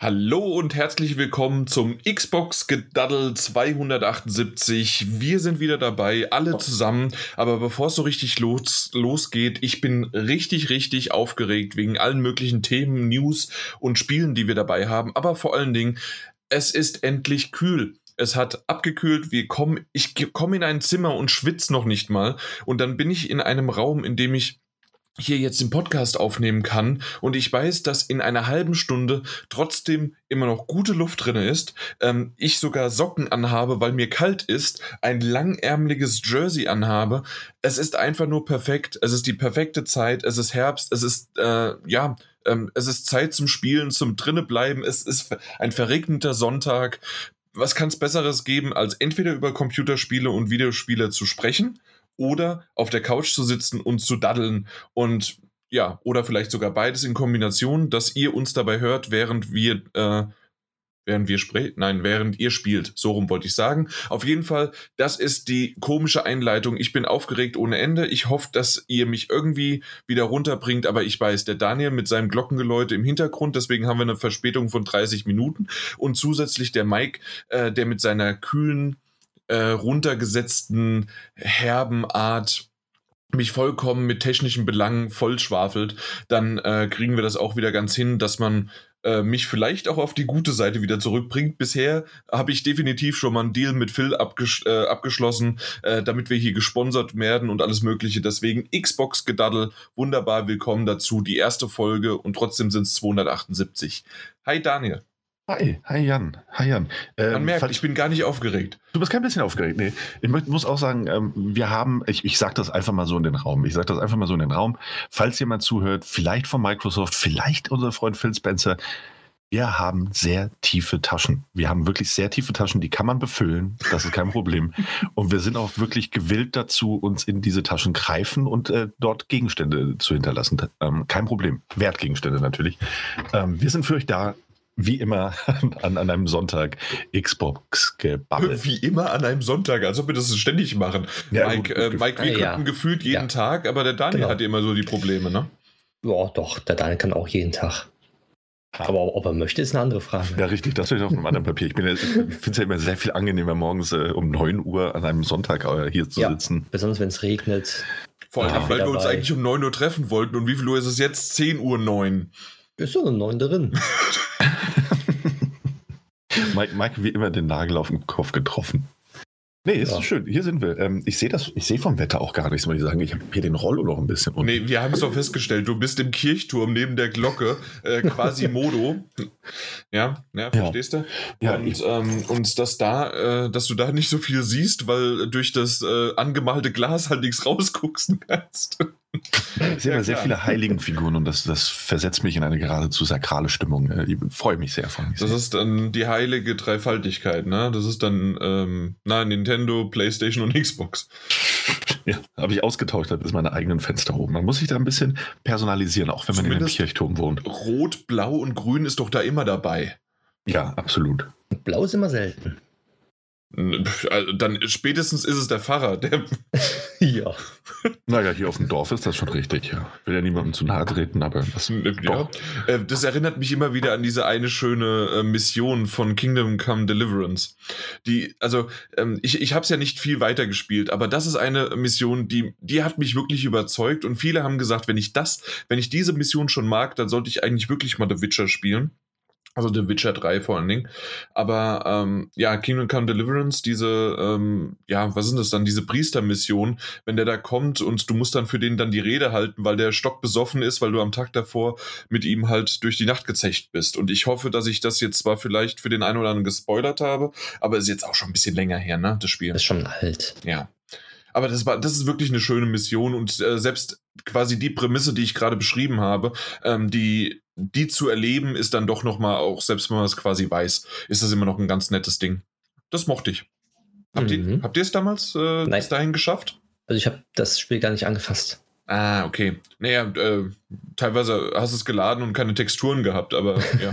Hallo und herzlich willkommen zum Xbox Gedaddel 278. Wir sind wieder dabei, alle zusammen. Aber bevor es so richtig los, losgeht, ich bin richtig, richtig aufgeregt wegen allen möglichen Themen, News und Spielen, die wir dabei haben. Aber vor allen Dingen, es ist endlich kühl. Es hat abgekühlt, wir kommen, ich komme in ein Zimmer und schwitze noch nicht mal. Und dann bin ich in einem Raum, in dem ich hier jetzt den Podcast aufnehmen kann und ich weiß, dass in einer halben Stunde trotzdem immer noch gute Luft drin ist, ähm, ich sogar Socken anhabe, weil mir kalt ist, ein langärmeliges Jersey anhabe. Es ist einfach nur perfekt. Es ist die perfekte Zeit. Es ist Herbst. Es ist, äh, ja, ähm, es ist Zeit zum Spielen, zum drinne bleiben. Es ist ein verregneter Sonntag. Was kann es Besseres geben, als entweder über Computerspiele und Videospiele zu sprechen oder auf der Couch zu sitzen und zu daddeln und ja, oder vielleicht sogar beides in Kombination, dass ihr uns dabei hört, während wir, äh, während wir sprechen, nein, während ihr spielt. So rum wollte ich sagen. Auf jeden Fall, das ist die komische Einleitung. Ich bin aufgeregt ohne Ende. Ich hoffe, dass ihr mich irgendwie wieder runterbringt, aber ich weiß, der Daniel mit seinem Glockengeläute im Hintergrund, deswegen haben wir eine Verspätung von 30 Minuten und zusätzlich der Mike, äh, der mit seiner kühlen, äh, runtergesetzten, herben Art mich vollkommen mit technischen Belangen vollschwafelt, dann äh, kriegen wir das auch wieder ganz hin, dass man äh, mich vielleicht auch auf die gute Seite wieder zurückbringt. Bisher habe ich definitiv schon mal einen Deal mit Phil abges äh, abgeschlossen, äh, damit wir hier gesponsert werden und alles Mögliche. Deswegen Xbox Gedaddel, wunderbar willkommen dazu. Die erste Folge und trotzdem sind es 278. Hi Daniel. Hi, hi Jan, hi Jan. Ähm, Man merkt, ich bin gar nicht aufgeregt. Du bist kein bisschen aufgeregt, nee. Ich muss auch sagen, ähm, wir haben, ich, ich sage das einfach mal so in den Raum, ich sage das einfach mal so in den Raum, falls jemand zuhört, vielleicht von Microsoft, vielleicht unser Freund Phil Spencer, wir haben sehr tiefe Taschen. Wir haben wirklich sehr tiefe Taschen, die kann man befüllen, das ist kein Problem. Und wir sind auch wirklich gewillt dazu, uns in diese Taschen greifen und äh, dort Gegenstände zu hinterlassen. Ähm, kein Problem. Wertgegenstände natürlich. Ähm, wir sind für euch da wie immer an, an einem Sonntag Xbox gebabbelt. Wie immer an einem Sonntag, als ob wir das ständig machen. Ja, Mike, gut, gut, äh, Mike, wir ah, könnten ja. gefühlt jeden ja. Tag, aber der Daniel genau. hat immer so die Probleme, ne? Ja, doch, der Daniel kann auch jeden Tag. Aber ob er möchte, ist eine andere Frage. Ja, richtig, das steht auf einem anderen Papier. Ich, ich finde es ja immer sehr viel angenehmer, morgens äh, um 9 Uhr an einem Sonntag äh, hier zu ja, sitzen. Besonders wenn es regnet. Vor allem, weil wir uns eigentlich um 9 Uhr treffen wollten. Und wie viel Uhr ist es jetzt? 10 Uhr 9. Ist so eine 9 drin. Mike, Mike wie immer den Nagel auf den Kopf getroffen. Nee, ist ja. schön. Hier sind wir. Ähm, ich sehe das, ich sehe vom Wetter auch gar nichts, muss ich sagen. Ich habe hier den Rollo noch ein bisschen unten. Nee, wir haben es doch festgestellt, du bist im Kirchturm neben der Glocke, äh, quasi Modo. ja, ja, verstehst ja. du? Ja, und, ähm, und dass da, äh, dass du da nicht so viel siehst, weil durch das äh, angemalte Glas halt nichts rausgucken kannst. Ich sehe ja, sehr viele Heiligenfiguren und das, das versetzt mich in eine geradezu sakrale Stimmung. Äh, ich freue mich sehr von Das ist dann die heilige Dreifaltigkeit, ne? Das ist dann ähm, na, Nintendo, PlayStation und Xbox. Ja, habe ich ausgetauscht, das ist meine eigenen Fenster oben. Man muss sich da ein bisschen personalisieren, auch wenn man Zumindest in einem Kirchturm wohnt. Rot, Blau und Grün ist doch da immer dabei. Ja, absolut. Blau ist immer selten. Also dann spätestens ist es der Pfarrer. Der ja. Naja, hier auf dem Dorf ist das schon richtig, ja. Will ja niemandem zu nahe treten, aber das, ja. Äh, das erinnert mich immer wieder an diese eine schöne äh, Mission von Kingdom Come Deliverance. Die, also, ähm, ich, ich habe es ja nicht viel weiter gespielt, aber das ist eine Mission, die, die hat mich wirklich überzeugt und viele haben gesagt, wenn ich das, wenn ich diese Mission schon mag, dann sollte ich eigentlich wirklich mal The Witcher spielen. Also The Witcher 3 vor allen Dingen. Aber ähm, ja, Kingdom Come Deliverance, diese, ähm, ja, was sind das dann, diese Priestermission, wenn der da kommt und du musst dann für den dann die Rede halten, weil der Stock besoffen ist, weil du am Tag davor mit ihm halt durch die Nacht gezecht bist. Und ich hoffe, dass ich das jetzt zwar vielleicht für den einen oder anderen gespoilert habe, aber ist jetzt auch schon ein bisschen länger her, ne, das Spiel. ist schon alt. Ja. Aber das war, das ist wirklich eine schöne Mission und äh, selbst quasi die Prämisse, die ich gerade beschrieben habe, ähm, die die zu erleben, ist dann doch nochmal, auch selbst wenn man es quasi weiß, ist das immer noch ein ganz nettes Ding. Das mochte ich. Habt mhm. ihr es damals äh, bis dahin geschafft? Also ich habe das Spiel gar nicht angefasst. Ah, okay. Naja, äh, teilweise hast du es geladen und keine Texturen gehabt, aber ja.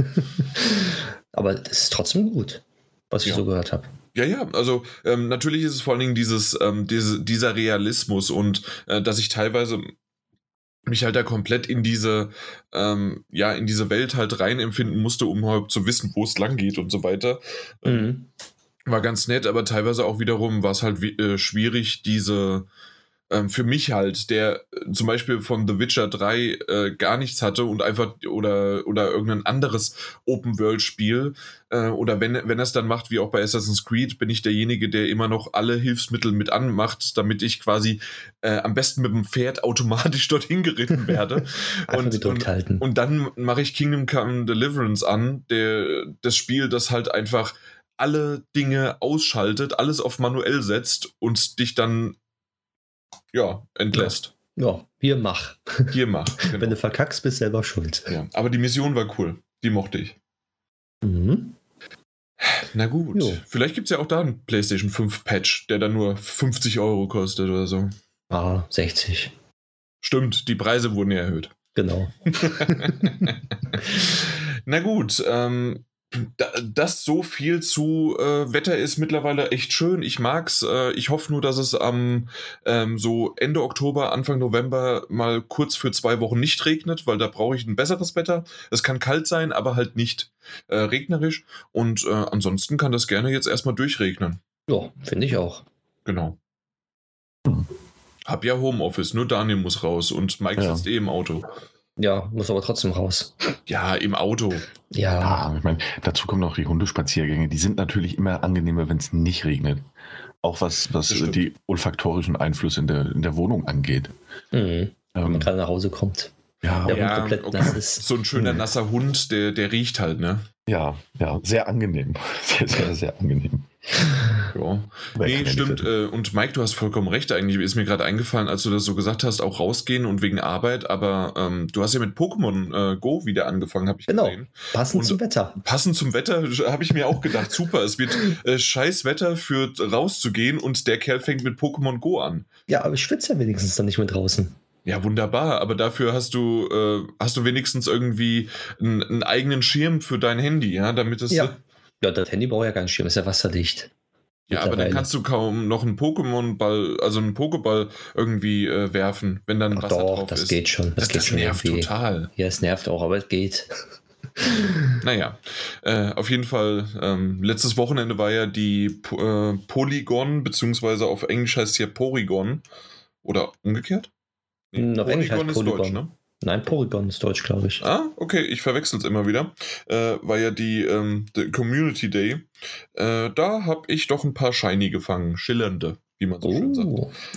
aber es ist trotzdem gut, was ich ja. so gehört habe. Ja, ja, also ähm, natürlich ist es vor allen Dingen dieses, ähm, diese, dieser Realismus und äh, dass ich teilweise mich halt da komplett in diese, ähm, ja, in diese Welt halt rein empfinden musste, um halt zu wissen, wo es lang geht und so weiter. Mhm. War ganz nett, aber teilweise auch wiederum war es halt äh, schwierig, diese, ähm, für mich halt, der äh, zum Beispiel von The Witcher 3 äh, gar nichts hatte und einfach oder, oder irgendein anderes Open-World-Spiel äh, oder wenn, wenn er es dann macht, wie auch bei Assassin's Creed, bin ich derjenige, der immer noch alle Hilfsmittel mit anmacht, damit ich quasi äh, am besten mit dem Pferd automatisch dorthin geritten werde. und, und, halten. und dann mache ich Kingdom Come Deliverance an, der, das Spiel, das halt einfach alle Dinge ausschaltet, alles auf manuell setzt und dich dann ja, entlässt. Ja, hier mach. Hier mach. Genau. Wenn du verkackst, bist selber schuld. Ja, aber die Mission war cool. Die mochte ich. Mhm. Na gut. Jo. Vielleicht gibt es ja auch da einen PlayStation 5 Patch, der dann nur 50 Euro kostet oder so. Ah, 60. Stimmt, die Preise wurden ja erhöht. Genau. Na gut, ähm, das so viel zu äh, Wetter ist mittlerweile echt schön. Ich mag's. Äh, ich hoffe nur, dass es am ähm, so Ende Oktober, Anfang November mal kurz für zwei Wochen nicht regnet, weil da brauche ich ein besseres Wetter. Es kann kalt sein, aber halt nicht äh, regnerisch. Und äh, ansonsten kann das gerne jetzt erstmal durchregnen. Ja, finde ich auch. Genau. Hab ja Homeoffice, nur Daniel muss raus und Mike ja. sitzt eh im Auto. Ja, muss aber trotzdem raus. Ja, im Auto. Ja. ja ich meine, dazu kommen noch die Hundespaziergänge. Die sind natürlich immer angenehmer, wenn es nicht regnet. Auch was, was die olfaktorischen Einflüsse in der, in der Wohnung angeht. Mhm. Ähm, wenn man gerade nach Hause kommt. Ja, der ja, komplett okay. nass ist. So ein schöner mhm. nasser Hund, der, der riecht halt, ne? Ja, ja, sehr angenehm. Sehr, sehr, sehr angenehm. Ja. Nee, stimmt. Äh, und Mike, du hast vollkommen recht. Eigentlich ist mir gerade eingefallen, als du das so gesagt hast, auch rausgehen und wegen Arbeit. Aber ähm, du hast ja mit Pokémon äh, Go wieder angefangen, habe ich genau. gesehen. Passend und zum Wetter. Passend zum Wetter habe ich mir auch gedacht. Super, es wird äh, scheiß Wetter für rauszugehen und der Kerl fängt mit Pokémon Go an. Ja, aber ich schwitze ja wenigstens dann nicht mehr draußen. Ja, wunderbar. Aber dafür hast du, äh, hast du wenigstens irgendwie einen, einen, eigenen Schirm für dein Handy, ja, damit es. Ja. Ja, das Handy braucht ja keinen Schirm, ist ja wasserdicht. Ja, aber dann kannst du kaum noch einen Pokémon-Ball, also einen Pokéball irgendwie äh, werfen, wenn dann Ach Wasser doch, drauf das ist. geht schon. Das, das, geht das schon nervt irgendwie. total. Ja, es nervt auch, aber es geht. naja, äh, auf jeden Fall, ähm, letztes Wochenende war ja die äh, Polygon, beziehungsweise auf Englisch heißt es ja Porygon. Oder umgekehrt? Nee, Auf Englisch heißt Polygon. Deutsch, ne? Nein, Polygon ist Deutsch, glaube ich. Ah, okay, ich verwechsel es immer wieder. Äh, war ja die ähm, Community Day. Äh, da habe ich doch ein paar Shiny gefangen, schillernde, wie man so oh, schön sagt.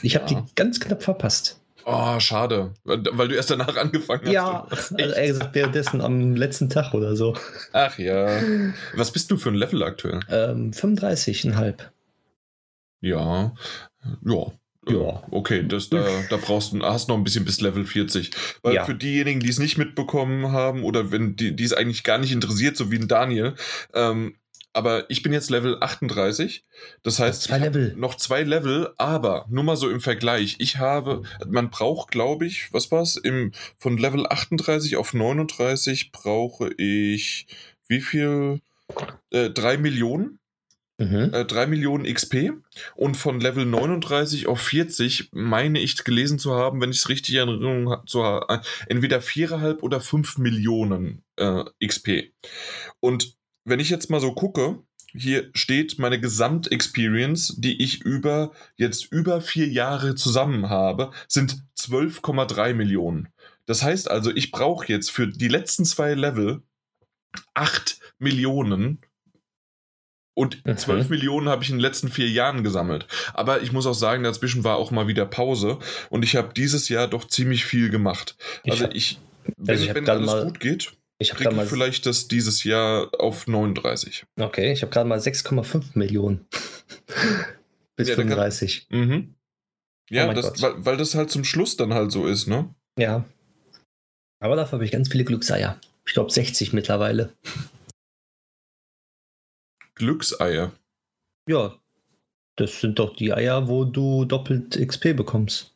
Ich habe ja. die ganz knapp verpasst. Oh, schade, weil du erst danach angefangen hast. Ja, also, also währenddessen am letzten Tag oder so. Ach ja. Was bist du für ein Level aktuell? Ähm, 35,5. Ja, ja, ja. Okay, das, da, da brauchst du, hast noch ein bisschen bis Level 40. Weil ja. für diejenigen, die es nicht mitbekommen haben oder wenn die, die es eigentlich gar nicht interessiert, so wie ein Daniel, ähm, aber ich bin jetzt Level 38. Das heißt, zwei Level. noch zwei Level, aber nur mal so im Vergleich. Ich habe, man braucht, glaube ich, was war's? Im, von Level 38 auf 39 brauche ich wie viel? Äh, drei Millionen Mhm. Äh, 3 Millionen XP und von Level 39 auf 40 meine ich gelesen zu haben, wenn ich es richtig in Erinnerung habe, zu äh, entweder 4,5 oder 5 Millionen äh, XP. Und wenn ich jetzt mal so gucke, hier steht meine Gesamtexperience, die ich über jetzt über vier Jahre zusammen habe, sind 12,3 Millionen. Das heißt also, ich brauche jetzt für die letzten zwei Level 8 Millionen und mhm. 12 Millionen habe ich in den letzten vier Jahren gesammelt. Aber ich muss auch sagen, dazwischen war auch mal wieder Pause. Und ich habe dieses Jahr doch ziemlich viel gemacht. Also ich, ich wenn, also ich wenn alles mal, gut geht, ich kriege ich vielleicht das dieses Jahr auf 39. Okay, ich habe gerade mal 6,5 Millionen. Bis ja, 35. Kann, mhm. Ja, oh das, weil, weil das halt zum Schluss dann halt so ist, ne? Ja. Aber dafür habe ich ganz viele Glückseier. Ich glaube 60 mittlerweile. Glückseier. Ja, das sind doch die Eier, wo du doppelt XP bekommst.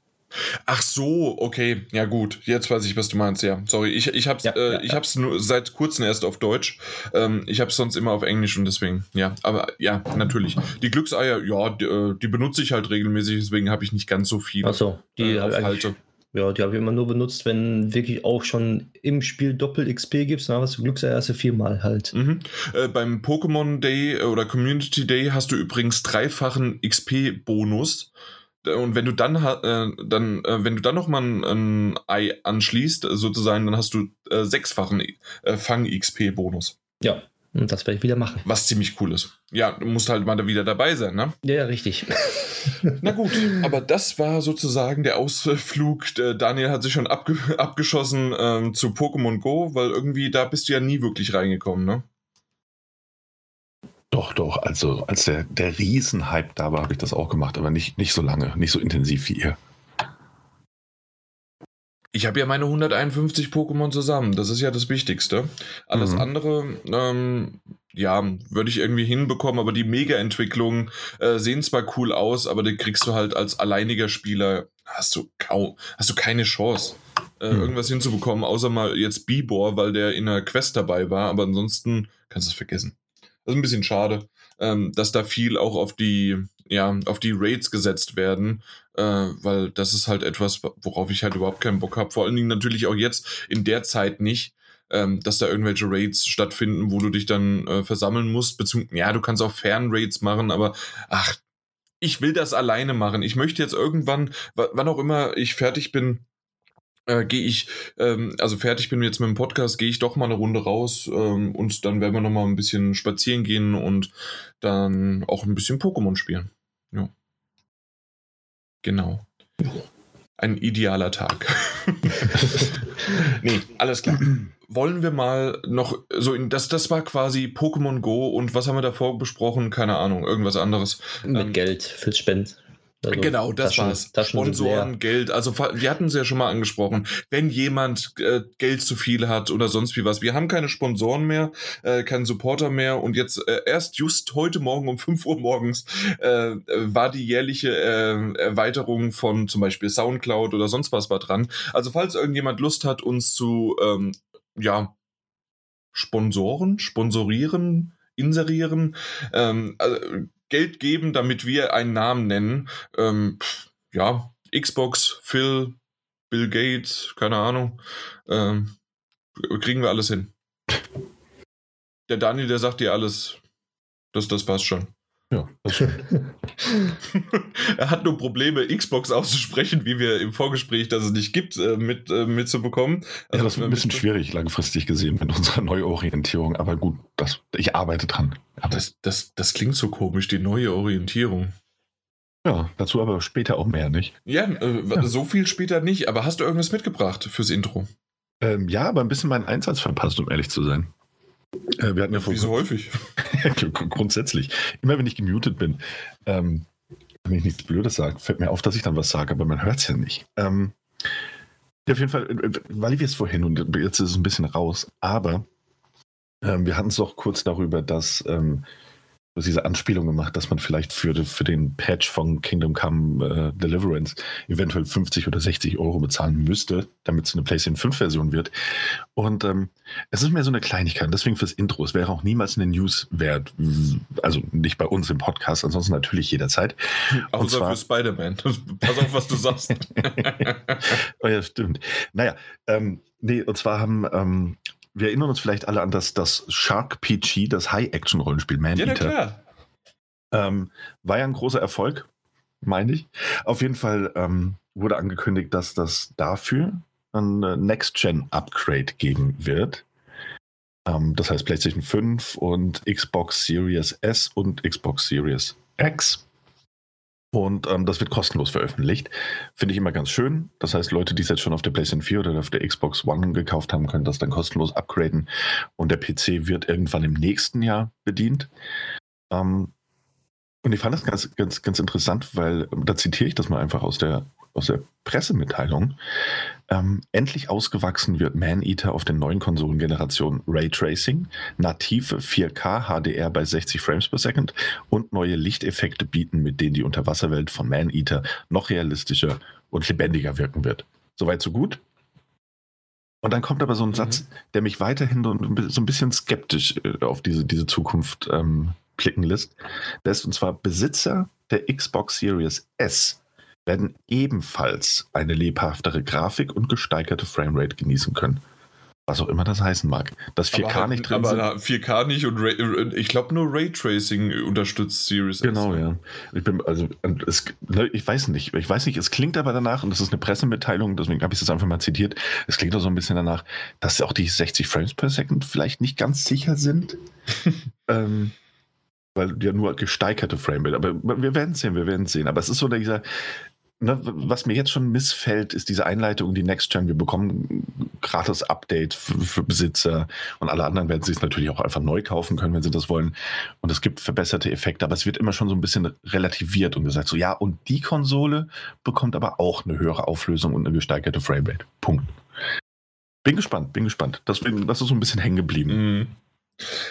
Ach so, okay, ja gut, jetzt weiß ich, was du meinst, ja. Sorry, ich, ich hab's, ja, äh, ja, ich hab's nur seit kurzem erst auf Deutsch. Ähm, ich hab's sonst immer auf Englisch und deswegen, ja, aber ja, natürlich. Die Glückseier, ja, die, äh, die benutze ich halt regelmäßig, deswegen habe ich nicht ganz so viel Ach so, die äh, aufhalte. Ja, die habe ich immer nur benutzt, wenn wirklich auch schon im Spiel Doppel-XP gibt, dann hast du Glückserste viermal halt. Mhm. Äh, beim Pokémon Day äh, oder Community Day hast du übrigens dreifachen XP-Bonus. Und wenn du dann, äh, dann äh, wenn du dann nochmal ein, ein Ei anschließt, sozusagen, dann hast du äh, sechsfachen äh, Fang-XP-Bonus. Ja, und das werde ich wieder machen. Was ziemlich cool ist. Ja, du musst halt mal da wieder dabei sein, ne? Ja, ja richtig. Na gut, aber das war sozusagen der Ausflug. Daniel hat sich schon abge abgeschossen ähm, zu Pokémon Go, weil irgendwie da bist du ja nie wirklich reingekommen, ne? Doch, doch. Also als der, der Riesenhype da war, habe ich das auch gemacht, aber nicht, nicht so lange, nicht so intensiv wie ihr. Ich habe ja meine 151 Pokémon zusammen. Das ist ja das Wichtigste. Alles mhm. andere, ähm, ja, würde ich irgendwie hinbekommen, aber die Mega-Entwicklungen äh, sehen zwar cool aus, aber die kriegst du halt als alleiniger Spieler, hast du kaum, hast du keine Chance, äh, mhm. irgendwas hinzubekommen, außer mal jetzt Bibor, weil der in der Quest dabei war, aber ansonsten kannst du es vergessen. Das ist ein bisschen schade, ähm, dass da viel auch auf die, ja, auf die Raids gesetzt werden, äh, weil das ist halt etwas, worauf ich halt überhaupt keinen Bock habe. Vor allen Dingen natürlich auch jetzt in der Zeit nicht, ähm, dass da irgendwelche Raids stattfinden, wo du dich dann äh, versammeln musst. Beziehungsweise, ja, du kannst auch Fernraids machen, aber ach, ich will das alleine machen. Ich möchte jetzt irgendwann, wann auch immer ich fertig bin, äh, gehe ich, ähm, also fertig bin jetzt mit dem Podcast, gehe ich doch mal eine Runde raus ähm, und dann werden wir noch mal ein bisschen spazieren gehen und dann auch ein bisschen Pokémon spielen. Ja. Genau. Ein idealer Tag. nee, alles klar. Wollen wir mal noch so in das das war quasi Pokémon Go und was haben wir davor besprochen? Keine Ahnung, irgendwas anderes. Mit ähm, Geld fürs Spenden. Also genau, das Taschen, war's. Taschen Sponsoren, Geld. Also wir hatten es ja schon mal angesprochen. Wenn jemand äh, Geld zu viel hat oder sonst wie was. Wir haben keine Sponsoren mehr, äh, keinen Supporter mehr. Und jetzt äh, erst just heute Morgen um 5 Uhr morgens äh, war die jährliche äh, Erweiterung von zum Beispiel Soundcloud oder sonst was war dran. Also falls irgendjemand Lust hat, uns zu ähm, ja Sponsoren, sponsorieren, inserieren, ähm, also, Geld geben, damit wir einen Namen nennen. Ähm, ja, Xbox, Phil, Bill Gates, keine Ahnung. Ähm, kriegen wir alles hin. Der Daniel, der sagt dir alles. Das, das passt schon. Ja, das er hat nur Probleme, Xbox auszusprechen, wie wir im Vorgespräch, dass es nicht gibt, äh, mit, äh, mitzubekommen. Also ja, das wird ein bisschen schwierig, langfristig gesehen, mit unserer Neuorientierung. Aber gut, das, ich arbeite dran. Aber das, das, das klingt so komisch, die neue Orientierung. Ja, dazu aber später auch mehr, nicht? Ja, äh, ja, so viel später nicht. Aber hast du irgendwas mitgebracht fürs Intro? Ähm, ja, aber ein bisschen meinen Einsatz verpasst, um ehrlich zu sein. Äh, wir hatten ja vor Wie so häufig. Grundsätzlich. Immer wenn ich gemutet bin, ähm, wenn ich nichts Blödes sage, fällt mir auf, dass ich dann was sage, aber man hört es ja nicht. Ähm, auf jeden Fall, äh, weil wir es vorhin und jetzt ist es ein bisschen raus, aber ähm, wir hatten es doch kurz darüber, dass ähm, diese Anspielung gemacht, dass man vielleicht für, für den Patch von Kingdom Come äh, Deliverance eventuell 50 oder 60 Euro bezahlen müsste, damit es eine PlayStation 5 Version wird. Und ähm, es ist mehr so eine Kleinigkeit, deswegen fürs Intro. Es wäre auch niemals eine News wert, also nicht bei uns im Podcast, ansonsten natürlich jederzeit. Außer zwar, für Spider-Man. Pass auf, was du sagst. oh ja, stimmt. Naja, ähm, nee, und zwar haben ähm, wir erinnern uns vielleicht alle an das, das Shark PG, das High-Action-Rollenspiel Man ja, Eater. klar. Ähm, war ja ein großer Erfolg, meine ich. Auf jeden Fall ähm, wurde angekündigt, dass das dafür ein Next-Gen-Upgrade geben wird. Ähm, das heißt PlayStation 5 und Xbox Series S und Xbox Series X. Und ähm, das wird kostenlos veröffentlicht. Finde ich immer ganz schön. Das heißt, Leute, die es jetzt schon auf der PlayStation 4 oder auf der Xbox One gekauft haben, können das dann kostenlos upgraden. Und der PC wird irgendwann im nächsten Jahr bedient. Ähm, und ich fand das ganz, ganz, ganz interessant, weil da zitiere ich das mal einfach aus der aus der Pressemitteilung, ähm, endlich ausgewachsen wird Maneater auf den neuen Konsolengenerationen Raytracing, native 4K HDR bei 60 Frames per Second und neue Lichteffekte bieten, mit denen die Unterwasserwelt von Maneater noch realistischer und lebendiger wirken wird. Soweit, so gut. Und dann kommt aber so ein mhm. Satz, der mich weiterhin so ein bisschen skeptisch äh, auf diese, diese Zukunft ähm, blicken lässt. Der ist und zwar Besitzer der Xbox Series S werden ebenfalls eine lebhaftere Grafik und gesteigerte Framerate genießen können. Was auch immer das heißen mag. Das 4K aber, nicht drin aber sind. 4K nicht und Ray, ich glaube nur Raytracing unterstützt Series S. Genau, ja. Ich bin, also, es, ne, ich weiß nicht, ich weiß nicht, es klingt aber danach, und das ist eine Pressemitteilung, deswegen habe ich es jetzt einfach mal zitiert, es klingt auch so ein bisschen danach, dass auch die 60 Frames per Second vielleicht nicht ganz sicher sind. ähm, weil ja nur gesteigerte Framerate, aber wir werden sehen, wir werden sehen. Aber es ist so dieser, ne, was mir jetzt schon missfällt, ist diese Einleitung, die Next Gen. Wir bekommen gratis Update für, für Besitzer und alle anderen werden sich es natürlich auch einfach neu kaufen können, wenn sie das wollen. Und es gibt verbesserte Effekte, aber es wird immer schon so ein bisschen relativiert und gesagt, so ja, und die Konsole bekommt aber auch eine höhere Auflösung und eine gesteigerte Framerate. Punkt. Bin gespannt, bin gespannt. Das, das ist so ein bisschen hängen geblieben. Mhm.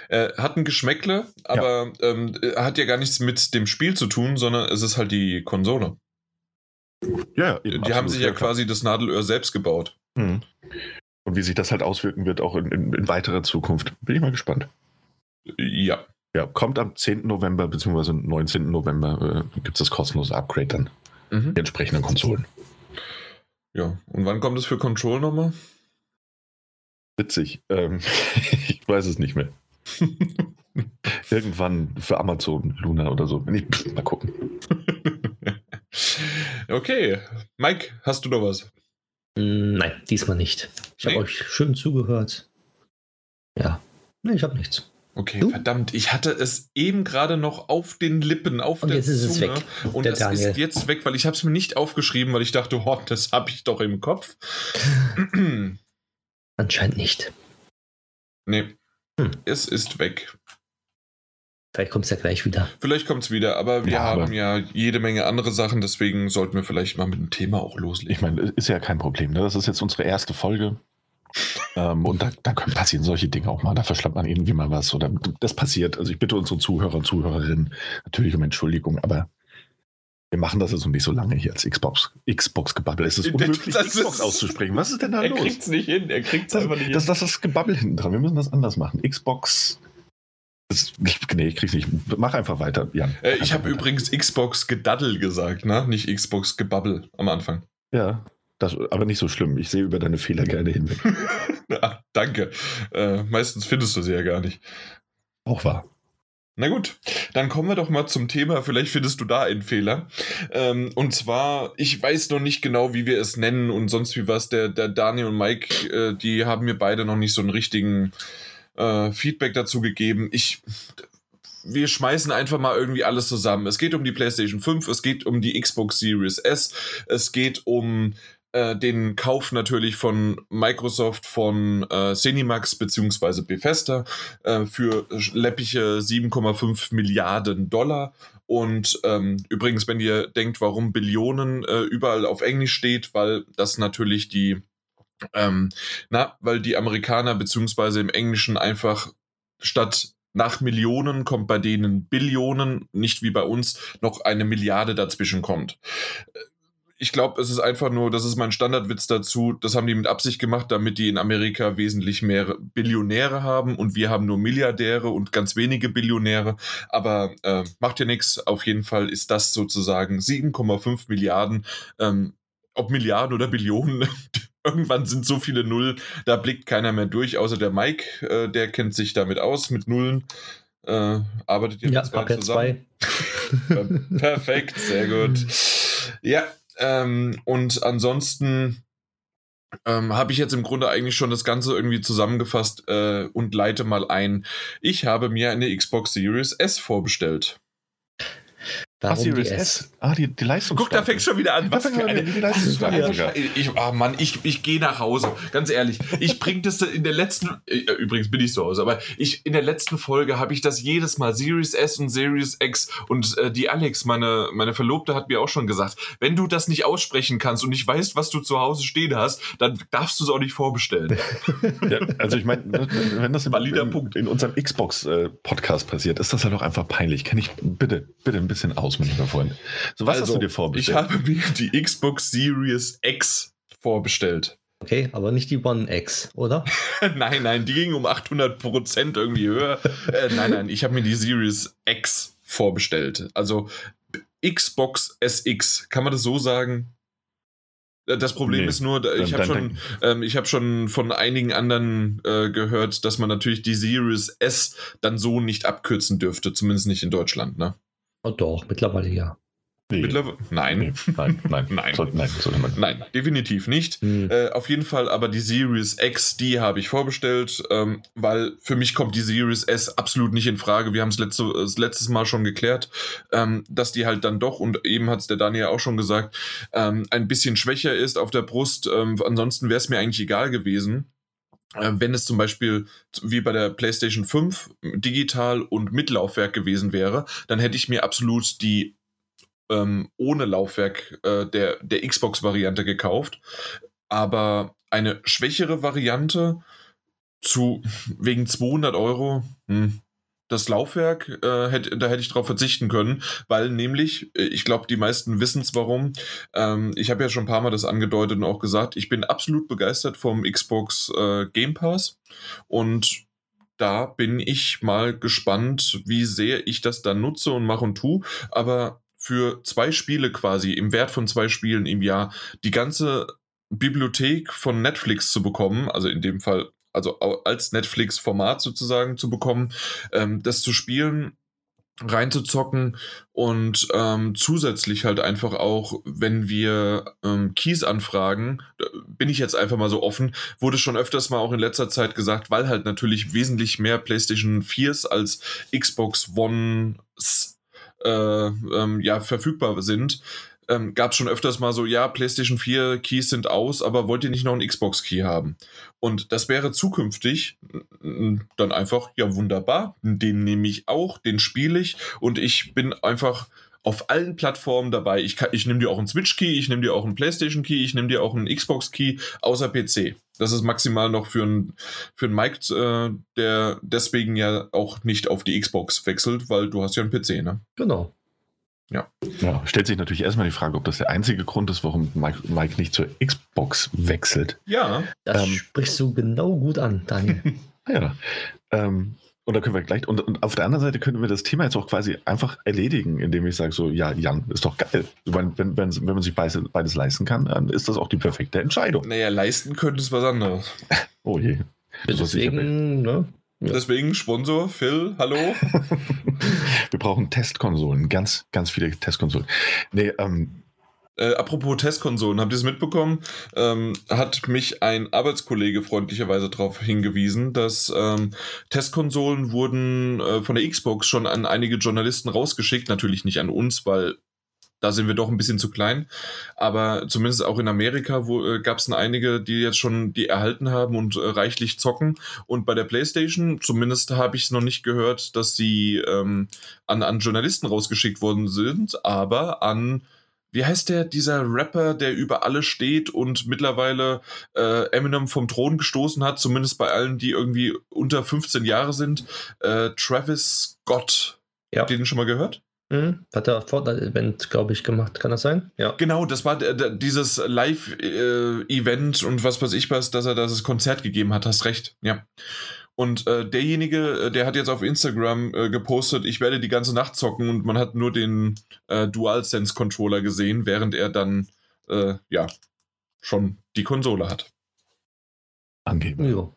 Äh, hat ein Geschmäckle, aber ja. Ähm, hat ja gar nichts mit dem Spiel zu tun, sondern es ist halt die Konsole. Ja, eben, Die haben sich ja quasi das Nadelöhr selbst gebaut. Mhm. Und wie sich das halt auswirken wird, auch in, in, in, weiterer Zukunft. Bin ich mal gespannt. Ja. Ja, kommt am 10. November bzw. 19. November äh, gibt es das kostenlose Upgrade dann. Mhm. Die entsprechenden Konsolen. Ja, und wann kommt es für Control nochmal? Witzig. Ähm, ich weiß es nicht mehr. Irgendwann für Amazon Luna oder so. Ich, mal gucken. Okay. Mike, hast du noch was? Mm, nein, diesmal nicht. Ich nee. habe euch schön zugehört. Ja. Nee, ich habe nichts. Okay, du? verdammt, ich hatte es eben gerade noch auf den Lippen, auf und der jetzt ist es weg. Und das Daniel. ist jetzt weg, weil ich habe es mir nicht aufgeschrieben, weil ich dachte, oh, das habe ich doch im Kopf. Anscheinend nicht. Nee, hm. es ist weg. Vielleicht kommt es ja gleich wieder. Vielleicht kommt es wieder, aber wir ja, haben aber ja jede Menge andere Sachen, deswegen sollten wir vielleicht mal mit dem Thema auch loslegen. Ich meine, ist ja kein Problem. Ne? Das ist jetzt unsere erste Folge. ähm, und da, da können passieren solche Dinge auch mal. Da verschlammt man irgendwie mal was oder das passiert. Also ich bitte unsere Zuhörer und Zuhörerinnen natürlich um Entschuldigung, aber wir machen das jetzt noch nicht so lange hier als Xbox. Xbox-Gebabbel. Es ist unmöglich, das Xbox ist, auszusprechen. Was ist denn da er los? Er kriegt es nicht hin. Er kriegt es einfach nicht hin. Das, das ist das Gebabbel hinten dran. Wir müssen das anders machen. Xbox. Das, nee, ich krieg's nicht. Mach einfach weiter, Jan. Äh, ich habe übrigens Xbox Gedaddel gesagt, ne? Nicht Xbox Gebabbel am Anfang. Ja, das, aber nicht so schlimm. Ich sehe über deine Fehler gerne hinweg. ja, danke. Äh, meistens findest du sie ja gar nicht. Auch wahr. Na gut, dann kommen wir doch mal zum Thema. Vielleicht findest du da einen Fehler. Ähm, und zwar, ich weiß noch nicht genau, wie wir es nennen und sonst wie was. Der, der Daniel und Mike, äh, die haben mir beide noch nicht so einen richtigen äh, Feedback dazu gegeben. Ich, wir schmeißen einfach mal irgendwie alles zusammen. Es geht um die PlayStation 5, es geht um die Xbox Series S, es geht um äh, den Kauf natürlich von Microsoft von äh, Cinemax bzw. Bethesda äh, für läppige 7,5 Milliarden Dollar. Und ähm, übrigens, wenn ihr denkt, warum Billionen äh, überall auf Englisch steht, weil das natürlich die ähm, na, weil die Amerikaner beziehungsweise im Englischen einfach statt nach Millionen kommt bei denen Billionen, nicht wie bei uns noch eine Milliarde dazwischen kommt. Ich glaube, es ist einfach nur, das ist mein Standardwitz dazu, das haben die mit Absicht gemacht, damit die in Amerika wesentlich mehr Billionäre haben und wir haben nur Milliardäre und ganz wenige Billionäre. Aber äh, macht ja nichts. Auf jeden Fall ist das sozusagen 7,5 Milliarden. Ähm, ob Milliarden oder Billionen, irgendwann sind so viele Nullen, da blickt keiner mehr durch, außer der Mike, äh, der kennt sich damit aus, mit Nullen. Äh, arbeitet ihr ja, mit zwei zusammen? Zwei. Perfekt, sehr gut. Ja, ähm, und ansonsten ähm, habe ich jetzt im Grunde eigentlich schon das Ganze irgendwie zusammengefasst äh, und leite mal ein. Ich habe mir eine Xbox Series S vorbestellt. Warum Ach, Series S? Ah, die, die Leistung. Guck, da fängt schon wieder an. Was für eine, die Leistungsstarke. Ich, oh Mann, ich, ich gehe nach Hause. Ganz ehrlich. Ich bringe das in der letzten, äh, übrigens bin ich zu Hause, aber ich, in der letzten Folge habe ich das jedes Mal, Series S und Series X und äh, die Alex, meine, meine Verlobte, hat mir auch schon gesagt, wenn du das nicht aussprechen kannst und nicht weißt, was du zu Hause stehen hast, dann darfst du es auch nicht vorbestellen. Ja, also ich meine, wenn das im, in, in, unserem Xbox-Podcast äh, passiert, ist das halt auch einfach peinlich. Kann ich bitte, bitte ein bisschen aus, mein lieber Freund. So, was also, hast du dir vorbestellt? Ich habe mir die Xbox Series X vorbestellt. Okay, aber nicht die One X, oder? nein, nein, die ging um 800 Prozent irgendwie höher. äh, nein, nein, ich habe mir die Series X vorbestellt. Also Xbox SX. Kann man das so sagen? Äh, Das Problem Nee, ist nur, da- ich habe schon, ähm, ich hab schon von einigen anderen äh, gehört, dass man natürlich die Series S dann so nicht abkürzen dürfte, zumindest nicht in Deutschland. Ne? Oh, doch, mittlerweile ja. Nee, Mittlerweile, nein, nee, nein, nein, Nein. Nein, sollte man. nein, definitiv nicht. Hm. Äh, auf jeden Fall aber die Series X, die habe ich vorbestellt, ähm, weil für mich kommt die Series S absolut nicht in Frage. Wir haben es letzte, das letztes Mal schon geklärt, ähm, dass die halt dann doch, und eben hat es der Daniel auch schon gesagt, ähm, ein bisschen schwächer ist auf der Brust. Ähm, ansonsten wäre es mir eigentlich egal gewesen. Äh, Wenn es zum Beispiel wie bei der PlayStation 5 digital und mit Laufwerk gewesen wäre, dann hätte ich mir absolut die ähm, ohne Laufwerk äh, der, der Xbox-Variante gekauft. Aber eine schwächere Variante zu wegen 200 Euro, hm, das Laufwerk, äh, hätte, da hätte ich drauf verzichten können, weil nämlich, äh, ich glaube, die meisten wissen es warum. Ähm, ich habe ja schon ein paar Mal das angedeutet und auch gesagt, ich bin absolut begeistert vom Xbox äh, Game Pass und da bin ich mal gespannt, wie sehr ich das dann nutze und mache und tue. Aber für zwei Spiele quasi, im Wert von zwei Spielen im Jahr, die ganze Bibliothek von Netflix zu bekommen, also in dem Fall, also als Netflix-Format sozusagen zu bekommen, ähm, das zu spielen, reinzuzocken und ähm, zusätzlich halt einfach auch, wenn wir ähm, Keys anfragen, bin ich jetzt einfach mal so offen, wurde schon öfters mal auch in letzter Zeit gesagt, weil halt natürlich wesentlich mehr PlayStation 4s als Xbox Ones äh, ähm, ja, verfügbar sind, ähm, gab es schon öfters mal so, ja, PlayStation 4 Keys sind aus, aber wollt ihr nicht noch einen Xbox Key haben? Und das wäre zukünftig dann einfach, ja, wunderbar, den nehme ich auch, den spiele ich und ich bin einfach auf allen Plattformen dabei. Ich, ich nehme dir auch einen Switch Key, ich nehme dir auch einen PlayStation Key, ich nehme dir auch einen Xbox Key, außer PC. Das ist maximal noch für einen für Mike, äh, der deswegen ja auch nicht auf die Xbox wechselt, weil du hast ja einen PC, ne? Genau. Ja, stellt sich natürlich erstmal die Frage, ob das der einzige Grund ist, warum Mike, Mike nicht zur Xbox wechselt. Ja. Das Ähm. sprichst du genau gut an, Daniel. Ja. Ähm, und da können wir gleich, und, und auf der anderen Seite können wir das Thema jetzt auch quasi einfach erledigen, indem ich sage: So, ja, Jan, ist doch geil. Wenn, wenn, wenn, wenn man sich beides, beides leisten kann, dann ist das auch die perfekte Entscheidung. Naja, leisten könnte es was anderes. Oh je. Deswegen, ne? Ja. Deswegen Sponsor, Phil, hallo. Wir brauchen Testkonsolen, ganz, ganz viele Testkonsolen. Nee, ähm, Äh, apropos Testkonsolen, habt ihr es mitbekommen? Ähm, hat mich ein Arbeitskollege freundlicherweise darauf hingewiesen, dass ähm, Testkonsolen wurden äh, von der Xbox schon an einige Journalisten rausgeschickt. Natürlich nicht an uns, weil da sind wir doch ein bisschen zu klein. Aber zumindest auch in Amerika wo, äh, gab es einige, die jetzt schon die erhalten haben und äh, reichlich zocken. Und bei der PlayStation, zumindest habe ich es noch nicht gehört, dass sie ähm, an, an Journalisten rausgeschickt worden sind, aber an wie heißt der, dieser Rapper, der über alle steht und mittlerweile äh, Eminem vom Thron gestoßen hat, zumindest bei allen, die irgendwie unter 15 Jahre sind? Äh, Travis Scott. Ja. Habt ihr den schon mal gehört? Hm? Hat er Fortnite-Event, glaube ich, gemacht. Kann das sein? Ja. Genau, das war der, dieses Live-Event und was weiß ich was, dass er das Konzert gegeben hat, hast recht, ja. Und äh, derjenige, äh, der hat jetzt auf Instagram äh, gepostet, ich werde die ganze Nacht zocken und man hat nur den äh, DualSense-Controller gesehen, während er dann, äh, ja, schon die Konsole hat. Angeber. Jo.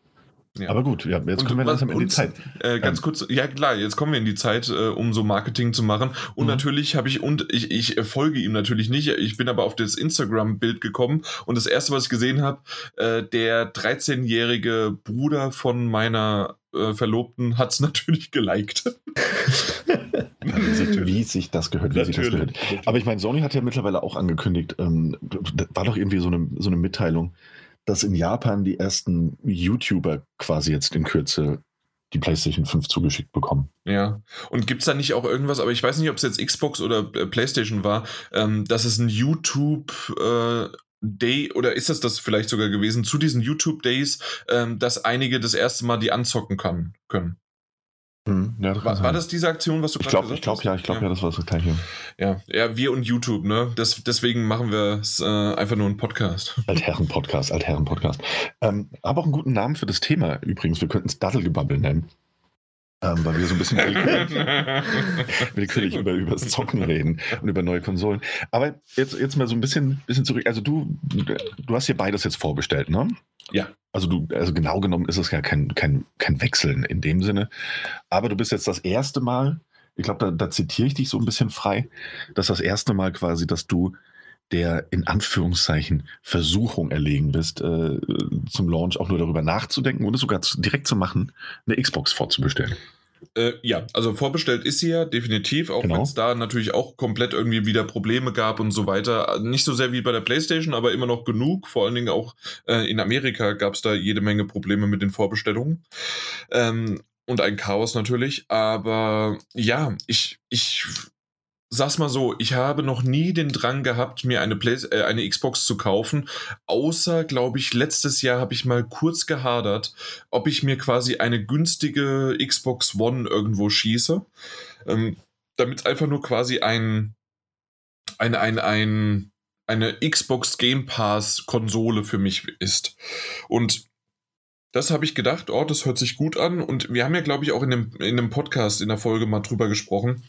Ja. Aber gut, ja, jetzt Und kommen wir langsam in die Zeit. Äh, ganz Ähm. kurz, ja klar, jetzt kommen wir in die Zeit, äh, um so Marketing zu machen. Und Mhm. natürlich habe ich, und ich, ich folge ihm natürlich nicht, ich bin aber auf das Instagram-Bild gekommen und das erste, was ich gesehen habe, äh, der 13-jährige Bruder von meiner äh, Verlobten hat es natürlich geliked. Wie sich das gehört, wie sich das gehört. Aber ich meine, Sony hat ja mittlerweile auch angekündigt, ähm, da war doch irgendwie so eine, so eine Mitteilung, dass in Japan die ersten YouTuber quasi jetzt in Kürze die PlayStation 5 zugeschickt bekommen. Ja. Und gibt es da nicht auch irgendwas, aber ich weiß nicht, ob es jetzt Xbox oder äh, PlayStation war, ähm, dass es ein YouTube äh, Day oder ist das das vielleicht sogar gewesen, zu diesen YouTube Days, ähm, dass einige das erste Mal die anzocken kann, können. Ja, das War, war das diese Aktion, was du Ich gerade glaube, gesagt ich glaube, hast? ja, ich glaube, ja. das war das gleiche. ja. Ja, wir und YouTube, ne? Das, deswegen machen wir es äh, einfach nur einen Podcast. Altherren-Podcast, Altherren-Podcast. Ähm, aber auch einen guten Namen für das Thema übrigens. Wir könnten es Daddelgebabbel nennen. Ähm, weil wir so ein bisschen willkürlich über, über das Zocken reden und über neue Konsolen. Aber jetzt, jetzt mal so ein bisschen, bisschen zurück. Also du, du hast hier beides jetzt vorbestellt, ne? Ja. Also du, also genau genommen ist es ja kein, kein, kein Wechseln in dem Sinne. Aber du bist jetzt das erste Mal, ich glaube, da, da zitiere ich dich so ein bisschen frei, dass das erste Mal quasi, dass du der in Anführungszeichen Versuchung erlegen bist, äh, zum Launch auch nur darüber nachzudenken oder sogar zu, direkt zu machen, eine Xbox vorzubestellen. Äh, ja, also vorbestellt ist sie ja definitiv, auch genau. wenn es da natürlich auch komplett irgendwie wieder Probleme gab und so weiter. Nicht so sehr wie bei der PlayStation, aber immer noch genug. Vor allen Dingen auch äh, in Amerika gab es da jede Menge Probleme mit den Vorbestellungen. Ähm, und ein Chaos natürlich. Aber ja, ich, ich sag's mal so, ich habe noch nie den Drang gehabt, mir eine, Play äh, eine Xbox zu kaufen, außer, glaube ich, letztes Jahr habe ich mal kurz gehadert, ob ich mir quasi eine günstige Xbox One irgendwo schieße, ähm, damit einfach nur quasi ein, ein, ein, ein, eine Xbox Game Pass Konsole für mich ist. Und das habe ich gedacht, oh, das hört sich gut an. Und wir haben ja, glaube ich, auch in dem, in dem Podcast in der Folge mal drüber gesprochen,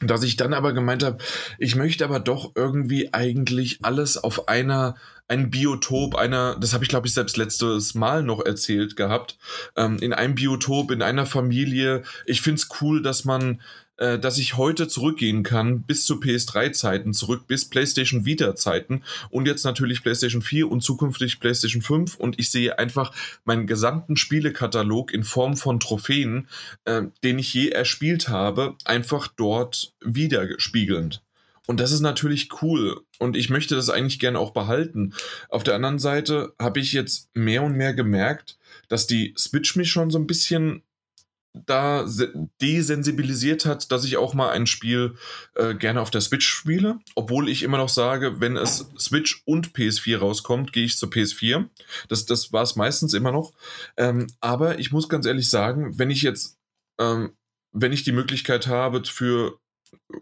dass ich dann aber gemeint habe, ich möchte aber doch irgendwie eigentlich alles auf einer, ein Biotop einer, das habe ich glaube ich selbst letztes Mal noch erzählt gehabt, ähm, in einem Biotop, in einer Familie. Ich finde es cool, dass man äh, dass ich heute zurückgehen kann bis zu PS3-Zeiten zurück, bis PlayStation Vita-Zeiten und jetzt natürlich PlayStation 4 und zukünftig PlayStation 5 und ich sehe einfach meinen gesamten Spielekatalog in Form von Trophäen, äh, den ich je erspielt habe, einfach dort widerspiegelnd. Und das ist natürlich cool. Und ich möchte das eigentlich gerne auch behalten. Auf der anderen Seite habe ich jetzt mehr und mehr gemerkt, dass die Switch mich schon so ein bisschen da desensibilisiert hat, dass ich auch mal ein Spiel äh, gerne auf der Switch spiele. Obwohl ich immer noch sage, wenn es Switch und PS4 rauskommt, gehe ich zur PS4. Das, das war es meistens immer noch. Ähm, aber ich muss ganz ehrlich sagen, wenn ich jetzt, ähm, wenn ich die Möglichkeit habe, für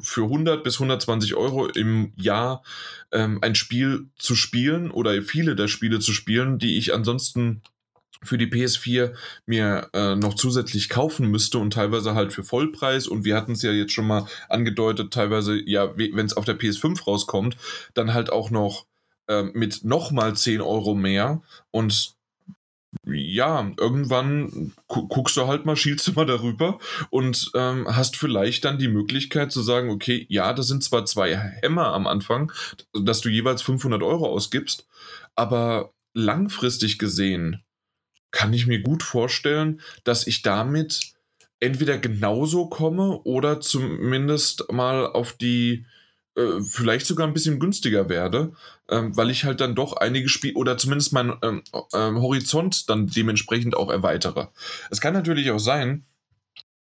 für 100 bis 120 Euro im Jahr ähm, ein Spiel zu spielen oder viele der Spiele zu spielen, die ich ansonsten für die PS4 mir äh, noch zusätzlich kaufen müsste und teilweise halt für Vollpreis. Und wir hatten es ja jetzt schon mal angedeutet, teilweise, ja, wenn es auf der PS5 rauskommt, dann halt auch noch äh, mit nochmal 10 Euro mehr. Und ja, irgendwann gu guckst du halt mal, schielst du mal darüber und ähm, hast vielleicht dann die Möglichkeit zu sagen, okay, ja, das sind zwar zwei Hämmer am Anfang, dass du jeweils 500 Euro ausgibst, aber langfristig gesehen kann ich mir gut vorstellen, dass ich damit entweder genauso komme oder zumindest mal auf die, äh, vielleicht sogar ein bisschen günstiger werde, ähm, weil ich halt dann doch einige Spiele oder zumindest meinen ähm, ähm, Horizont dann dementsprechend auch erweitere. Es kann natürlich auch sein,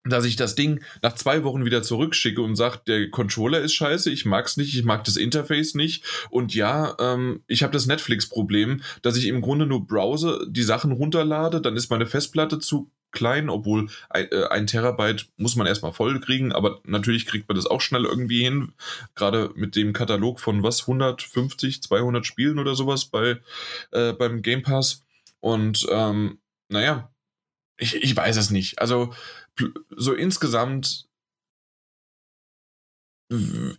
dass ich das Ding nach zwei Wochen wieder zurückschicke und sage, der Controller ist scheiße, ich mag es nicht, ich mag das Interface nicht. Und ja, ähm, ich habe das Netflix-Problem, dass ich im Grunde nur browse, die Sachen runterlade, dann ist meine Festplatte zu klein, obwohl ein, äh, ein Terabyte muss man erstmal voll kriegen, aber natürlich kriegt man das auch schnell irgendwie hin, gerade mit dem Katalog von was, 150, 200 Spielen oder sowas bei, äh, beim Game Pass. Und ähm, naja, ich, ich weiß es nicht, also so insgesamt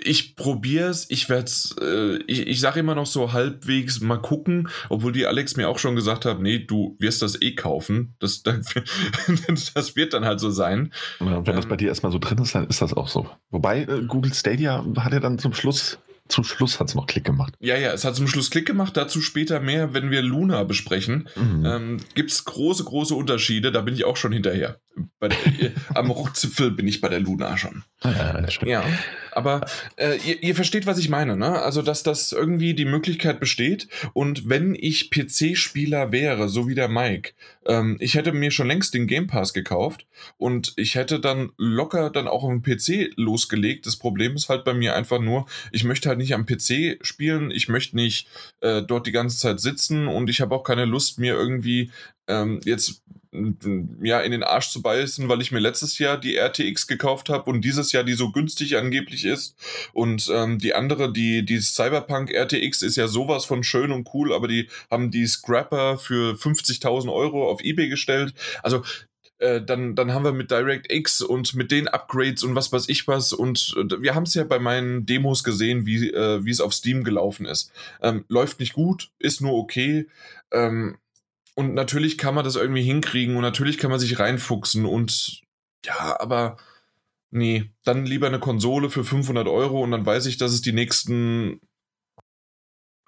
ich probiere es, ich werde es, äh, ich, ich sage immer noch so halbwegs mal gucken, obwohl die Alex mir auch schon gesagt hat, nee, du wirst das eh kaufen. Das, das wird dann halt so sein. Ja, wenn ähm, das bei dir erstmal so drin ist, dann ist das auch so. Wobei äh, Google Stadia hat ja dann zum Schluss zum Schluss hat es noch Klick gemacht. Ja, ja, es hat zum Schluss Klick gemacht. Dazu später mehr, wenn wir Luna besprechen. Mhm. Ähm, Gibt es große, große Unterschiede. Da bin ich auch schon hinterher. Der, am Rockzipfel bin ich bei der Luna schon. Ja, ja aber äh, ihr, ihr, versteht, was ich meine. Ne? Also, dass das irgendwie die Möglichkeit besteht. Und wenn ich PC-Spieler wäre, so wie der Mike, ähm, ich hätte mir schon längst den Game Pass gekauft und ich hätte dann locker dann auch auf dem PC losgelegt. Das Problem ist halt bei mir einfach nur, ich möchte halt nicht am PC spielen, ich möchte nicht äh, dort die ganze Zeit sitzen und ich habe auch keine Lust, mir irgendwie ähm, jetzt ja, in den Arsch zu beißen, weil ich mir letztes Jahr die RTX gekauft habe und dieses Jahr die so günstig angeblich ist. Und ähm, die andere, die, die Cyberpunk RTX ist ja sowas von schön und cool, aber die haben die Scrapper für 50.000 Euro auf Ebay gestellt. Also äh, dann, dann haben wir mit DirectX und mit den Upgrades und was weiß ich was. Und äh, wir haben es ja bei meinen Demos gesehen, wie, äh, es auf Steam gelaufen ist. Ähm, läuft nicht gut, ist nur okay. Ähm, und natürlich kann man das irgendwie hinkriegen und natürlich kann man sich reinfuchsen und ja, aber nee, dann lieber eine Konsole für 500 Euro und dann weiß ich, dass es die nächsten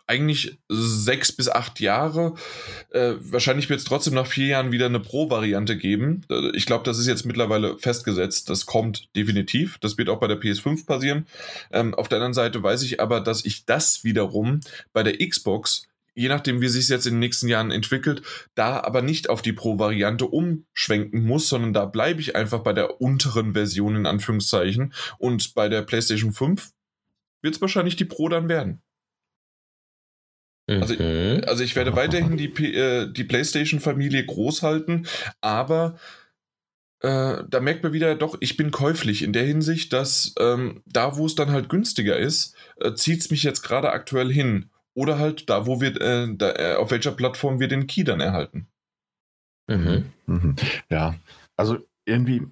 eigentlich sechs bis acht Jahre. Äh, wahrscheinlich wird es trotzdem nach vier Jahren wieder eine Pro-Variante geben. Äh, ich glaube, das ist jetzt mittlerweile festgesetzt. Das kommt definitiv. Das wird auch bei der PS5 passieren. Ähm, auf der anderen Seite weiß ich aber, dass ich das wiederum bei der Xbox je nachdem, wie sich es jetzt in den nächsten Jahren entwickelt, da aber nicht auf die Pro-Variante umschwenken muss, sondern da bleibe ich einfach bei der unteren Version in Anführungszeichen. Und bei der PlayStation 5 wird es wahrscheinlich die Pro dann werden. Also, mhm. also ich werde weiterhin die, äh, die PlayStation-Familie groß halten, aber äh, da merkt man wieder, doch, ich bin käuflich in der Hinsicht, dass ähm, da, wo es dann halt günstiger ist, äh, zieht es mich jetzt gerade aktuell hin. Oder halt da, wo wir, äh, da, äh, auf welcher Plattform wir den Key dann erhalten. Mhm. Mhm. Ja, also irgendwie,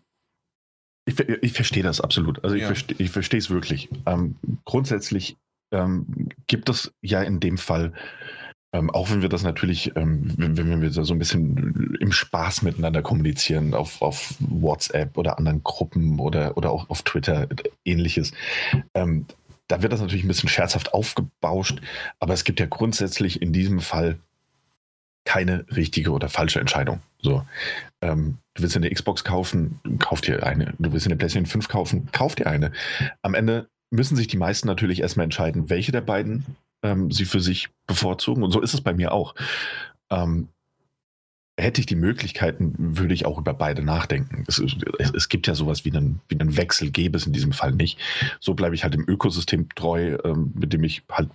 ich, ich verstehe das absolut. Also ich, ja. verstehe, ich verstehe es wirklich. Ähm, grundsätzlich ähm, gibt es ja in dem Fall, ähm, auch wenn wir das natürlich, ähm, wenn, wenn, wir so ein bisschen im Spaß miteinander kommunizieren, auf, auf WhatsApp oder anderen Gruppen oder, oder auch auf Twitter, ähnliches, ähm, da wird das natürlich ein bisschen scherzhaft aufgebauscht, aber es gibt ja grundsätzlich in diesem Fall keine richtige oder falsche Entscheidung. So, ähm, du willst eine Xbox kaufen, kauf dir eine. Du willst eine PlayStation 5 kaufen, kauf dir eine. Am Ende müssen sich die meisten natürlich erstmal entscheiden, welche der beiden ähm, sie für sich bevorzugen. Und so ist es bei mir auch. Ähm, hätte ich die Möglichkeiten, würde ich auch über beide nachdenken. Es, es, es, gibt ja sowas wie einen, wie einen Wechsel, gäbe es in diesem Fall nicht. So bleibe ich halt dem Ökosystem treu, ähm, mit dem ich halt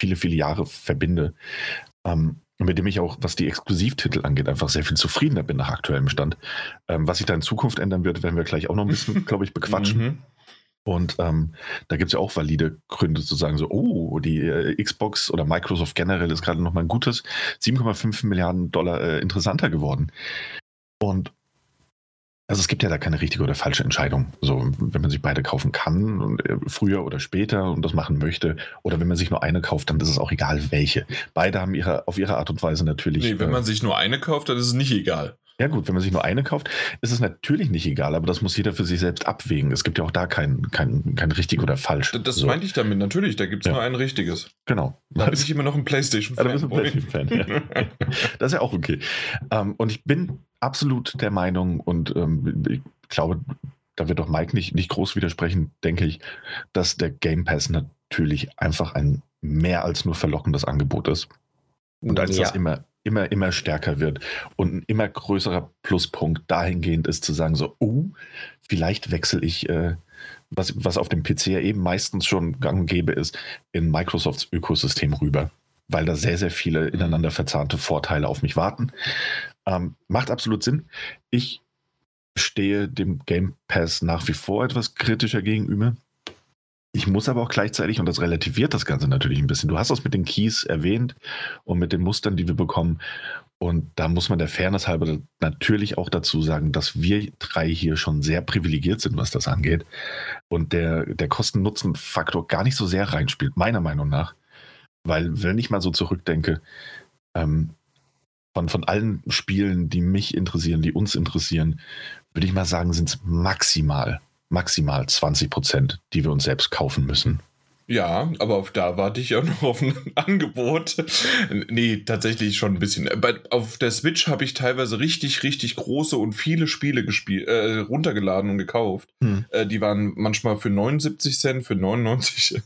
viele, viele Jahre verbinde. Ähm, mit dem ich auch, was die Exklusivtitel angeht, einfach sehr viel zufriedener bin nach aktuellem Stand. Ähm, was sich da in Zukunft ändern wird, werden wir gleich auch noch ein bisschen, glaube ich, bequatschen. Und ähm, da gibt es ja auch valide Gründe zu sagen, so, oh, die äh, Xbox oder Microsoft generell ist gerade nochmal ein gutes 7,5 Milliarden Dollar äh, interessanter geworden. Und also es gibt ja da keine richtige oder falsche Entscheidung. So, wenn man sich beide kaufen kann, und, äh, früher oder später und das machen möchte, oder wenn man sich nur eine kauft, dann ist es auch egal, welche. Beide haben ihre, auf ihre Art und Weise natürlich. Nee, wenn äh, man sich nur eine kauft, dann ist es nicht egal. Ja gut, wenn man sich nur eine kauft, ist es natürlich nicht egal, aber das muss jeder für sich selbst abwägen. Es gibt ja auch da kein, kein, kein richtig oder falsch. Das, das so. meinte ich damit, natürlich, da gibt es ja. nur ein richtiges. Genau. Da bin ich immer noch ein Playstation-Fan. Ja, ein Playstation-Fan, ja. Das ist ja auch okay. Um, ähm, und ich bin absolut der Meinung und um, ich glaube, da wird doch Mike nicht, nicht groß widersprechen, denke ich, dass der Game Pass natürlich einfach ein mehr als nur verlockendes Angebot ist. Und als ja. das immer immer, immer stärker wird und ein immer größerer Pluspunkt dahingehend ist zu sagen, so, oh, vielleicht wechsle ich, äh, was, was auf dem PC ja eben meistens schon gang und gäbe ist, in Microsofts Ökosystem rüber, weil da sehr, sehr viele mhm. ineinander verzahnte Vorteile auf mich warten. Ähm, macht absolut Sinn. Ich stehe dem Game Pass nach wie vor etwas kritischer gegenüber. Ich muss aber auch gleichzeitig, und das relativiert das Ganze natürlich ein bisschen, du hast das mit den Keys erwähnt und mit den Mustern, die wir bekommen. Und da muss man der Fairness halber natürlich auch dazu sagen, dass wir drei hier schon sehr privilegiert sind, was das angeht. Und der, der Kosten-Nutzen-Faktor gar nicht so sehr reinspielt, meiner Meinung nach. Weil, wenn ich mal so zurückdenke, ähm, von, von allen Spielen, die mich interessieren, die uns interessieren, würde ich mal sagen, sind es maximal maximal 20 Prozent, die wir uns selbst kaufen müssen. Ja, aber auf da warte ich auch noch auf ein Angebot. nee, tatsächlich schon ein bisschen. Bei, auf der Switch habe ich teilweise richtig, richtig große und viele Spiele gespielt, äh, runtergeladen und gekauft. Hm. Äh, die waren manchmal für 79 Cent, für 99 Cent.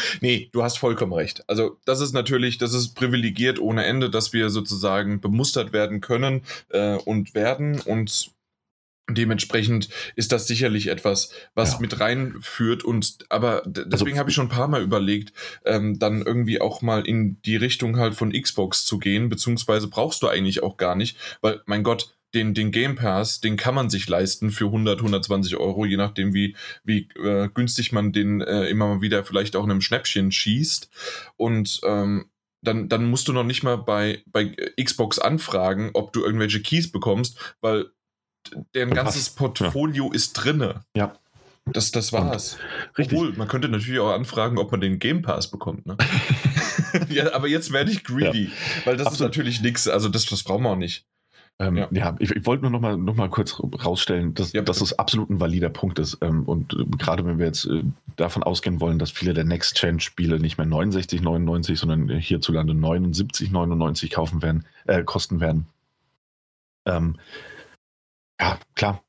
nee, du hast vollkommen recht. Also, das ist natürlich, das ist privilegiert ohne Ende, dass wir sozusagen bemustert werden können äh, und werden und Dementsprechend ist das sicherlich etwas, was ja. mit reinführt und aber also deswegen also, habe ich schon ein paar Mal überlegt, ähm, dann irgendwie auch mal in die Richtung halt von Xbox zu gehen, beziehungsweise brauchst du eigentlich auch gar nicht, weil mein Gott, den, den Game Pass, den kann man sich leisten für 100, 120 Euro, je nachdem wie, wie äh, günstig man den äh, immer mal wieder vielleicht auch in einem Schnäppchen schießt und ähm, dann, dann musst du noch nicht mal bei, bei Xbox anfragen, ob du irgendwelche Keys bekommst, weil deren ganzes Portfolio ja. ist drinne. Ja. Das, das war's. Und, richtig. Obwohl, man könnte natürlich auch anfragen, ob man den Game Pass bekommt. Ne? ja, aber jetzt werde ich greedy, ja. weil das Absolut. ist natürlich nichts. Also das, das brauchen wir auch nicht. Ähm, ja. ja, ich, ich wollte nur noch mal, noch mal kurz rausstellen, dass, ja, dass das absolut ein valider Punkt ist. Ähm, und äh, gerade wenn wir jetzt äh, davon ausgehen wollen, dass viele der Next-Gen-Spiele nicht mehr 69, 99, sondern hierzulande 79, 99 kaufen werden, äh, kosten werden. Ähm, ja, klar,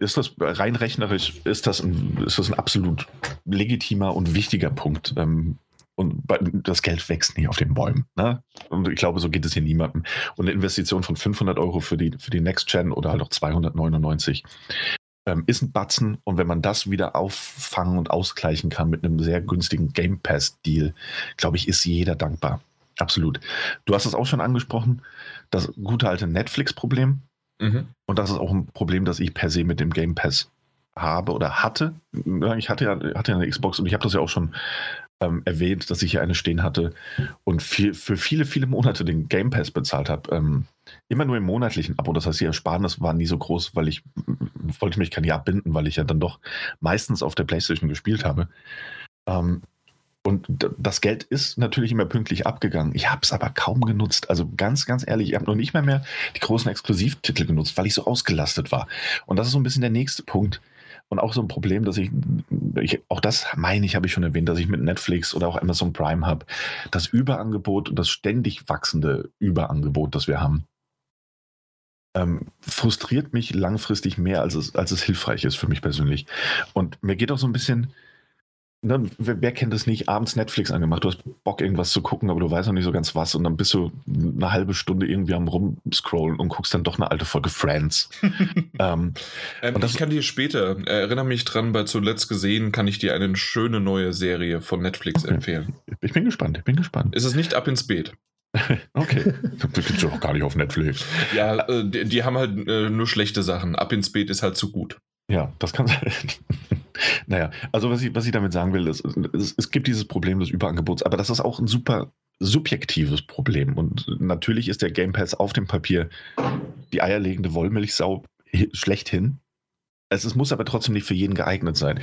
ist das rein rechnerisch, ist das ein, ist das ein absolut legitimer und wichtiger Punkt. Ähm, und das Geld wächst nicht auf den Bäumen. Ne? Und ich glaube, so geht es hier niemandem. Und eine Investition von 500 Euro für die, für die Next Gen oder halt auch 299 ähm, ist ein Batzen. Und wenn man das wieder auffangen und ausgleichen kann mit einem sehr günstigen Game Pass Deal, glaube ich, ist jeder dankbar. Absolut. Du hast es auch schon angesprochen, das gute alte Netflix-Problem. Mhm. Und das ist auch ein Problem, das ich per se mit dem Game Pass habe oder hatte. Ich hatte ja, hatte ja eine Xbox und ich habe das ja auch schon ähm, erwähnt, dass ich hier eine stehen hatte und viel, für viele, viele Monate den Game Pass bezahlt habe. Ähm, immer nur im monatlichen Abo. Das heißt, die Ersparnis war nie so groß, weil ich wollte mich kein Jahr binden, weil ich ja dann doch meistens auf der Playstation gespielt habe. Ähm, und das Geld ist natürlich immer pünktlich abgegangen. Ich habe es aber kaum genutzt. Also ganz, ganz ehrlich, ich habe noch nicht mehr, mehr die großen Exklusivtitel genutzt, weil ich so ausgelastet war. Und das ist so ein bisschen der nächste Punkt. Und auch so ein Problem, dass ich, ich auch das meine ich, habe ich schon erwähnt, dass ich mit Netflix oder auch Amazon Prime habe, das Überangebot und das ständig wachsende Überangebot, das wir haben, ähm, frustriert mich langfristig mehr, als es, als es hilfreich ist für mich persönlich. Und mir geht auch so ein bisschen, ne, wer, wer, kennt das nicht, abends Netflix angemacht, du hast Bock irgendwas zu gucken, aber du weißt noch nicht so ganz was und dann bist du eine halbe Stunde irgendwie am rumscrollen und guckst dann doch eine alte Folge Friends. ähm, ähm, ich kann dir später, erinnere mich dran, bei zuletzt gesehen, kann ich dir eine schöne neue Serie von Netflix okay. empfehlen. Ich bin gespannt, ich bin gespannt. Ist es nicht ab ins Beet? okay. Das gibt es doch gar nicht auf Netflix. Ja, äh, die, die, haben halt äh, nur schlechte Sachen. Ab ins Beet ist halt zu gut. Ja, das kann sein. naja, also was ich, was ich damit sagen will, ist, es, es gibt dieses Problem des Überangebots, aber das ist auch ein super subjektives Problem. Und natürlich ist der Game Pass auf dem Papier die eierlegende Wollmilchsau schlechthin. Es, es muss aber trotzdem nicht für jeden geeignet sein.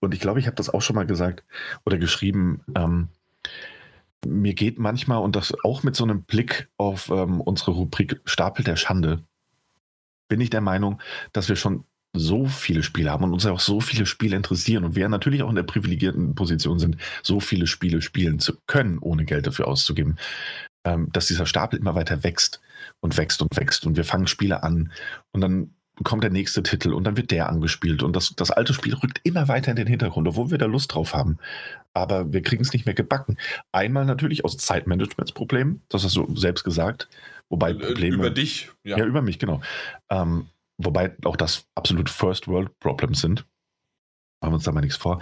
Und ich glaube, ich habe das auch schon mal gesagt oder geschrieben. Ähm, mir geht manchmal, und das auch mit so einem Blick auf ähm, unsere Rubrik Stapel der Schande, bin ich der Meinung, dass wir schon so viele Spiele haben und uns auch so viele Spiele interessieren und wir natürlich auch in der privilegierten Position sind, so viele Spiele spielen zu können, ohne Geld dafür auszugeben, ähm, dass dieser Stapel immer weiter wächst und wächst und wächst und wir fangen Spiele an und dann kommt der nächste Titel und dann wird der angespielt und das, das alte Spiel rückt immer weiter in den Hintergrund, obwohl wir da Lust drauf haben. Aber wir kriegen es nicht mehr gebacken. Einmal natürlich aus Zeitmanagementsproblemen, das hast du selbst gesagt, wobei äh, Probleme... Über dich, ja. Ja, über mich, genau. Ähm, wobei auch das absolut First World Problems sind. Machen wir uns da mal nichts vor.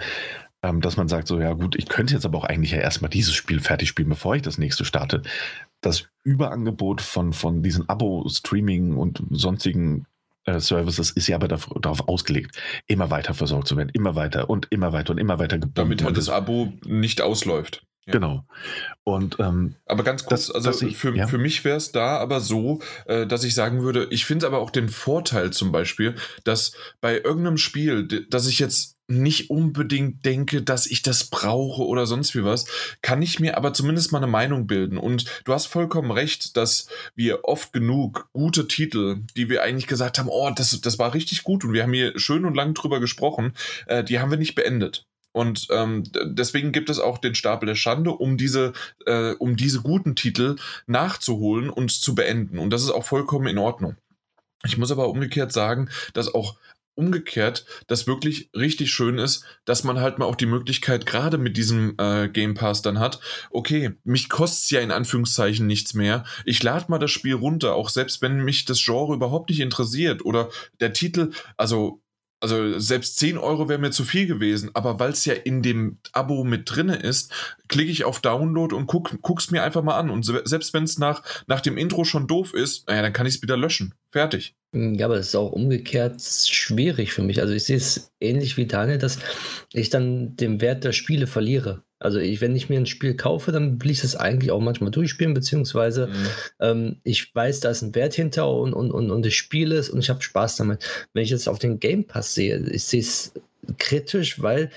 Ähm, dass man sagt, so, ja gut, ich könnte jetzt aber auch eigentlich ja erstmal dieses Spiel fertig spielen, bevor ich das nächste starte. Das Überangebot von, von diesen Abo-Streaming und sonstigen äh, Services ist ja aber darauf, darauf, ausgelegt, immer weiter versorgt zu werden, immer weiter und immer weiter und immer weiter gebunden. Damit halt das Abo nicht ausläuft. Ja. Genau. Und, ähm, aber ganz kurz, das, also ich, für, ja. für mich wäre es da aber so, äh, dass ich sagen würde, ich finde aber auch den Vorteil zum Beispiel, dass bei irgendeinem Spiel, dass ich jetzt nicht unbedingt denke, dass ich das brauche oder sonst wie was, kann ich mir aber zumindest mal eine Meinung bilden. Und du hast vollkommen recht, dass wir oft genug gute Titel, die wir eigentlich gesagt haben, oh, das, das war richtig gut und wir haben hier schön und lang drüber gesprochen, äh, die haben wir nicht beendet. Und ähm, deswegen gibt es auch den Stapel der Schande, um diese, äh, um diese guten Titel nachzuholen und zu beenden. Und das ist auch vollkommen in Ordnung. Ich muss aber umgekehrt sagen, dass auch umgekehrt das wirklich richtig schön ist, dass man halt mal auch die Möglichkeit gerade mit diesem äh, Game Pass dann hat, okay, mich kostet ja in Anführungszeichen nichts mehr. Ich lade mal das Spiel runter, auch selbst wenn mich das Genre überhaupt nicht interessiert oder der Titel, also also selbst 10 Euro wäre mir zu viel gewesen, aber weil es ja in dem Abo mit drinne ist, klicke ich auf Download und guck, guck's mir einfach mal an. Und selbst wenn es nach, nach dem Intro schon doof ist, naja, dann kann ich es wieder löschen. Fertig. Hm, ja, aber es ist auch umgekehrt schwierig für mich. Also ich sehe es ähnlich wie Daniel, dass ich dann den Wert der Spiele verliere. Also ich, wenn ich mir ein Spiel kaufe, dann will ich das eigentlich auch manchmal durchspielen, beziehungsweise mhm. ähm, ich weiß, da ist ein Wert hinter und, und, und, und ich spiele es und ich habe Spaß damit. Wenn ich jetzt auf den Game Pass sehe, ich sehe es kritisch, weil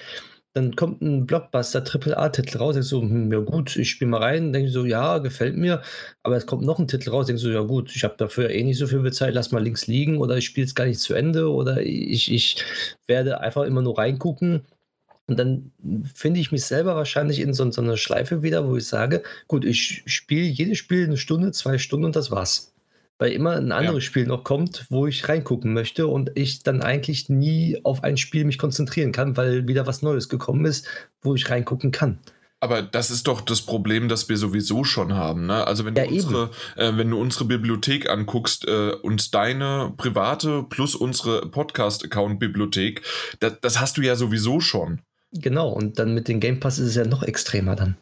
dann kommt ein Blockbuster AAA-Titel raus, ich so, hm, ja gut, ich spiele mal rein, denke ich so, ja, gefällt mir, aber es kommt noch ein Titel raus, denke so, ja gut, ich habe dafür eh nicht so viel bezahlt, lass mal links liegen oder ich spiele es gar nicht zu Ende oder ich, ich werde einfach immer nur reingucken und dann finde ich mich selber wahrscheinlich in so, so einer Schleife wieder, wo ich sage, gut, ich spiele jedes Spiel eine Stunde, zwei Stunden und das war's weil immer ein anderes ja. Spiel noch kommt, wo ich reingucken möchte und ich dann eigentlich nie auf ein Spiel mich konzentrieren kann, weil wieder was Neues gekommen ist, wo ich reingucken kann. Aber das ist doch das Problem, das wir sowieso schon haben. Ne? Also wenn du, ja, unsere, äh, wenn du unsere Bibliothek anguckst äh, und deine private plus unsere Podcast-Account-Bibliothek, das, das hast du ja sowieso schon. Genau, und dann mit dem Game Pass ist es ja noch extremer dann.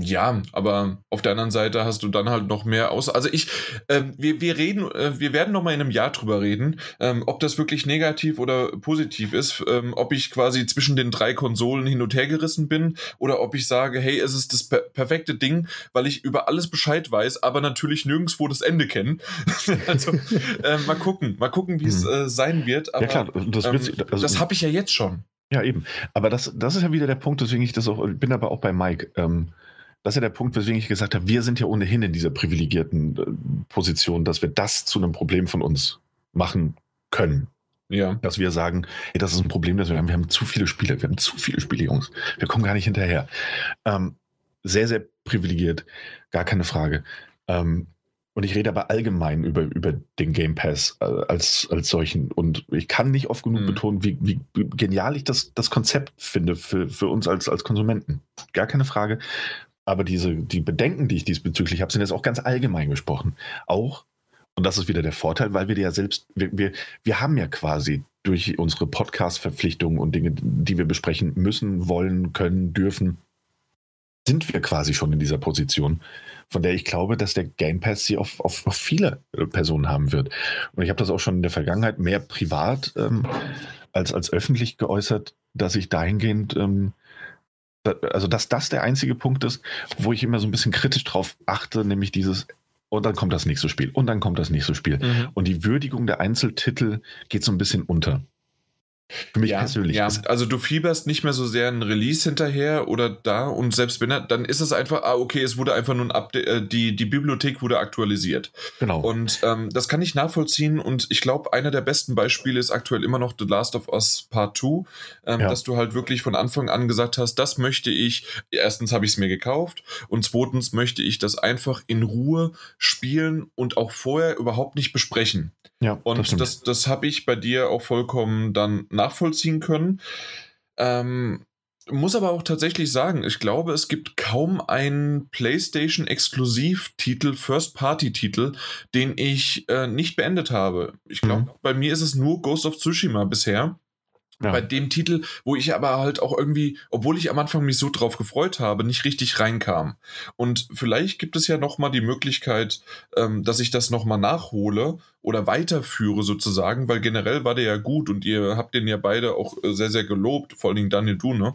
Ja, aber auf der anderen Seite hast du dann halt noch mehr aus. Also ich, äh, wir, wir reden, äh, wir werden noch mal in einem Jahr drüber reden, ähm, ob das wirklich negativ oder positiv ist, ähm, ob ich quasi zwischen den drei Konsolen hin und her gerissen bin oder ob ich sage, hey, es ist das per perfekte Ding, weil ich über alles Bescheid weiß, aber natürlich nirgendwo das Ende kenne. also äh, mal gucken, mal gucken, wie es hm. äh, sein wird. Aber, ja klar, das, ähm, also, das habe ich ja jetzt schon. Ja, eben. Aber das, das ist ja wieder der Punkt, weswegen ich das auch, bin aber auch bei Mike. Ähm, das ist ja der Punkt, weswegen ich gesagt habe, wir sind ja ohnehin in dieser privilegierten äh, Position, dass wir das zu einem Problem von uns machen können. Ja. Dass wir sagen, ey, das ist ein Problem, das wir haben. Wir haben zu viele Spiele, wir haben zu viele Spiele, Jungs. Wir kommen gar nicht hinterher. Ähm, sehr, sehr privilegiert, gar keine Frage. Ähm, und ich rede aber allgemein über, über den Game Pass äh, als, als solchen. Und ich kann nicht oft genug mhm. betonen, wie, wie genial ich das, das Konzept finde für, für uns als, als Konsumenten. Gar keine Frage. Aber diese, die Bedenken, die ich diesbezüglich habe, sind jetzt auch ganz allgemein gesprochen. Auch, und das ist wieder der Vorteil, weil wir ja selbst, wir, wir, wir haben ja quasi durch unsere Podcast-Verpflichtungen und Dinge, die wir besprechen müssen, wollen, können, dürfen, sind wir quasi schon in dieser Position, von der ich glaube, dass der Game Pass sie auf, auf, auf viele äh, Personen haben wird. Und ich habe das auch schon in der Vergangenheit mehr privat ähm, als, als öffentlich geäußert, dass ich dahingehend, ähm, also dass das der einzige Punkt ist, wo ich immer so ein bisschen kritisch drauf achte, nämlich dieses, und dann kommt das nächste Spiel und dann kommt das nächste Spiel. Mhm. Und die Würdigung der Einzeltitel geht so ein bisschen unter. Für mich ja, persönlich. Ja. Also du fieberst nicht mehr so sehr ein Release hinterher oder da und selbst wenn er, dann ist es einfach, ah, okay, es wurde einfach nur ein Update, äh, die, die Bibliothek wurde aktualisiert. Genau. Und ähm, das kann ich nachvollziehen und ich glaube, einer der besten Beispiele ist aktuell immer noch The Last of Us Part 2, ähm, ja. dass du halt wirklich von Anfang an gesagt hast, das möchte ich, erstens habe ich es mir gekauft und zweitens möchte ich das einfach in Ruhe spielen und auch vorher überhaupt nicht besprechen. Ja, und das, das, das habe ich bei dir auch vollkommen dann nachvollziehen können. Ähm, muss aber auch tatsächlich sagen, ich glaube, es gibt kaum einen PlayStation-Exklusiv-Titel, First-Party-Titel, den ich äh, nicht beendet habe. Ich glaube, mhm. bei mir ist es nur Ghost of Tsushima bisher. Ja. Bei dem Titel, wo ich aber halt auch irgendwie, obwohl ich am Anfang mich so drauf gefreut habe, nicht richtig reinkam. Und vielleicht gibt es ja nochmal die Möglichkeit, ähm, dass ich das nochmal nachhole oder weiterführe sozusagen, weil generell war der ja gut und ihr habt den ja beide auch äh, sehr, sehr gelobt, vor allen Dingen Daniel, du, ne?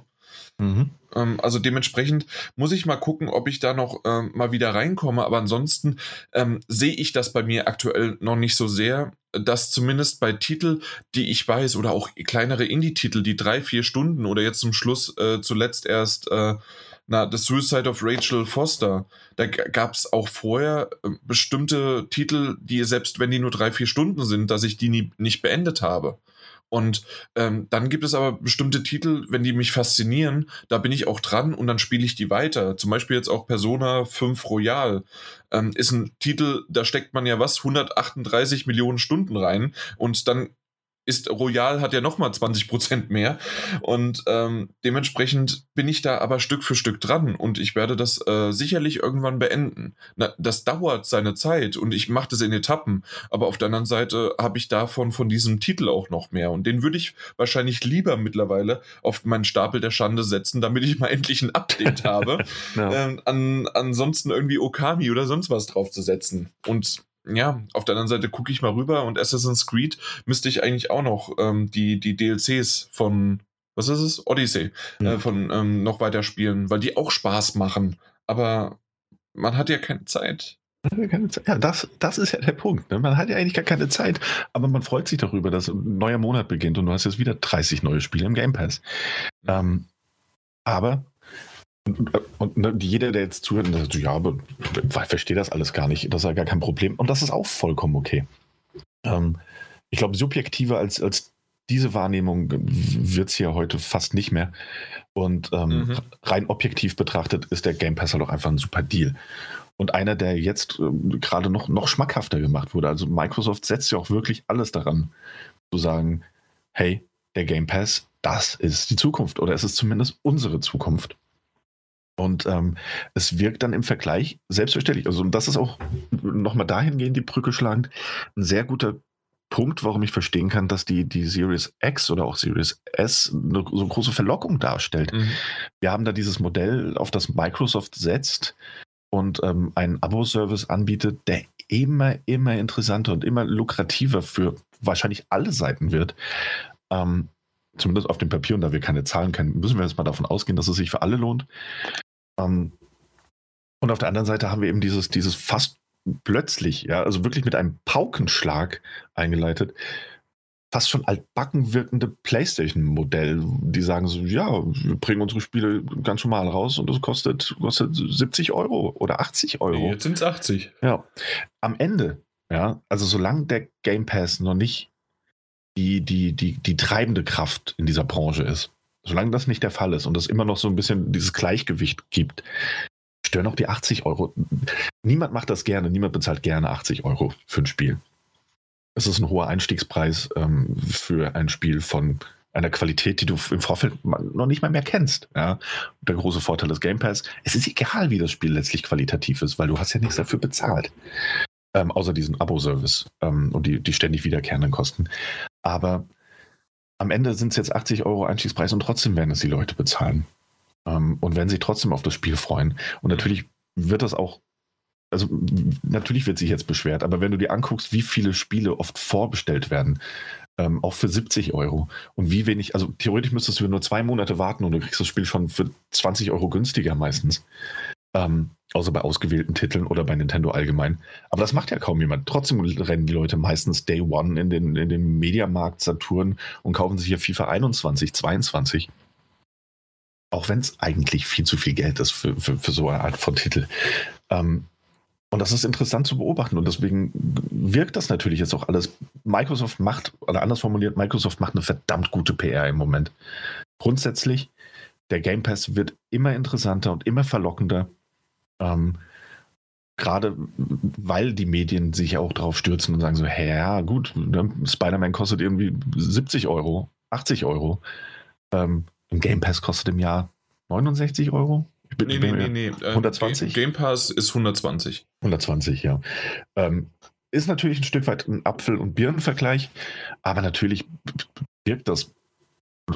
Mhm. Ähm, also dementsprechend muss ich mal gucken, ob ich da noch ähm, mal wieder reinkomme. Aber ansonsten ähm, sehe ich das bei mir aktuell noch nicht so sehr, dass zumindest bei Titel, die ich weiß, oder auch kleinere Indie-Titel, die drei, vier Stunden oder jetzt zum Schluss äh, zuletzt erst äh, na, The Suicide of Rachel Foster. Da gab es auch vorher äh, bestimmte Titel, die selbst wenn die nur drei, vier Stunden sind, dass ich die nie, nicht beendet habe. Und ähm, dann gibt es aber bestimmte Titel, wenn die mich faszinieren, da bin ich auch dran und dann spiele ich die weiter. Zum Beispiel jetzt auch Persona 5 Royal. Ähm, ist ein Titel, da steckt man ja was, 138 Millionen Stunden rein und dann ist Royal hat ja nochmal 20 Prozent mehr. Und ähm, dementsprechend bin ich da aber Stück für Stück dran und ich werde das äh, sicherlich irgendwann beenden. Na, das dauert seine Zeit und ich mache das in Etappen. Aber auf der anderen Seite habe ich davon von diesem Titel auch noch mehr. Und den würde ich wahrscheinlich lieber mittlerweile auf meinen Stapel der Schande setzen, damit ich mal endlich ein Update habe. ja. ähm, an, ansonsten irgendwie Okami oder sonst was draufzusetzen. Und ja, auf der anderen Seite gucke ich mal rüber und Assassin's Creed müsste ich eigentlich auch noch ähm, die, die DLCs von was ist es? Odyssey mhm. äh, von ähm, noch weiter spielen, weil die auch Spaß machen. Aber man hat ja keine Zeit. Ja, das, das ist ja der Punkt. Ne? Man hat ja eigentlich gar keine Zeit, aber man freut sich darüber, dass ein neuer Monat beginnt und du hast jetzt wieder 30 neue Spiele im Game Pass. Ähm, aber und, und ne, jeder, der jetzt zuhört, sagt so, ja, aber ich verstehe das alles gar nicht, das ist ja gar kein Problem. Und das ist auch vollkommen okay. Ähm, ich glaube, subjektiver als, als diese Wahrnehmung wird es hier heute fast nicht mehr. Und ähm, mhm. rein objektiv betrachtet ist der Game Pass halt auch einfach ein super Deal. Und einer, der jetzt äh, gerade noch, noch schmackhafter gemacht wurde. Also Microsoft setzt ja auch wirklich alles daran, zu sagen, hey, der Game Pass, das ist die Zukunft oder es ist zumindest unsere Zukunft. Und ähm, es wirkt dann im Vergleich selbstverständlich. Also, und das ist auch nochmal dahingehend die Brücke schlagend, ein sehr guter Punkt, warum ich verstehen kann, dass die, die Series X oder auch Series S eine so große Verlockung darstellt. Mhm. Wir haben da dieses Modell, auf das Microsoft setzt und ähm, einen Abo-Service anbietet, der immer, immer interessanter und immer lukrativer für wahrscheinlich alle Seiten wird. Ähm, zumindest auf dem Papier, und da wir keine Zahlen kennen, müssen wir jetzt mal davon ausgehen, dass es sich für alle lohnt. Ähm, und auf der anderen Seite haben wir eben dieses, dieses fast plötzlich, ja, also wirklich mit einem Paukenschlag eingeleitet, fast schon altbacken wirkende PlayStation-Modell, die sagen so, ja, wir bringen unsere Spiele ganz normal raus und das kostet, kostet 70 Euro oder 80 Euro. Jetzt sind es 80. Ja. Am Ende, ja, also solange der Game Pass noch nicht die, die, die, die treibende Kraft in dieser Branche ist, solange das nicht der Fall ist und es immer noch so ein bisschen dieses Gleichgewicht gibt, stören auch die 80 Euro. Niemand macht das gerne, niemand bezahlt gerne 80 Euro für ein Spiel. Es ist ein hoher Einstiegspreis ähm, für ein Spiel von einer Qualität, die du im Vorfeld noch nicht mal mehr kennst. Ja? Der große Vorteil des Game Pass, es ist egal, wie das Spiel letztlich qualitativ ist, weil du hast ja nichts dafür bezahlt. Ähm, außer diesen Abo-Service ähm, und die, die ständig wiederkehrenden Kosten. Aber am Ende sind es jetzt 80 Euro Einstiegspreis und trotzdem werden es die Leute bezahlen. Ähm, und werden sich trotzdem auf das Spiel freuen. Und natürlich wird das auch, also natürlich wird sich jetzt beschwert, aber wenn du dir anguckst, wie viele Spiele oft vorbestellt werden, ähm, auch für 70 Euro und wie wenig, also theoretisch müsstest du nur zwei Monate warten und du kriegst das Spiel schon für 20 Euro günstiger meistens. Ähm, außer bei ausgewählten Titeln oder bei Nintendo allgemein. Aber das macht ja kaum jemand. Trotzdem rennen die Leute meistens Day One in den, in den Mediamarkt Saturn und kaufen sich hier FIFA 21, 22. Auch wenn es eigentlich viel zu viel Geld ist für, für, für so eine Art von Titel. Ähm, und das ist interessant zu beobachten und deswegen wirkt das natürlich jetzt auch alles. Microsoft macht, oder anders formuliert, Microsoft macht eine verdammt gute PR im Moment. Grundsätzlich, der Game Pass wird immer interessanter und immer verlockender. Ähm, Gerade weil die Medien sich auch darauf stürzen und sagen so, hä, ja gut, ne, Spider-Man kostet irgendwie 70 Euro, 80 Euro. Ähm, im Game Pass kostet im Jahr 69 Euro. Ich bin, nee, nee, nee, nee. 120? Game Pass ist 120. 120, ja. Ähm, ist natürlich ein Stück weit ein Apfel- und Birnenvergleich, aber natürlich wirkt das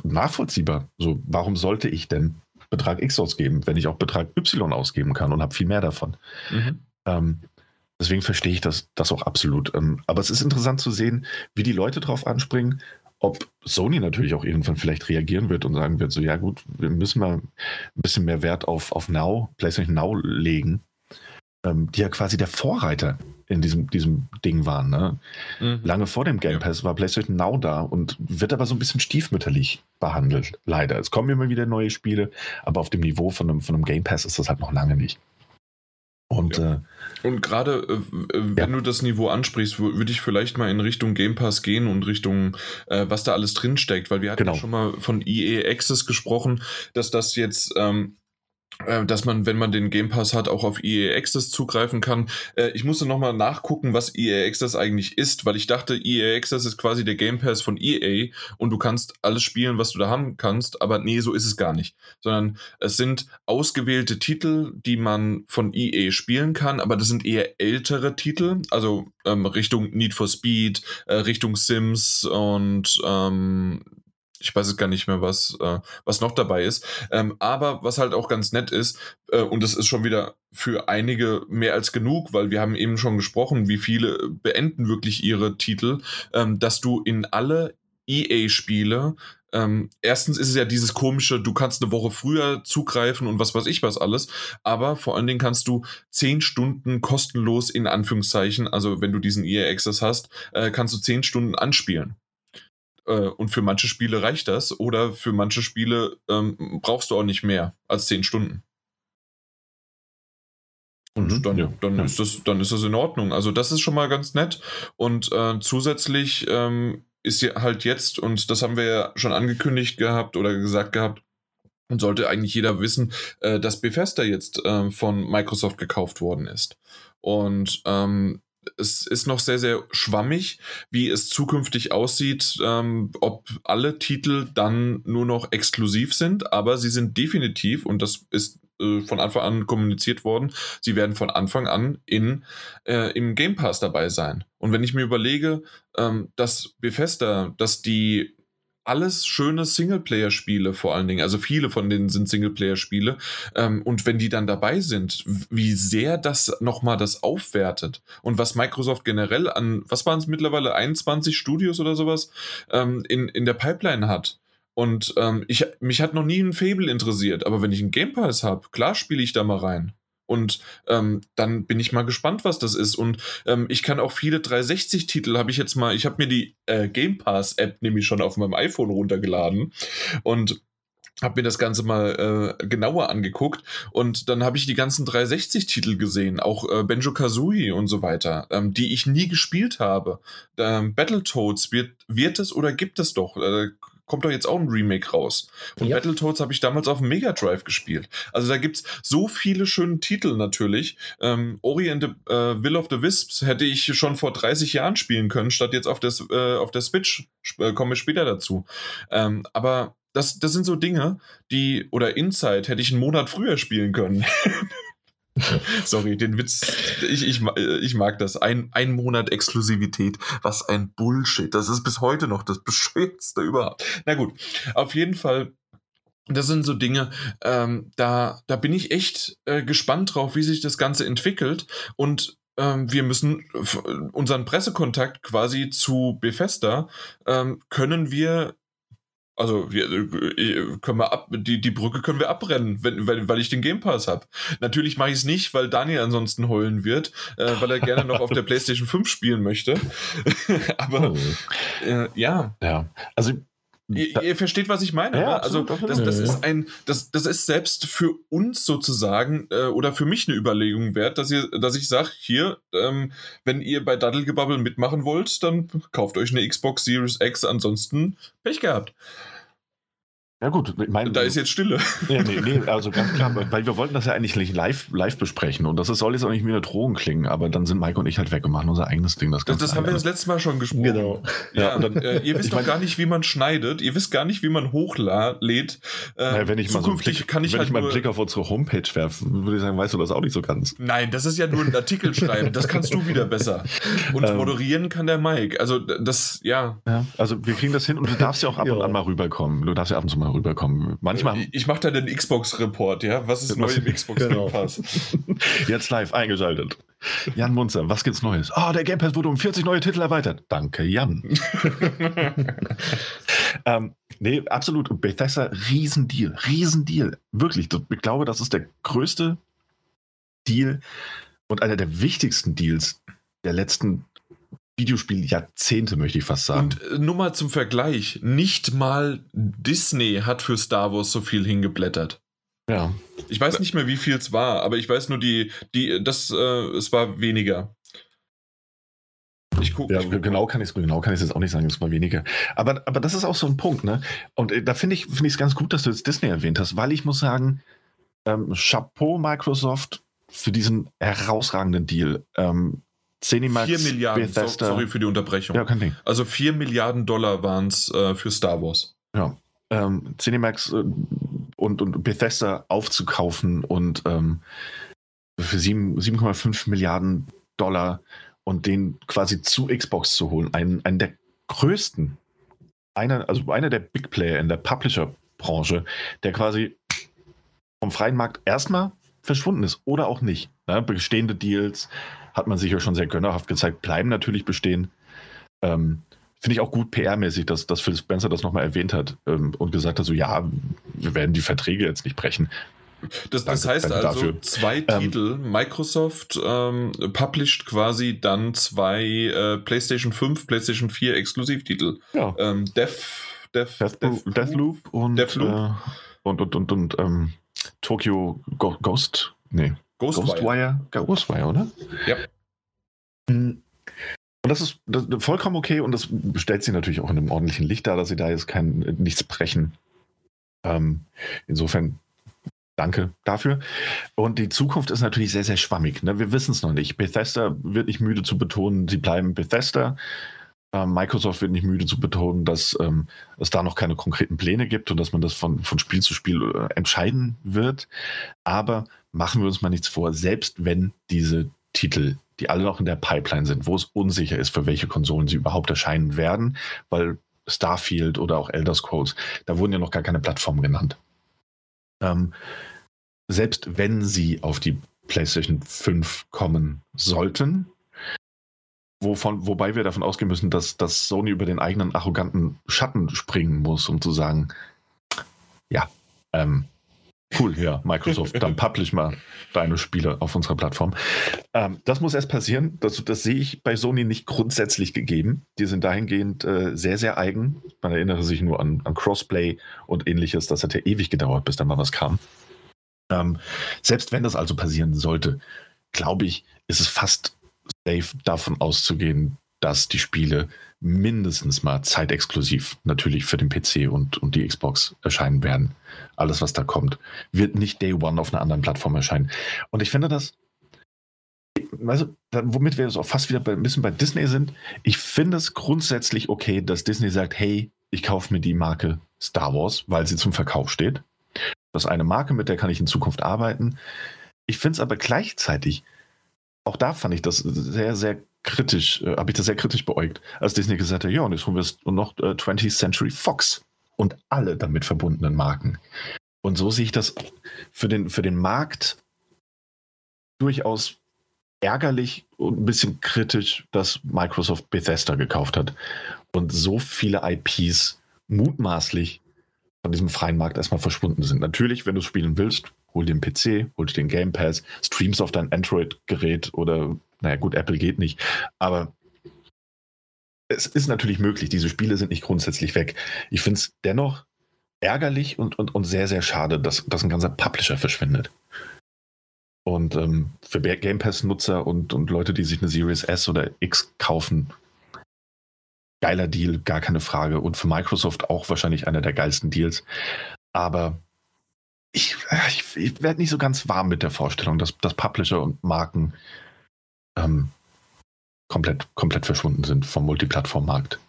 nachvollziehbar. So, warum sollte ich denn Betrag X ausgeben, wenn ich auch Betrag Y ausgeben kann und habe viel mehr davon? Mhm. Ähm, deswegen verstehe ich das, das auch absolut. Ähm, aber es ist interessant zu sehen, wie die Leute drauf anspringen ob Sony natürlich auch irgendwann vielleicht reagieren wird und sagen wird, so ja gut, wir müssen mal ein bisschen mehr Wert auf, auf Now, PlayStation Now legen, ähm, die ja quasi der Vorreiter in diesem, diesem Ding waren. Ne? Mhm. Lange vor dem Game Pass war PlayStation Now da und wird aber so ein bisschen stiefmütterlich behandelt, leider. Es kommen immer wieder neue Spiele, aber auf dem Niveau von einem, von einem Game Pass ist das halt noch lange nicht. Und, ja. äh, und gerade äh, wenn ja. du das Niveau ansprichst, würde ich vielleicht mal in Richtung Game Pass gehen und Richtung, äh, was da alles drinsteckt, weil wir hatten genau. ja schon mal von EA Access gesprochen, dass das jetzt ähm, äh, dass man, wenn man den Game Pass hat, auch auf EA Access zugreifen kann. Äh, ich musste nochmal nachgucken, was EA Access eigentlich ist, weil ich dachte, EA Access ist quasi der Game Pass von EA und du kannst alles spielen, was du da haben kannst, aber nee, so ist es gar nicht. Sondern es sind ausgewählte Titel, die man von EA spielen kann, aber das sind eher ältere Titel, also ähm, Richtung Need for Speed, äh, Richtung Sims und ähm, ich weiß jetzt gar nicht mehr, was, äh, was noch dabei ist. Ähm, aber was halt auch ganz nett ist, äh, und das ist schon wieder für einige mehr als genug, weil wir haben eben schon gesprochen, wie viele beenden wirklich ihre Titel, ähm, dass du in alle EA-Spiele ähm, erstens ist es ja dieses komische, du kannst eine Woche früher zugreifen und was weiß ich was alles, aber vor allen Dingen kannst du zehn Stunden kostenlos in Anführungszeichen, also wenn du diesen EA Access hast, äh, kannst du zehn Stunden anspielen. Äh, und für manche Spiele reicht das oder für manche Spiele ähm, brauchst du auch nicht mehr als zehn Stunden. Und mhm, dann, ja, dann, ja. Ist das, dann ist das in Ordnung. Also das ist schon mal ganz nett. Und äh, zusätzlich ähm, ist ja halt jetzt, und das haben wir ja schon angekündigt gehabt oder gesagt gehabt, und sollte eigentlich jeder wissen, äh, dass Bethesda jetzt äh, von Microsoft gekauft worden ist. Und ähm, es ist noch sehr, sehr schwammig, wie es zukünftig aussieht, ähm, ob alle Titel dann nur noch exklusiv sind, aber sie sind definitiv, und das ist äh, von Anfang an kommuniziert worden, sie werden von Anfang an in, äh, im Game Pass dabei sein. Und wenn ich mir überlege, ähm, dass Bethesda, dass die alles schöne Singleplayer-Spiele vor allen Dingen. Also viele von denen sind Singleplayer-Spiele. Ähm, und wenn die dann dabei sind, wie sehr das nochmal das aufwertet. Und was Microsoft generell an, was waren es mittlerweile, 21 Studios oder sowas, ähm, in, in der Pipeline hat. Und ähm, ich, mich hat noch nie ein Fable interessiert, aber wenn ich einen Game Pass habe, klar spiele ich da mal rein. Und ähm, dann bin ich mal gespannt, was das ist. Und ähm, ich kann auch viele 360-Titel, habe ich jetzt mal, ich habe mir die äh, Game Pass-App nämlich schon auf meinem iPhone runtergeladen und habe mir das Ganze mal äh, genauer angeguckt und dann habe ich die ganzen 360-Titel gesehen, auch äh, Benjo Kazooie und so weiter, ähm, die ich nie gespielt habe. Ähm, Battletoads wird, wird es oder gibt es doch? Äh, kommt doch jetzt auch ein Remake raus. Und ja. Battletoads habe ich damals auf dem Mega Drive gespielt. Also da gibt es so viele schöne Titel natürlich. Ähm, Ori and the äh, Will of the Wisps hätte ich schon vor 30 Jahren spielen können, statt jetzt auf der, äh, auf der Switch. Äh, kommen wir später dazu. Ähm, aber das, das sind so Dinge, die, oder Inside hätte ich einen Monat früher spielen können. Sorry, den Witz. Ich, ich, ich mag das. Ein, ein Monat Exklusivität. Was ein Bullshit. Das ist bis heute noch das Bescheuertste überhaupt. Na gut, auf jeden Fall. Das sind so Dinge, ähm, da, da bin ich echt äh, gespannt drauf, wie sich das Ganze entwickelt. Und ähm, wir müssen unseren Pressekontakt quasi zu Bethesda, ähm, können wir also wir, äh, können wir ab, die, die Brücke können wir abbrennen, wenn, weil, weil ich den Game Pass habe. Natürlich mache ich es nicht, weil Daniel ansonsten heulen wird, äh, weil er gerne noch auf der PlayStation 5 spielen möchte. Aber oh. äh, ja. Ja, also Ihr, ihr, versteht, was ich meine. Ja, ne? also das, das, ist ein, das, das ist selbst für uns sozusagen äh, oder für mich eine Überlegung wert, dass ihr, dass ich sage, hier, ähm, wenn ihr bei Daddelgebabbel mitmachen wollt, dann kauft euch eine Xbox Series X, ansonsten Pech gehabt. Ja gut, ich meine, da ist jetzt Stille. Nee, nee, nee, also ganz klar, weil wir wollten das ja eigentlich live, live besprechen und das soll jetzt auch nicht wie eine Drohung klingen, aber dann sind Mike und ich halt weg und machen unser eigenes Ding. Das, das, das haben wir das letzte Mal schon gesprochen. Genau. Ja, und dann, äh, ihr wisst doch gar nicht, wie man schneidet, ihr wisst gar nicht, wie man hochlädt. Äh, naja, wenn ich mal so einen Blick, kann ich wenn halt ich mal einen Blick auf unsere Homepage werfe, würde ich sagen, weißt du das auch nicht so ganz. Nein, das ist ja nur ein Artikel schreiben, das kannst du wieder besser. Und ähm, moderieren kann der Mike. Also das, ja. ja. Also wir kriegen das hin und du darfst ja auch ab ja. und an mal rüberkommen. Du darfst ja ab und zu mal rüberkommen manchmal. Ich mache da den Xbox-Report, ja. Was ist neu im Xbox genau. Jetzt live eingeschaltet. Jan Munzer, was gibt's Neues? Ah, oh, der Game Pass wurde um 40 neue Titel erweitert. Danke, Jan. ähm, nee, absolut. Bethesda, Riesendeal. Riesendeal. Wirklich. Ich glaube, das ist der größte Deal und einer der wichtigsten Deals der letzten Videospiel-Jahrzehnte, möchte ich fast sagen. Und äh, nur mal zum Vergleich: Nicht mal Disney hat für Star Wars so viel hingeblättert. Ja. Ich weiß nicht mehr, wie viel es war, aber ich weiß nur, die, die, das, äh, es war weniger. Ich gucke. Ja, genau kann ich es genau kann ich jetzt auch nicht sagen, es war weniger. Aber, aber das ist auch so ein Punkt, ne? Und äh, da finde ich es ganz gut, dass du jetzt Disney erwähnt hast, weil ich muss sagen, ähm, Chapeau Microsoft für diesen herausragenden Deal. Ähm, Cinemax, 4 Milliarden, Bethesda. sorry für die Unterbrechung. Ja, kein Ding. Also 4 Milliarden Dollar waren es äh, für Star Wars. Ja. Ähm, Cinemax äh, und, und Bethesda aufzukaufen und ähm, für 7,5 Milliarden Dollar und den quasi zu Xbox zu holen. Einen, einen der größten, einer, also einer der Big Player in der Publisher-Branche, der quasi vom freien Markt erstmal verschwunden ist oder auch nicht. Ne? Bestehende Deals, hat man sich ja schon sehr gönnerhaft gezeigt, bleiben natürlich bestehen. Ähm, finde ich auch gut PR-mäßig, dass, dass Phil Spencer das nochmal erwähnt hat ähm, und gesagt hat, so ja, wir werden die Verträge jetzt nicht brechen. Das, das heißt also dafür. zwei ähm, Titel. Microsoft ähm, published quasi dann zwei äh, PlayStation 5, PlayStation 4 Exklusivtitel. Ja. Ähm, Death, Death, Death, Death, Deathloop und, Deathloop. Äh, und, und, und, und ähm, Tokyo Ghost. Nee. Ghostwire. Ghostwire, Ghostwire oder? Ja. Hm. Und das ist, das ist vollkommen okay und das stellt sie natürlich auch in einem ordentlichen Licht dar, dass sie da jetzt kein nichts brechen. Ähm, insofern Danke dafür. Und die Zukunft ist natürlich sehr, sehr schwammig. Ne? Wir wissen es noch nicht. Bethesda wird nicht müde zu betonen, sie bleiben Bethesda. Ähm, Microsoft wird nicht müde zu betonen, dass ähm, es da noch keine konkreten Pläne gibt und dass man das von, von Spiel zu Spiel äh, entscheiden wird. Aber machen wir uns mal nichts vor, selbst wenn diese Titel, die alle noch in der Pipeline sind, wo es unsicher ist, für welche Konsolen sie überhaupt erscheinen werden, weil Starfield oder auch Elder Scrolls, da wurden ja noch gar keine Plattformen genannt. Ähm, selbst wenn sie auf die PlayStation 5 kommen sollten, wovon, wobei wir davon ausgehen müssen, dass, dass Sony über den eigenen arroganten Schatten springen muss, um zu sagen, ja, ähm, cool, ja, Microsoft, dann publish mal deine Spiele auf unserer Plattform. Ähm, das muss erst passieren. Das, das sehe ich bei Sony nicht grundsätzlich gegeben. Die sind dahingehend äh, sehr, sehr eigen. Man erinnere sich nur an, an Crossplay und ähnliches. Das hat ja ewig gedauert, bis da mal was kam. Ähm, selbst wenn das also passieren sollte, glaube ich, ist es fast safe davon auszugehen, dass die Spiele mindestens mal zeitexklusiv natürlich für den PC und, und die Xbox erscheinen werden. Alles, was da kommt, wird nicht Day One auf einer anderen Plattform erscheinen. Und ich finde das, also, womit wir jetzt auch fast wieder bei, ein bisschen bei Disney sind, ich finde es grundsätzlich okay, dass Disney sagt, hey, ich kaufe mir die Marke Star Wars, weil sie zum Verkauf steht. Das ist eine Marke, mit der kann ich in Zukunft arbeiten. Ich finde es aber gleichzeitig, auch da fand ich das sehr, sehr kritisch, äh, habe ich das sehr kritisch beäugt, als Disney gesagt hat, ja, und jetzt holen wir noch äh, 20th Century Fox und alle damit verbundenen Marken. Und so sehe ich das für den, für den Markt durchaus ärgerlich und ein bisschen kritisch, dass Microsoft Bethesda gekauft hat und so viele IPs mutmaßlich von diesem freien Markt erstmal verschwunden sind. Natürlich, wenn du spielen willst, hol dir einen PC, hol dir den Game Pass, streams auf dein Android-Gerät oder, naja gut, Apple geht nicht, aber es ist natürlich möglich, diese Spiele sind nicht grundsätzlich weg. Ich finde es dennoch ärgerlich und, und, und sehr, sehr schade, dass, dass ein ganzer Publisher verschwindet. Und ähm, für Game Pass-Nutzer und, und Leute, die sich eine Series S oder X kaufen, geiler Deal, gar keine Frage. Und für Microsoft auch wahrscheinlich einer der geilsten Deals. Aber ich, ich, ich werde nicht so ganz warm mit der Vorstellung, dass, dass Publisher und Marken ähm, komplett, komplett verschwunden sind vom Multiplattform-Markt.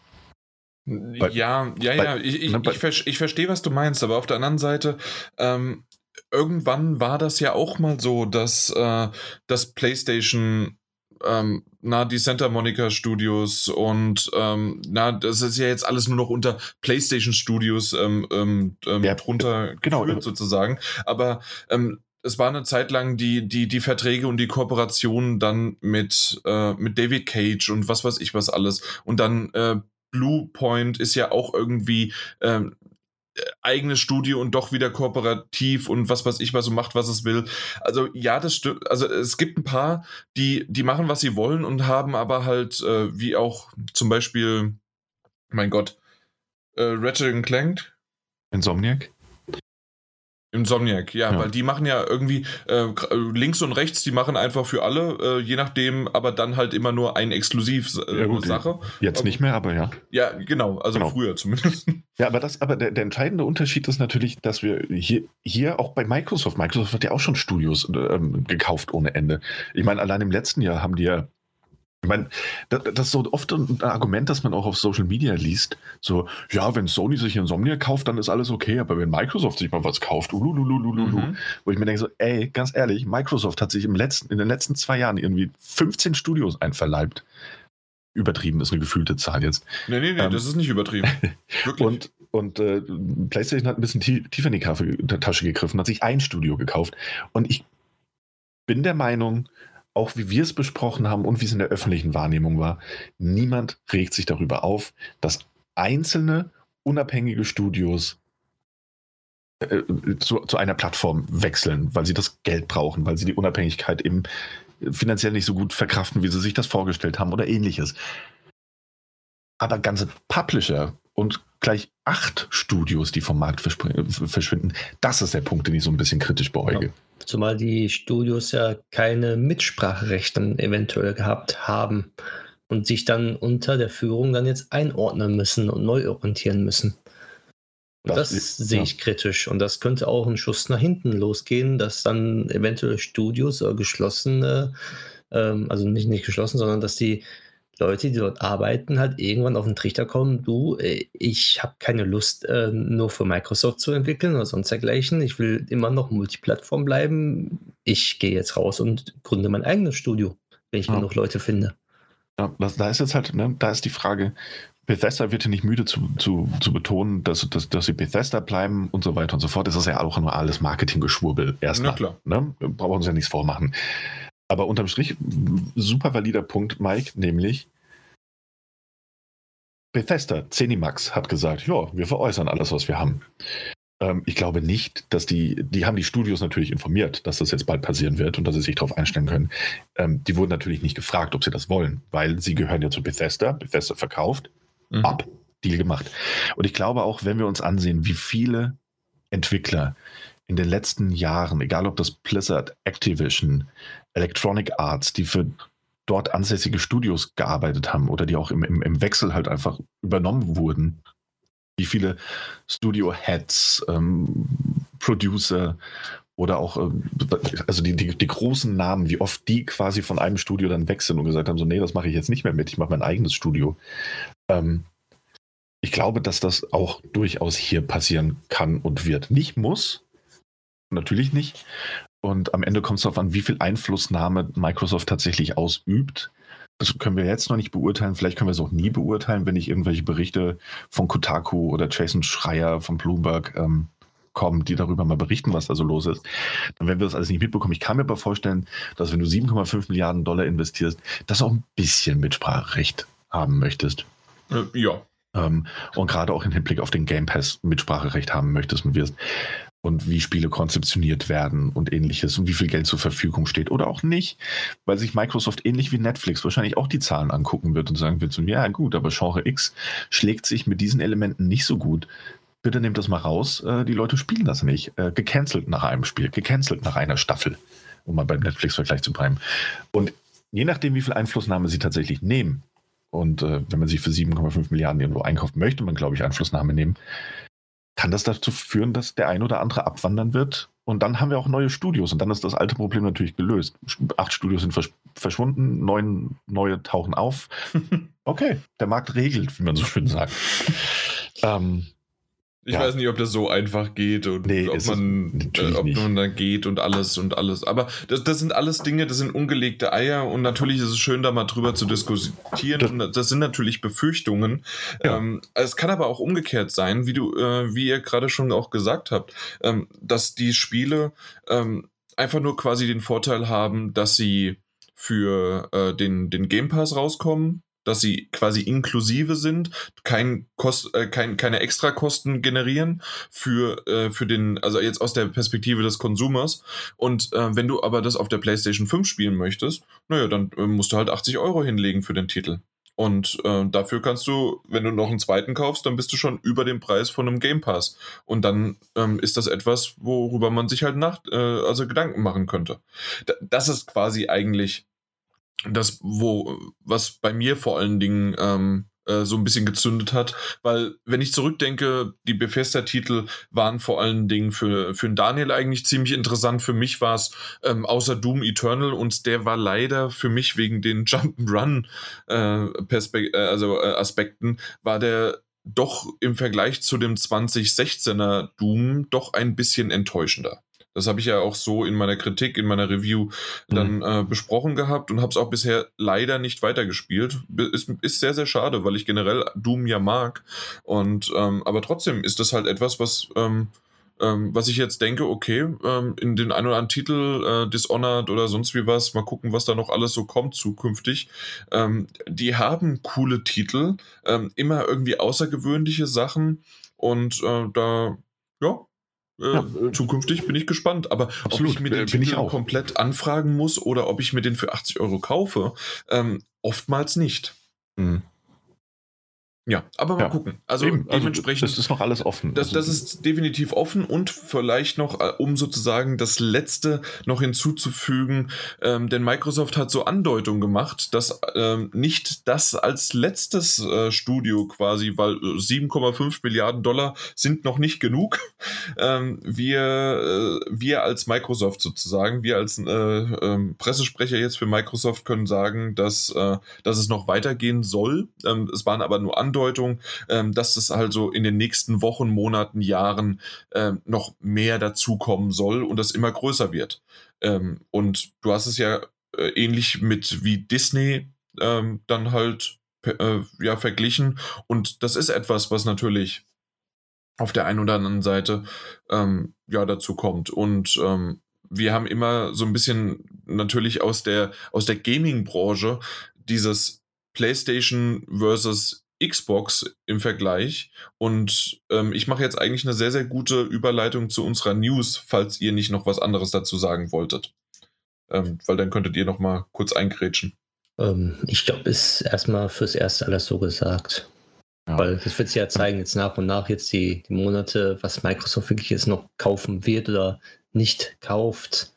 Ja, ja, ja, ich, ich, ne, ich, ich verstehe, was du meinst, aber auf der anderen Seite, ähm, irgendwann war das ja auch mal so, dass äh, das PlayStation ähm, na, die Santa Monica Studios und ähm, na, das ist ja jetzt alles nur noch unter PlayStation Studios ähm, ähm, ähm ja, drunter genau, sozusagen. Aber ähm, es war eine Zeit lang die, die, die Verträge und die Kooperationen dann mit, äh, mit David Cage und was weiß ich was alles. Und dann äh, Blue Point ist ja auch irgendwie ähm, eigenes Studio und doch wieder kooperativ und was weiß ich was und macht, was es will. Also ja, das stimmt. Also es gibt ein paar, die, die machen, was sie wollen und haben aber halt, äh, wie auch zum Beispiel, mein Gott, äh, Ratchet Clank. Insomniac? Insomniac, ja, ja, weil die machen ja irgendwie äh, links und rechts, die machen einfach für alle, äh, je nachdem, aber dann halt immer nur ein exklusiv äh, ja, Sache. Jetzt nicht mehr, aber ja. Ja, genau, also genau. früher zumindest. Ja, aber das, aber der, der, entscheidende Unterschied ist natürlich, dass wir hier, hier auch bei Microsoft, Microsoft hat ja auch schon Studios ähm, gekauft ohne Ende. Ich meine, allein im letzten Jahr haben die ja ich meine, das, das, ist so oft ein Argument, das man auch auf Social Media liest. So, ja, wenn Sony sich Insomnia kauft, dann ist alles okay, aber wenn Microsoft sich mal was kauft, ulululululu, mhm. wo ich mir denke so, ey, ganz ehrlich, Microsoft hat sich im letzten, in den letzten zwei Jahren irgendwie 15 Studios einverleibt. Übertrieben ist eine gefühlte Zahl jetzt. Nee, nee, nee, ähm, das ist nicht übertrieben. Wirklich. Und, und äh, PlayStation hat ein bisschen tiefer in die Tasche gegriffen, hat sich ein Studio gekauft. Und ich bin der Meinung, auch wie wir es besprochen haben und wie es in der öffentlichen Wahrnehmung war, niemand regt sich darüber auf, dass einzelne unabhängige Studios äh, zu, zu, einer Plattform wechseln, weil sie das Geld brauchen, weil sie die Unabhängigkeit eben finanziell nicht so gut verkraften, wie sie sich das vorgestellt haben oder ähnliches. Aber ganze Publisher und gleich acht Studios, die vom Markt verschwinden, das ist der Punkt, den ich so ein bisschen kritisch beäuge. Ja. Zumal die Studios ja keine Mitspracherechte eventuell gehabt haben und sich dann unter der Führung dann jetzt einordnen müssen und neu orientieren müssen. Das, das sehe ich ja. kritisch und das könnte auch ein Schuss nach hinten losgehen, dass dann eventuell Studios oder geschlossene, ähm, also nicht, nicht geschlossen, sondern dass die Leute, die dort arbeiten, halt irgendwann auf den Trichter kommen, du, äh, ich habe keine Lust, äh, nur für Microsoft zu entwickeln oder sonst dergleichen. Ich will immer noch Multiplattform bleiben. Ich gehe jetzt raus und gründe mein eigenes Studio, wenn ich ja. genug Leute finde. Ja, das, da ist jetzt halt, ne, da ist die Frage, Bethesda wird ja nicht müde zu, zu, zu betonen, dass, dass, dass sie Bethesda bleiben und so weiter und so fort. Das ist ja auch nur alles Marketinggeschwurbel erstmal. klar. Ne? Brauchen wir uns ja nichts vormachen. Aber unterm Strich, super valider Punkt, Mike, nämlich Bethesda, Zenimax hat gesagt, ja, wir veräußern alles, was wir haben. Ähm, ich glaube nicht, dass die, die haben die Studios natürlich informiert, dass das jetzt bald passieren wird und dass sie sich darauf einstellen können. Ähm, die wurden natürlich nicht gefragt, ob sie das wollen, weil sie gehören ja zu Bethesda. Bethesda verkauft, mhm. ab, Deal gemacht. Und ich glaube auch, wenn wir uns ansehen, wie viele Entwickler in den letzten Jahren, egal ob das Blizzard, Activision, Electronic Arts, die für dort ansässige Studios gearbeitet haben oder die auch im, im, im Wechsel halt einfach übernommen wurden, wie viele Studio-Heads, ähm, Producer oder auch, ähm, also die, die, die, großen Namen, wie oft die quasi von einem Studio dann wechseln und gesagt haben, so, nee, das mache ich jetzt nicht mehr mit, ich mache mein eigenes Studio. Ähm, ich glaube, dass das auch durchaus hier passieren kann und wird. Nicht muss, natürlich nicht. Und am Ende kommt es darauf an, wie viel Einflussnahme Microsoft tatsächlich ausübt. Das können wir jetzt noch nicht beurteilen. Vielleicht können wir es auch nie beurteilen, wenn nicht irgendwelche Berichte von Kotaku oder Jason Schreier von Bloomberg ähm, kommen, die darüber mal berichten, was da so los ist. Dann werden wir das alles nicht mitbekommen. Ich kann mir aber vorstellen, dass wenn du 7,5 Milliarden Dollar investierst, dass du auch ein bisschen Mitspracherecht haben möchtest. Äh, ja. Ähm, und gerade auch im Hinblick auf den Game Pass Mitspracherecht haben möchtest und wirst und wie Spiele konzeptioniert werden und ähnliches und wie viel Geld zur Verfügung steht oder auch nicht, weil sich Microsoft ähnlich wie Netflix wahrscheinlich auch die Zahlen angucken wird und sagen wird, so, ja gut, aber Genre X schlägt sich mit diesen Elementen nicht so gut. Bitte nehmt das mal raus, äh, die Leute spielen das nicht. Äh, gecancelt nach einem Spiel, gecancelt nach einer Staffel, um mal beim Netflix-Vergleich zu bleiben. Und je nachdem, wie viel Einflussnahme sie tatsächlich nehmen, und äh, wenn man sich für 7,5 Milliarden irgendwo einkauft, möchte man, glaube ich, Einflussnahme nehmen, kann das dazu führen, dass der ein oder andere abwandern wird. Und dann haben wir auch neue Studios und dann ist das alte Problem natürlich gelöst. Acht Studios sind versch verschwunden, neun neue tauchen auf. Okay, der Markt regelt, wie man so schön sagt. ähm, ich ja. weiß nicht, ob das so einfach geht und nee, ob, man, äh, ob man da geht und alles und alles. Aber das, das sind alles Dinge, das sind ungelegte Eier und natürlich ist es schön, da mal drüber zu diskutieren. Das, das sind natürlich Befürchtungen. Ja. Ähm, es kann aber auch umgekehrt sein, wie du, äh, wie ihr gerade schon auch gesagt habt, ähm, dass die Spiele ähm, einfach nur quasi den Vorteil haben, dass sie für äh, den, den Game Pass rauskommen dass sie quasi inklusive sind, kein Kost, äh, kein, keine Extrakosten generieren für, äh, für den, also jetzt aus der Perspektive des Konsumers. Und äh, wenn du aber das auf der PlayStation 5 spielen möchtest, naja, dann äh, musst du halt 80 Euro hinlegen für den Titel. Und äh, dafür kannst du, wenn du noch einen zweiten kaufst, dann bist du schon über dem Preis von einem Game Pass. Und dann ähm, ist das etwas, worüber man sich halt nach, äh, also Gedanken machen könnte. D das ist quasi eigentlich das, wo, was bei mir vor allen Dingen ähm, äh, so ein bisschen gezündet hat, weil wenn ich zurückdenke, die Bethesda-Titel waren vor allen Dingen für, für Daniel eigentlich ziemlich interessant. Für mich war es ähm, außer Doom Eternal und der war leider für mich wegen den Jump'n'Run äh, äh, also äh, Aspekten war der doch im Vergleich zu dem 2016er Doom doch ein bisschen enttäuschender. Das habe ich ja auch so in meiner Kritik, in meiner Review dann mhm. äh, besprochen gehabt und habe es auch bisher leider nicht weitergespielt. Ist, ist sehr, sehr schade, weil ich generell Doom ja mag. Und ähm, aber trotzdem ist das halt etwas, was ähm, Ähm, was ich jetzt denke, okay, ähm, in den ein oder anderen Titel, äh, Dishonored oder sonst wie was, mal gucken, was da noch alles so kommt zukünftig. Ähm, die haben coole Titel, ähm, immer irgendwie außergewöhnliche Sachen und äh, da, ja, äh, ja, zukünftig bin ich gespannt. Aber Absolut, ob ich mir den bin Titel komplett anfragen muss oder ob ich mir den für 80 Euro kaufe, ähm, oftmals nicht. Mhm. Ja, aber mal ja. gucken. Also Eben, also dementsprechend. Also das ist noch alles offen. Das, das ist definitiv offen und vielleicht noch, äh, um sozusagen das Letzte noch hinzuzufügen, ähm, denn Microsoft hat so Andeutungen gemacht, dass ähm, nicht das als letztes äh, Studio quasi, weil 7,5 Milliarden Dollar sind noch nicht genug. Ähm, wir, äh, wir als Microsoft sozusagen, wir als äh, ähm, Pressesprecher jetzt für Microsoft können sagen, dass, äh, dass es noch weitergehen soll. Ähm, es waren aber nur Andeutungen Andeutung, ähm, dass es also in den nächsten Wochen, Monaten, Jahren ähm, noch mehr dazukommen soll und das immer größer wird. Ähm, und du hast es ja äh, ähnlich mit wie Disney ähm, dann halt äh, ja verglichen und das ist etwas, was natürlich auf der einen oder anderen Seite ähm, ja dazu kommt und ähm, wir haben immer so ein bisschen natürlich aus der aus der Gaming-Branche dieses PlayStation versus Xbox im Vergleich. Und ähm, ich mache jetzt eigentlich eine sehr, sehr gute Überleitung zu unserer News, falls ihr nicht noch was anderes dazu sagen wolltet. Ähm, weil dann könntet ihr noch mal kurz eingrätschen. Ähm, ich glaube, ist erstmal fürs Erste alles so gesagt. Ja. Weil das wird sich ja zeigen, jetzt nach und nach, jetzt die, die Monate, was Microsoft wirklich jetzt noch kaufen wird oder nicht kauft.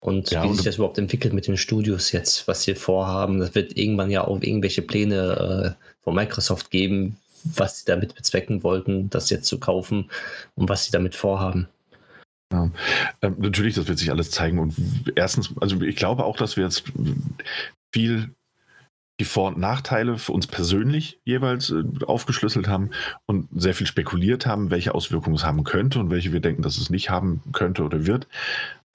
Und ja, wie sich das überhaupt entwickelt mit den Studios jetzt, was sie vorhaben. Das wird irgendwann ja auch irgendwelche Pläne äh, von Microsoft geben, was sie damit bezwecken wollten, das jetzt zu kaufen und was sie damit vorhaben. Ja, ähm, natürlich, das wird sich alles zeigen. Und erstens, also ich glaube auch, dass wir jetzt viel die Vor- und Nachteile für uns persönlich jeweils äh, aufgeschlüsselt haben und sehr viel spekuliert haben, welche Auswirkungen es haben könnte und welche wir denken, dass es nicht haben könnte oder wird.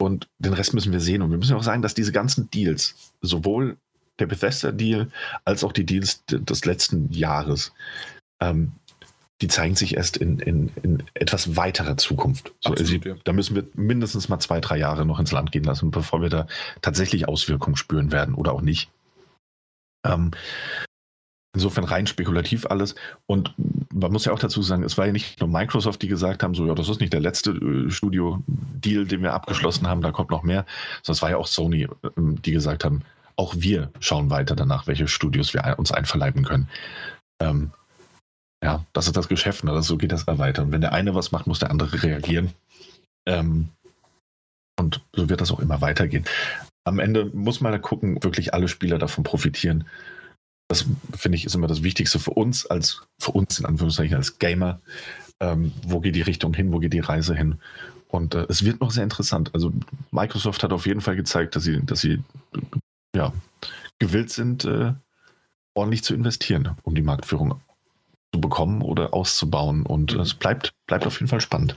Und den Rest müssen wir sehen. Und wir müssen auch sagen, dass diese ganzen Deals, sowohl der Bethesda-Deal als auch die Deals des letzten Jahres, ähm, die zeigen sich erst in, in, in etwas weiterer Zukunft. So, Absolut, also, ja. Da müssen wir mindestens mal zwei, drei Jahre noch ins Land gehen lassen, bevor wir da tatsächlich Auswirkungen spüren werden oder auch nicht. Ähm, Insofern rein spekulativ alles. Und man muss ja auch dazu sagen, es war ja nicht nur Microsoft, die gesagt haben, so, ja, das ist nicht der letzte äh, Studio-Deal, den wir abgeschlossen haben, da kommt noch mehr, sondern es war ja auch Sony, ähm, die gesagt haben, auch wir schauen weiter danach, welche Studios wir uns einverleiben können. Ähm, ja, das ist das Geschäft, ne? so geht das da weiter. Und wenn der eine was macht, muss der andere reagieren. Ähm, und so wird das auch immer weitergehen. Am Ende muss man da gucken, wirklich alle Spieler davon profitieren. Das finde ich ist immer das Wichtigste für uns, als für uns in Anführungszeichen als Gamer. Ähm, wo geht die Richtung hin, wo geht die Reise hin? Und äh, es wird noch sehr interessant. Also Microsoft hat auf jeden Fall gezeigt, dass sie, dass sie ja, gewillt sind, äh, ordentlich zu investieren, um die Marktführung zu bekommen oder auszubauen. Und es bleibt, bleibt auf jeden Fall spannend.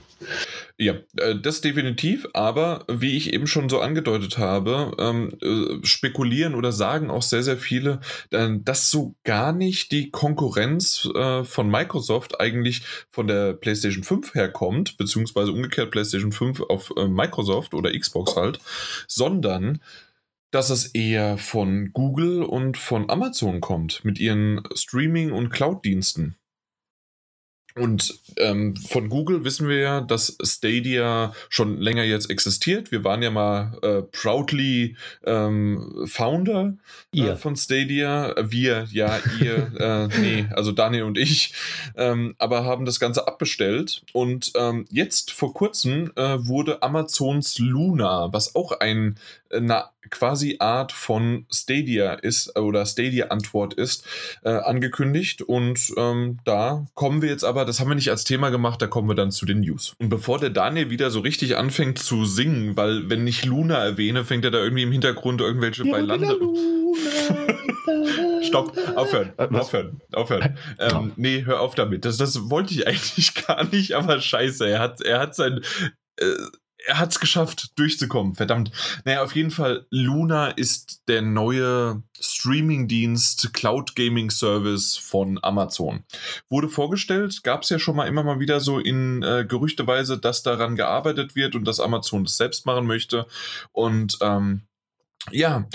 Ja, äh, das definitiv, aber wie ich eben schon so angedeutet habe, ähm, äh, spekulieren oder sagen auch sehr, sehr viele, dass so gar nicht die Konkurrenz äh, von Microsoft eigentlich von der PlayStation 5 herkommt, beziehungsweise umgekehrt PlayStation 5 auf Microsoft oder Xbox halt, sondern dass es eher von Google und von Amazon kommt mit ihren Streaming- und Cloud-Diensten. Und ähm, von Google wissen wir ja, dass Stadia schon länger jetzt existiert. Wir waren ja mal äh, proudly ähm, Founder äh, von Stadia. Wir, ja, ihr, äh, nee, also Daniel und ich, ähm, aber haben das Ganze abbestellt. Und ähm, jetzt vor kurzem äh, wurde Amazons Luna, was auch ein eine quasi Art von Stadia ist oder Stadia-Antwort ist, äh, angekündigt. Und ähm, da kommen wir jetzt aber, das haben wir nicht als Thema gemacht, da kommen wir dann zu den News. Und bevor der Daniel wieder so richtig anfängt zu singen, weil wenn ich Luna erwähne, fängt er da irgendwie im Hintergrund irgendwelche ja, Beilande. Stopp, aufhören, äh, aufhören, aufhören. Ähm, nee, hör auf damit. Das, das wollte ich eigentlich gar nicht, aber scheiße, er hat, er hat sein. Äh, er hat es geschafft, durchzukommen. Verdammt. Naja, auf jeden Fall, Luna ist der neue Streaming-Dienst, Cloud Gaming Service von Amazon. Wurde vorgestellt, gab es ja schon mal immer mal wieder so in äh, Gerüchteweise, dass daran gearbeitet wird und dass Amazon das selbst machen möchte. Und ähm, ja,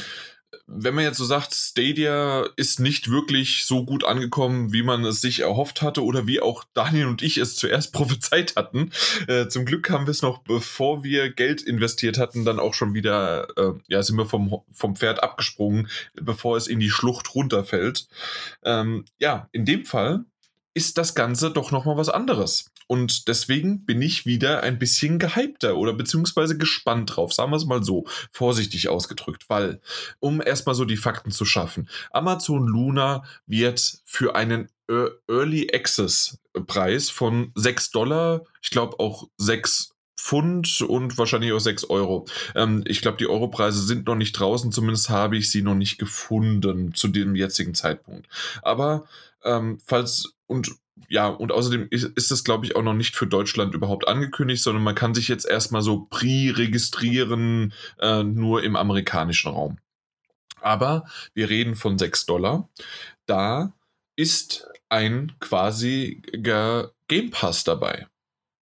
wenn man jetzt so sagt, Stadia ist nicht wirklich so gut angekommen, wie man es sich erhofft hatte oder wie auch Daniel und ich es zuerst prophezeit hatten. Äh, zum Glück haben wir es noch, bevor wir Geld investiert hatten, dann auch schon wieder, äh, ja, sind wir vom, vom Pferd abgesprungen, bevor es in die Schlucht runterfällt. Ähm, ja, in dem Fall ist das Ganze doch nochmal was anderes. Und deswegen bin ich wieder ein bisschen gehypter oder beziehungsweise gespannt drauf, sagen wir es mal so, vorsichtig ausgedrückt, weil, um erstmal so die Fakten zu schaffen, Amazon Luna wird für einen Early Access Preis von 6 Dollar, ich glaube auch 6 Pfund und wahrscheinlich auch 6 Euro. Ähm, ich glaube, die Europreise sind noch nicht draußen, zumindest habe ich sie noch nicht gefunden zu dem jetzigen Zeitpunkt. Aber ähm, falls und ja, und außerdem ist, ist das, glaube ich, auch noch nicht für Deutschland überhaupt angekündigt, sondern man kann sich jetzt erstmal so pre-registrieren, äh, nur im amerikanischen Raum. Aber wir reden von 6 Dollar. Da ist ein quasi Game Pass dabei.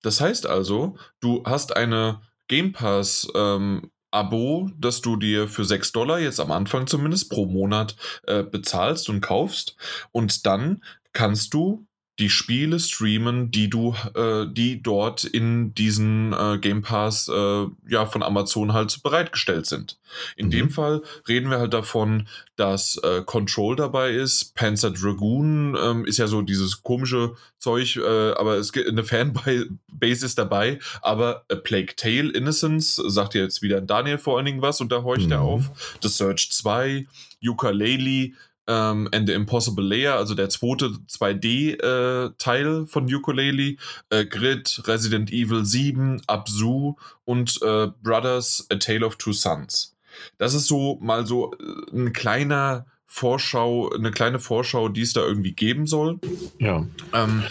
Das heißt also, du hast eine Game Pass ähm, Abo, das du dir für 6 Dollar jetzt am Anfang zumindest pro Monat äh, bezahlst und kaufst. Und dann kannst du die Spiele streamen, die du, äh, die dort in diesen äh, Game Pass äh, ja von Amazon halt bereitgestellt sind. In mhm. dem Fall reden wir halt davon, dass äh, Control dabei ist, Panzer Dragoon ähm, ist ja so dieses komische Zeug, äh, aber es gibt eine Fanbase ist dabei, aber A Plague Tale Innocence sagt ja jetzt wieder Daniel vor allen Dingen was und da horcht mhm. er auf. The Search 2, Ukulele, ähm, and the Impossible Layer, also der zweite 2D-Teil äh, von Ukulele, äh, Grid, Resident Evil 7, Abzu und äh, Brothers, A Tale of Two Sons. Das ist so mal so äh, ein kleiner Vorschau, eine kleine Vorschau, die es da irgendwie geben soll. Ja. Ähm,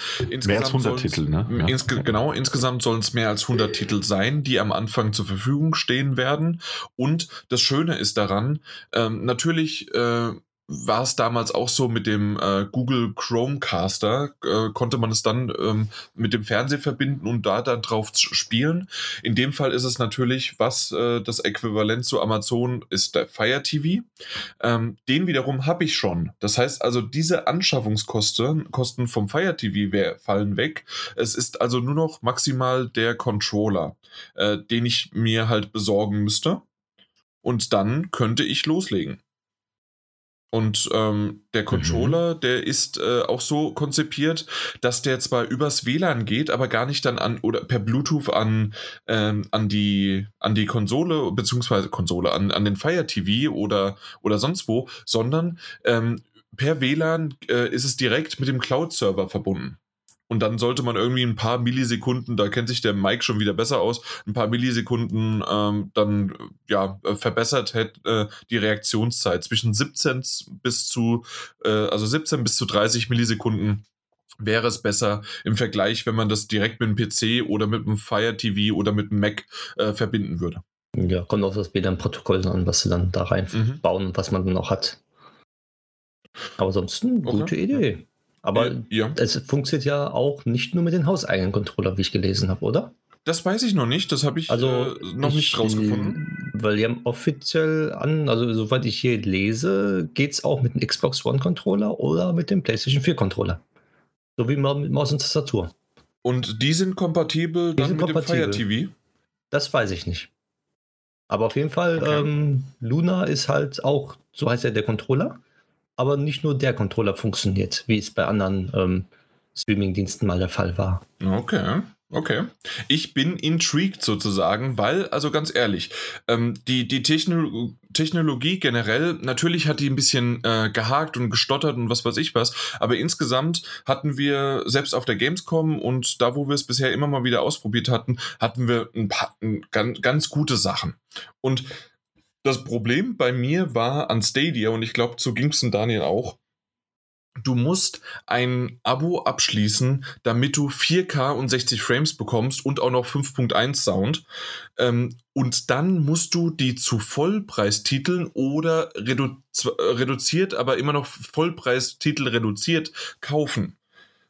mehr als 100 Titel, ne? Ja. Insge genau, insgesamt sollen es mehr als 100 Titel sein, die am Anfang zur Verfügung stehen werden. Und das Schöne ist daran, ähm, natürlich äh, war es damals auch so mit dem äh, Google Chromecaster, äh, konnte man es dann ähm, mit dem Fernseher verbinden und da dann drauf spielen. In dem Fall ist es natürlich, was äh, das Äquivalent zu Amazon ist, der Fire TV. Ähm, den wiederum habe ich schon. Das heißt also, diese Anschaffungskosten Kosten vom Fire TV fallen weg. Es ist also nur noch maximal der Controller, äh, den ich mir halt besorgen müsste. Und dann könnte ich loslegen. Und ähm, der mhm. Controller, mhm. der ist äh, auch so konzipiert, dass der zwar übers WLAN geht, aber gar nicht dann an oder per Bluetooth an, ähm, an, die, an die Konsole, beziehungsweise Konsole, an, an den Fire TV oder, oder sonst wo, sondern ähm, per WLAN äh, ist es direkt mit dem Cloud-Server verbunden. Und dann sollte man irgendwie ein paar Millisekunden, da kennt sich der Mike schon wieder besser aus, ein paar Millisekunden ähm, dann ja äh, verbessert hätte äh, die Reaktionszeit zwischen 17 bis zu äh, also 17 bis zu 30 Millisekunden wäre es besser im Vergleich, wenn man das direkt mit dem PC oder mit dem Fire TV oder mit dem Mac äh, verbinden würde. Ja, kommt auf das WLAN-Protokoll an, was sie dann da reinbauen mhm. und was man dann noch hat. Aber sonst eine okay. gute Idee. Aber ja. es funktioniert ja auch nicht nur mit den hauseigenen Controller, wie ich gelesen habe, oder? Das weiß ich noch nicht, das habe ich also äh, noch ich, nicht rausgefunden. Weil die haben offiziell an, also soweit ich hier lese, geht es auch mit dem Xbox One Controller oder mit dem PlayStation 4 Controller. So wie mit Maus und Tastatur. Und die sind kompatibel die dann sind mit kompatibel. dem Fire TV? Das weiß ich nicht. Aber auf jeden Fall, okay. ähm, Luna ist halt auch, so heißt ja der Controller aber nicht nur der Controller funktioniert, wie es bei anderen ähm, Streaming-Diensten mal der Fall war. Okay. Okay. Ich bin intrigued sozusagen, weil, also ganz ehrlich, ähm, die, die Techno Technologie generell, natürlich hat die ein bisschen äh, gehakt und gestottert und was weiß ich was, aber insgesamt hatten wir, selbst auf der Gamescom und da, wo wir es bisher immer mal wieder ausprobiert hatten, hatten wir ein paar ein, ganz, ganz gute Sachen. Und das Problem bei mir war an Stadia, und ich glaube, zu ging es Daniel auch, du musst ein Abo abschließen, damit du 4K und 60 Frames bekommst und auch noch 5.1 Sound. Ähm, und dann musst du die zu Vollpreistiteln oder redu reduziert, aber immer noch Vollpreistitel reduziert kaufen.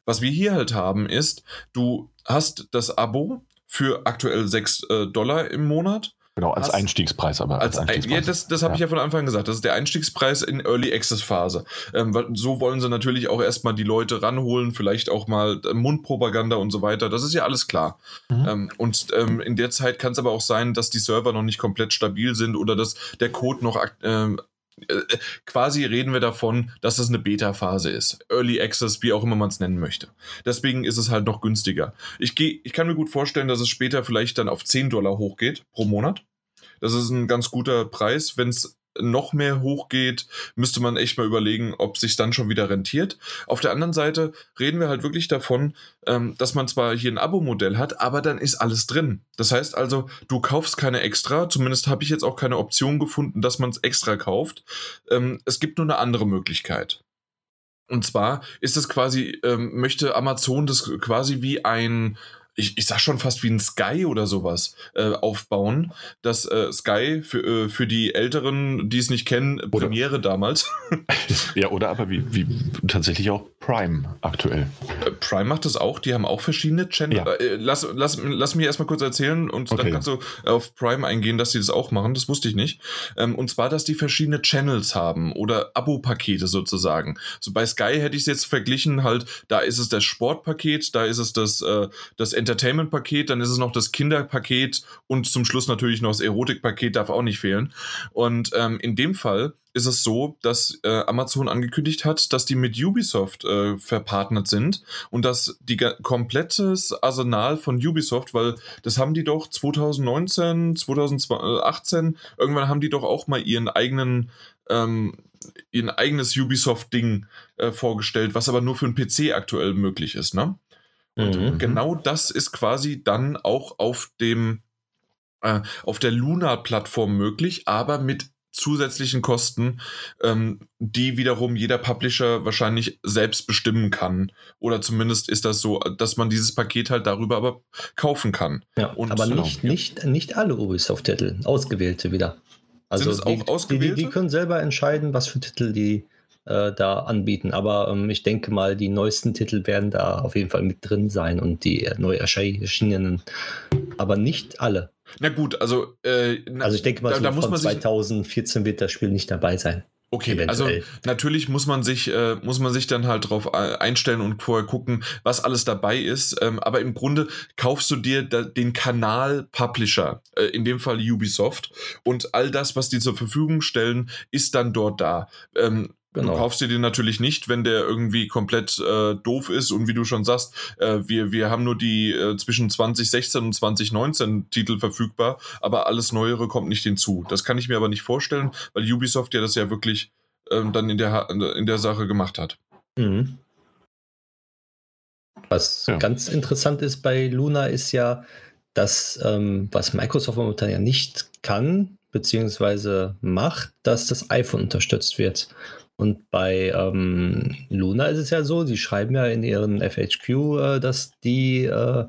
Was wir hier halt haben ist, du hast das Abo für aktuell 6 äh, Dollar im Monat Genau, als Einstiegspreis, aber als, als, Einstiegspreis. ja, das, das habe Ja. ich ja von Anfang gesagt. Das ist der Einstiegspreis in Early Access Phase. Ähm, so wollen sie natürlich auch erstmal die Leute ranholen, vielleicht auch mal äh, Mundpropaganda und so weiter. Das ist ja alles klar. Mhm. Ähm, und ähm, in der Zeit kann es aber auch sein, dass die Server noch nicht komplett stabil sind oder dass der Code noch ähm, äh, quasi reden wir davon, dass das eine Beta-Phase ist. Early Access, wie auch immer man es nennen möchte. Deswegen ist es halt noch günstiger. Ich, geh, ich kann mir gut vorstellen, dass es später vielleicht dann auf 10 Dollar hochgeht pro Monat. Das ist ein ganz guter Preis. Wenn es noch mehr hochgeht, müsste man echt mal überlegen, ob sich dann schon wieder rentiert. Auf der anderen Seite reden wir halt wirklich davon, ähm, dass man zwar hier ein Abo-Modell hat, aber dann ist alles drin. Das heißt also, du kaufst keine extra, zumindest habe ich jetzt auch keine Option gefunden, dass man es extra kauft. Ähm, es gibt nur eine andere Möglichkeit. Und zwar ist es quasi, ähm, möchte Amazon das quasi wie ein, ich, ich sag schon fast wie ein Sky oder sowas äh, aufbauen. Das äh, Sky für, äh, für die Älteren, die es nicht kennen, Oder- Premiere damals. Ja, oder aber wie, wie tatsächlich auch Prime aktuell. Äh, Prime macht das auch, die haben auch verschiedene Channels. Ja. Äh, lass, lass, lass mich erstmal kurz erzählen und Okay. dann kannst du auf Prime eingehen, dass die das auch machen. Das wusste ich nicht. Ähm, und zwar, dass die verschiedene Channels haben oder Abo-Pakete sozusagen. So bei Sky hätte ich es jetzt verglichen, halt, da ist es das Sportpaket, da ist es das, äh, das Entertainment-Paket, dann ist es noch das Kinderpaket und zum Schluss natürlich noch das Erotik-Paket, darf auch nicht fehlen. Und ähm, in dem Fall ist es so, dass äh, Amazon angekündigt hat, dass die mit Ubisoft äh, verpartnert sind und dass die komplettes Arsenal von Ubisoft, weil das haben die doch 2019, 2018, irgendwann haben die doch auch mal ihren eigenen, ähm, ihr eigenes Ubisoft-Ding äh, vorgestellt, was aber nur für den PC aktuell möglich ist, ne? Und Mhm. genau das ist quasi dann auch auf dem äh, auf der Luna-Plattform möglich, aber mit zusätzlichen Kosten, ähm, die wiederum jeder Publisher wahrscheinlich selbst bestimmen kann. Oder zumindest ist das so, dass man dieses Paket halt darüber aber kaufen kann. Ja, Und aber genau, nicht, nicht, nicht alle Ubisoft-Titel, ausgewählte wieder. Also es auch die, ausgewählte? Die, die können selber entscheiden, was für Titel die äh, da anbieten. Aber ähm, ich denke mal, die neuesten Titel werden da auf jeden Fall mit drin sein und die äh, neu erschienenen. Aber nicht alle. Na gut, also, äh, na- Also ich denke mal, da, so da muss von man sich 2014 wird das Spiel nicht dabei sein. Okay, Eventuell. also natürlich muss man sich äh, muss man sich dann halt drauf äh, einstellen und vorher gucken, was alles dabei ist. Ähm, aber im Grunde kaufst du dir da, den Kanal Publisher, äh, in dem Fall Ubisoft, und all das, was die zur Verfügung stellen, ist dann dort da. Ähm, Genau. Du kaufst dir den natürlich nicht, wenn der irgendwie komplett äh, doof ist und wie du schon sagst, äh, wir, wir haben nur die äh, zwischen 2016 und 2019 Titel verfügbar, aber alles Neuere kommt nicht hinzu. Das kann ich mir aber nicht vorstellen, weil Ubisoft ja das ja wirklich ähm, dann in der, in der Sache gemacht hat. Mhm. Was Ja. ganz interessant ist bei Luna ist ja, dass ähm, was Microsoft momentan ja nicht kann, beziehungsweise macht, dass das iPhone unterstützt wird. Und bei ähm, Luna ist es ja so, die schreiben ja in ihren FHQ, äh, dass die äh,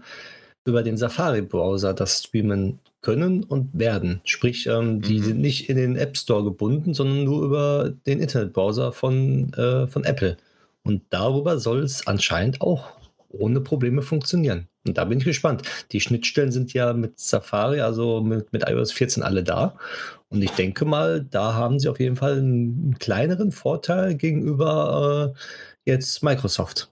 über den Safari-Browser das streamen können und werden. Sprich, ähm, die Mhm. sind nicht in den App Store gebunden, sondern nur über den Internetbrowser von, äh, von Apple. Und darüber soll es anscheinend auch ohne Probleme funktionieren. Und da bin ich gespannt. Die Schnittstellen sind ja mit Safari, also mit, mit iOS 14 alle da. Und ich denke mal, da haben sie auf jeden Fall einen kleineren Vorteil gegenüber äh, jetzt Microsoft.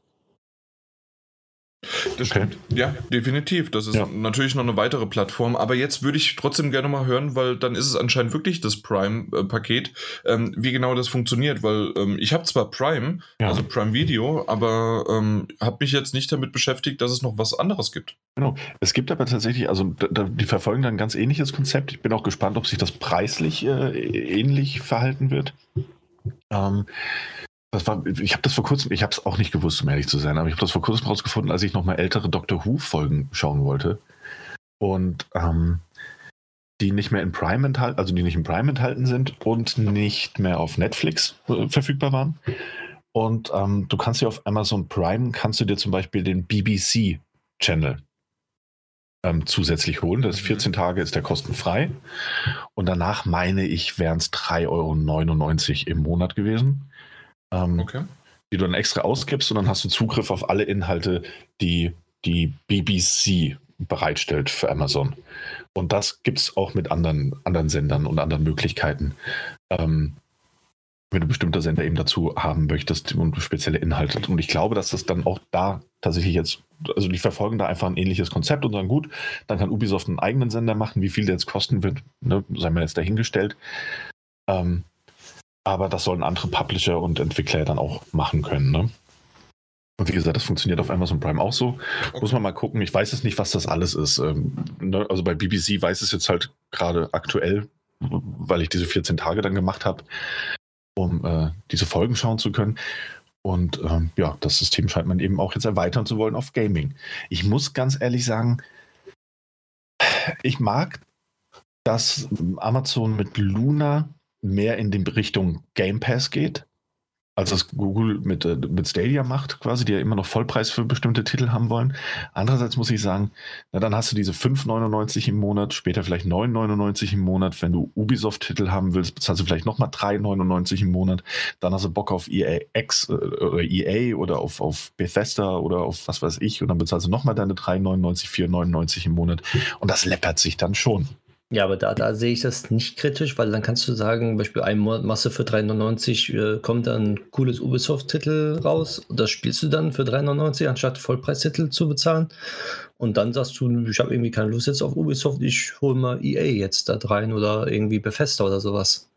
Das Okay. stimmt. Ja, definitiv. Das ist Ja. natürlich noch eine weitere Plattform. Aber jetzt würde ich trotzdem gerne mal hören, weil dann ist es anscheinend wirklich das Prime-Paket, ähm, wie genau das funktioniert. Weil ähm, ich habe zwar Prime, Ja. also Prime Video, aber ähm, habe mich jetzt nicht damit beschäftigt, dass es noch was anderes gibt. Genau. Es gibt aber tatsächlich, also da, die verfolgen da ein ganz ähnliches Konzept. Ich bin auch gespannt, ob sich das preislich äh, ähnlich verhalten wird. Ähm, das war, ich habe das vor kurzem, ich habe es auch nicht gewusst, um ehrlich zu sein, aber ich habe das vor kurzem rausgefunden, als ich nochmal ältere Doctor Who-Folgen schauen wollte. Und ähm, die nicht mehr in Prime enthalten, also die nicht in Prime enthalten sind und nicht mehr auf Netflix äh, verfügbar waren. Und ähm, du kannst dir auf Amazon Prime, kannst du dir zum Beispiel den BBC-Channel ähm, zusätzlich holen. Das ist 14 mhm. Tage ist der kostenfrei. Und danach meine ich, wären es 3,99 Euro im Monat gewesen. Ähm, okay. Die du dann extra ausgibst und dann hast du Zugriff auf alle Inhalte, die die BBC bereitstellt für Amazon. Und das gibt es auch mit anderen, anderen Sendern und anderen Möglichkeiten. Ähm, wenn du bestimmte Sender eben dazu haben möchtest und spezielle Inhalte. Und ich glaube, dass das dann auch da tatsächlich jetzt, also die verfolgen da einfach ein ähnliches Konzept und sagen, gut, dann kann Ubisoft einen eigenen Sender machen, wie viel der jetzt kosten wird, ne, sei mir jetzt dahingestellt. Ähm, aber das sollen andere Publisher und Entwickler dann auch machen können. Ne? Und wie gesagt, das funktioniert auf Amazon Prime auch so. Okay. Muss man mal gucken. Ich weiß jetzt nicht, was das alles ist. Ähm, ne? Also bei BBC weiß es jetzt halt gerade aktuell, weil ich diese 14 Tage dann gemacht habe, um äh, diese Folgen schauen zu können. Und ähm, ja, das System scheint man eben auch jetzt erweitern zu wollen auf Gaming. Ich muss ganz ehrlich sagen, ich mag, dass Amazon mit Luna mehr in die Richtung Game Pass geht als das Google mit, äh, mit Stadia macht, quasi, die ja immer noch Vollpreis für bestimmte Titel haben wollen. Andererseits muss ich sagen, na, dann hast du diese 5,99 im Monat, später vielleicht 9,99 im Monat. Wenn du Ubisoft-Titel haben willst, bezahlst du vielleicht nochmal 3,99 im Monat. Dann hast du Bock auf EA X äh, oder EA oder auf, auf Bethesda oder auf was weiß ich und dann bezahlst du nochmal deine 3,99, 4,99 im Monat. Und das läppert sich dann schon. Ja, aber da, da sehe ich das nicht kritisch, weil dann kannst du sagen, zum Beispiel ein Monat Masse für 3,99 äh, kommt dann ein cooles Ubisoft-Titel raus. Das spielst du dann für 3,99 anstatt Vollpreistitel zu bezahlen. Und dann sagst du, ich habe irgendwie keine Lust jetzt auf Ubisoft, ich hole mal EA jetzt da rein oder irgendwie Bethesda oder sowas.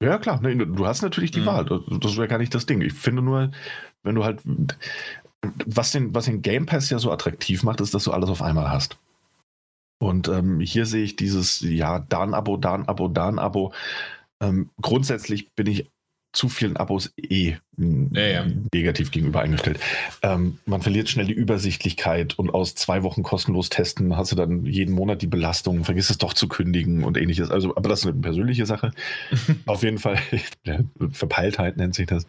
Ja, klar, nee, du hast natürlich die mhm. Wahl. Das wäre gar nicht das Ding. Ich finde nur, wenn du halt. Was den, was den Game Pass ja so attraktiv macht, ist, dass du alles auf einmal hast. Und ähm, hier sehe ich dieses, ja, da ein Abo, da ein Abo, da ein Abo. Ähm, grundsätzlich bin ich zu vielen Abos eh ja, ja. negativ gegenüber eingestellt. Ähm, man verliert schnell die Übersichtlichkeit und aus zwei Wochen kostenlos testen hast du dann jeden Monat die Belastung, vergiss es doch zu kündigen und ähnliches. Also, aber das ist eine persönliche Sache. Auf jeden Fall, Verpeiltheit nennt sich das.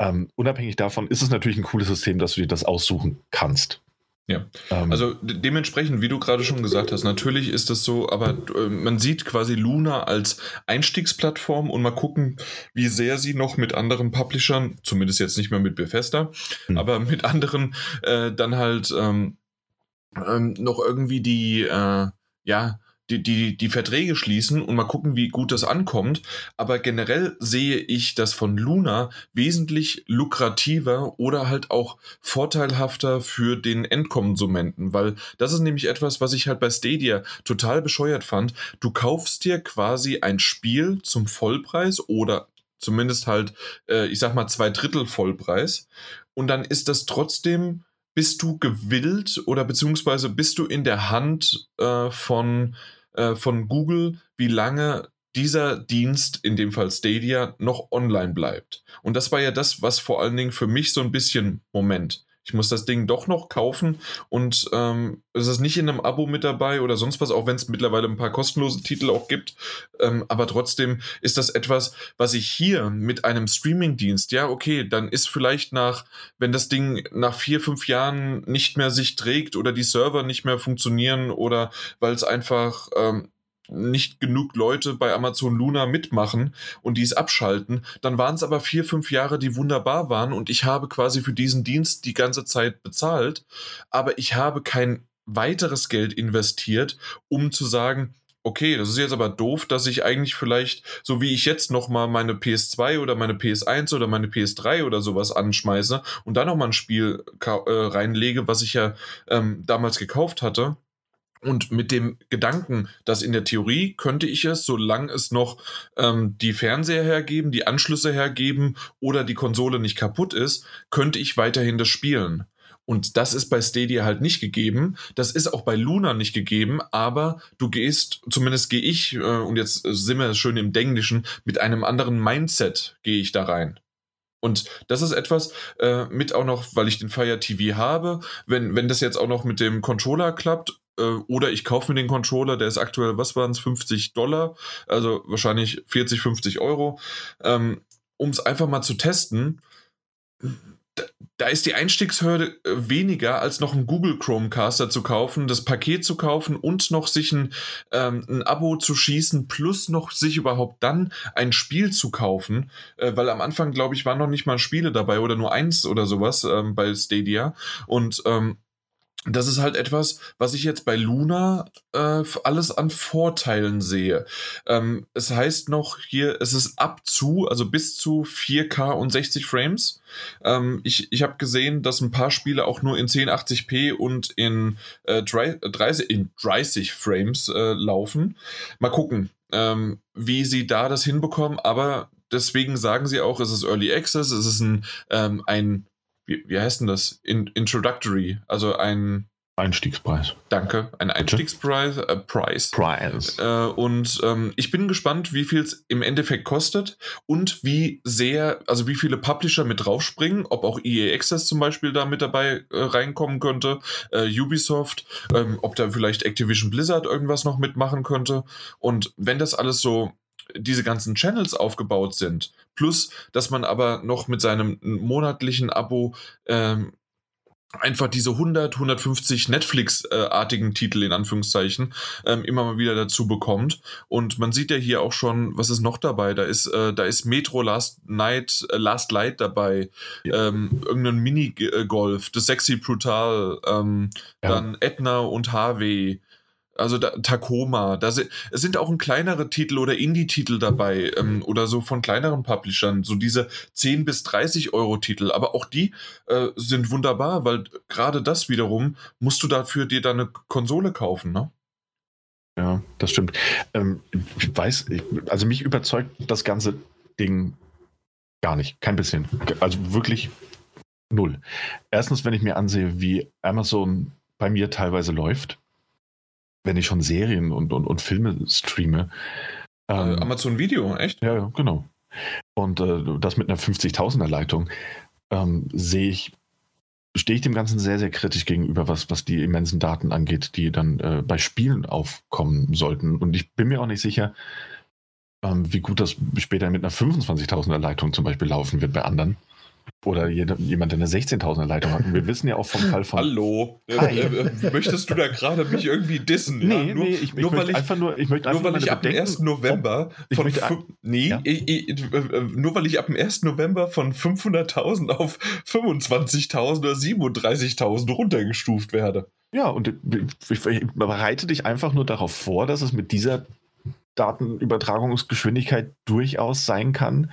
Ähm, unabhängig davon ist es natürlich ein cooles System, dass du dir das aussuchen kannst. Ja, ähm, also dementsprechend, wie du gerade schon gesagt hast, natürlich ist das so, aber äh, man sieht quasi Luna als Einstiegsplattform und mal gucken, wie sehr sie noch mit anderen Publishern, zumindest jetzt nicht mehr mit Bethesda, mhm. aber mit anderen äh, dann halt ähm, ähm, noch irgendwie die, äh, ja, die, die, die Verträge schließen und mal gucken, wie gut das ankommt. Aber generell sehe ich das von Luna wesentlich lukrativer oder halt auch vorteilhafter für den Endkonsumenten, weil das ist nämlich etwas, was ich halt bei Stadia total bescheuert fand. Du kaufst dir quasi ein Spiel zum Vollpreis oder zumindest halt, äh, ich sag mal, zwei Drittel Vollpreis und dann ist das trotzdem bist du gewillt oder beziehungsweise bist du in der Hand äh, von äh, von Google, wie lange dieser Dienst, in dem Fall Stadia, noch online bleibt. Und das war ja das, was vor allen Dingen für mich so ein bisschen Moment ich muss das Ding doch noch kaufen und ähm, es ist nicht in einem Abo mit dabei oder sonst was, auch wenn es mittlerweile ein paar kostenlose Titel auch gibt. Ähm, aber trotzdem ist das etwas, was ich hier mit einem Streaming-Dienst, ja, okay, dann ist vielleicht nach, wenn das Ding nach vier, fünf Jahren nicht mehr sich trägt oder die Server nicht mehr funktionieren oder weil es einfach ähm, nicht genug Leute bei Amazon Luna mitmachen und dies abschalten. Dann waren es aber vier, fünf Jahre, die wunderbar waren und ich habe quasi für diesen Dienst die ganze Zeit bezahlt, aber ich habe kein weiteres Geld investiert, um zu sagen, okay, das ist jetzt aber doof, dass ich eigentlich vielleicht, so wie ich jetzt nochmal meine PS2 oder meine PS1 oder meine PS3 oder sowas anschmeiße und dann nochmal ein Spiel äh, reinlege, was ich ja ähm, damals gekauft hatte und mit dem Gedanken, dass in der Theorie könnte ich es, solange es noch ähm, die Fernseher hergeben, die Anschlüsse hergeben oder die Konsole nicht kaputt ist, könnte ich weiterhin das spielen. Und das ist bei Stadia halt nicht gegeben. Das ist auch bei Luna nicht gegeben, aber du gehst, zumindest gehe ich, äh, und jetzt sind wir schön im Denglischen, mit einem anderen Mindset gehe ich da rein. Und das ist etwas äh, mit auch noch, weil ich den Fire TV habe, wenn, wenn das jetzt auch noch mit dem Controller klappt, oder ich kaufe mir den Controller, der ist aktuell, was waren es, 50 Dollar, also wahrscheinlich 40, 50 Euro, ähm, um es einfach mal zu testen. da ist die Einstiegshürde äh, weniger, als noch einen Google Chromecaster zu kaufen, das Paket zu kaufen und noch sich ein, ähm, ein Abo zu schießen, plus noch sich überhaupt dann ein Spiel zu kaufen, äh, weil am Anfang, glaube ich, waren noch nicht mal Spiele dabei oder nur eins oder sowas ähm, bei Stadia. Und ähm, das ist halt etwas, was ich jetzt bei Luna äh, alles an Vorteilen sehe. Ähm, es heißt noch hier, es ist ab zu, also bis zu 4K und 60 Frames. Ähm, ich ich habe gesehen, dass ein paar Spiele auch nur in 1080p und in, äh, 30, in 30 Frames äh, laufen. Mal gucken, ähm, wie sie da das hinbekommen, aber deswegen sagen sie auch, es ist Early Access, es ist ein, ähm, ein wie, wie heißt denn das? In, Introductory, also ein Einstiegspreis. Danke, ein Einstiegspreis. Äh, Preis. Preis. Äh, und ähm, ich bin gespannt, wie viel es im Endeffekt kostet und wie sehr, also wie viele Publisher mit draufspringen, ob auch EA Access zum Beispiel da mit dabei äh, reinkommen könnte, äh, Ubisoft, ähm, ob da vielleicht Activision Blizzard irgendwas noch mitmachen könnte. Und wenn das alles so diese ganzen Channels aufgebaut sind, plus dass man aber noch mit seinem monatlichen Abo ähm, einfach diese 100, 150 Netflix-artigen Titel in Anführungszeichen ähm, immer mal wieder dazu bekommt. Und man sieht ja hier auch schon, was ist noch dabei? Da ist, äh, da ist Metro Last Night, äh, Last Light dabei, ja. ähm, irgendein Minigolf, The Sexy Brutal, ähm, ja. dann Edna und Harvey, also da, Tacoma, da sind, es sind auch ein kleinere Titel oder Indie-Titel dabei ähm, oder so von kleineren Publishern, so diese 10 bis 30 Euro Titel, aber auch die äh, sind wunderbar, weil gerade das wiederum musst du dafür dir deine Konsole kaufen, ne? Ja, das stimmt. Ähm, ich weiß, ich, also mich überzeugt das ganze Ding gar nicht, kein bisschen. Also wirklich null. Erstens, wenn ich mir ansehe, wie Amazon bei mir teilweise läuft, wenn ich schon Serien und, und, und Filme streame. Ähm, äh, Amazon Video, echt? Ja, genau. Und äh, das mit einer 50.000er Leitung ähm, sehe ich, stehe ich dem Ganzen sehr, sehr kritisch gegenüber, was, was die immensen Daten angeht, die dann äh, bei Spielen aufkommen sollten. Und ich bin mir auch nicht sicher, ähm, wie gut das später mit einer 25.000er Leitung zum Beispiel laufen wird bei anderen. Oder jemand, der eine 16.000er Leitung hat. Und wir wissen ja auch vom Fall von. Hallo. Äh, äh, möchtest du da gerade mich irgendwie dissen? Nee, ja? nur, nee, ich, nur, ich weil ich einfach nur, ich möchte nur weil ich ab dem 1. November von möchte, nee, ja? ich, nur weil ich ab dem 1. November von 500.000 auf 25.000 oder 37.000 runtergestuft werde. Ja, und ich, ich bereite dich einfach nur darauf vor, dass es mit dieser Datenübertragungsgeschwindigkeit durchaus sein kann,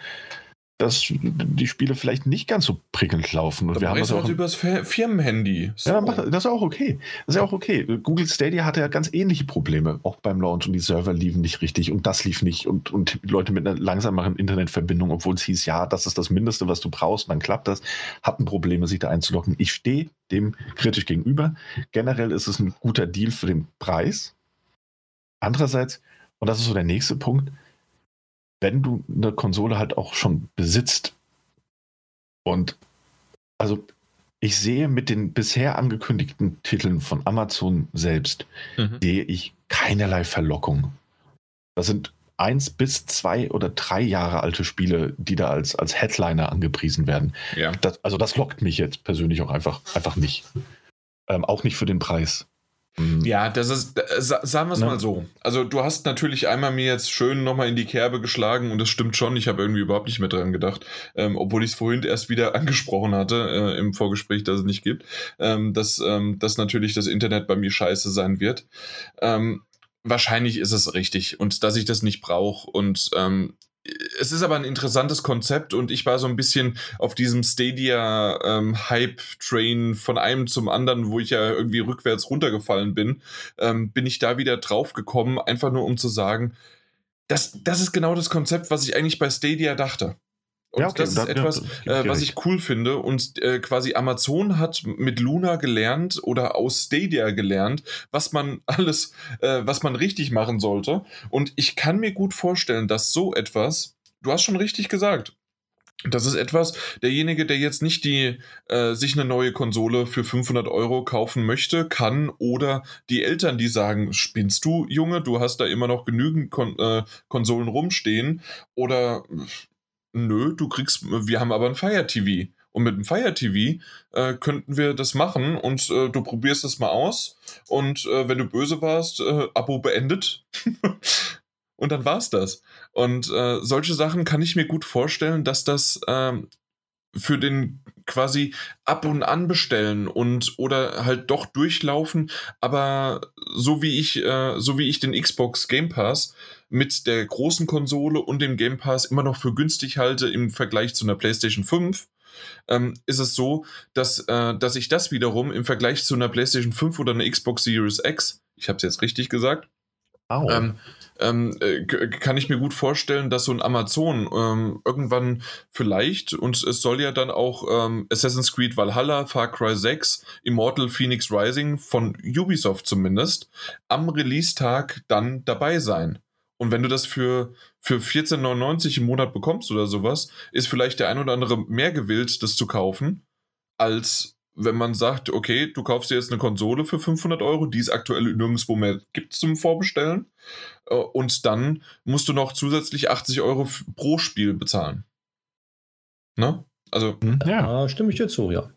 dass die Spiele vielleicht nicht ganz so prickelnd laufen. Und da wir haben das auch übers Firmenhandy. So. Ja, das ist auch okay. Das ist ja auch okay. Google Stadia hatte ja ganz ähnliche Probleme, auch beim Launch und die Server liefen nicht richtig und das lief nicht und, und Leute mit einer langsameren Internetverbindung, obwohl es hieß, ja, das ist das Mindeste, was du brauchst, dann klappt das, hatten Probleme, sich da einzuloggen. Ich stehe dem kritisch gegenüber. Generell ist es ein guter Deal für den Preis. Andererseits, und das ist so der nächste Punkt, wenn du eine Konsole halt auch schon besitzt und also ich sehe mit den bisher angekündigten Titeln von Amazon selbst, mhm. sehe ich keinerlei Verlockung. Das sind eins bis zwei oder drei Jahre alte Spiele, die da als, als Headliner angepriesen werden. Ja. Das, also das lockt mich jetzt persönlich auch einfach, einfach nicht. Ähm, auch nicht für den Preis. Mhm. Ja, das ist, sagen wir es mal so. Also, du hast natürlich einmal mir jetzt schön nochmal in die Kerbe geschlagen und das stimmt schon. Ich habe irgendwie überhaupt nicht mehr dran gedacht, ähm, obwohl ich es vorhin erst wieder angesprochen hatte äh, im Vorgespräch, dass es nicht gibt, ähm, dass, ähm, dass natürlich das Internet bei mir scheiße sein wird. Ähm, wahrscheinlich ist es richtig und dass ich das nicht brauche und ähm, es ist aber ein interessantes Konzept und ich war so ein bisschen auf diesem Stadia-Hype-Train ähm, von einem zum anderen, wo ich ja irgendwie rückwärts runtergefallen bin, ähm, bin ich da wieder drauf gekommen, einfach nur um zu sagen, das, das ist genau das Konzept, was ich eigentlich bei Stadia dachte. Und ja, okay, das ist etwas, äh, was ich cool finde. Und äh, quasi Amazon hat mit Luna gelernt oder aus Stadia gelernt, was man alles, äh, was man richtig machen sollte. Und ich kann mir gut vorstellen, dass so etwas, du hast schon richtig gesagt, das ist etwas, derjenige, der jetzt nicht die, äh, sich eine neue Konsole für 500 Euro kaufen möchte, kann oder die Eltern, die sagen, spinnst du, Junge, du hast da immer noch genügend Kon äh, Konsolen rumstehen oder nö, du kriegst, wir haben aber ein Fire TV. Und mit dem Fire TV äh, könnten wir das machen und äh, du probierst das mal aus. Und äh, wenn du böse warst, äh, Abo beendet. und dann war's das. Und äh, solche Sachen kann ich mir gut vorstellen, dass das ähm, für den quasi ab und an bestellen und oder halt doch durchlaufen, aber so wie ich äh, so wie ich den Xbox Game Pass mit der großen Konsole und dem Game Pass immer noch für günstig halte im Vergleich zu einer PlayStation 5, ähm, ist es so, dass, äh, dass ich das wiederum im Vergleich zu einer PlayStation 5 oder einer Xbox Series X, ich habe es jetzt richtig gesagt, Oh. ähm, ähm, äh, kann ich mir gut vorstellen, dass so ein Amazon ähm, irgendwann vielleicht, und es soll ja dann auch ähm, Assassin's Creed Valhalla, Far Cry 6, Immortal Phoenix Rising von Ubisoft zumindest, am Release-Tag dann dabei sein. Und wenn du das für, für 14,99 im Monat bekommst oder sowas, ist vielleicht der ein oder andere mehr gewillt, das zu kaufen, als wenn man sagt, okay, du kaufst dir jetzt eine Konsole für 500 Euro, die es aktuell nirgendwo mehr gibt zum Vorbestellen. Äh, und dann musst du noch zusätzlich 80 Euro pro Spiel bezahlen. Ne? Also. Hm, ja. Stimme ich dir zu, ja.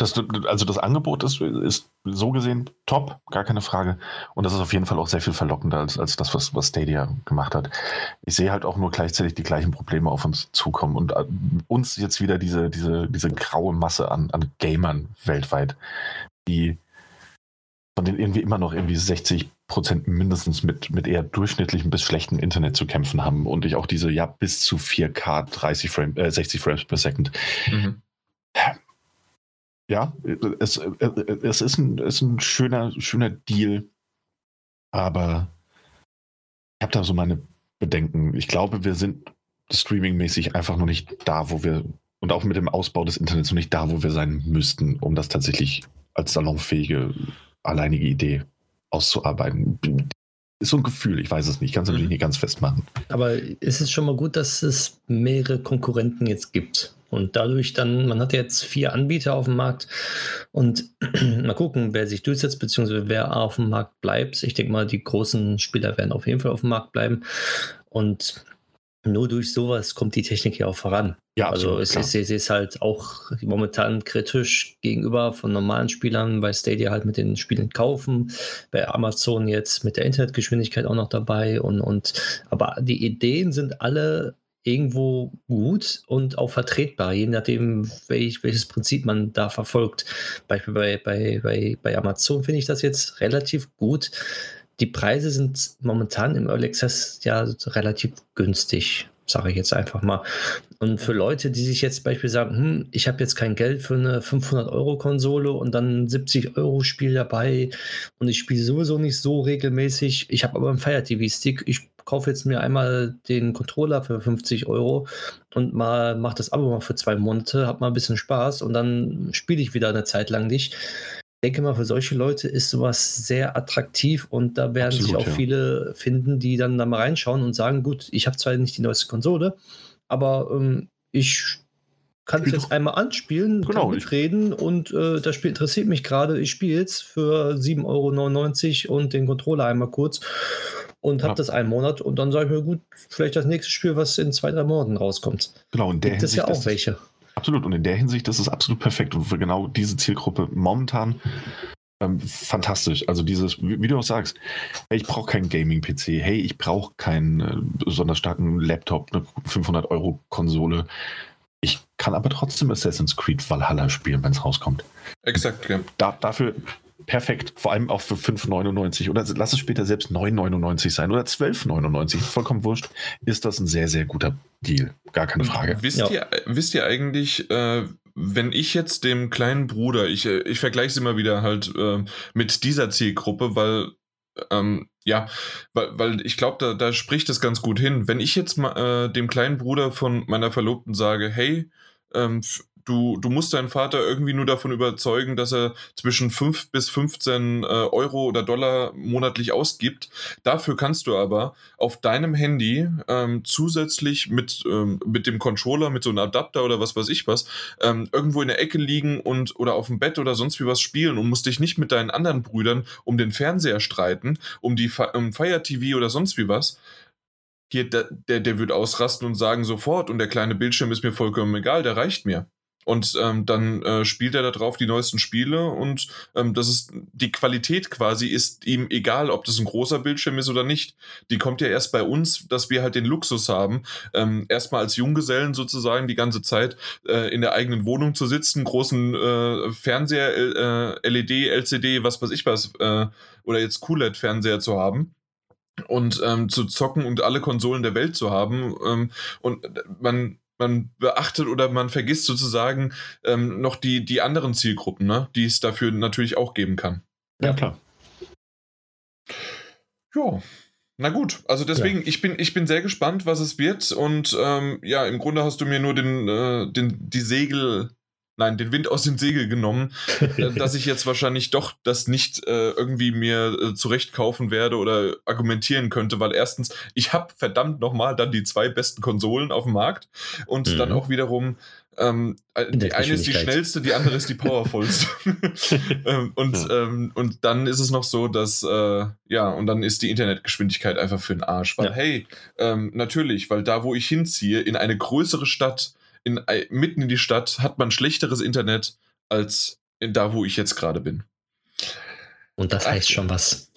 Das, also das Angebot ist, ist so gesehen top, gar keine Frage. Und das ist auf jeden Fall auch sehr viel verlockender als, als das, was, was Stadia gemacht hat. Ich sehe halt auch nur gleichzeitig die gleichen Probleme auf uns zukommen und äh, uns jetzt wieder diese, diese, diese graue Masse an, an Gamern weltweit, die von denen irgendwie immer noch irgendwie 60 Prozent mindestens mit, mit eher durchschnittlichem bis schlechtem Internet zu kämpfen haben und ich auch diese ja bis zu 4K 30 Frame, äh, 60 Frames per Second. Mhm ja, es, es ist, ein, ist ein schöner, schöner Deal, aber ich habe da so meine Bedenken. Ich glaube, wir sind streamingmäßig einfach noch nicht da, wo wir, und auch mit dem Ausbau des Internets noch nicht da, wo wir sein müssten, um das tatsächlich als salonfähige, alleinige Idee auszuarbeiten. Ist so ein Gefühl, ich weiß es nicht, ich kann es natürlich mhm. nicht ganz festmachen. Aber ist es schon mal gut, dass es mehrere Konkurrenten jetzt gibt? Und dadurch dann, man hat jetzt vier Anbieter auf dem Markt und mal gucken, wer sich durchsetzt, beziehungsweise wer auf dem Markt bleibt. Ich denke mal, die großen Spieler werden auf jeden Fall auf dem Markt bleiben. Und nur durch sowas kommt die Technik ja auch voran. Ja, also es ist, es ist halt auch momentan kritisch gegenüber von normalen Spielern, weil Stadia halt mit den Spielen kaufen, bei Amazon jetzt mit der Internetgeschwindigkeit auch noch dabei und, und aber die Ideen sind alle irgendwo gut und auch vertretbar, je nachdem, welch, welches Prinzip man da verfolgt. Beispiel bei, bei, bei, bei Amazon finde ich das jetzt relativ gut. Die Preise sind momentan im Early Access ja relativ günstig, sage ich jetzt einfach mal. Und für Leute, die sich jetzt beispielsweise sagen, hm, ich habe jetzt kein Geld für eine 500-Euro-Konsole und dann 70-Euro-Spiel dabei und ich spiele sowieso nicht so regelmäßig, ich habe aber einen Fire TV-Stick, ich kaufe jetzt mir einmal den Controller für 50 Euro und mal mache das Abo mal für zwei Monate, habe mal ein bisschen Spaß und dann spiele ich wieder eine Zeit lang nicht. Ich denke mal, für solche Leute ist sowas sehr attraktiv und da werden Absolut, sich auch ja. viele finden, die dann da mal reinschauen und sagen, gut, ich habe zwar nicht die neueste Konsole, aber ähm, ich kann es jetzt einmal anspielen, genau, kann mitreden und äh, das Spiel interessiert mich gerade. Ich spiele jetzt für 7,99 Euro und den Controller einmal kurz und habe ja. das einen Monat und dann sage ich mir, gut, vielleicht das nächste Spiel, was in zwei, drei Monaten rauskommt. Genau, in der Gibt es ja auch welche. Absolut, und in der Hinsicht das ist es absolut perfekt und für genau diese Zielgruppe momentan ähm, fantastisch. Also dieses, wie, wie, du auch sagst, hey, ich brauche keinen Gaming-PC, hey, ich brauche keinen äh, besonders starken Laptop, eine 500-Euro-Konsole. Ich kann aber trotzdem Assassin's Creed Valhalla spielen, wenn es rauskommt. Exakt, ja. Da, dafür perfekt, vor allem auch für 5,99 oder lass es später selbst 9,99 sein oder 12,99, vollkommen wurscht, ist das ein sehr, sehr guter Deal. Gar keine Frage. Wisst, ja. ihr, wisst ihr eigentlich, äh, wenn ich jetzt dem kleinen Bruder, ich, äh, ich vergleiche es immer wieder halt äh, mit dieser Zielgruppe, weil ähm, ja, weil, weil ich glaube, da, da spricht es ganz gut hin. Wenn ich jetzt mal äh, dem kleinen Bruder von meiner Verlobten sage, hey, ähm, du, du musst deinen Vater irgendwie nur davon überzeugen, dass er zwischen 5 bis 15 äh, Euro oder Dollar monatlich ausgibt. Dafür kannst du aber auf deinem Handy ähm, zusätzlich mit, ähm, mit dem Controller, mit so einem Adapter oder was weiß ich was, ähm, irgendwo in der Ecke liegen und oder auf dem Bett oder sonst wie was spielen und musst dich nicht mit deinen anderen Brüdern um den Fernseher streiten, um die um Fire TV oder sonst wie was hier, der, der, der wird ausrasten und sagen sofort, und der kleine Bildschirm ist mir vollkommen egal, der reicht mir. Und ähm, dann äh, spielt er da drauf die neuesten Spiele und ähm, das ist die Qualität quasi ist ihm egal, ob das ein großer Bildschirm ist oder nicht. Die kommt ja erst bei uns, dass wir halt den Luxus haben, ähm, erstmal als Junggesellen sozusagen die ganze Zeit äh, in der eigenen Wohnung zu sitzen, großen äh, Fernseher, äh, LED, LCD, was weiß ich was, äh, oder jetzt QLED-Fernseher zu haben und ähm, zu zocken und alle Konsolen der Welt zu haben. Ähm, und man man beachtet oder man vergisst sozusagen ähm, noch die, die anderen Zielgruppen, ne? die es dafür natürlich auch geben kann. Ja, klar. Ja, na gut, also deswegen, ja. ich, bin, ich bin sehr gespannt, was es wird. Und ähm, ja, im Grunde hast du mir nur den, äh, den, die Segel nein, den Wind aus dem Segel genommen, äh, dass ich jetzt wahrscheinlich doch das nicht äh, irgendwie mir äh, zurecht kaufen werde oder argumentieren könnte, weil erstens, ich habe verdammt nochmal dann die zwei besten Konsolen auf dem Markt und mhm. dann auch wiederum ähm, äh, die eine ist die schnellste, die andere ist die powervollste. ähm, und, ja. ähm, und dann ist es noch so, dass, äh, ja, und dann ist die Internetgeschwindigkeit einfach für den Arsch. Weil, ja. hey, ähm, natürlich, weil da, wo ich hinziehe, in eine größere Stadt, in, mitten in die Stadt hat man schlechteres Internet als in da, wo ich jetzt gerade bin. Und das heißt schon was.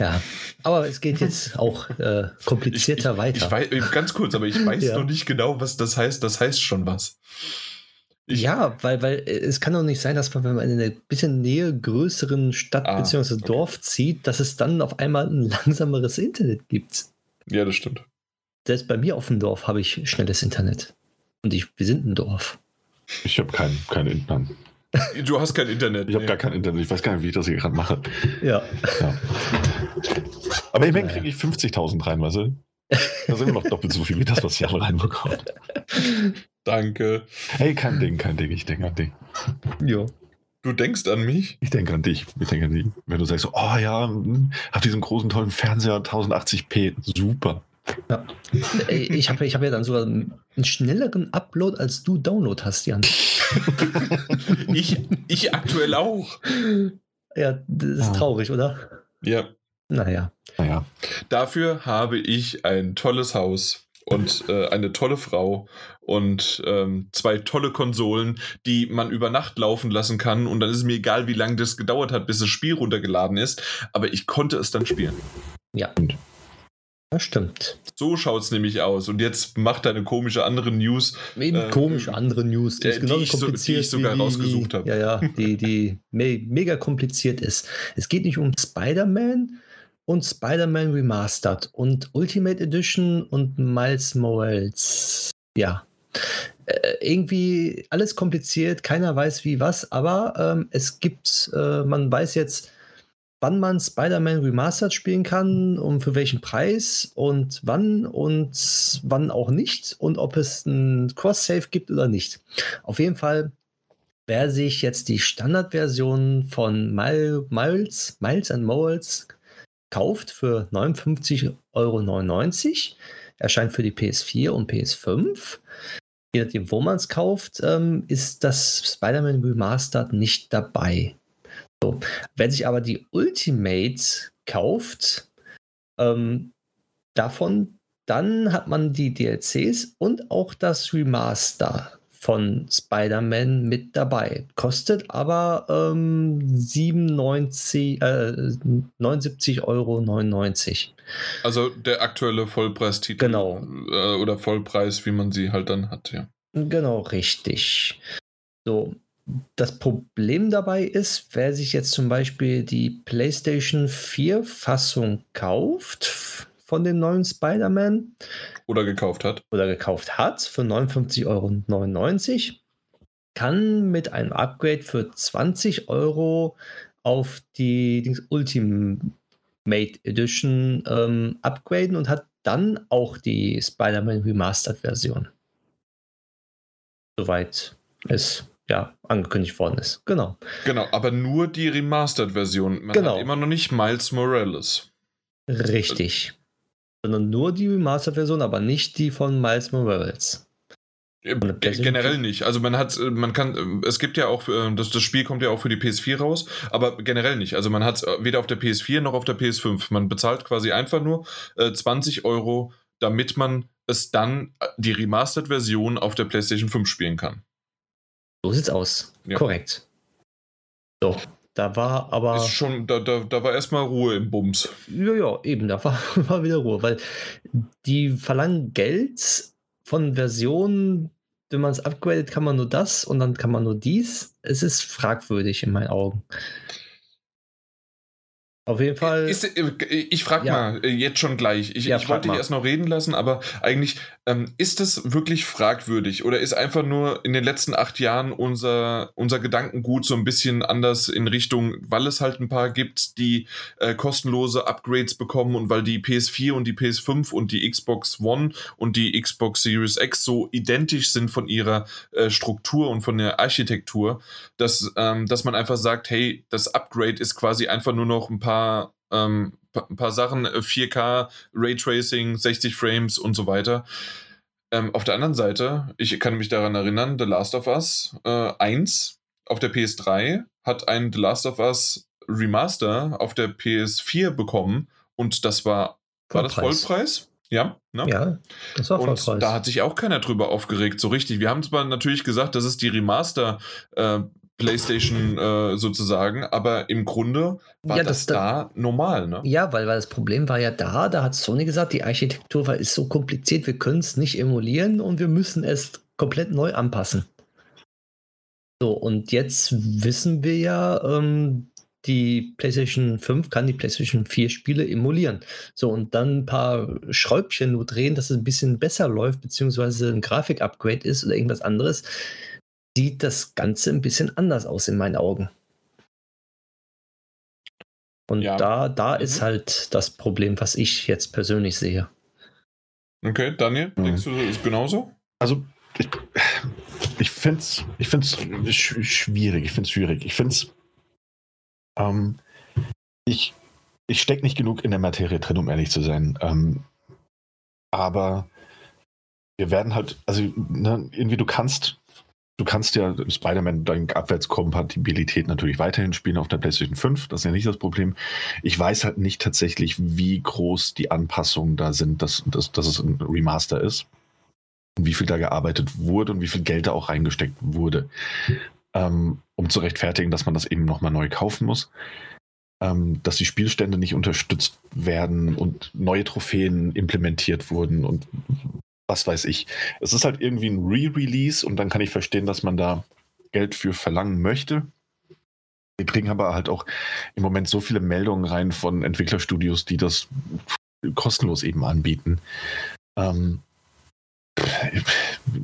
Ja, aber es geht jetzt auch äh, komplizierter ich, ich, weiter. Ich weiß, ganz kurz, aber ich weiß ja. noch nicht genau, was das heißt. Das heißt schon was. Ich ja, weil, weil äh, es kann doch nicht sein, dass man, wenn man in eine bisschen nähe größeren Stadt ah, bzw. Okay. Dorf zieht, dass es dann auf einmal ein langsameres Internet gibt. Ja, das stimmt. Selbst bei mir auf dem Dorf habe ich schnelles Internet. Und ich, wir sind ein Dorf. Ich habe kein, kein Internet. Du hast kein Internet. Ich habe gar kein Internet. Ich weiß gar nicht, wie ich das hier gerade mache. Ja. ja. Aber immerhin kriege ich 50.000 rein, weißt du? Das ist immer noch doppelt so viel wie das, was Jan reinbekommt. Danke. Hey, kein Ding, kein Ding. Ich denke an dich. Ja. Du denkst an mich? Ich denke an dich. Ich denke an dich. Wenn du sagst, oh ja, hm, hab diesen großen, tollen Fernseher, 1080p, super. Ja. Ich habe ich hab ja dann sogar einen schnelleren Upload, als du Download hast, Jan. ich, ich aktuell auch. Ja, das ist ah. traurig, oder? Ja. Naja. naja. Dafür habe ich ein tolles Haus und äh, eine tolle Frau und ähm, zwei tolle Konsolen, die man über Nacht laufen lassen kann. Und dann ist es mir egal, wie lange das gedauert hat, bis das Spiel runtergeladen ist. Aber ich konnte es dann spielen. Ja. Und das stimmt. So schaut es nämlich aus. Und jetzt macht eine komische andere News. Eben äh, komische andere News, die, äh, ist die, ich, so, die ich sogar wie, rausgesucht habe. Ja, ja, die, die me mega kompliziert ist. Es geht nicht um Spider-Man und Spider-Man Remastered und Ultimate Edition und Miles Morales. Ja. Äh, irgendwie alles kompliziert, keiner weiß wie was, aber ähm, es gibt, äh, man weiß jetzt, wann man Spider-Man Remastered spielen kann und für welchen Preis und wann und wann auch nicht und ob es ein Cross-Save gibt oder nicht. Auf jeden Fall, wer sich jetzt die Standardversion von Miles, Miles and Morals kauft für 59,99 Euro, erscheint für die PS4 und PS5. Je nachdem, wo man es kauft, ähm, ist das Spider-Man Remastered nicht dabei. So. Wer sich aber die Ultimate kauft, ähm, davon, dann hat man die DLCs und auch das Remaster von Spider-Man mit dabei. Kostet aber ähm, 97, äh, 79,99 Euro. Also der aktuelle Vollpreistitel. Genau. Äh, oder Vollpreis, wie man sie halt dann hat, ja. Genau, richtig. So, das Problem dabei ist, wer sich jetzt zum Beispiel die PlayStation 4 Fassung kauft von den neuen Spider-Man oder gekauft hat oder gekauft hat für 59,99 Euro, kann mit einem Upgrade für 20 Euro auf die Ultimate Edition ähm, upgraden und hat dann auch die Spider-Man Remastered Version. Soweit ist ja, angekündigt worden ist. Genau. Genau, aber nur die Remastered-Version. Man genau. hat immer noch nicht Miles Morales. Richtig. Sondern nur die Remastered-Version, aber nicht die von Miles Morales. Generell nicht. Also man hat, man kann, es gibt ja auch, äh, das, das Spiel kommt ja auch für die PS4 raus, aber generell nicht. Also man hat es weder auf der PS4 noch auf der PS5. Man bezahlt quasi einfach nur äh, 20 Euro damit man es dann äh, die Remastered-Version auf der PlayStation 5 spielen kann. So sieht's aus. Ja. Korrekt. So, da war aber. Ist schon, da, da, da war erstmal Ruhe im Bums. Ja, ja, eben, da war, war wieder Ruhe, weil die verlangen Geld von Versionen, wenn man es upgradet, kann man nur das und dann kann man nur dies. Es ist fragwürdig in meinen Augen. Auf jeden Fall. Ist, äh, ich frage ja. mal äh, jetzt schon gleich. Ich, ja, ich wollte dich erst noch reden lassen, aber eigentlich ähm, ist das wirklich fragwürdig oder ist einfach nur in den letzten acht Jahren unser, unser Gedankengut so ein bisschen anders in Richtung, weil es halt ein paar gibt, die äh, kostenlose Upgrades bekommen und weil die PS4 und die PS5 und die Xbox One und die Xbox Series X so identisch sind von ihrer äh, Struktur und von der Architektur, dass, ähm, dass man einfach sagt, hey, das Upgrade ist quasi einfach nur noch ein paar paar, ähm, ein paar Sachen, 4K, äh, Raytracing, 60 Frames und so weiter. Ähm, auf der anderen Seite, ich kann mich daran erinnern, The Last of Us äh, 1 auf der PS3 hat ein The Last of Us Remaster auf der PS4 bekommen und das war, war das Vollpreis? Ja, ne? ja, das war Vollpreis. Und da hat sich auch keiner drüber aufgeregt, so richtig. Wir haben zwar natürlich gesagt, das ist die Remaster äh, PlayStation äh, sozusagen, aber im Grunde war ja, das, das, da normal, ne? Ja, weil, weil das Problem war ja da, da hat Sony gesagt, die Architektur war, ist so kompliziert, wir können es nicht emulieren und wir müssen es komplett neu anpassen. So, und jetzt wissen wir ja, ähm, die PlayStation 5 kann die PlayStation 4 Spiele emulieren. So, und dann ein paar Schräubchen nur drehen, dass es ein bisschen besser läuft, beziehungsweise ein Grafik-Upgrade ist oder irgendwas anderes sieht das Ganze ein bisschen anders aus in meinen Augen. Und ja. da, da mhm. ist halt das Problem, was ich jetzt persönlich sehe. Okay, Daniel, mhm. denkst du, das ist genauso? Also, ich, ich finde es ich find's schwierig. Ich finde es schwierig. Ich finde es. Ähm, ich ich stecke nicht genug in der Materie drin, um ehrlich zu sein. Ähm, aber wir werden halt, also ne, irgendwie du kannst Du kannst ja Spider-Man dank Abwärtskompatibilität natürlich weiterhin spielen auf der PlayStation 5. Das ist ja nicht das Problem. Ich weiß halt nicht tatsächlich, wie groß die Anpassungen da sind, dass, dass, dass es ein Remaster ist. Und wie viel da gearbeitet wurde und wie viel Geld da auch reingesteckt wurde. Ähm, um zu rechtfertigen, dass man das eben nochmal neu kaufen muss. Ähm, dass die Spielstände nicht unterstützt werden und neue Trophäen implementiert wurden und was weiß ich. Es ist halt irgendwie ein Re-Release und dann kann ich verstehen, dass man da Geld für verlangen möchte. Wir kriegen aber halt auch im Moment so viele Meldungen rein von Entwicklerstudios, die das kostenlos eben anbieten. Ähm,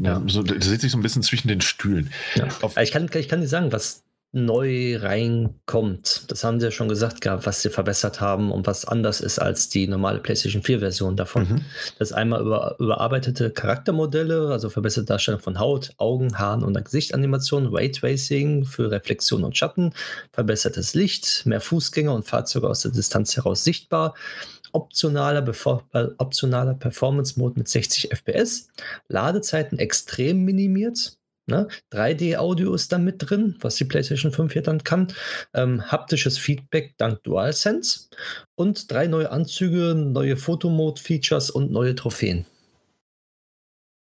ja. so, da sitzt sich so ein bisschen zwischen den Stühlen. Ja. ich, kann, ich kann dir sagen, was neu reinkommt. Das haben sie ja schon gesagt gehabt, was sie verbessert haben und was anders ist als die normale PlayStation 4-Version davon. Mhm. Das ist einmal über, überarbeitete Charaktermodelle, also verbesserte Darstellung von Haut, Augen, Haaren und Gesichtsanimation, Raytracing für Reflexion und Schatten, verbessertes Licht, mehr Fußgänger und Fahrzeuge aus der Distanz heraus sichtbar, optionaler, äh, optionaler Performance-Mode mit 60 FPS, Ladezeiten extrem minimiert, Ne? 3D-Audio ist da mit drin, was die PlayStation 5 hier dann kann. Ähm, haptisches Feedback dank DualSense und drei neue Anzüge, neue Fotomode-Features und neue Trophäen.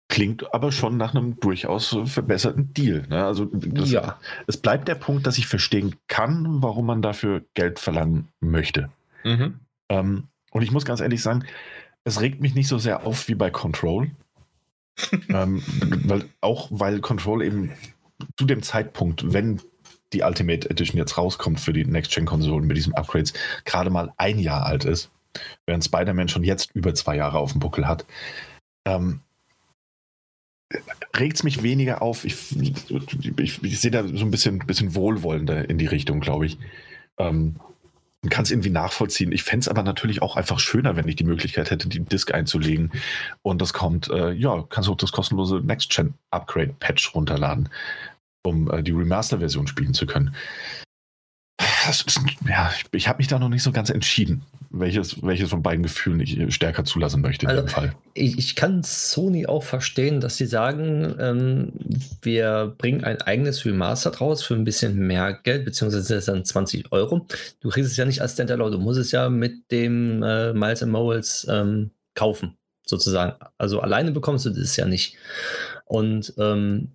Klingt aber schon nach einem durchaus verbesserten Deal. Ne? Also das, ja. es bleibt der Punkt, dass ich verstehen kann, warum man dafür Geld verlangen möchte. Mhm. Ähm, und ich muss ganz ehrlich sagen, es regt mich nicht so sehr auf wie bei Control ähm, weil, auch weil Control eben zu dem Zeitpunkt, wenn die Ultimate Edition jetzt rauskommt für die Next-Gen-Konsolen mit diesen Upgrades, gerade mal ein Jahr alt ist, während Spider-Man schon jetzt über zwei Jahre auf dem Buckel hat, ähm, regt es mich weniger auf. Ich, ich, ich, sehe da so ein bisschen, bisschen wohlwollender in die Richtung, glaube ich. Ähm, und kann es irgendwie nachvollziehen. Ich fände es aber natürlich auch einfach schöner, wenn ich die Möglichkeit hätte, die Disk einzulegen und das kommt, äh, ja, kannst du auch das kostenlose Next-Gen-Upgrade-Patch runterladen, um äh, die Remaster-Version spielen zu können ja, ich, ich habe mich da noch nicht so ganz entschieden, welches, welches von beiden Gefühlen ich stärker zulassen möchte in also, dem Fall. Ich, ich, kann Sony auch verstehen, dass sie sagen, ähm, wir bringen ein eigenes Remastered raus für ein bisschen mehr Geld, beziehungsweise dann 20 Euro. Du kriegst es ja nicht als Standalone, du musst es ja mit dem äh, Miles Morals ähm, kaufen. sozusagen. Also alleine bekommst du das ja nicht. Und ähm,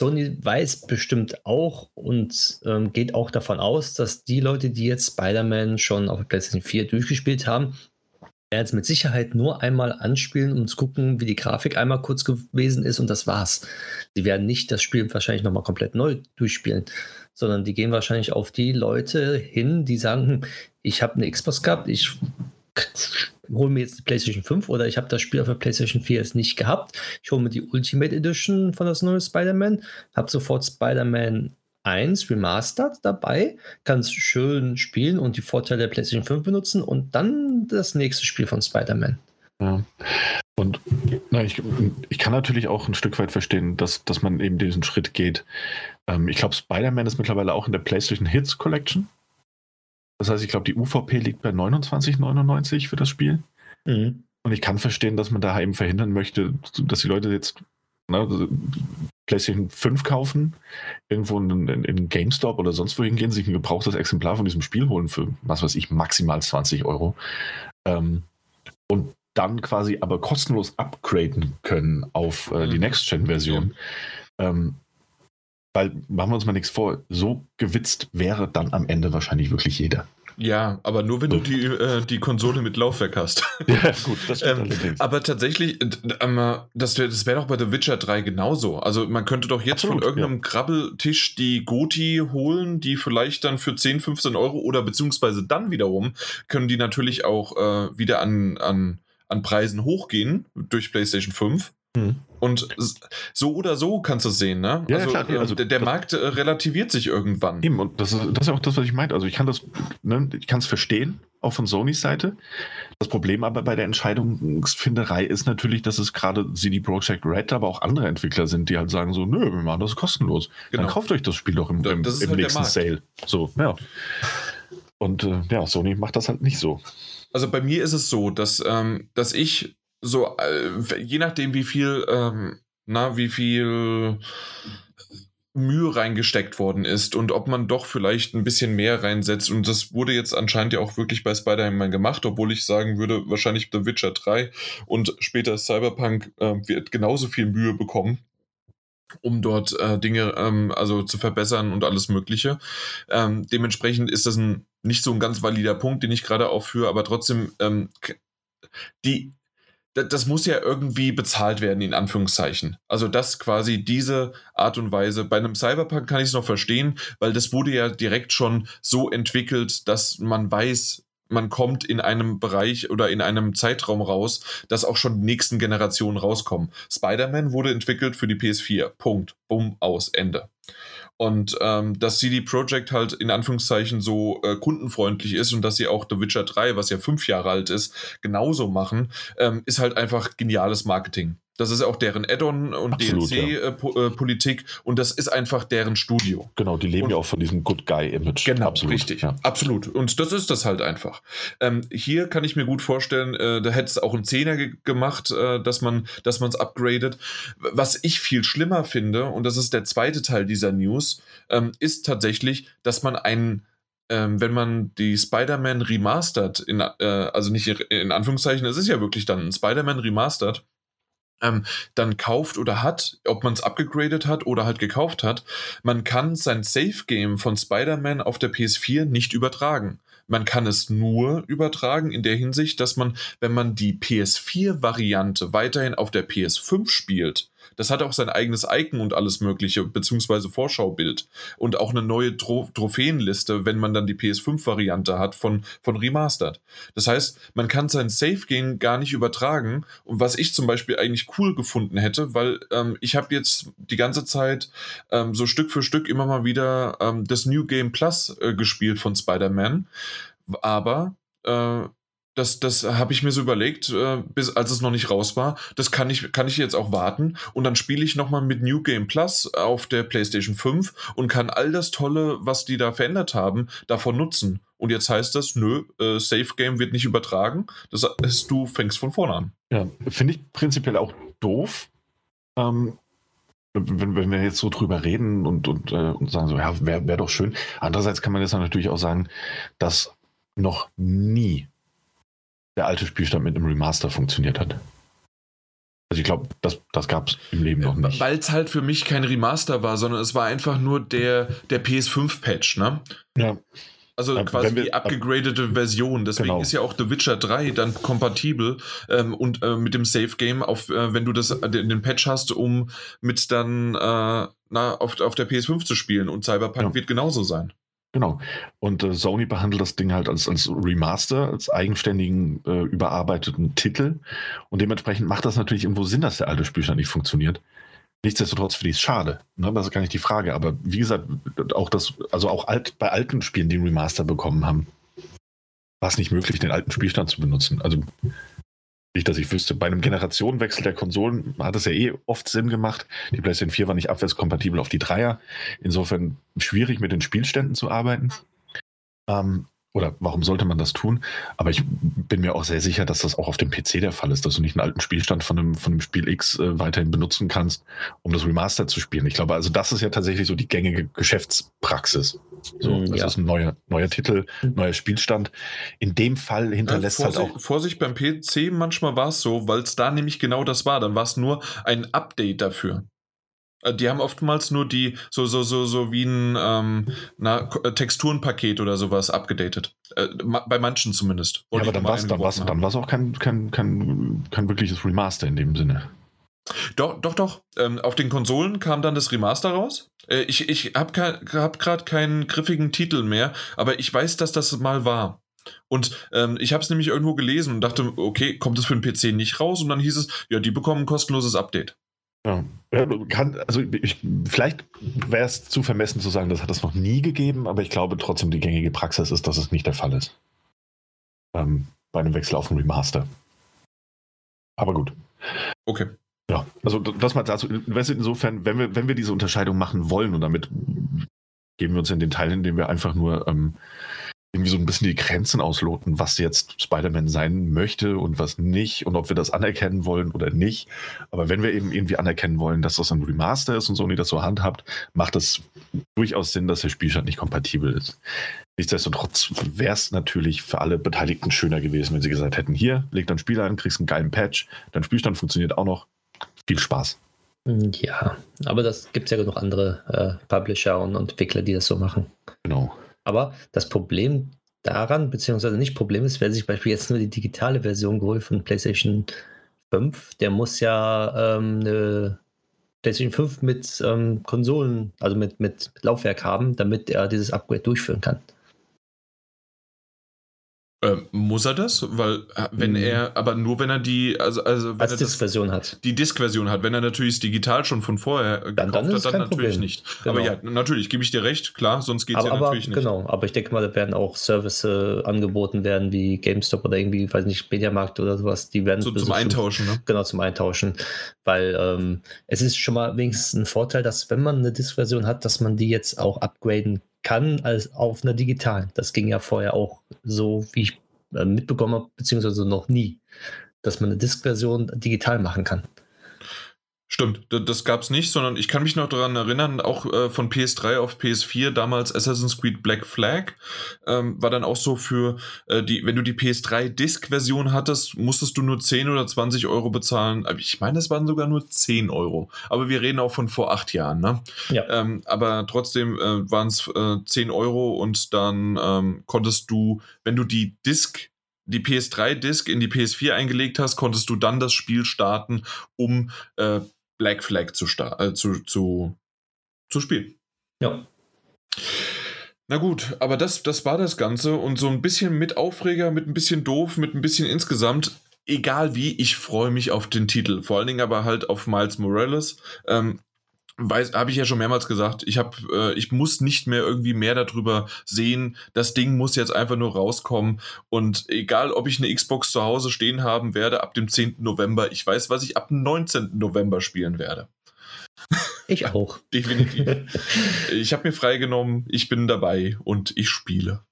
Sony weiß bestimmt auch und ähm, geht auch davon aus, dass die Leute, die jetzt Spider-Man schon auf PlayStation 4 durchgespielt haben, werden es mit Sicherheit nur einmal anspielen, um zu gucken, wie die Grafik einmal kurz gewesen ist und das war's. Sie werden nicht das Spiel wahrscheinlich nochmal komplett neu durchspielen, sondern die gehen wahrscheinlich auf die Leute hin, die sagen, hm, ich habe eine Xbox gehabt, ich hole mir jetzt die PlayStation 5 oder ich habe das Spiel auf der PlayStation 4 jetzt nicht gehabt. Ich hole mir die Ultimate Edition von das neue Spider-Man, habe sofort Spider-Man 1 Remastered dabei, kann es schön spielen und die Vorteile der PlayStation 5 benutzen und dann das nächste Spiel von Spider-Man. Ja. Und na, ich, ich kann natürlich auch ein Stück weit verstehen, dass, dass man eben diesen Schritt geht. Ähm, ich glaube, Spider-Man ist mittlerweile auch in der PlayStation Hits Collection. Das heißt, ich glaube, die UVP liegt bei 29,99 für das Spiel. Mhm. Und ich kann verstehen, dass man da eben verhindern möchte, dass die Leute jetzt ne, PlayStation 5 kaufen, irgendwo in, in, in GameStop oder sonst wohin gehen, sich ein gebrauchtes Exemplar von diesem Spiel holen für, was weiß ich, maximal 20 Euro. Ähm, und dann quasi aber kostenlos upgraden können auf äh, die mhm. Next-Gen-Version. Ja. Ähm, weil, machen wir uns mal nichts vor, so gewitzt wäre dann am Ende wahrscheinlich wirklich jeder. Ja, aber nur wenn du die, äh, die Konsole mit Laufwerk hast. Ja, gut, das stimmt. ähm, aber tatsächlich, äh, das wäre wär doch bei The Witcher 3 genauso. Also man könnte doch jetzt Absolut, von irgendeinem ja. Krabbeltisch die Goti holen, die vielleicht dann für 10, 15 Euro oder beziehungsweise dann wiederum können die natürlich auch äh, wieder an, an, an Preisen hochgehen durch PlayStation 5. Hm. Und so oder so kannst du es sehen, ne? Ja, also, klar, ähm, also der, der Markt äh, relativiert sich irgendwann. Eben, und das ist, das ist auch das, was ich meinte. Also ich kann das, ne, ich kann es verstehen, auch von Sonys Seite. Das Problem aber bei der Entscheidungsfinderei ist natürlich, dass es gerade CD Projekt Red, aber auch andere Entwickler sind, die halt sagen so, nö, wir machen das kostenlos. Genau. Dann kauft euch das Spiel doch im, im, im halt nächsten Sale. So, ja. Und äh, ja, Sony macht das halt nicht so. Also bei mir ist es so, dass, ähm, dass ich so, äh, je nachdem, wie viel, ähm, na, wie viel Mühe reingesteckt worden ist und ob man doch vielleicht ein bisschen mehr reinsetzt. Und das wurde jetzt anscheinend ja auch wirklich bei Spider-Man gemacht, obwohl ich sagen würde, wahrscheinlich The Witcher 3 und später Cyberpunk äh, wird genauso viel Mühe bekommen um dort äh, Dinge ähm, also zu verbessern und alles Mögliche. Ähm, dementsprechend ist das ein nicht so ein ganz valider Punkt, den ich gerade aufführe, aber trotzdem ähm, die das muss ja irgendwie bezahlt werden, in Anführungszeichen. Also das quasi diese Art und Weise. Bei einem Cyberpunk kann ich es noch verstehen, weil das wurde ja direkt schon so entwickelt, dass man weiß, man kommt in einem Bereich oder in einem Zeitraum raus, dass auch schon die nächsten Generationen rauskommen. Spider-Man wurde entwickelt für die PS4. Punkt. Bumm, aus, Ende. Und ähm, dass CD Projekt halt in Anführungszeichen so äh, kundenfreundlich ist und dass sie auch The Witcher 3, was ja fünf Jahre alt ist, genauso machen, ähm, ist halt einfach geniales Marketing. Das ist auch deren Add-on und DLC-Politik ja. äh, und das ist einfach deren Studio. Genau, die leben und, ja auch von diesem Good Guy-Image. Genau, absolut, richtig. Ja. Absolut. Und das ist das halt einfach. Ähm, hier kann ich mir gut vorstellen, äh, da hätte es auch ein Zehner ge gemacht, äh, dass man es upgradet. Was ich viel schlimmer finde, und das ist der zweite Teil dieser News, ähm, ist tatsächlich, dass man einen ähm, wenn man die Spider-Man Remastered, in, äh, also nicht in Anführungszeichen, es ist ja wirklich dann ein Spider-Man Remastered, ähm, dann kauft oder hat, ob man es abgegradet hat oder halt gekauft hat, man kann sein Safe-Game von Spider-Man auf der PS4 nicht übertragen. Man kann es nur übertragen in der Hinsicht, dass man, wenn man die PS4-Variante weiterhin auf der PS5 spielt, das hat auch sein eigenes Icon und alles Mögliche, beziehungsweise Vorschaubild. Und auch eine neue Tro Trophäenliste, wenn man dann die PS5-Variante hat von, von Remastered. Das heißt, man kann sein Safe-Game gar nicht übertragen. Und was ich zum Beispiel eigentlich cool gefunden hätte, weil ähm, ich habe jetzt die ganze Zeit ähm, so Stück für Stück immer mal wieder ähm, das New Game Plus äh, gespielt von Spider-Man. Aber äh, das, das habe ich mir so überlegt, äh, bis als es noch nicht raus war. Das kann ich, kann ich jetzt auch warten. Und dann spiele ich nochmal mit New Game Plus auf der PlayStation 5 und kann all das Tolle, was die da verändert haben, davon nutzen. Und jetzt heißt das, nö, äh, Safe Game wird nicht übertragen. Das heißt, du fängst von vorne an. Ja, finde ich prinzipiell auch doof. Ähm, wenn, wenn wir jetzt so drüber reden und, und, äh, und sagen so, ja, wäre wär doch schön. Andererseits kann man jetzt natürlich auch sagen, dass noch nie der alte Spielstand mit einem Remaster funktioniert hat. Also ich glaube, das, das gab es im Leben noch nicht. Weil es halt für mich kein Remaster war, sondern es war einfach nur der, der PS5-Patch, ne? Ja. Also Ja, quasi wir- die abgegradete Version. Deswegen Genau. ist ja auch The Witcher 3 dann kompatibel ähm, und äh, mit dem Safe Game, auf, äh, wenn du das, äh, den, den Patch hast, um mit dann äh, na, auf, auf der PS5 zu spielen. Und Cyberpunk Ja. wird genauso sein. Genau. Und äh, Sony behandelt das Ding halt als, als Remaster, als eigenständigen, äh, überarbeiteten Titel. Und dementsprechend macht das natürlich irgendwo Sinn, dass der alte Spielstand nicht funktioniert. Nichtsdestotrotz finde ich es schade. Ne? Das ist gar nicht die Frage. Aber wie gesagt, auch das, also auch alt, bei alten Spielen, die einen Remaster bekommen haben, war es nicht möglich, den alten Spielstand zu benutzen. Also nicht, dass ich wüsste. Bei einem Generationenwechsel der Konsolen hat es ja eh oft Sinn gemacht. Die PlayStation 4 war nicht abwärtskompatibel auf die Dreier. Insofern schwierig mit den Spielständen zu arbeiten. Ähm, oder warum sollte man das tun? Aber ich bin mir auch sehr sicher, dass das auch auf dem PC der Fall ist, dass du nicht einen alten Spielstand von einem, von einem Spiel X äh, weiterhin benutzen kannst, um das Remaster zu spielen. Ich glaube, also das ist ja tatsächlich so die gängige Geschäftspraxis. So, Mm, das ja. ist ein neuer, neuer Titel, neuer Spielstand. In dem Fall hinterlässt Ja, halt Vorsicht, auch Vorsicht beim PC, manchmal war es so, weil es da nämlich genau das war. Dann war es nur ein Update dafür. Äh, Die haben oftmals nur die, so, so, so, so wie ein ähm, na, äh, Texturenpaket oder sowas abgedatet. Äh, bei manchen zumindest. Ja, aber dann war es dann war's, dann war's auch kein, kein, kein, kein wirkliches Remaster in dem Sinne. Doch, doch, doch. Ähm, auf den Konsolen kam dann das Remaster raus. Äh, ich ich habe hab gerade keinen griffigen Titel mehr, aber ich weiß, dass das mal war. Und ähm, ich habe es nämlich irgendwo gelesen und dachte, okay, kommt es für den PC nicht raus? Und dann hieß es, ja, die bekommen ein kostenloses Update. Ja, ja, kann, also ich, vielleicht wäre es zu vermessen zu sagen, das hat es noch nie gegeben, aber ich glaube trotzdem, die gängige Praxis ist, dass es nicht der Fall ist. Ähm, bei einem Wechsel auf ein Remaster. Aber gut. Okay. Ja, also das mal dazu. weißt du, Insofern, wenn wir, wenn wir diese Unterscheidung machen wollen und damit geben wir uns in den Teil, in dem wir einfach nur ähm, irgendwie so ein bisschen die Grenzen ausloten, was jetzt Spider-Man sein möchte und was nicht und ob wir das anerkennen wollen oder nicht. Aber wenn wir eben irgendwie anerkennen wollen, dass das ein Remaster ist und Sony das so handhabt, macht es durchaus Sinn, dass der Spielstand nicht kompatibel ist. Nichtsdestotrotz wäre es natürlich für alle Beteiligten schöner gewesen, wenn sie gesagt hätten, hier, leg dein Spiel an, kriegst einen geilen Patch, dein Spielstand funktioniert auch noch. Viel Spaß. Ja, aber das gibt es ja genug andere äh, Publisher und Entwickler, die das so machen. Genau. Aber das Problem daran, beziehungsweise nicht Problem ist, wer sich beispielsweise jetzt nur die digitale Version geholt von PlayStation 5, der muss ja ähm, eine PlayStation 5 mit ähm, Konsolen, also mit, mit, mit Laufwerk haben, damit er dieses Upgrade durchführen kann. Ähm, muss er das? Weil, äh, wenn Mhm. er, aber nur wenn er die, also, also wenn Als er Disk-Version hat. die Disk-Version hat. Wenn er natürlich das digital schon von vorher Dann- dann ist es hat, dann natürlich Problem. nicht. Genau. Aber ja, natürlich, gebe ich dir recht, klar, sonst geht es ja aber natürlich nicht. genau, aber ich denke mal, da werden auch Service äh, angeboten werden, wie GameStop oder irgendwie, weiß nicht, Mediamarkt oder sowas, die werden So zum Eintauschen, ne? Genau, zum Eintauschen. Weil ähm, es ist schon mal wenigstens ein Vorteil, dass wenn man eine Disk-Version hat, dass man die jetzt auch upgraden kann als auf einer digitalen. Das ging ja vorher auch so, wie ich äh, mitbekommen habe, beziehungsweise noch nie, dass man eine Disk-Version digital machen kann. Stimmt, das gab es nicht, sondern ich kann mich noch daran erinnern, auch äh, von PS3 auf PS4, damals Assassin's Creed Black Flag, ähm, war dann auch so für äh, die, wenn du die PS3-Disk-Version hattest, musstest du nur 10 oder 20 Euro bezahlen. Aber Ich meine, es waren sogar nur 10 Euro. Aber wir reden auch von vor acht Jahren, ne? Ja. Ähm, aber trotzdem äh, waren es äh, 10 Euro und dann ähm, konntest du, wenn du die Disk die PS3-Disk in die PS4 eingelegt hast, konntest du dann das Spiel starten, um äh, Black Flag zu, äh, zu, zu, zu spielen. Ja. Na gut, aber das, das war das Ganze und so ein bisschen mit Aufreger, mit ein bisschen doof, mit ein bisschen insgesamt. Egal wie, ich freue mich auf den Titel. Vor allen Dingen aber halt auf Miles Morales. Ähm, habe ich ja schon mehrmals gesagt, ich, hab, äh, ich muss nicht mehr irgendwie mehr darüber sehen. Das Ding muss jetzt einfach nur rauskommen. Und egal, ob ich eine Xbox zu Hause stehen haben werde ab dem 10. November, ich weiß, was ich ab dem 19. November spielen werde. Ich auch. Definitiv. ich habe mir freigenommen, ich bin dabei und ich spiele.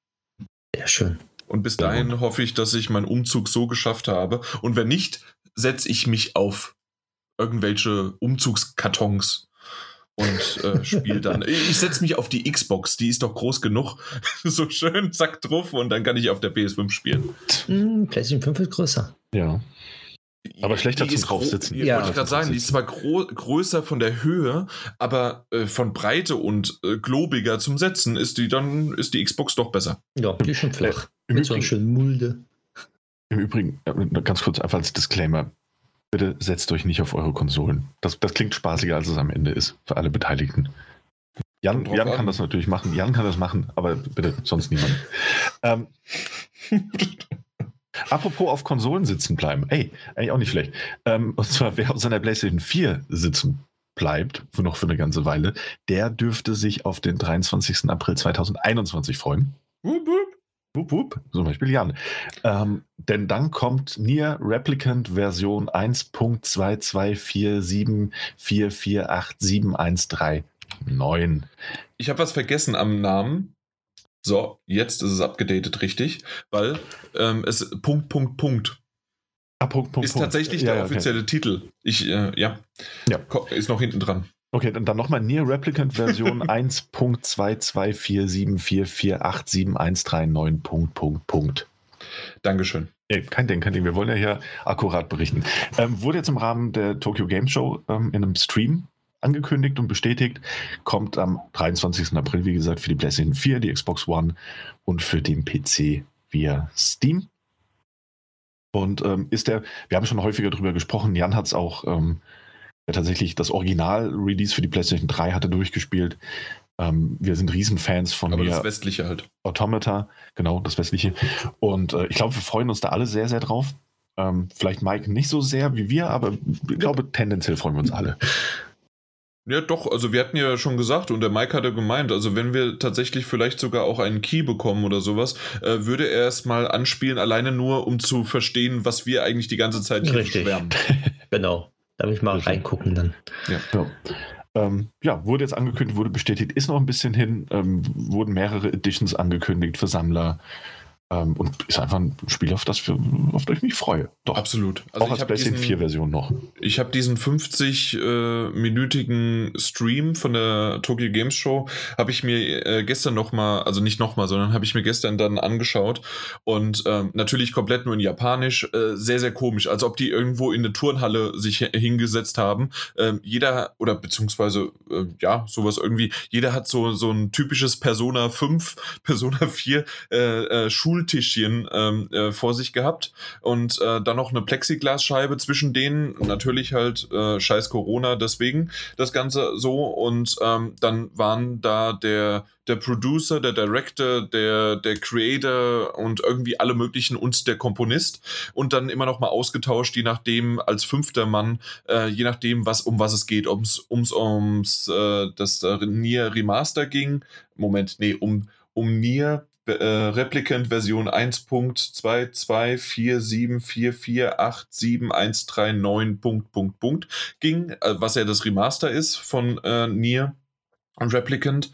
Sehr schön. Und bis dahin hoffe ich, dass ich meinen Umzug so geschafft habe. Und wenn nicht, setze ich mich auf irgendwelche Umzugskartons und äh, spiele dann. Ich setze mich auf die Xbox, die ist doch groß genug. so schön, zack drauf und dann kann ich auf der PS5 spielen. Hm, PlayStation 5 ist größer. Ja. Aber schlechter die zum draufsitzen. Ja, wollte ich gerade sagen, die ist zwar größer von der Höhe, aber äh, von Breite und äh, globiger zum Setzen ist die dann ist die Xbox doch besser. Ja, die ist schon flach. Im Mit so einer Übrigen- schönen Mulde. Im Übrigen, äh, ganz kurz einfach als Disclaimer. Bitte setzt euch nicht auf eure Konsolen. Das, das klingt spaßiger, als es am Ende ist, für alle Beteiligten. Jan, Jan an. kann das natürlich machen. Jan kann das machen, aber bitte sonst niemand. ähm, apropos auf Konsolen sitzen bleiben. Ey, eigentlich auch nicht schlecht. Ähm, und zwar, wer auf seiner PlayStation 4 sitzen bleibt, für noch für eine ganze Weile, der dürfte sich auf den 23. April 2021 freuen. Wup, wup. Wup, wup, zum Beispiel Jan. Ähm, denn dann kommt Nier Replicant Version 1.22447448713.9. Ich habe was vergessen am Namen. So, jetzt ist es abgedatet richtig, weil ähm, es Punkt Punkt Punkt Ah, Punkt, Punkt, ist Punkt. tatsächlich Ja, der ja, okay. offizielle Titel. Ich äh, ja. Ja. Ist noch hinten dran. Okay, dann, dann nochmal Nier Replicant Version 1.224448713.9. Punkt, Punkt, Punkt. Dankeschön. Ey, kein Ding, kein Ding. Wir wollen ja hier akkurat berichten. Ähm, wurde jetzt im Rahmen der Tokyo Game Show ähm, in einem Stream angekündigt und bestätigt. Kommt am 23. April, wie gesagt, für die PlayStation 4, die Xbox One und für den PC via Steam. Und ähm, ist der, wir haben schon häufiger drüber gesprochen, Jan hat es auch ähm, ja, tatsächlich das Original-Release für die PlayStation 3 hatte durchgespielt. Ähm, wir sind Riesenfans von Aber mir. das Westliche halt. Automata, genau, das westliche. Und äh, ich glaube, wir freuen uns da alle sehr, sehr drauf. Ähm, vielleicht Mike nicht so sehr wie wir, aber ich glaube, tendenziell freuen wir uns alle. Ja, doch, also wir hatten ja schon gesagt und der Mike hatte gemeint, also wenn wir tatsächlich vielleicht sogar auch einen Key bekommen oder sowas, äh, würde er es mal anspielen, alleine nur, um zu verstehen, was wir eigentlich die ganze Zeit hier Richtig. schwärmen. Genau. Da will ich mal reingucken dann. Ja. Ähm, ja, wurde jetzt angekündigt, wurde bestätigt, ist noch ein bisschen hin, ähm, wurden mehrere Editions angekündigt für Sammler. Ähm, und ist einfach ein Spiel, auf das, wir, auf das ich mich freue. Doch. Absolut. Also auch als habe PlayStation diesen, 4-Version noch. ich hab diesen 50-minütigen Stream von der Tokyo Games Show, habe ich mir äh, gestern nochmal, also nicht nochmal, sondern habe ich mir gestern dann angeschaut und ähm, natürlich komplett nur in Japanisch, äh, sehr, sehr komisch, als ob die irgendwo in eine Turnhalle sich hingesetzt haben. Ähm, jeder, oder beziehungsweise, äh, ja, sowas irgendwie, jeder hat so, so ein typisches Persona 5, Persona 4 äh, äh, Schultischchen ähm, äh, vor sich gehabt und äh, dann noch eine Plexiglasscheibe zwischen denen, natürlich halt äh, scheiß Corona, deswegen das Ganze so. Und ähm, dann waren da der der Producer, der Director, der, der Creator und irgendwie alle möglichen und der Komponist und dann immer noch mal ausgetauscht, je nachdem als fünfter Mann, äh, je nachdem, was um was es geht, ums ums ums äh, das äh, Nier Remaster ging. Moment, nee, um um Nier äh, Replicant Version 1.2247444871391 Punkt Punkt Punkt ging, äh, was ja das Remaster ist von äh, Nier und Replicant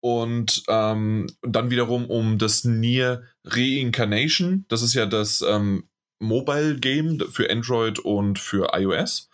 und ähm, dann wiederum um das Nier Reincarnation, das ist ja das ähm, Mobile Game für Android und für iOS.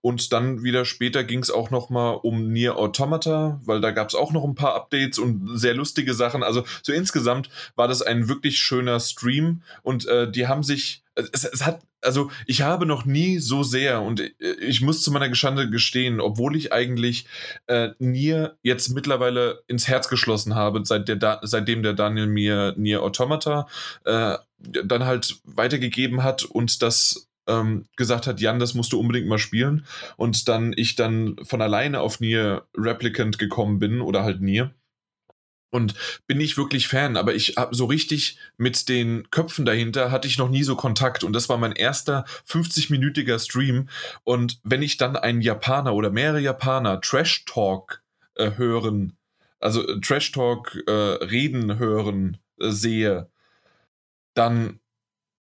Und dann wieder später ging es auch noch mal um Nier Automata, weil da gab es auch noch ein paar Updates und sehr lustige Sachen. Also so insgesamt war das ein wirklich schöner Stream und äh, die haben sich, es, es hat, also ich habe noch nie so sehr und äh, ich muss zu meiner Geschande gestehen, obwohl ich eigentlich äh, Nier jetzt mittlerweile ins Herz geschlossen habe, seit der da seitdem der Daniel mir Nier Automata äh, dann halt weitergegeben hat und das ähm, gesagt hat, Jan, das musst du unbedingt mal spielen. Und dann ich dann von alleine auf Nier Replicant gekommen bin oder halt Nier. Und bin ich wirklich Fan, aber ich habe so richtig mit den Köpfen dahinter hatte ich noch nie so Kontakt. Und das war mein erster 50-minütiger Stream. Und wenn ich dann einen Japaner oder mehrere Japaner Trash Talk äh, hören, also äh, Trash Talk äh, reden hören, äh, sehe, dann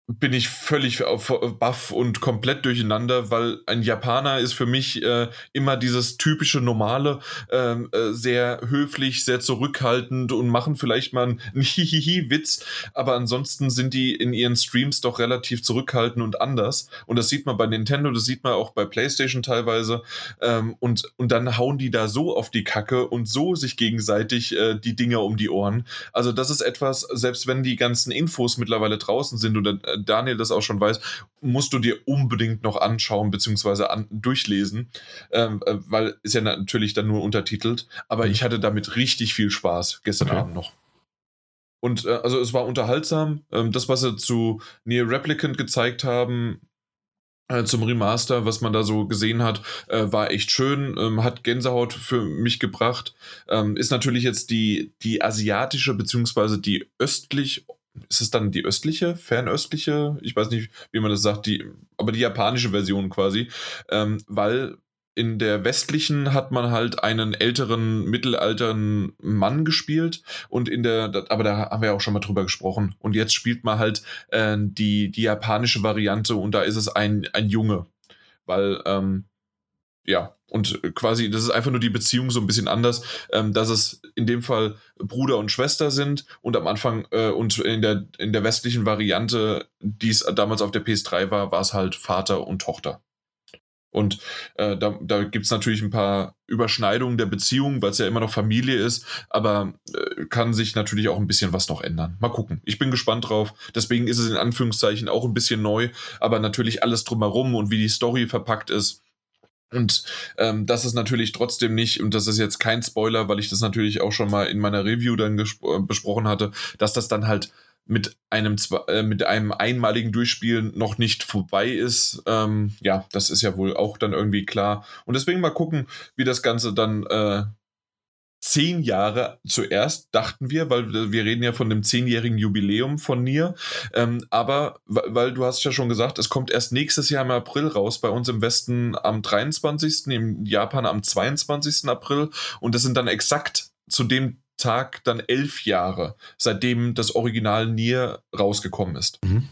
bin ich völlig auf, baff und komplett durcheinander, weil ein Japaner ist für mich äh, immer dieses typische normale, ähm, äh, sehr höflich, sehr zurückhaltend und machen vielleicht mal einen Hihihi-Witz, aber ansonsten sind die in ihren Streams doch relativ zurückhaltend und anders. Und das sieht man bei Nintendo, das sieht man auch bei PlayStation teilweise. Ähm, und, und dann hauen die da so auf die Kacke und so sich gegenseitig äh, die Dinger um die Ohren. Also das ist etwas, selbst wenn die ganzen Infos mittlerweile draußen sind oder Daniel das auch schon weiß, musst du dir unbedingt noch anschauen bzw. An, durchlesen, ähm, äh, weil ist ja natürlich dann nur untertitelt. Aber ich hatte damit richtig viel Spaß gestern okay. Abend noch. Und äh, also es war unterhaltsam. Ähm, das, was sie zu Near Replicant gezeigt haben, äh, zum Remaster, was man da so gesehen hat, äh, war echt schön, ähm, hat Gänsehaut für mich gebracht. Ähm, ist natürlich jetzt die, die asiatische, beziehungsweise die östlich, ist es dann die östliche, fernöstliche, ich weiß nicht, wie man das sagt, die, aber die japanische Version quasi, ähm, weil in der westlichen hat man halt einen älteren, mittelalteren Mann gespielt und in der, aber da haben wir ja auch schon mal drüber gesprochen. Und jetzt spielt man halt äh, die, die japanische Variante und da ist es ein, ein Junge. Weil, ähm, ja, und quasi, das ist einfach nur die Beziehung so ein bisschen anders, ähm, dass es in dem Fall Bruder und Schwester sind und am Anfang äh, und in der, in der westlichen Variante, die es damals auf der PS3 war, war es halt Vater und Tochter. Und äh, da, da gibt es natürlich ein paar Überschneidungen der Beziehung, weil es ja immer noch Familie ist, aber äh, kann sich natürlich auch ein bisschen was noch ändern. Mal gucken. Ich bin gespannt drauf. Deswegen ist es in Anführungszeichen auch ein bisschen neu, aber natürlich alles drumherum und wie die Story verpackt ist. Und ähm, das ist natürlich trotzdem nicht, und das ist jetzt kein Spoiler, weil ich das natürlich auch schon mal in meiner Review dann äh, besprochen hatte, dass das dann halt mit einem, äh, mit einem einmaligen Durchspielen noch nicht vorbei ist. Ähm, ja, das ist ja wohl auch dann irgendwie klar. Und deswegen mal gucken, wie das Ganze dann äh, zehn Jahre zuerst, dachten wir, weil wir reden ja von dem zehnjährigen Jubiläum von Nier. Ähm, aber weil du hast ja schon gesagt, es kommt erst nächstes Jahr im April raus, bei uns im Westen am 23., in Japan am 22. April. Und das sind dann exakt zu dem Tag dann elf Jahre, seitdem das Original Nier rausgekommen ist. Mhm.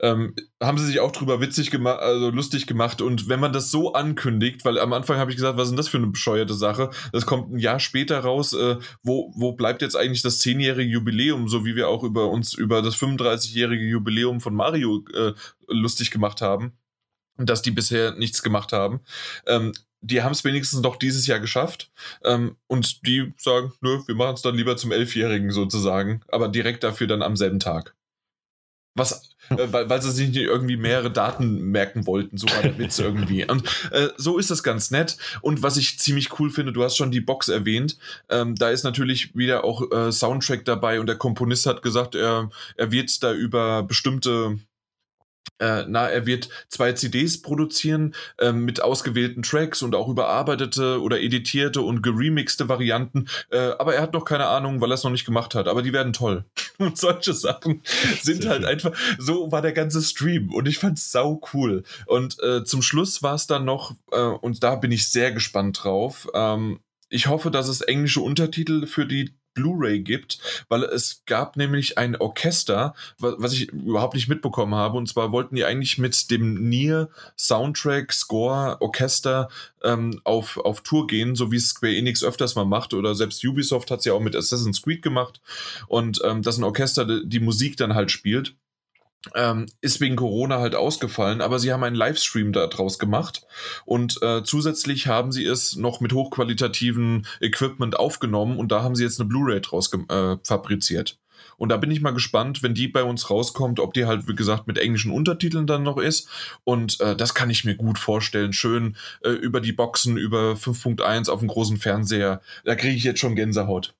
Ähm, haben sie sich auch drüber witzig gemacht, also lustig gemacht. Und wenn man das so ankündigt, weil am Anfang habe ich gesagt, was ist denn das für eine bescheuerte Sache? Das kommt ein Jahr später raus. Äh, wo, wo bleibt jetzt eigentlich das zehnjährige Jubiläum, so wie wir auch über uns über das 35-jährige Jubiläum von Mario äh, lustig gemacht haben? dass die bisher nichts gemacht haben. Ähm, die haben es wenigstens noch dieses Jahr geschafft. Ähm, und die sagen, nö, wir machen es dann lieber zum Elfjährigen sozusagen, aber direkt dafür dann am selben Tag. Was, äh, weil, weil sie sich nicht irgendwie mehrere Daten merken wollten, so war der Witz irgendwie. Und äh, so ist das ganz nett. Und was ich ziemlich cool finde, du hast schon die Box erwähnt, ähm, da ist natürlich wieder auch äh, Soundtrack dabei und der Komponist hat gesagt, er, er wird da über bestimmte äh, na, er wird zwei CDs produzieren äh, mit ausgewählten Tracks und auch überarbeitete oder editierte und geremixte Varianten. Äh, aber er hat noch keine Ahnung, weil er es noch nicht gemacht hat. Aber die werden toll. Und solche Sachen sind halt einfach. So war der ganze Stream und ich fand's sau cool. Und äh, zum Schluss war es dann noch, äh, und da bin ich sehr gespannt drauf. Ähm, ich hoffe, dass es englische Untertitel für die Blu-ray gibt, weil es gab nämlich ein Orchester, was ich überhaupt nicht mitbekommen habe. Und zwar wollten die eigentlich mit dem Nier Soundtrack, Score, Orchester ähm, auf, auf Tour gehen, so wie Square Enix öfters mal macht. Oder selbst Ubisoft hat es ja auch mit Assassin's Creed gemacht. Und ähm, dass ein Orchester die Musik dann halt spielt. Ähm, ist wegen Corona halt ausgefallen, aber sie haben einen Livestream daraus gemacht und äh, zusätzlich haben sie es noch mit hochqualitativen Equipment aufgenommen und da haben sie jetzt eine Blu-ray draus äh, fabriziert. Und da bin ich mal gespannt, wenn die bei uns rauskommt, ob die halt, wie gesagt, mit englischen Untertiteln dann noch ist. Und äh, das kann ich mir gut vorstellen. Schön äh, über die Boxen, über 5.1 auf dem großen Fernseher. Da kriege ich jetzt schon Gänsehaut.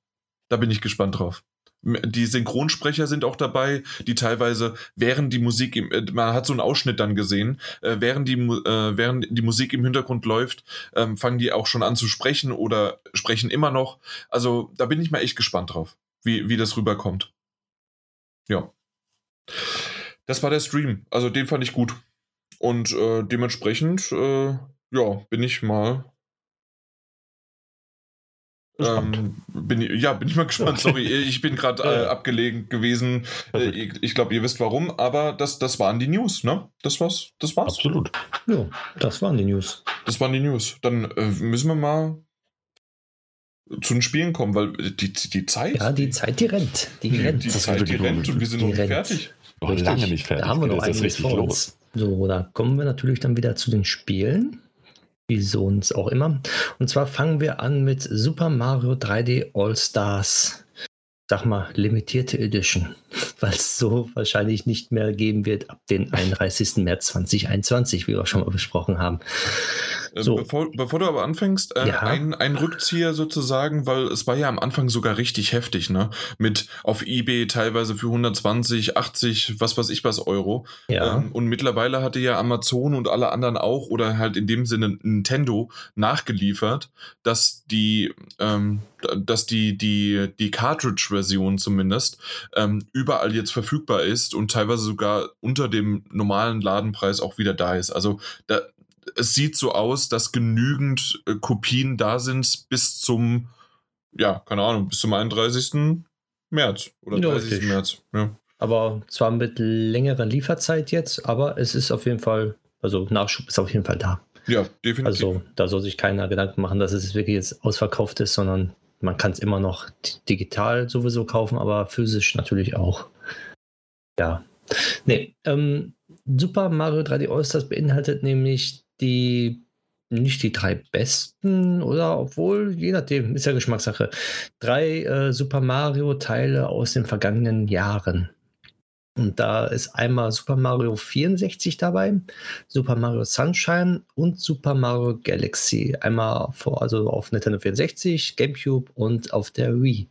Da bin ich gespannt drauf. Die Synchronsprecher sind auch dabei, die teilweise, während die Musik, im, äh, man hat so einen Ausschnitt dann gesehen, äh, während, die, äh, während die Musik im Hintergrund läuft, ähm, fangen die auch schon an zu sprechen oder sprechen immer noch. Also da bin ich mal echt gespannt drauf, wie, wie das rüberkommt. Ja. Das war der Stream. Also den fand ich gut. Und äh, dementsprechend, äh, ja, bin ich mal ähm, bin, ja, bin ich mal gespannt. Sorry, ich bin gerade äh, abgelegen gewesen. Äh, ich, ich glaube, ihr wisst warum, aber das, das waren die News, ne? Das war's. Das war's. Absolut. Ja, das waren die News. Das waren die News. Dann äh, müssen wir mal zu den Spielen kommen, weil die, die Zeit. Ja, die Zeit, die rennt. Die, die rennt. Die Zeit, die rennt und wir sind noch nicht fertig. Noch lange nicht fertig. Da haben wir noch einiges vor los. So, da kommen wir natürlich dann wieder zu den Spielen wie so uns auch immer. Und zwar fangen wir an mit Super Mario 3D All Stars. Sag mal, limitierte Edition. weil es so wahrscheinlich nicht mehr geben wird ab den 31. März 2021, wie wir auch schon mal besprochen haben. Ähm, so. Bevor, bevor, du aber anfängst, äh, ja. ein, ein Rückzieher sozusagen, weil es war ja am Anfang sogar richtig heftig, ne? Mit auf Ebay teilweise für 120, 80, was weiß ich was Euro. Ja. Ähm, und mittlerweile hatte ja Amazon und alle anderen auch oder halt in dem Sinne Nintendo nachgeliefert, dass die, ähm, dass die, die, die Cartridge-Version zumindest ähm, überall jetzt verfügbar ist und teilweise sogar unter dem normalen Ladenpreis auch wieder da ist. Also da, es sieht so aus, dass genügend äh, Kopien da sind bis zum, ja, keine Ahnung, bis zum 31. März oder 30. Richtig. März. Ja. Aber zwar mit längerer Lieferzeit jetzt, aber es ist auf jeden Fall, also Nachschub ist auf jeden Fall da. Ja, definitiv. Also da soll sich keiner Gedanken machen, dass es wirklich jetzt ausverkauft ist, sondern man kann es immer noch digital sowieso kaufen, aber physisch natürlich auch. Ja. Nee, ähm, Super Mario 3D All-Stars beinhaltet nämlich die nicht die drei besten oder obwohl, je nachdem, ist ja Geschmackssache. Drei äh, Super Mario-Teile aus den vergangenen Jahren. Und da ist einmal Super Mario 64 dabei, Super Mario Sunshine und Super Mario Galaxy. Einmal vor, also auf Nintendo 64, GameCube und auf der Wii.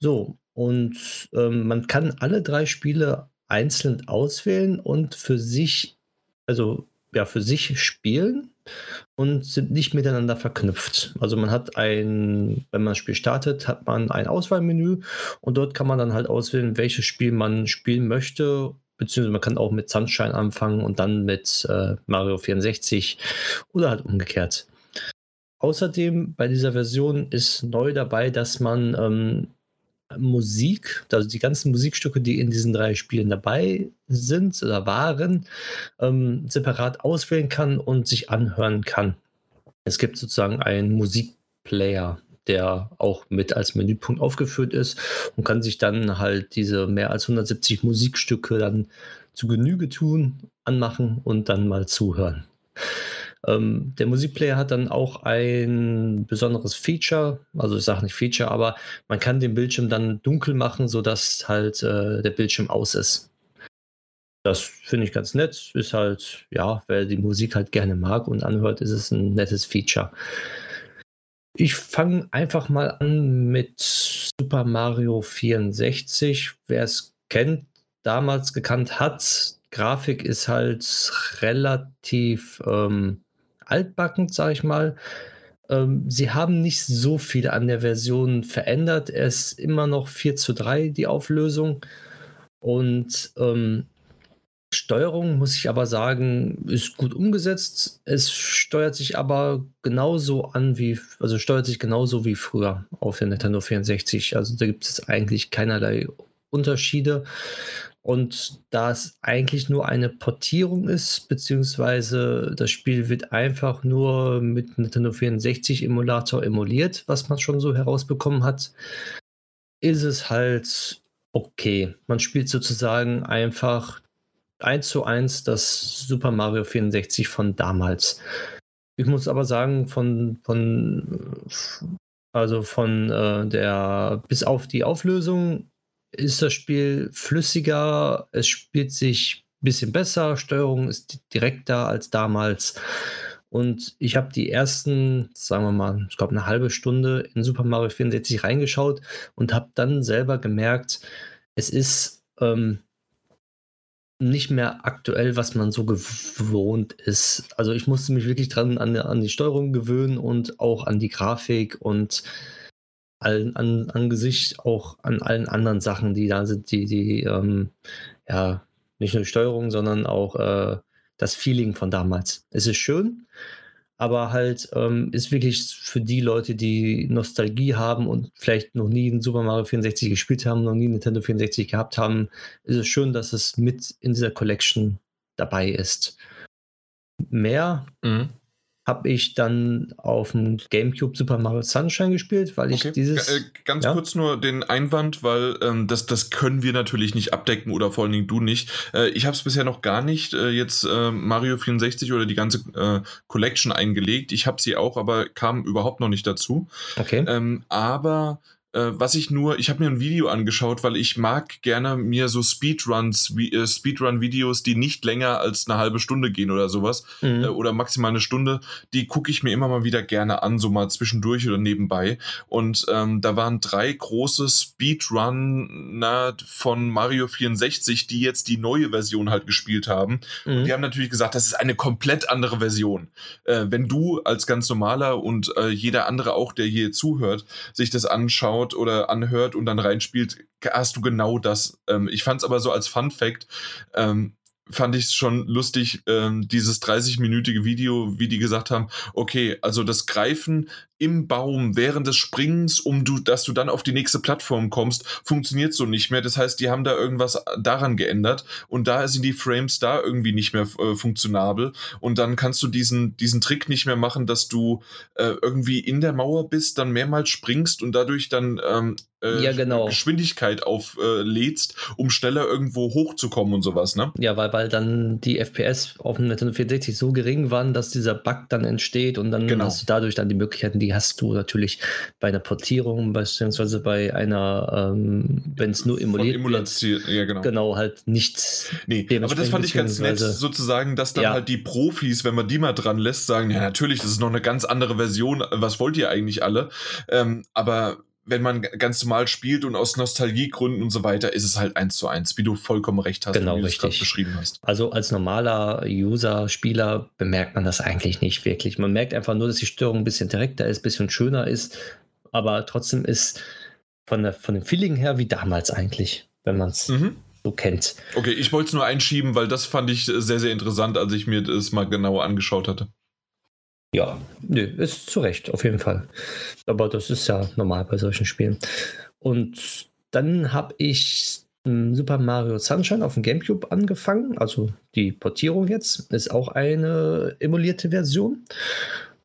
So, und ähm, man kann alle drei Spiele einzeln auswählen und für sich, also ja, für sich spielen und sind nicht miteinander verknüpft. Also man hat ein, wenn man das Spiel startet, hat man ein Auswahlmenü und dort kann man dann halt auswählen, welches Spiel man spielen möchte. Beziehungsweise man kann auch mit Sunshine anfangen und dann mit äh, Mario 64 oder halt umgekehrt. Außerdem bei dieser Version ist neu dabei, dass man ähm, Musik, also die ganzen Musikstücke, die in diesen drei Spielen dabei sind oder waren, ähm, separat auswählen kann und sich anhören kann. Es gibt sozusagen einen Musikplayer, der auch mit als Menüpunkt aufgeführt ist und kann sich dann halt diese mehr als 170 Musikstücke dann zu Genüge tun, anmachen und dann mal zuhören. Ähm, der Musikplayer hat dann auch ein besonderes Feature, also ich sage nicht Feature, aber man kann den Bildschirm dann dunkel machen, sodass halt äh, der Bildschirm aus ist. Das finde ich ganz nett. Ist halt, ja, wer die Musik halt gerne mag und anhört, ist es ein nettes Feature. Ich fange einfach mal an mit Super Mario 64. Wer es kennt, damals gekannt hat, Grafik ist halt relativ ähm, altbacken, sage ich mal. Ähm, sie haben nicht so viel an der Version verändert. Es ist immer noch 4 zu 3 die Auflösung. Und ähm, Steuerung, muss ich aber sagen, ist gut umgesetzt. Es steuert sich aber genauso an wie, also steuert sich genauso wie früher auf der Nintendo 64. Also da gibt es eigentlich keinerlei Unterschiede. Und da es eigentlich nur eine Portierung ist, beziehungsweise das Spiel wird einfach nur mit Nintendo 64 Emulator emuliert, was man schon so herausbekommen hat, ist es halt okay. Man spielt sozusagen einfach eins zu eins das Super Mario 64 von damals. Ich muss aber sagen, von, von also von äh, der bis auf die Auflösung ist das Spiel flüssiger, es spielt sich ein bisschen besser, Steuerung ist direkter als damals. Und ich habe die ersten, sagen wir mal, ich glaube eine halbe Stunde in Super Mario 64 reingeschaut und habe dann selber gemerkt, es ist ähm, nicht mehr aktuell, was man so gewohnt ist. Also ich musste mich wirklich dran an, an die Steuerung gewöhnen und auch an die Grafik und allen an, angesichts auch an allen anderen Sachen, die da sind, die, die, ähm, ja, nicht nur die Steuerung, sondern auch äh, das Feeling von damals. Es ist schön, aber halt ähm, ist wirklich für die Leute, die Nostalgie haben und vielleicht noch nie ein Super Mario 64 gespielt haben, noch nie Nintendo 64 gehabt haben, ist es schön, dass es mit in dieser Collection dabei ist. Mehr mhm habe ich dann auf dem GameCube Super Mario Sunshine gespielt, weil ich okay. dieses. Äh, ganz ja? kurz nur den Einwand, weil ähm, das, das können wir natürlich nicht abdecken oder vor allen Dingen du nicht. Äh, ich habe es bisher noch gar nicht äh, jetzt äh, Mario 64 oder die ganze äh, Collection eingelegt. Ich habe sie auch, aber kam überhaupt noch nicht dazu. Okay. Ähm, aber äh, was ich nur, ich habe mir ein Video angeschaut, weil ich mag gerne mir so Speedruns, wie, äh, Speedrun-Videos, die nicht länger als eine halbe Stunde gehen oder sowas, mhm. äh, oder maximal eine Stunde, die gucke ich mir immer mal wieder gerne an, so mal zwischendurch oder nebenbei. Und ähm, da waren drei große Speedrunner von Mario 64, die jetzt die neue Version halt gespielt haben. Mhm. Und die haben natürlich gesagt, das ist eine komplett andere Version. Wenn du als ganz normaler und jeder andere auch, der hier zuhört, sich das anschaut, anschaut oder anhört und dann reinspielt, hast du genau das. Ähm, ich fand es aber so als Fun Fact, ähm, fand ich es schon lustig, ähm, dieses 30-minütige Video, wie die gesagt haben, okay, also das Greifen im Baum während des Springens, um du, dass du dann auf die nächste Plattform kommst, funktioniert so nicht mehr. Das heißt, die haben da irgendwas daran geändert und da sind die Frames da irgendwie nicht mehr äh, funktionabel und dann kannst du diesen, diesen Trick nicht mehr machen, dass du äh, irgendwie in der Mauer bist, dann mehrmals springst und dadurch dann ähm, äh, ja, genau. Geschwindigkeit auflädst, äh, um schneller irgendwo hochzukommen und sowas, ne? Ja, weil, weil dann die FPS auf dem Nintendo 64 so gering waren, dass dieser Bug dann entsteht und dann genau. hast du dadurch dann die Möglichkeiten, die hast du natürlich bei einer Portierung, beziehungsweise bei einer, ähm, wenn es nur emuliert Emulation, ja, genau. genau, halt nichts. Nee, aber das fand ich ganz nett, sozusagen, dass dann ja. halt die Profis, wenn man die mal dran lässt, sagen, ja, natürlich, das ist noch eine ganz andere Version, was wollt ihr eigentlich alle? Ähm, aber wenn man ganz normal spielt und aus Nostalgiegründen und so weiter, ist es halt eins zu eins, wie du vollkommen recht hast, genau, wie du es gerade beschrieben hast. Also als normaler User, Spieler bemerkt man das eigentlich nicht wirklich. Man merkt einfach nur, dass die Störung ein bisschen direkter ist, ein bisschen schöner ist, aber trotzdem ist von, der, von dem Feeling her wie damals eigentlich, wenn man es mhm. so kennt. Okay, ich wollte es nur einschieben, weil das fand ich sehr, sehr interessant, als ich mir das mal genauer angeschaut hatte. Ja, nö, ist zu Recht, auf jeden Fall. Aber das ist ja normal bei solchen Spielen. Und dann habe ich Super Mario Sunshine auf dem GameCube angefangen. Also die Portierung jetzt ist auch eine emulierte Version.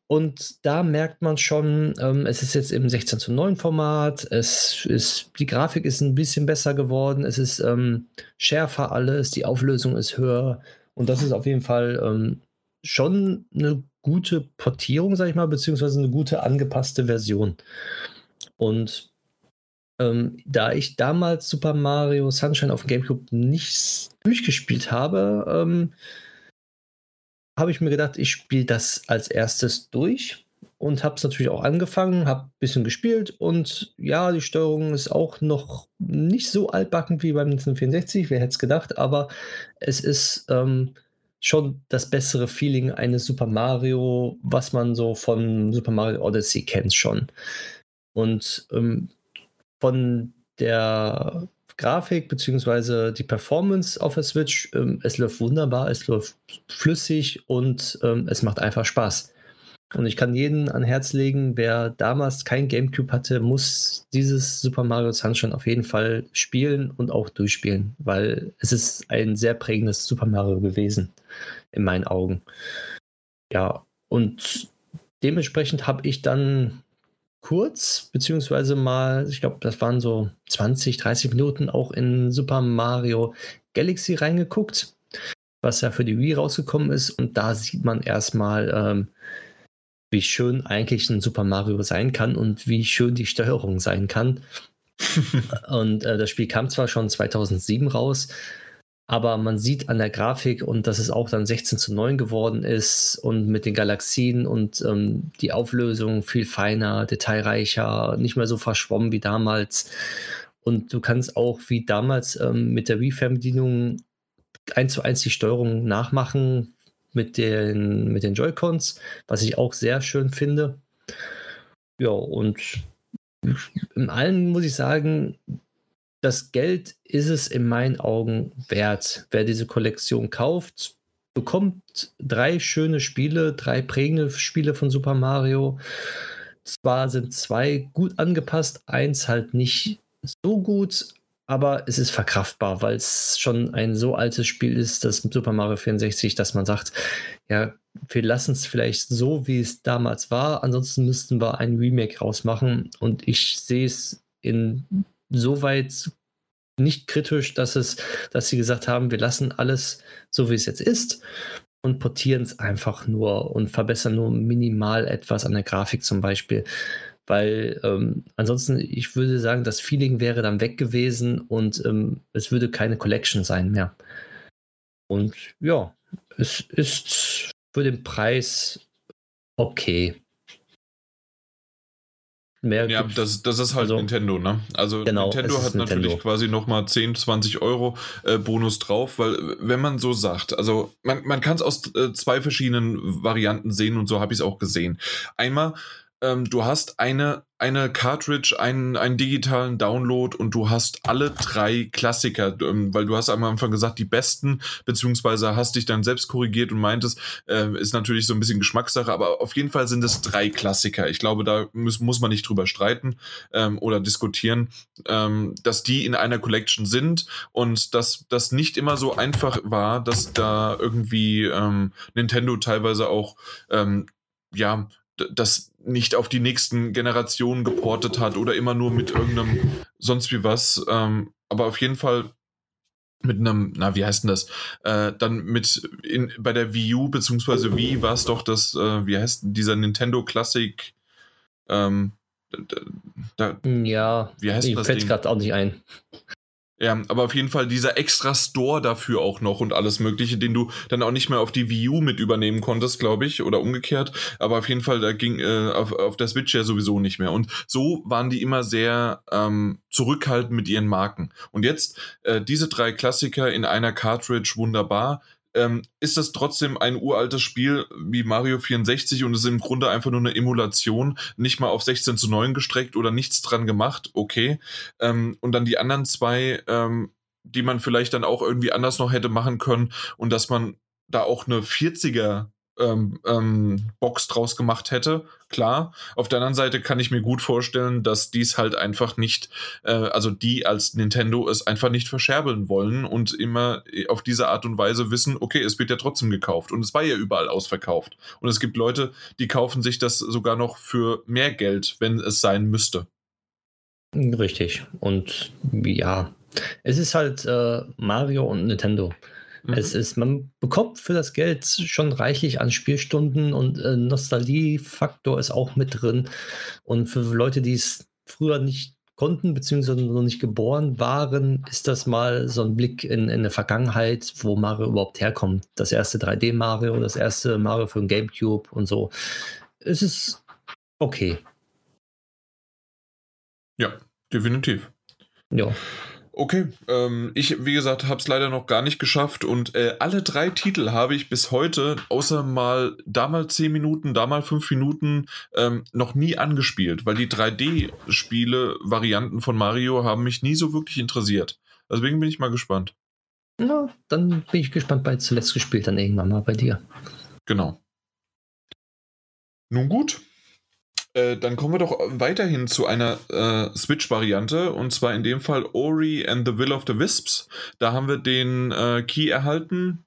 Und da merkt man schon, ähm, es ist jetzt im 16 zu 9 Format, es ist, die Grafik ist ein bisschen besser geworden, es ist ähm, schärfer alles, die Auflösung ist höher. Und das ist auf jeden Fall ähm, schon eine gute Portierung, sag ich mal, beziehungsweise eine gute angepasste Version. Und ähm, da ich damals Super Mario Sunshine auf dem GameCube nicht durchgespielt habe, ähm, habe ich mir gedacht, ich spiele das als erstes durch und habe es natürlich auch angefangen, habe ein bisschen gespielt und ja, die Steuerung ist auch noch nicht so altbacken wie beim 1964, wer hätte es gedacht, aber es ist ähm, schon das bessere Feeling eines Super Mario, was man so von Super Mario Odyssey kennt schon. Und ähm, von der Grafik bzw. die Performance auf der Switch, ähm, es läuft wunderbar, es läuft flüssig und ähm, es macht einfach Spaß. Und ich kann jeden an Herz legen, wer damals kein GameCube hatte, muss dieses Super Mario Sunshine auf jeden Fall spielen und auch durchspielen, weil es ist ein sehr prägendes Super Mario gewesen, in meinen Augen. Ja, und dementsprechend habe ich dann kurz, beziehungsweise mal, ich glaube, das waren so 20, 30 Minuten auch in Super Mario Galaxy reingeguckt, was ja für die Wii rausgekommen ist. Und da sieht man erstmal, ähm, wie schön eigentlich ein Super Mario sein kann und wie schön die Steuerung sein kann. und äh, das Spiel kam zwar schon 2007 raus, aber man sieht an der Grafik und dass es auch dann 16 zu 9 geworden ist und mit den Galaxien und ähm, die Auflösung viel feiner, detailreicher, nicht mehr so verschwommen wie damals. Und du kannst auch wie damals ähm, mit der Wii-Fernbedienung eins zu eins die Steuerung nachmachen, mit den, mit den Joy-Cons, was ich auch sehr schön finde. Ja, und in allen muss ich sagen, das Geld ist es in meinen Augen wert. Wer diese Kollektion kauft, bekommt drei schöne Spiele, drei prägende Spiele von Super Mario. Zwar sind zwei gut angepasst, eins halt nicht so gut, aber es ist verkraftbar, weil es schon ein so altes Spiel ist, das Super Mario 64, dass man sagt, ja, wir lassen es vielleicht so, wie es damals war, ansonsten müssten wir ein Remake rausmachen und ich sehe es insoweit nicht kritisch, dass es, dass sie gesagt haben, wir lassen alles so, wie es jetzt ist und portieren es einfach nur und verbessern nur minimal etwas an der Grafik zum Beispiel weil ähm, ansonsten, ich würde sagen, das Feeling wäre dann weg gewesen und ähm, es würde keine Collection sein mehr. Und ja, es ist für den Preis okay. Mehr ja, das, das ist halt also, Nintendo, ne? Also genau, Nintendo hat Nintendo. natürlich quasi nochmal 10, 20 Euro äh, Bonus drauf, weil wenn man so sagt, also man, man kann es aus äh, zwei verschiedenen Varianten sehen und so habe ich es auch gesehen. Einmal ähm, du hast eine, eine Cartridge, einen, einen digitalen Download und du hast alle drei Klassiker, ähm, weil du hast am Anfang gesagt, die besten, beziehungsweise hast dich dann selbst korrigiert und meintest, äh, ist natürlich so ein bisschen Geschmackssache, aber auf jeden Fall sind es drei Klassiker. Ich glaube, da muss, muss man nicht drüber streiten ähm, oder diskutieren, ähm, dass die in einer Collection sind und dass das nicht immer so einfach war, dass da irgendwie ähm, Nintendo teilweise auch ähm, ja, das nicht auf die nächsten Generationen geportet hat oder immer nur mit irgendeinem sonst wie was. Ähm, aber auf jeden Fall mit einem, na, wie heißt denn das? Äh, dann mit in, bei der Wii U beziehungsweise Wii war es doch das, äh, wie heißt dieser Nintendo Classic? Ähm, da, ja, wie heißt ich fällt gerade auch nicht ein. Ja, aber auf jeden Fall dieser extra Store dafür auch noch und alles Mögliche, den du dann auch nicht mehr auf die Wii U mit übernehmen konntest, glaube ich, oder umgekehrt. Aber auf jeden Fall, da ging äh, auf, auf der Switch ja sowieso nicht mehr. Und so waren die immer sehr ähm, zurückhaltend mit ihren Marken. Und jetzt äh, diese drei Klassiker in einer Cartridge wunderbar ähm, ist das trotzdem ein uraltes Spiel wie Mario 64 und es ist im Grunde einfach nur eine Emulation, nicht mal auf 16 zu 9 gestreckt oder nichts dran gemacht, okay. Ähm, und dann die anderen zwei, ähm, die man vielleicht dann auch irgendwie anders noch hätte machen können und dass man da auch eine 40er ähm, ähm, Box draus gemacht hätte, klar. Auf der anderen Seite kann ich mir gut vorstellen, dass dies halt einfach nicht, äh, also die als Nintendo es einfach nicht verscherbeln wollen und immer auf diese Art und Weise wissen, okay, es wird ja trotzdem gekauft und es war ja überall ausverkauft. Und es gibt Leute, die kaufen sich das sogar noch für mehr Geld, wenn es sein müsste. Richtig. Und ja, es ist halt äh, Mario und Nintendo. Mhm. Es ist, man bekommt für das Geld schon reichlich an Spielstunden und äh, Nostalgiefaktor ist auch mit drin. Und für Leute, die es früher nicht konnten, beziehungsweise noch nicht geboren waren, ist das mal so ein Blick in, in eine Vergangenheit, wo Mario überhaupt herkommt. Das erste 3D-Mario, das erste Mario für den Gamecube und so. Es ist okay. Ja, definitiv. Ja. Okay, ähm, ich, wie gesagt, habe es leider noch gar nicht geschafft und äh, alle drei Titel habe ich bis heute, außer mal da mal 10 Minuten, da mal 5 Minuten, ähm, noch nie angespielt, weil die 3D-Spiele, Varianten von Mario haben mich nie so wirklich interessiert. Deswegen bin ich mal gespannt. Ja, dann bin ich gespannt bei zuletzt gespielt, dann irgendwann mal bei dir. Genau. Nun gut, äh, dann kommen wir doch weiterhin zu einer äh, Switch-Variante und zwar in dem Fall Ori and the Will of the Wisps. Da haben wir den äh, Key erhalten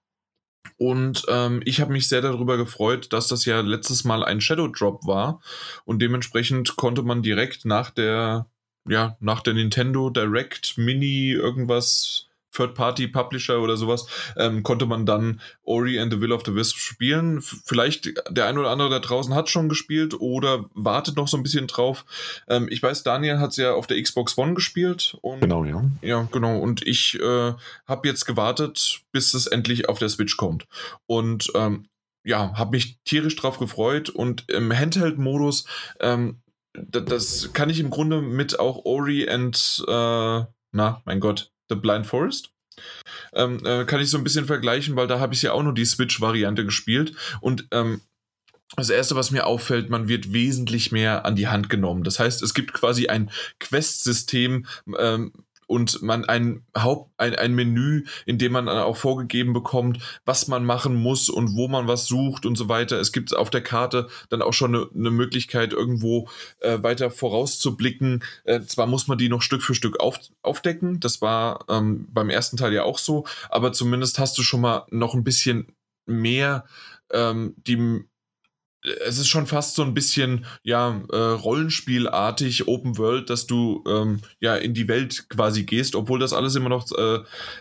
und ähm, ich habe mich sehr darüber gefreut, dass das ja letztes Mal ein Shadow Drop war und dementsprechend konnte man direkt nach der ja nach der Nintendo Direct Mini irgendwas Third-Party-Publisher oder sowas, ähm, konnte man dann Ori and the Will of the Wisp spielen. Vielleicht der ein oder andere da draußen hat schon gespielt oder wartet noch so ein bisschen drauf. Ähm, ich weiß, Daniel hat es ja auf der Xbox One gespielt. Und, genau, ja. Ja, genau. Und ich äh, habe jetzt gewartet, bis es endlich auf der Switch kommt. Und ähm, ja, habe mich tierisch drauf gefreut und im Handheld-Modus, ähm, das kann ich im Grunde mit auch Ori and, äh, na, mein Gott, The Blind Forest. Ähm, äh, kann ich so ein bisschen vergleichen, weil da habe ich ja auch nur die Switch-Variante gespielt und ähm, das erste, was mir auffällt, man wird wesentlich mehr an die Hand genommen. Das heißt, es gibt quasi ein Quest-System, ähm, und man ein Haupt, ein, ein Menü, in dem man dann auch vorgegeben bekommt, was man machen muss und wo man was sucht und so weiter. Es gibt auf der Karte dann auch schon eine, eine Möglichkeit, irgendwo äh, weiter vorauszublicken. Äh, zwar muss man die noch Stück für Stück auf, aufdecken, das war ähm, beim ersten Teil ja auch so, aber zumindest hast du schon mal noch ein bisschen mehr ähm, die es ist schon fast so ein bisschen ja äh, Rollenspielartig Open World, dass du ähm, ja in die Welt quasi gehst, obwohl das alles immer noch äh,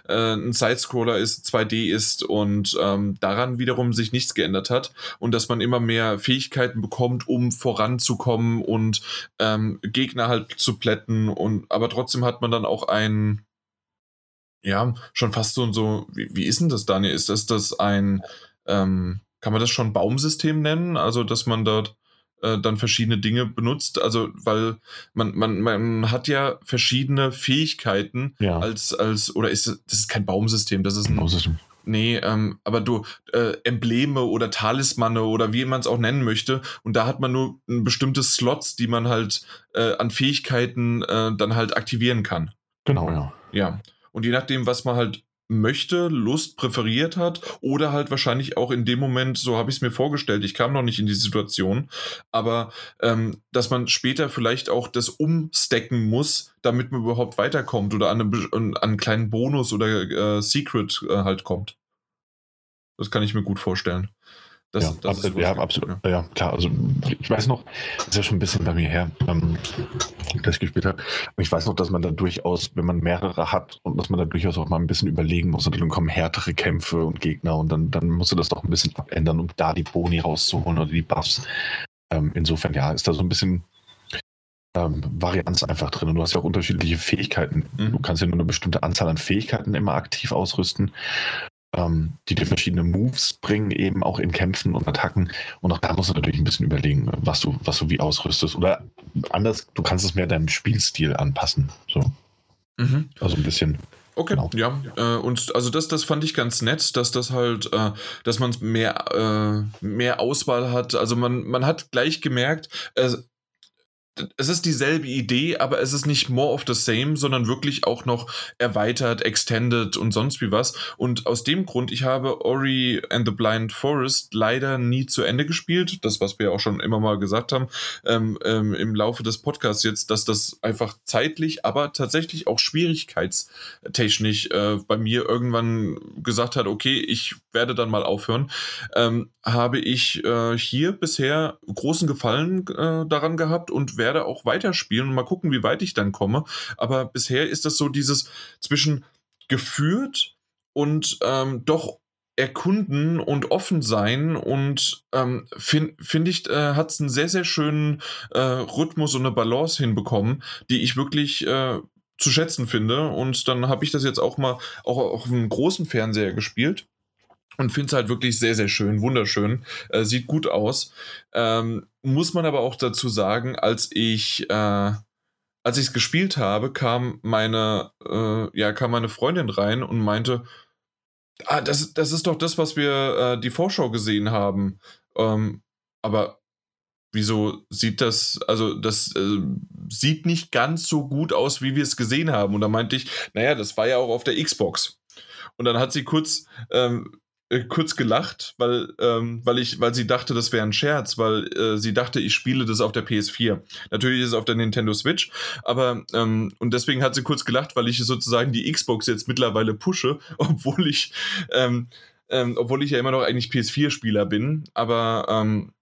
äh, ein Sidescroller ist, 2D ist und ähm, daran wiederum sich nichts geändert hat und dass man immer mehr Fähigkeiten bekommt, um voranzukommen und ähm, Gegner halt zu plätten und aber trotzdem hat man dann auch ein ja schon fast so und so wie, wie ist denn das Daniel? Ist das das ein ähm, kann man das schon Baumsystem nennen? Also, dass man dort äh, dann verschiedene Dinge benutzt. Also, weil man, man, man hat ja verschiedene Fähigkeiten Ja. als, als, oder ist das, das ist kein Baumsystem, das ist ein, Baumsystem. nee, ähm, aber du, äh, Embleme oder Talismane oder wie man es auch nennen möchte. Und da hat man nur ein bestimmte Slots, die man halt äh, an Fähigkeiten äh, dann halt aktivieren kann. Genau, ja. Ja. Und je nachdem, was man halt möchte, Lust präferiert hat oder halt wahrscheinlich auch in dem Moment, so habe ich es mir vorgestellt, ich kam noch nicht in die Situation, aber ähm, dass man später vielleicht auch das umstecken muss, damit man überhaupt weiterkommt oder an, einem, be- an einen kleinen Bonus oder äh, Secret äh, halt kommt. Das kann ich mir gut vorstellen. Das, ja, das ab, ist ja, absolut. Ja. klar. Also ich weiß noch, das ist ja schon ein bisschen bei mir her, ähm, dass ich gespielt habe. Ich weiß noch, dass man da durchaus, wenn man mehrere hat und dass man da durchaus auch mal ein bisschen überlegen muss und dann kommen härtere Kämpfe und Gegner und dann, dann musst du das doch ein bisschen abändern, um da die Boni rauszuholen oder die Buffs. Ähm, insofern, ja, ist da so ein bisschen ähm, Varianz einfach drin. Und du hast ja auch unterschiedliche Fähigkeiten. Mhm. Du kannst ja nur eine bestimmte Anzahl an Fähigkeiten immer aktiv ausrüsten, ähm, die dir verschiedene Moves bringen, eben auch in Kämpfen und Attacken. Und auch da musst du natürlich ein bisschen überlegen, was du, was du wie ausrüstest. Oder anders, du kannst es mehr deinem Spielstil anpassen. So, Mhm. also ein bisschen. Okay, Genau. ja. Äh, und also das, das fand ich ganz nett, dass das halt, äh, dass man mehr, äh, mehr Auswahl hat. Also man, man hat gleich gemerkt, es ist dieselbe Idee, aber es ist nicht more of the same, sondern wirklich auch noch erweitert, extended und sonst wie was. Und aus dem Grund, ich habe Ori and the Blind Forest leider nie zu Ende gespielt. Das, was wir auch schon immer mal gesagt haben ähm, ähm, im Laufe des Podcasts jetzt, dass das einfach zeitlich, aber tatsächlich auch schwierigkeitstechnisch äh, bei mir irgendwann gesagt hat, okay, ich werde dann mal aufhören, ähm, habe ich äh, hier bisher großen Gefallen äh, daran gehabt und werde auch weiterspielen und mal gucken, wie weit ich dann komme. Aber bisher ist das so dieses zwischen geführt und ähm, doch erkunden und offen sein und ähm, finde find ich, äh, hat es einen sehr, sehr schönen äh, Rhythmus und eine Balance hinbekommen, die ich wirklich äh, zu schätzen finde. Und dann habe ich das jetzt auch mal auch auf einem großen Fernseher gespielt und finde es halt wirklich sehr, sehr schön, wunderschön, äh, sieht gut aus. Ähm, muss man aber auch dazu sagen, als ich äh, als ich es gespielt habe, kam meine äh, ja kam meine Freundin rein und meinte, ah, das, das ist doch das, was wir äh, die Vorschau gesehen haben. Ähm, aber wieso sieht das, also das äh, sieht nicht ganz so gut aus, wie wir es gesehen haben. Und da meinte ich, naja, das war ja auch auf der Xbox. Und dann hat sie kurz, ähm, äh, kurz gelacht, weil, ähm, weil, ich, weil sie dachte, das wäre ein Scherz, weil äh, sie dachte, ich spiele das auf der PS4. Natürlich ist es auf der Nintendo Switch, aber ähm, und deswegen hat sie kurz gelacht, weil ich sozusagen die Xbox jetzt mittlerweile pushe, obwohl ich, ähm, ähm, obwohl ich ja immer noch eigentlich PS4-Spieler bin, aber ähm,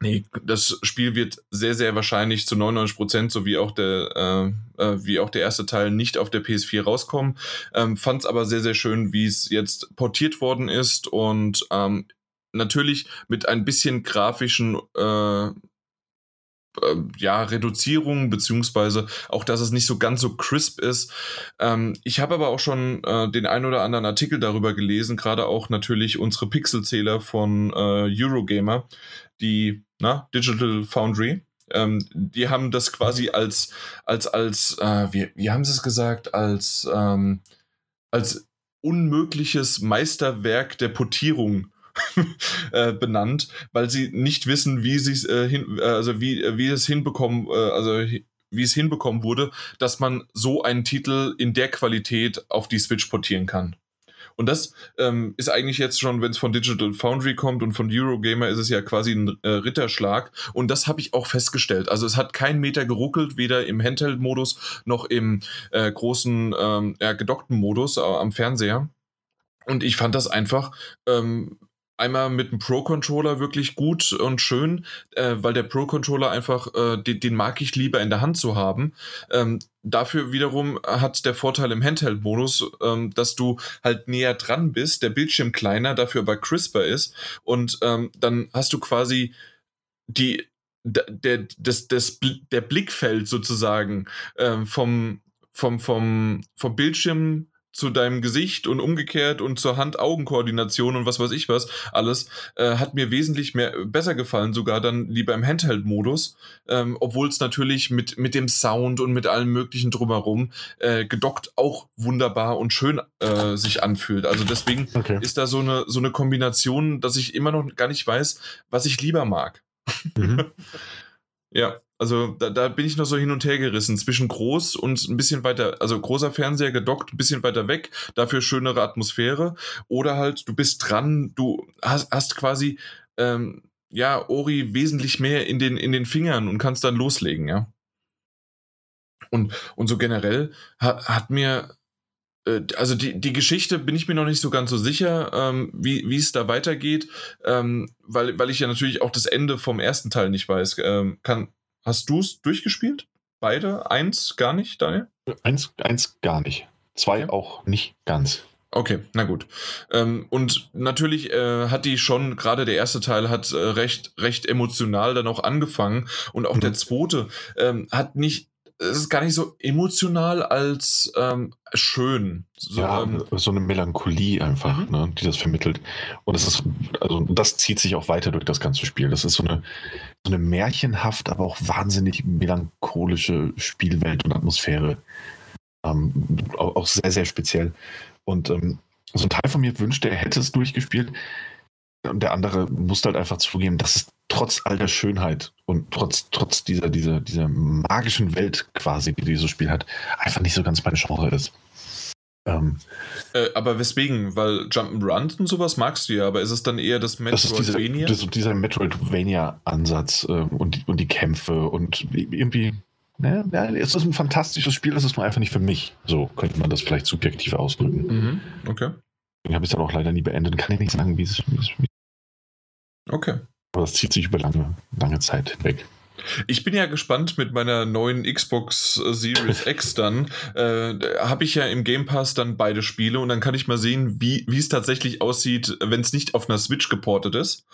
Nee, das Spiel wird sehr, sehr wahrscheinlich zu 99 Prozent, so wie auch der, äh, äh, wie auch der erste Teil, nicht auf der PS4 rauskommen. Ähm, Fand es aber sehr, sehr schön, wie es jetzt portiert worden ist und ähm, natürlich mit ein bisschen grafischen äh, äh, ja, Reduzierung, beziehungsweise auch, dass es nicht so ganz so crisp ist. Ähm, ich habe aber auch schon äh, den ein oder anderen Artikel darüber gelesen, gerade auch natürlich unsere Pixelzähler von äh, Eurogamer, die, na, Digital Foundry. Ähm, die haben das quasi als, als, als, äh, wie, wie haben sie es gesagt, als, ähm, als unmögliches Meisterwerk der Portierung äh, benannt, weil sie nicht wissen, wie sie äh, hin, äh, also wie, wie es hinbekommen, äh, also wie es hinbekommen wurde, dass man so einen Titel in der Qualität auf die Switch portieren kann. Und das ähm, ist eigentlich jetzt schon, wenn es von Digital Foundry kommt und von Eurogamer, ist es ja quasi ein äh, Ritterschlag. Und das habe ich auch festgestellt. Also es hat keinen Meter geruckelt, weder im Handheld-Modus noch im äh, großen, ähm, ja, gedockten Modus äh, am Fernseher. Und ich fand das einfach ähm, einmal mit dem Pro-Controller wirklich gut und schön, äh, weil der Pro-Controller einfach, äh, den, den, mag ich lieber in der Hand zu haben. Ähm, dafür wiederum hat der Vorteil im Handheld-Modus, ähm, dass du halt näher dran bist, der Bildschirm kleiner, dafür aber crisper ist und ähm, dann hast du quasi die der, das, das, der Blickfeld sozusagen ähm, vom, vom, vom, vom Bildschirm zu deinem Gesicht und umgekehrt und zur Hand-Augen-Koordination und was weiß ich was, alles, äh, hat mir wesentlich mehr besser gefallen, sogar dann lieber im Handheld-Modus, ähm, obwohl es natürlich mit, mit dem Sound und mit allem möglichen drumherum äh, gedockt auch wunderbar und schön äh, sich anfühlt. Also deswegen okay. ist da so eine, so eine Kombination, dass ich immer noch gar nicht weiß, was ich lieber mag. Mhm. ja, also da, da, bin ich noch so hin und her gerissen zwischen groß und ein bisschen weiter, also großer Fernseher gedockt, ein bisschen weiter weg, dafür schönere Atmosphäre. Oder halt, du bist dran, du hast, hast quasi ähm, ja Ori wesentlich mehr in den, in den Fingern und kannst dann loslegen, ja. Und, und so generell hat, hat mir äh, also die, die Geschichte bin ich mir noch nicht so ganz so sicher, ähm, wie, wie es da weitergeht, ähm, weil, weil ich ja natürlich auch das Ende vom ersten Teil nicht weiß. Ähm, kann, hast du es durchgespielt? Beide? Eins gar nicht, Daniel? Eins, eins gar nicht. Zwei ja. auch nicht ganz. Okay, na gut. Ähm, und natürlich äh, hat die schon, gerade der erste Teil hat äh, recht, recht emotional dann auch angefangen. Und auch mhm. der zweite ähm, hat nicht es ist gar nicht so emotional als ähm, schön. So, ja, ähm, so eine Melancholie einfach, mhm. ne, die das vermittelt. Und es ist, also das zieht sich auch weiter durch das ganze Spiel. Das ist so eine, so eine märchenhaft, aber auch wahnsinnig melancholische Spielwelt und Atmosphäre. Ähm, auch sehr, sehr speziell. Und ähm, so ein Teil von mir wünschte, er hätte es durchgespielt. Und der andere musste halt einfach zugeben, dass es trotz all der Schönheit und trotz, trotz dieser, dieser, dieser magischen Welt quasi, die dieses Spiel hat, einfach nicht so ganz meine Genre ist. Ähm, äh, aber weswegen? Weil Jump'n'Run und sowas magst du ja, aber ist es dann eher das Metroidvania? Das ist dieser, dieser Metroidvania-Ansatz äh, und, die, und die Kämpfe und irgendwie. Ne, ja, es ist ein fantastisches Spiel, das ist nur einfach nicht für mich. So könnte man das vielleicht subjektiv ausdrücken. Mhm, okay. Ich habe es dann auch leider nie beendet, kann ich nicht sagen, wie es, wie es Okay. Aber das zieht sich über lange, lange Zeit hinweg. Ich bin ja gespannt mit meiner neuen Xbox Series X dann. Äh, Habe ich ja im Game Pass dann beide Spiele und dann kann ich mal sehen, wie es tatsächlich aussieht, wenn es nicht auf einer Switch geportet ist.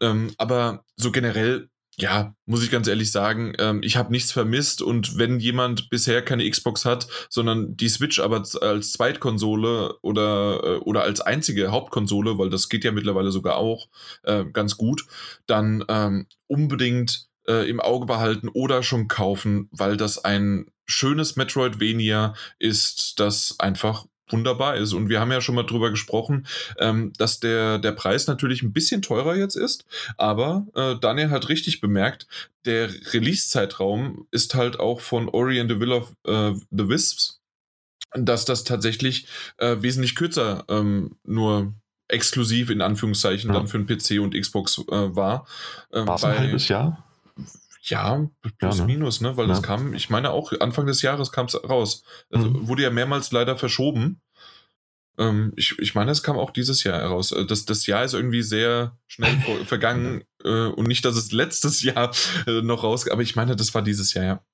Ähm, aber so generell ja, muss ich ganz ehrlich sagen, ähm, ich habe nichts vermisst und wenn jemand bisher keine Xbox hat, sondern die Switch aber als Zweitkonsole oder, äh, oder als einzige Hauptkonsole, weil das geht ja mittlerweile sogar auch äh, ganz gut, dann ähm, unbedingt äh, im Auge behalten oder schon kaufen, weil das ein schönes Metroidvania ist, das einfach wunderbar ist. Und wir haben ja schon mal drüber gesprochen, ähm, dass der, der Preis natürlich ein bisschen teurer jetzt ist, aber äh, Daniel hat richtig bemerkt, der Release-Zeitraum ist halt auch von Ori and the Will of äh, the Wisps, dass das tatsächlich äh, wesentlich kürzer ähm, nur exklusiv in Anführungszeichen ja. dann für den PC und Xbox äh, war. Ähm, war es ein halbes Jahr? Ja, plus ja, ne? minus, ne? Weil ja. das kam, ich meine auch, Anfang des Jahres kam es raus. Also mhm. wurde ja mehrmals leider verschoben. Ähm, ich, ich meine, es kam auch dieses Jahr heraus. Äh, das, das Jahr ist irgendwie sehr schnell vergangen äh, und nicht, dass es letztes Jahr äh, noch raus, aber ich meine, das war dieses Jahr, ja.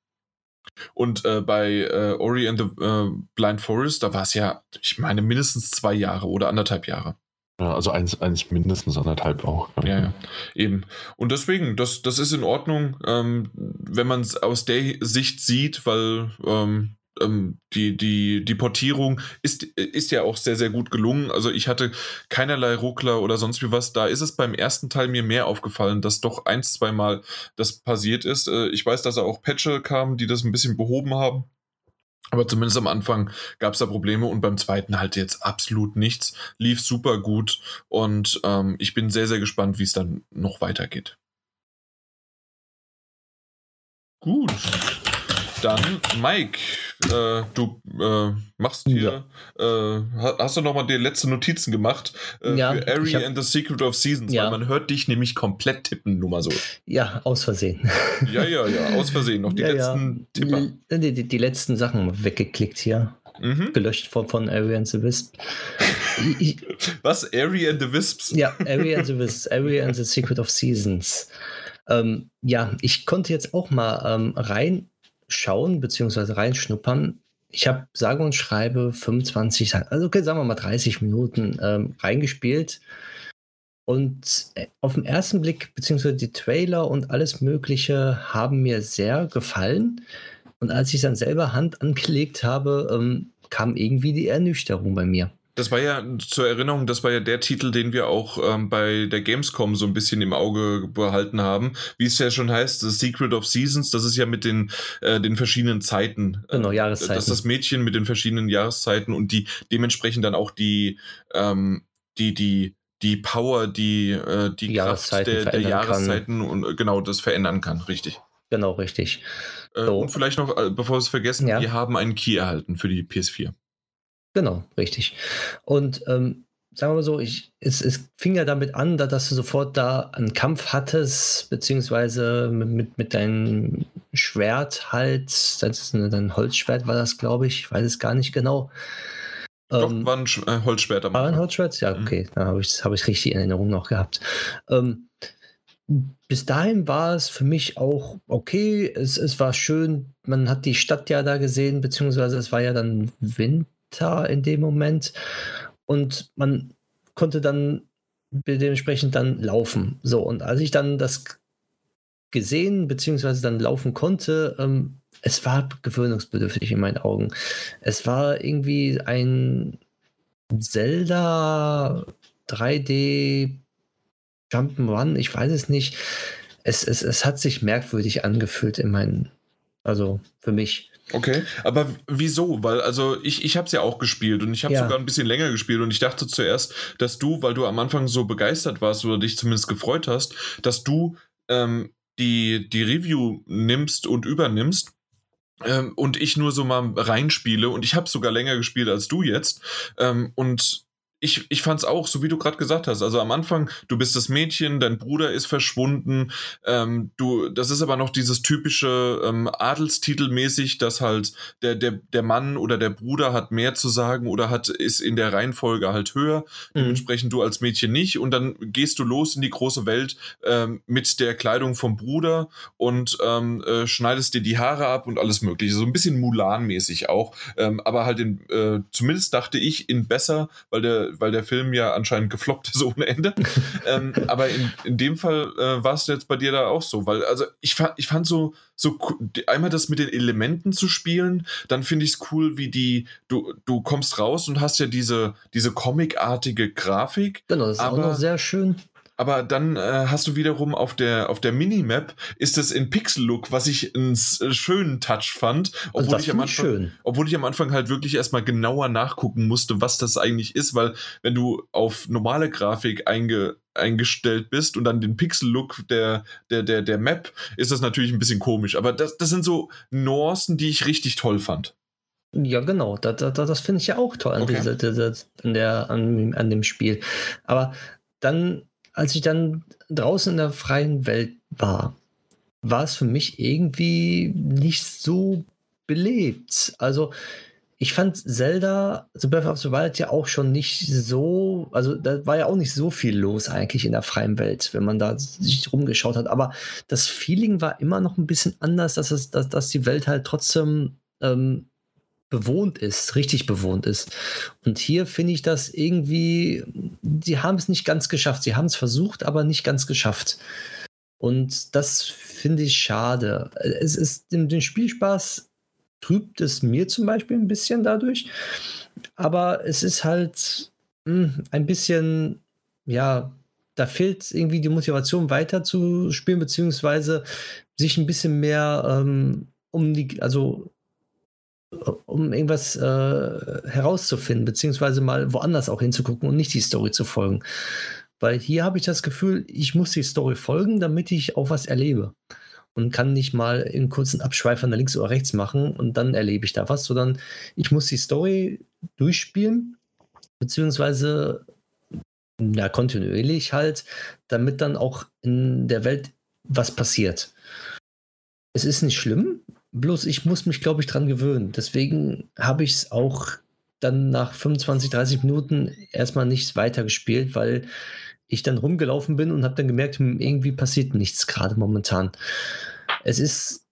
Und äh, bei äh, Ori and the äh, Blind Forest, da war es ja, ich meine, mindestens zwei Jahre oder anderthalb Jahre. Ja, also eins, eins mindestens anderthalb auch. Ja, ja, eben. Und deswegen, das, das ist in Ordnung, ähm, wenn man es aus der Sicht sieht, weil ähm, ähm, die, die, die Portierung ist, ist ja auch sehr, sehr gut gelungen. Also ich hatte keinerlei Ruckler oder sonst wie was. Da ist es beim ersten Teil mir mehr aufgefallen, dass doch ein, zweimal das passiert ist. Äh, ich weiß, dass da auch Patche kamen, die das ein bisschen behoben haben. Aber zumindest am Anfang gab es da Probleme und beim zweiten halt jetzt absolut nichts. Lief super gut und ähm, ich bin sehr, sehr gespannt, wie es dann noch weitergeht. Gut. Dann, Mike, äh, du äh, machst hier, ja. äh, hast du nochmal die letzten Notizen gemacht äh, ja, für Ari hab, and the Secret of Seasons, ja. weil man hört dich nämlich komplett tippen, nur mal so. Ja, aus Versehen. Ja, ja, ja, aus Versehen. Noch die letzten Tipper. Die, die, die, letzten Sachen weggeklickt hier. mhm. gelöscht von, von Area and the Wisp. Was? Area and the Wisps? Ja, Area and the Wisps, Area and the Secret of Seasons. Ähm, ja, ich konnte jetzt auch mal ähm, reinschauen, beziehungsweise reinschnuppern. Ich habe sage und schreibe 25, also okay, sagen wir mal 30 Minuten ähm, reingespielt. Und äh, auf den ersten Blick, beziehungsweise die Trailer und alles Mögliche haben mir sehr gefallen. Und als ich dann selber Hand angelegt habe, ähm, kam irgendwie die Ernüchterung bei mir. Das war ja zur Erinnerung, das war ja der Titel, den wir auch ähm, bei der Gamescom so ein bisschen im Auge behalten haben. Wie es ja schon heißt, The Secret of Seasons, das ist ja mit den, äh, den verschiedenen Zeiten. Genau, Jahreszeiten. Das ist das Mädchen mit den verschiedenen Jahreszeiten und die dementsprechend dann auch die, ähm, die, die, die Power, die, äh, die, die Kraft der, der Jahreszeiten kann. und äh, genau das verändern kann, richtig. Genau, richtig. Äh, so. Und vielleicht noch, äh, bevor wir es vergessen, ja. wir haben einen Key erhalten für die PS4. Genau, richtig. Und ähm, sagen wir mal so, ich, es, es fing ja damit an, da, dass du sofort da einen Kampf hattest, beziehungsweise mit, mit, mit deinem Schwert halt, das ist ein, dein Holzschwert war das, glaube ich, ich weiß es gar nicht genau. Doch, ähm, war ein äh, Holzschwert am War ein Holzschwert? Ja, mhm. okay, mhm. dann habe ich hab richtig in Erinnerung noch gehabt. Ähm, bis dahin war es für mich auch okay. Es, es war schön. Man hat die Stadt ja da gesehen, beziehungsweise es war ja dann Winter in dem Moment. Und man konnte dann dementsprechend dann laufen. So, und als ich dann das gesehen, beziehungsweise dann laufen konnte, ähm, es war gewöhnungsbedürftig in meinen Augen. Es war irgendwie ein Zelda 3D Jump'n'Run, ich weiß es nicht. Es, es, es hat sich merkwürdig angefühlt in meinen, also für mich. Okay, aber wieso? Weil, also ich, ich habe es ja auch gespielt und ich habe ja. sogar ein bisschen länger gespielt und ich dachte zuerst, dass du, weil du am Anfang so begeistert warst oder dich zumindest gefreut hast, dass du ähm, die, die Review nimmst und übernimmst ähm, und ich nur so mal reinspiele und ich habe sogar länger gespielt als du jetzt ähm, und ich, ich fand es auch, so wie du gerade gesagt hast. Also am Anfang, du bist das Mädchen, dein Bruder ist verschwunden. Ähm, du, das ist aber noch dieses typische ähm, Adelstitelmäßig, dass halt der, der, der Mann oder der Bruder hat mehr zu sagen oder hat, ist in der Reihenfolge halt höher. Mhm. Dementsprechend du als Mädchen nicht. Und dann gehst du los in die große Welt ähm, mit der Kleidung vom Bruder und ähm, äh, schneidest dir die Haare ab und alles Mögliche. So ein bisschen Mulan-mäßig auch. Ähm, aber halt in, äh, zumindest dachte ich, in besser, weil der weil der Film ja anscheinend gefloppt ist ohne Ende. ähm, aber in, in dem Fall äh, war es jetzt bei dir da auch so, weil also ich fand, ich fand so, so einmal das mit den Elementen zu spielen, dann finde ich es cool, wie die, du, du kommst raus und hast ja diese, diese comicartige Grafik. Genau, das ist aber, auch noch sehr schön. Aber dann äh, hast du wiederum auf der, auf der Minimap ist es in Pixel-Look, was ich einen äh, schönen Touch fand. Obwohl, also ich am Anfang, schön. obwohl ich am Anfang halt wirklich erstmal genauer nachgucken musste, was das eigentlich ist, weil wenn du auf normale Grafik einge, eingestellt bist und dann den Pixel-Look der, der, der, der Map, ist das natürlich ein bisschen komisch. Aber das, das sind so Nuancen, die ich richtig toll fand. Ja, genau. Das, das, das finde ich ja auch toll an, okay. dieser, dieser, an, der, an, an dem Spiel. Aber dann als ich dann draußen in der freien Welt war, war es für mich irgendwie nicht so belebt. Also ich fand Zelda The Breath of the Wild ja auch schon nicht so, also da war ja auch nicht so viel los eigentlich in der freien Welt, wenn man da sich rumgeschaut hat. Aber das Feeling war immer noch ein bisschen anders, dass, es, dass, dass die Welt halt trotzdem ähm, bewohnt ist, richtig bewohnt ist. Und hier finde ich das irgendwie, sie haben es nicht ganz geschafft. Sie haben es versucht, aber nicht ganz geschafft. Und das finde ich schade. Es ist den, Spielspaß trübt es mir zum Beispiel ein bisschen dadurch. Aber es ist halt mh, hm, ein bisschen, ja, da fehlt irgendwie die Motivation weiter zu spielen, beziehungsweise sich ein bisschen mehr ähm, um die, also um irgendwas äh, herauszufinden, beziehungsweise mal woanders auch hinzugucken und nicht die Story zu folgen. Weil hier habe ich das Gefühl, ich muss die Story folgen, damit ich auch was erlebe. Und kann nicht mal einen kurzen Abschweifer nach links oder rechts machen und dann erlebe ich da was, sondern ich muss die Story durchspielen, beziehungsweise ja, kontinuierlich halt, damit dann auch in der Welt was passiert. Es ist nicht schlimm, bloß ich muss mich, glaube ich, dran gewöhnen. Deswegen habe ich es auch dann nach 25, 30 Minuten erstmal nicht weitergespielt, weil ich dann rumgelaufen bin und habe dann gemerkt, hm, irgendwie passiert nichts gerade momentan. Es ist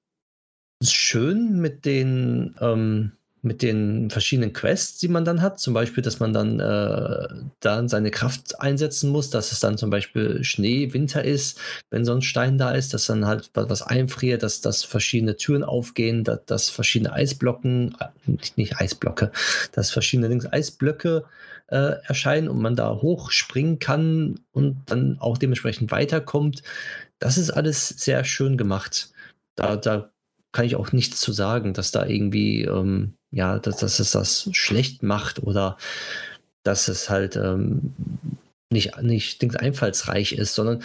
schön mit den ähm, mit den verschiedenen Quests, die man dann hat. Zum Beispiel, dass man dann äh, dann seine Kraft einsetzen muss, dass es dann zum Beispiel Schnee, Winter ist, wenn so ein Stein da ist, dass dann halt was einfriert, dass, dass verschiedene Türen aufgehen, dass, dass verschiedene Eisblocken, äh, nicht, nicht Eisblocke, dass verschiedene Dings, Eisblöcke äh, erscheinen und man da hochspringen kann und dann auch dementsprechend weiterkommt. Das ist alles sehr schön gemacht. Da, da kann ich auch nichts zu sagen, dass da irgendwie, ähm, ja, dass, dass es das schlecht macht oder dass es halt ähm, nicht, nicht einfallsreich ist, sondern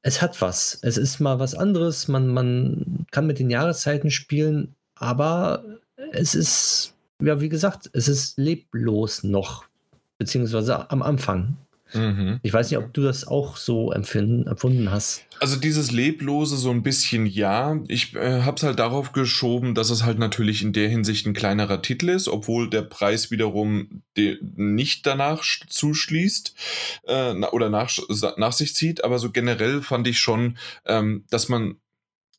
es hat was. Es ist mal was anderes. Man, man kann mit den Jahreszeiten spielen, aber es ist, ja, wie gesagt, es ist leblos noch, beziehungsweise am Anfang. Mhm. Ich weiß nicht, ob du das auch so empfinden, empfunden hast. Also dieses Leblose so ein bisschen ja. Ich äh, habe es halt darauf geschoben, dass es halt natürlich in der Hinsicht ein kleinerer Titel ist, obwohl der Preis wiederum nicht danach zuschließt äh, oder nach, nach sich zieht. Aber so generell fand ich schon, ähm, dass man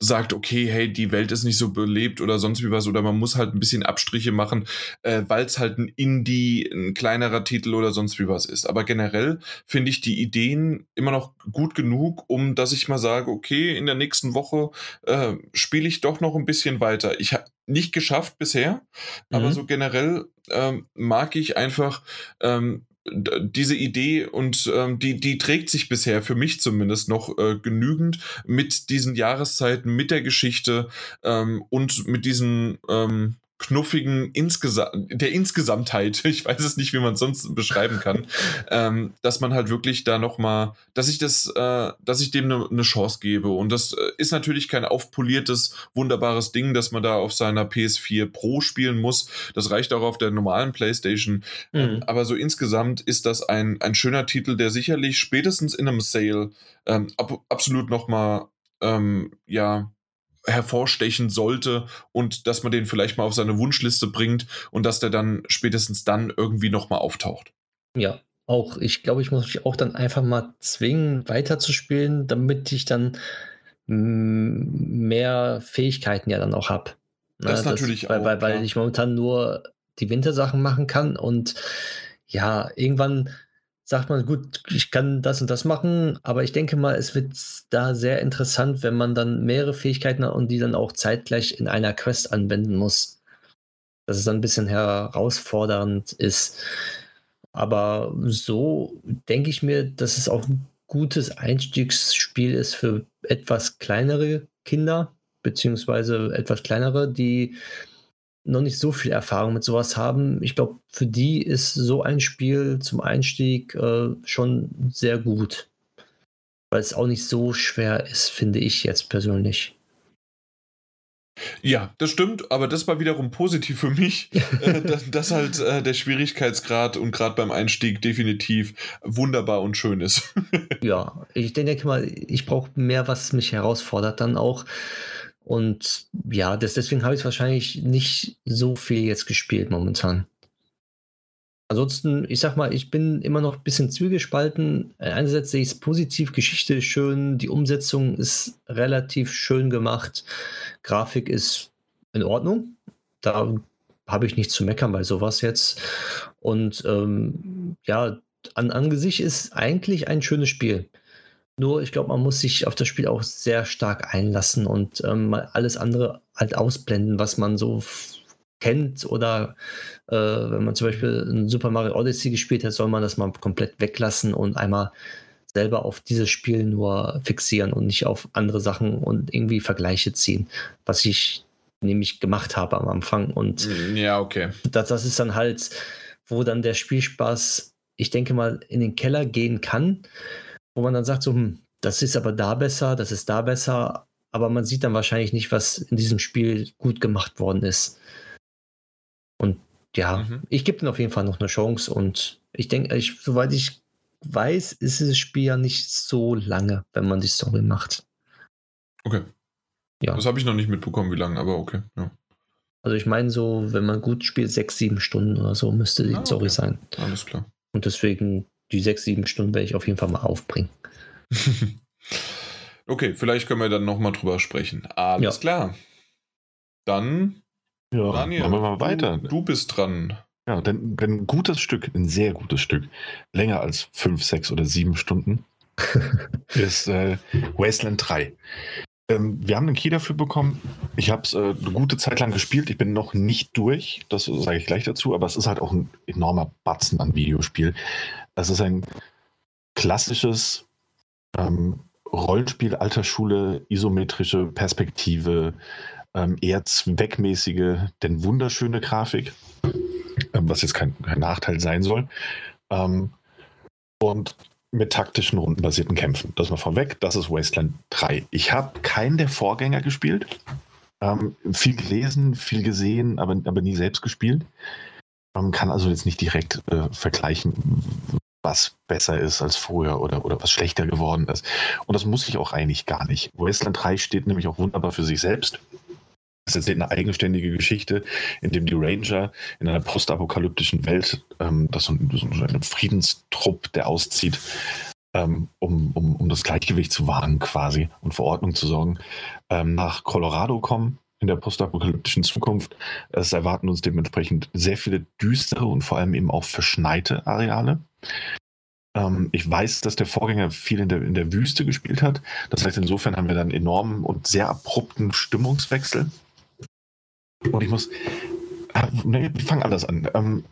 sagt, okay, hey, die Welt ist nicht so belebt oder sonst wie was, oder man muss halt ein bisschen Abstriche machen, äh, weil es halt ein Indie, ein kleinerer Titel oder sonst wie was ist. Aber generell finde ich die Ideen immer noch gut genug, um dass ich mal sage, okay, in der nächsten Woche äh, spiele ich doch noch ein bisschen weiter. Ich habe nicht geschafft bisher, mhm. aber so generell ähm, mag ich einfach ähm, diese Idee und ähm, die, die trägt sich bisher für mich zumindest noch äh, genügend mit diesen Jahreszeiten, mit der Geschichte ähm, und mit diesen ähm, knuffigen Insgesa der Insgesamtheit, ich weiß es nicht, wie man es sonst beschreiben kann, ähm, dass man halt wirklich da nochmal, dass ich das, äh, dass ich dem eine ne Chance gebe. Und das äh, ist natürlich kein aufpoliertes, wunderbares Ding, dass man da auf seiner PS4 Pro spielen muss. Das reicht auch auf der normalen PlayStation. Ähm, mhm. aber so insgesamt ist das ein, ein schöner Titel, der sicherlich spätestens in einem Sale ähm, ab, absolut nochmal ähm, ja, hervorstechen sollte und dass man den vielleicht mal auf seine Wunschliste bringt und dass der dann spätestens dann irgendwie nochmal auftaucht. Ja, auch. Ich glaube, ich muss mich auch dann einfach mal zwingen, weiterzuspielen, damit ich dann mehr Fähigkeiten ja dann auch habe. Das, das natürlich weil, auch. Weil, weil ich momentan nur die Wintersachen machen kann und ja, irgendwann sagt man, gut, ich kann das und das machen, aber ich denke mal, es wird da sehr interessant, wenn man dann mehrere Fähigkeiten hat und die dann auch zeitgleich in einer Quest anwenden muss. Dass es dann ein bisschen herausfordernd ist. Aber so denke ich mir, dass es auch ein gutes Einstiegsspiel ist für etwas kleinere Kinder, beziehungsweise etwas kleinere, die noch nicht so viel Erfahrung mit sowas haben. Ich glaube, für die ist so ein Spiel zum Einstieg äh, schon sehr gut. Weil es auch nicht so schwer ist, finde ich jetzt persönlich. Ja, das stimmt, aber das war wiederum positiv für mich, äh, dass, dass, halt äh, der Schwierigkeitsgrad und gerade beim Einstieg definitiv wunderbar und schön ist. ja, ich denke mal, ich brauche mehr, was mich herausfordert dann auch. Und ja, das, deswegen habe ich wahrscheinlich nicht so viel jetzt gespielt momentan. Ansonsten, ich sag mal, ich bin immer noch ein bisschen zwiegespalten. Einerseits sehe ich es positiv, Geschichte ist schön, die Umsetzung ist relativ schön gemacht, Grafik ist in Ordnung. Da habe ich nichts zu meckern bei sowas jetzt. Und ähm, ja, an, an sich ist eigentlich ein schönes Spiel. Nur, ich glaube, man muss sich auf das Spiel auch sehr stark einlassen und ähm, mal alles andere halt ausblenden, was man so kennt. Oder äh, wenn man zum Beispiel ein Super Mario Odyssey gespielt hat, soll man das mal komplett weglassen und einmal selber auf dieses Spiel nur fixieren und nicht auf andere Sachen und irgendwie Vergleiche ziehen, was ich nämlich gemacht habe am Anfang. Und mm, ja, okay. Das, das ist dann halt, wo dann der Spielspaß, ich denke mal, in den Keller gehen kann wo man dann sagt, so, hm, das ist aber da besser, das ist da besser, aber man sieht dann wahrscheinlich nicht, was in diesem Spiel gut gemacht worden ist. Und ja, mhm. ich gebe ihm auf jeden Fall noch eine Chance und ich denke, ich, soweit ich weiß, ist dieses Spiel ja nicht so lange, wenn man die Story macht. Okay. Ja. Das habe ich noch nicht mitbekommen, wie lange, aber okay. Ja. Also ich meine so, wenn man gut spielt, sechs, sieben Stunden oder so müsste die Ah, Story okay. sein. Alles klar. Und deswegen die sechs, sieben Stunden werde ich auf jeden Fall mal aufbringen. okay, vielleicht können wir dann nochmal drüber sprechen. Alles Ja. klar. Dann, Ja, Daniel, machen wir mal weiter. Du, du bist dran. Ja, denn, denn ein gutes Stück, ein sehr gutes Stück, länger als fünf, sechs oder sieben Stunden, ist äh, Wasteland 3. Ähm, wir haben einen Key dafür bekommen. Ich habe es äh, eine gute Zeit lang gespielt. Ich bin noch nicht durch, das sage ich gleich dazu, aber es ist halt auch ein enormer Batzen an Videospiel. Es ist ein klassisches ähm, Rollenspiel alter isometrische Perspektive, ähm, eher zweckmäßige, denn wunderschöne Grafik, ähm, was jetzt kein, kein Nachteil sein soll. Ähm, und mit taktischen, rundenbasierten Kämpfen. Das mal vorweg, das ist Wasteland 3. Ich habe keinen der Vorgänger gespielt. Ähm, viel gelesen, viel gesehen, aber, aber nie selbst gespielt. Man kann also jetzt nicht direkt äh, vergleichen, was besser ist als vorher oder, oder was schlechter geworden ist. Und das muss ich auch eigentlich gar nicht. Wasteland 3 steht nämlich auch wunderbar für sich selbst. Es ist eine eigenständige Geschichte, in dem die Ranger in einer postapokalyptischen Welt, ähm, das so ein, so ein Friedenstrupp, der auszieht, ähm, um, um, um das Gleichgewicht zu wahren quasi und für Ordnung zu sorgen, ähm, nach Colorado kommen in der postapokalyptischen Zukunft. Es erwarten uns dementsprechend sehr viele düstere und vor allem eben auch verschneite Areale. Ähm, ich weiß, dass der Vorgänger viel in der, in der Wüste gespielt hat. Das heißt, insofern haben wir dann enormen und sehr abrupten Stimmungswechsel. Und ich muss. Ah, nee, wir fangen anders an. Ähm,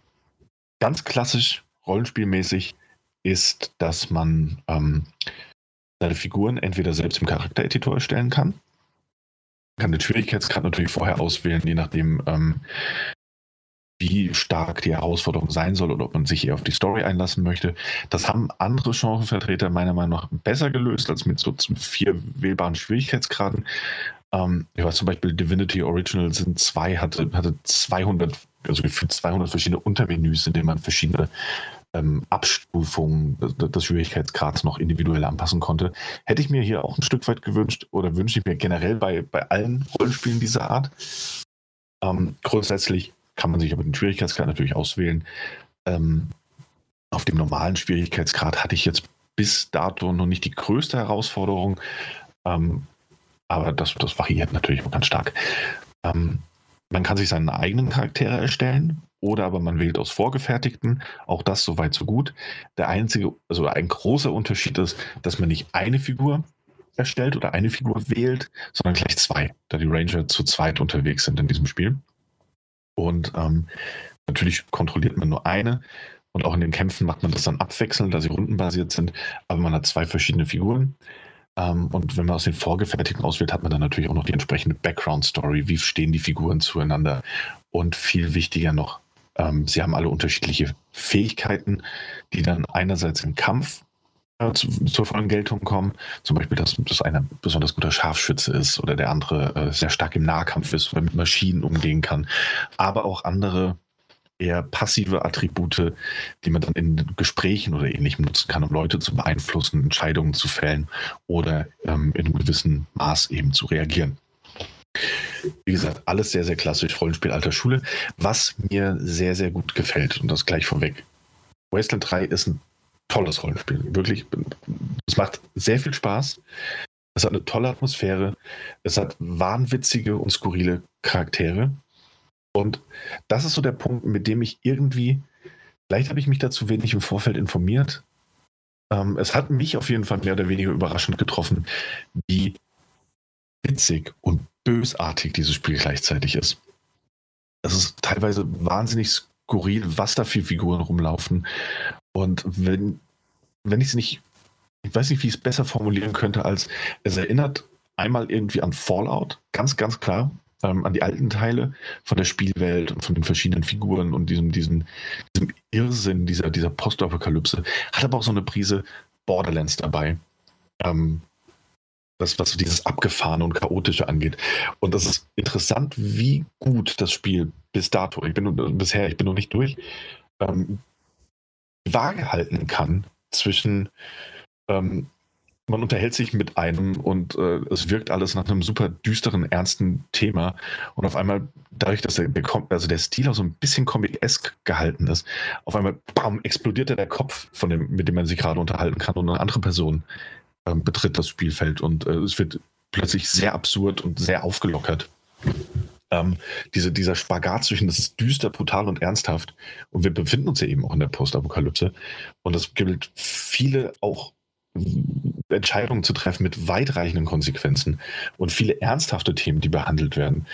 ganz klassisch, rollenspielmäßig, ist, dass man ähm, seine Figuren entweder selbst im Charaktereditor erstellen kann. Kann den Schwierigkeitsgrad natürlich vorher auswählen, je nachdem, ähm, wie stark die Herausforderung sein soll oder ob man sich eher auf die Story einlassen möchte. Das haben andere Genrevertreter meiner Meinung nach besser gelöst als mit so vier wählbaren Schwierigkeitsgraden. Ähm, ich weiß zum Beispiel Divinity Original Sin 2 hatte, hatte 200, also gefühlt 200 verschiedene Untermenüs, in denen man verschiedene ähm, Abstufungen des, des Schwierigkeitsgrads noch individuell anpassen konnte. Hätte ich mir hier auch ein Stück weit gewünscht oder wünsche ich mir generell bei, bei allen Rollenspielen dieser Art. Ähm, grundsätzlich kann man sich aber den Schwierigkeitsgrad natürlich auswählen. Ähm, auf dem normalen Schwierigkeitsgrad hatte ich jetzt bis dato noch nicht die größte Herausforderung. Ähm, aber das, das variiert natürlich ganz stark. Ähm, man kann sich seine eigenen Charaktere erstellen oder aber man wählt aus vorgefertigten. Auch das soweit so gut. Der einzige, also ein großer Unterschied ist, dass man nicht eine Figur erstellt oder eine Figur wählt, sondern gleich zwei, da die Ranger zu zweit unterwegs sind in diesem Spiel. Und ähm, natürlich kontrolliert man nur eine. Und auch in den Kämpfen macht man das dann abwechselnd, da sie rundenbasiert sind. Aber man hat zwei verschiedene Figuren. Ähm, und wenn man aus den vorgefertigten auswählt, hat man dann natürlich auch noch die entsprechende Background-Story. Wie stehen die Figuren zueinander? Und viel wichtiger noch, ähm, sie haben alle unterschiedliche Fähigkeiten, die dann einerseits im Kampf äh, zu, zur vollen Geltung kommen. Zum Beispiel, dass, dass einer besonders guter Scharfschütze ist oder der andere äh, sehr stark im Nahkampf ist oder mit Maschinen umgehen kann. Aber auch andere eher passive Attribute, die man dann in Gesprächen oder ähnlichem nutzen kann, um Leute zu beeinflussen, Entscheidungen zu fällen oder ähm, in einem gewissen Maß eben zu reagieren. Wie gesagt, alles sehr, sehr klassisch, Rollenspiel alter Schule, was mir sehr, sehr gut gefällt und das gleich vorweg. Wasteland 3 ist ein tolles Rollenspiel, wirklich. Es macht sehr viel Spaß. Es hat eine tolle Atmosphäre. Es hat wahnwitzige und skurrile Charaktere. Und das ist so der Punkt, mit dem ich irgendwie, vielleicht habe ich mich dazu wenig im Vorfeld informiert. Ähm, es hat mich auf jeden Fall mehr oder weniger überraschend getroffen, wie witzig und bösartig dieses Spiel gleichzeitig ist. Es ist teilweise wahnsinnig skurril, was da für Figuren rumlaufen. Und wenn, wenn ich es nicht, ich weiß nicht, wie ich es besser formulieren könnte, als es erinnert einmal irgendwie an Fallout, ganz, ganz klar, ähm, an die alten Teile von der Spielwelt und von den verschiedenen Figuren und diesem, diesem, diesem Irrsinn dieser, dieser Postapokalypse. Hat aber auch so eine Prise Borderlands dabei. Ähm, was so dieses Abgefahrene und Chaotische angeht. Und das ist interessant, wie gut das Spiel bis dato, ich bin bisher, ich bin noch nicht durch, ähm, Waage halten kann zwischen ähm, man unterhält sich mit einem und äh, es wirkt alles nach einem super düsteren, ernsten Thema. Und auf einmal, dadurch, dass der, also der Stil auch so ein bisschen comic-esque gehalten ist, auf einmal bam, explodiert der Kopf, von dem, mit dem man sich gerade unterhalten kann und eine andere Person äh, betritt das Spielfeld und äh, es wird plötzlich sehr absurd und sehr aufgelockert. Ähm, diese, dieser Spagat zwischen, das ist düster, brutal und ernsthaft. Und wir befinden uns ja eben auch in der Postapokalypse. Und es gilt viele auch Entscheidungen zu treffen mit weitreichenden Konsequenzen und viele ernsthafte Themen, die behandelt werden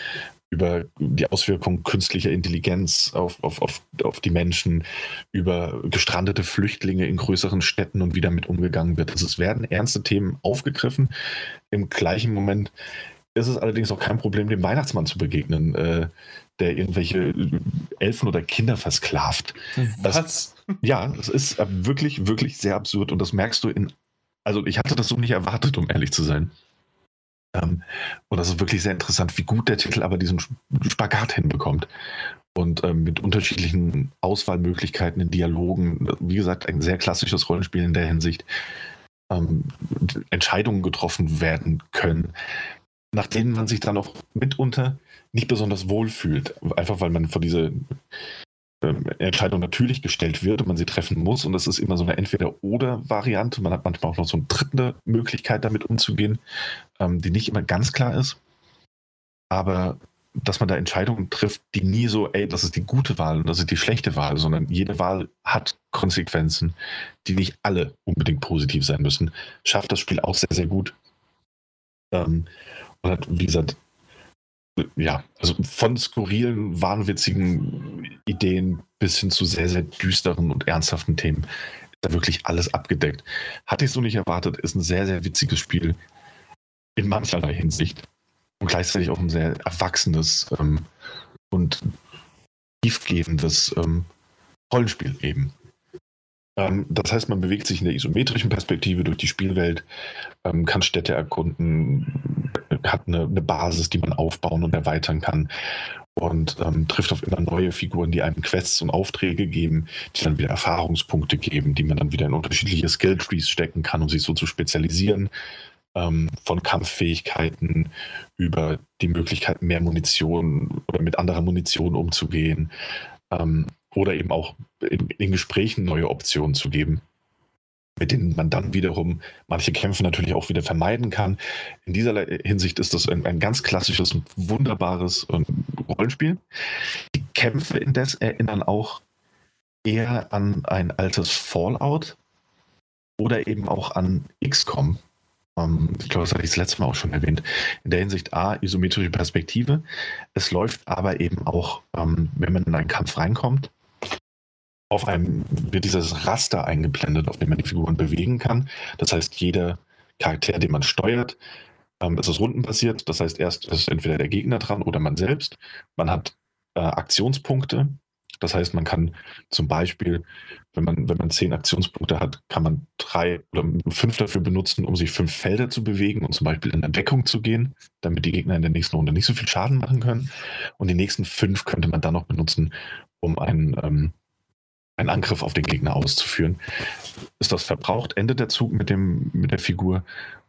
über die Auswirkungen künstlicher Intelligenz auf, auf, auf, auf die Menschen, über gestrandete Flüchtlinge in größeren Städten und wie damit umgegangen wird. Also es werden ernste Themen aufgegriffen. Im gleichen Moment ist es allerdings auch kein Problem, dem Weihnachtsmann zu begegnen, äh, der irgendwelche Elfen oder Kinder versklavt. Was? Das, ja, es ist wirklich, wirklich sehr absurd und das merkst du in also ich hatte das so nicht erwartet, um ehrlich zu sein. Ähm, und das ist wirklich sehr interessant, wie gut der Titel aber diesen Spagat hinbekommt. Und ähm, mit unterschiedlichen Auswahlmöglichkeiten in Dialogen, wie gesagt, ein sehr klassisches Rollenspiel in der Hinsicht, ähm, Entscheidungen getroffen werden können, nach denen man sich dann auch mitunter nicht besonders wohl fühlt. Einfach weil man vor diese Entscheidung natürlich gestellt wird und man sie treffen muss. Und das ist immer so eine Entweder-Oder-Variante. Man hat manchmal auch noch so eine dritte Möglichkeit, damit umzugehen, ähm, die nicht immer ganz klar ist. Aber dass man da Entscheidungen trifft, die nie so, ey, das ist die gute Wahl und das ist die schlechte Wahl, sondern jede Wahl hat Konsequenzen, die nicht alle unbedingt positiv sein müssen, schafft das Spiel auch sehr, sehr gut. Ähm, und hat, wie gesagt, ja, also von skurrilen, wahnwitzigen Ideen bis hin zu sehr, sehr düsteren und ernsthaften Themen ist da wirklich alles abgedeckt. Hatte ich so nicht erwartet, ist ein sehr, sehr witziges Spiel in mancherlei Hinsicht und gleichzeitig auch ein sehr erwachsenes ähm, und tiefgehendes ähm, Rollenspiel eben. Ähm, das heißt, man bewegt sich in der isometrischen Perspektive durch die Spielwelt, ähm, kann Städte erkunden, hat eine, eine, Basis, die man aufbauen und erweitern kann und ähm, trifft auf immer neue Figuren, die einem Quests und Aufträge geben, die dann wieder Erfahrungspunkte geben, die man dann wieder in unterschiedliche Skilltrees stecken kann, um sich so zu spezialisieren. Ähm, von Kampffähigkeiten über die Möglichkeit, mehr Munition oder mit anderer Munition umzugehen, ähm, oder eben auch in, in Gesprächen neue Optionen zu geben mit denen man dann wiederum manche Kämpfe natürlich auch wieder vermeiden kann. In dieser Hinsicht ist das ein, ein ganz klassisches und wunderbares ähm, Rollenspiel. Die Kämpfe indes erinnern auch eher an ein altes Fallout oder eben auch an XCOM. Ähm, ich glaube, das hatte ich das letzte Mal auch schon erwähnt. In der Hinsicht A, isometrische Perspektive. Es läuft aber eben auch, ähm, wenn man in einen Kampf reinkommt, auf einem wird dieses Raster eingeblendet, auf dem man die Figuren bewegen kann. Das heißt, jeder Charakter, den man steuert, ähm, ist es rundenbasiert. Das heißt, erst ist entweder der Gegner dran oder man selbst. Man hat äh, Aktionspunkte. Das heißt, man kann zum Beispiel, wenn man, wenn man zehn Aktionspunkte hat, kann man drei oder fünf dafür benutzen, um sich fünf Felder zu bewegen und zum Beispiel in Deckung zu gehen, damit die Gegner in der nächsten Runde nicht so viel Schaden machen können. Und die nächsten fünf könnte man dann noch benutzen, um einen ähm, einen Angriff auf den Gegner auszuführen. Ist das verbraucht, endet der Zug mit, dem, mit der Figur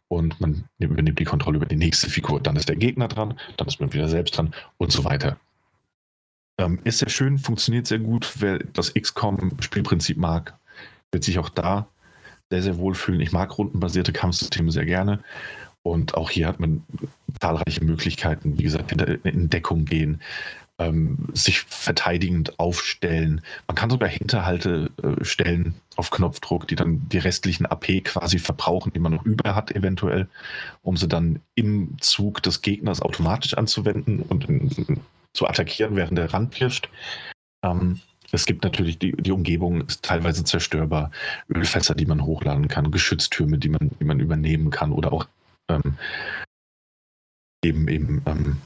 und man übernimmt die Kontrolle über die nächste Figur. Dann ist der Gegner dran, dann ist man wieder selbst dran und so weiter. Ähm, ist sehr schön, funktioniert sehr gut. Wer das XCOM-Spielprinzip mag, wird sich auch da sehr, sehr wohlfühlen. Ich mag rundenbasierte Kampfsysteme sehr gerne. Und auch hier hat man zahlreiche Möglichkeiten, wie gesagt, in Deckung gehen, ähm, sich verteidigend aufstellen. Man kann sogar Hinterhalte äh, stellen auf Knopfdruck, die dann die restlichen AP quasi verbrauchen, die man noch über hat, eventuell, um sie dann im Zug des Gegners automatisch anzuwenden und in, in, zu attackieren, während der Rand pirscht. Ähm, es gibt natürlich, die, die Umgebung ist teilweise zerstörbar. Ölfässer, die man hochladen kann, Geschütztürme, die man, die man übernehmen kann oder auch ähm, eben, eben ähm,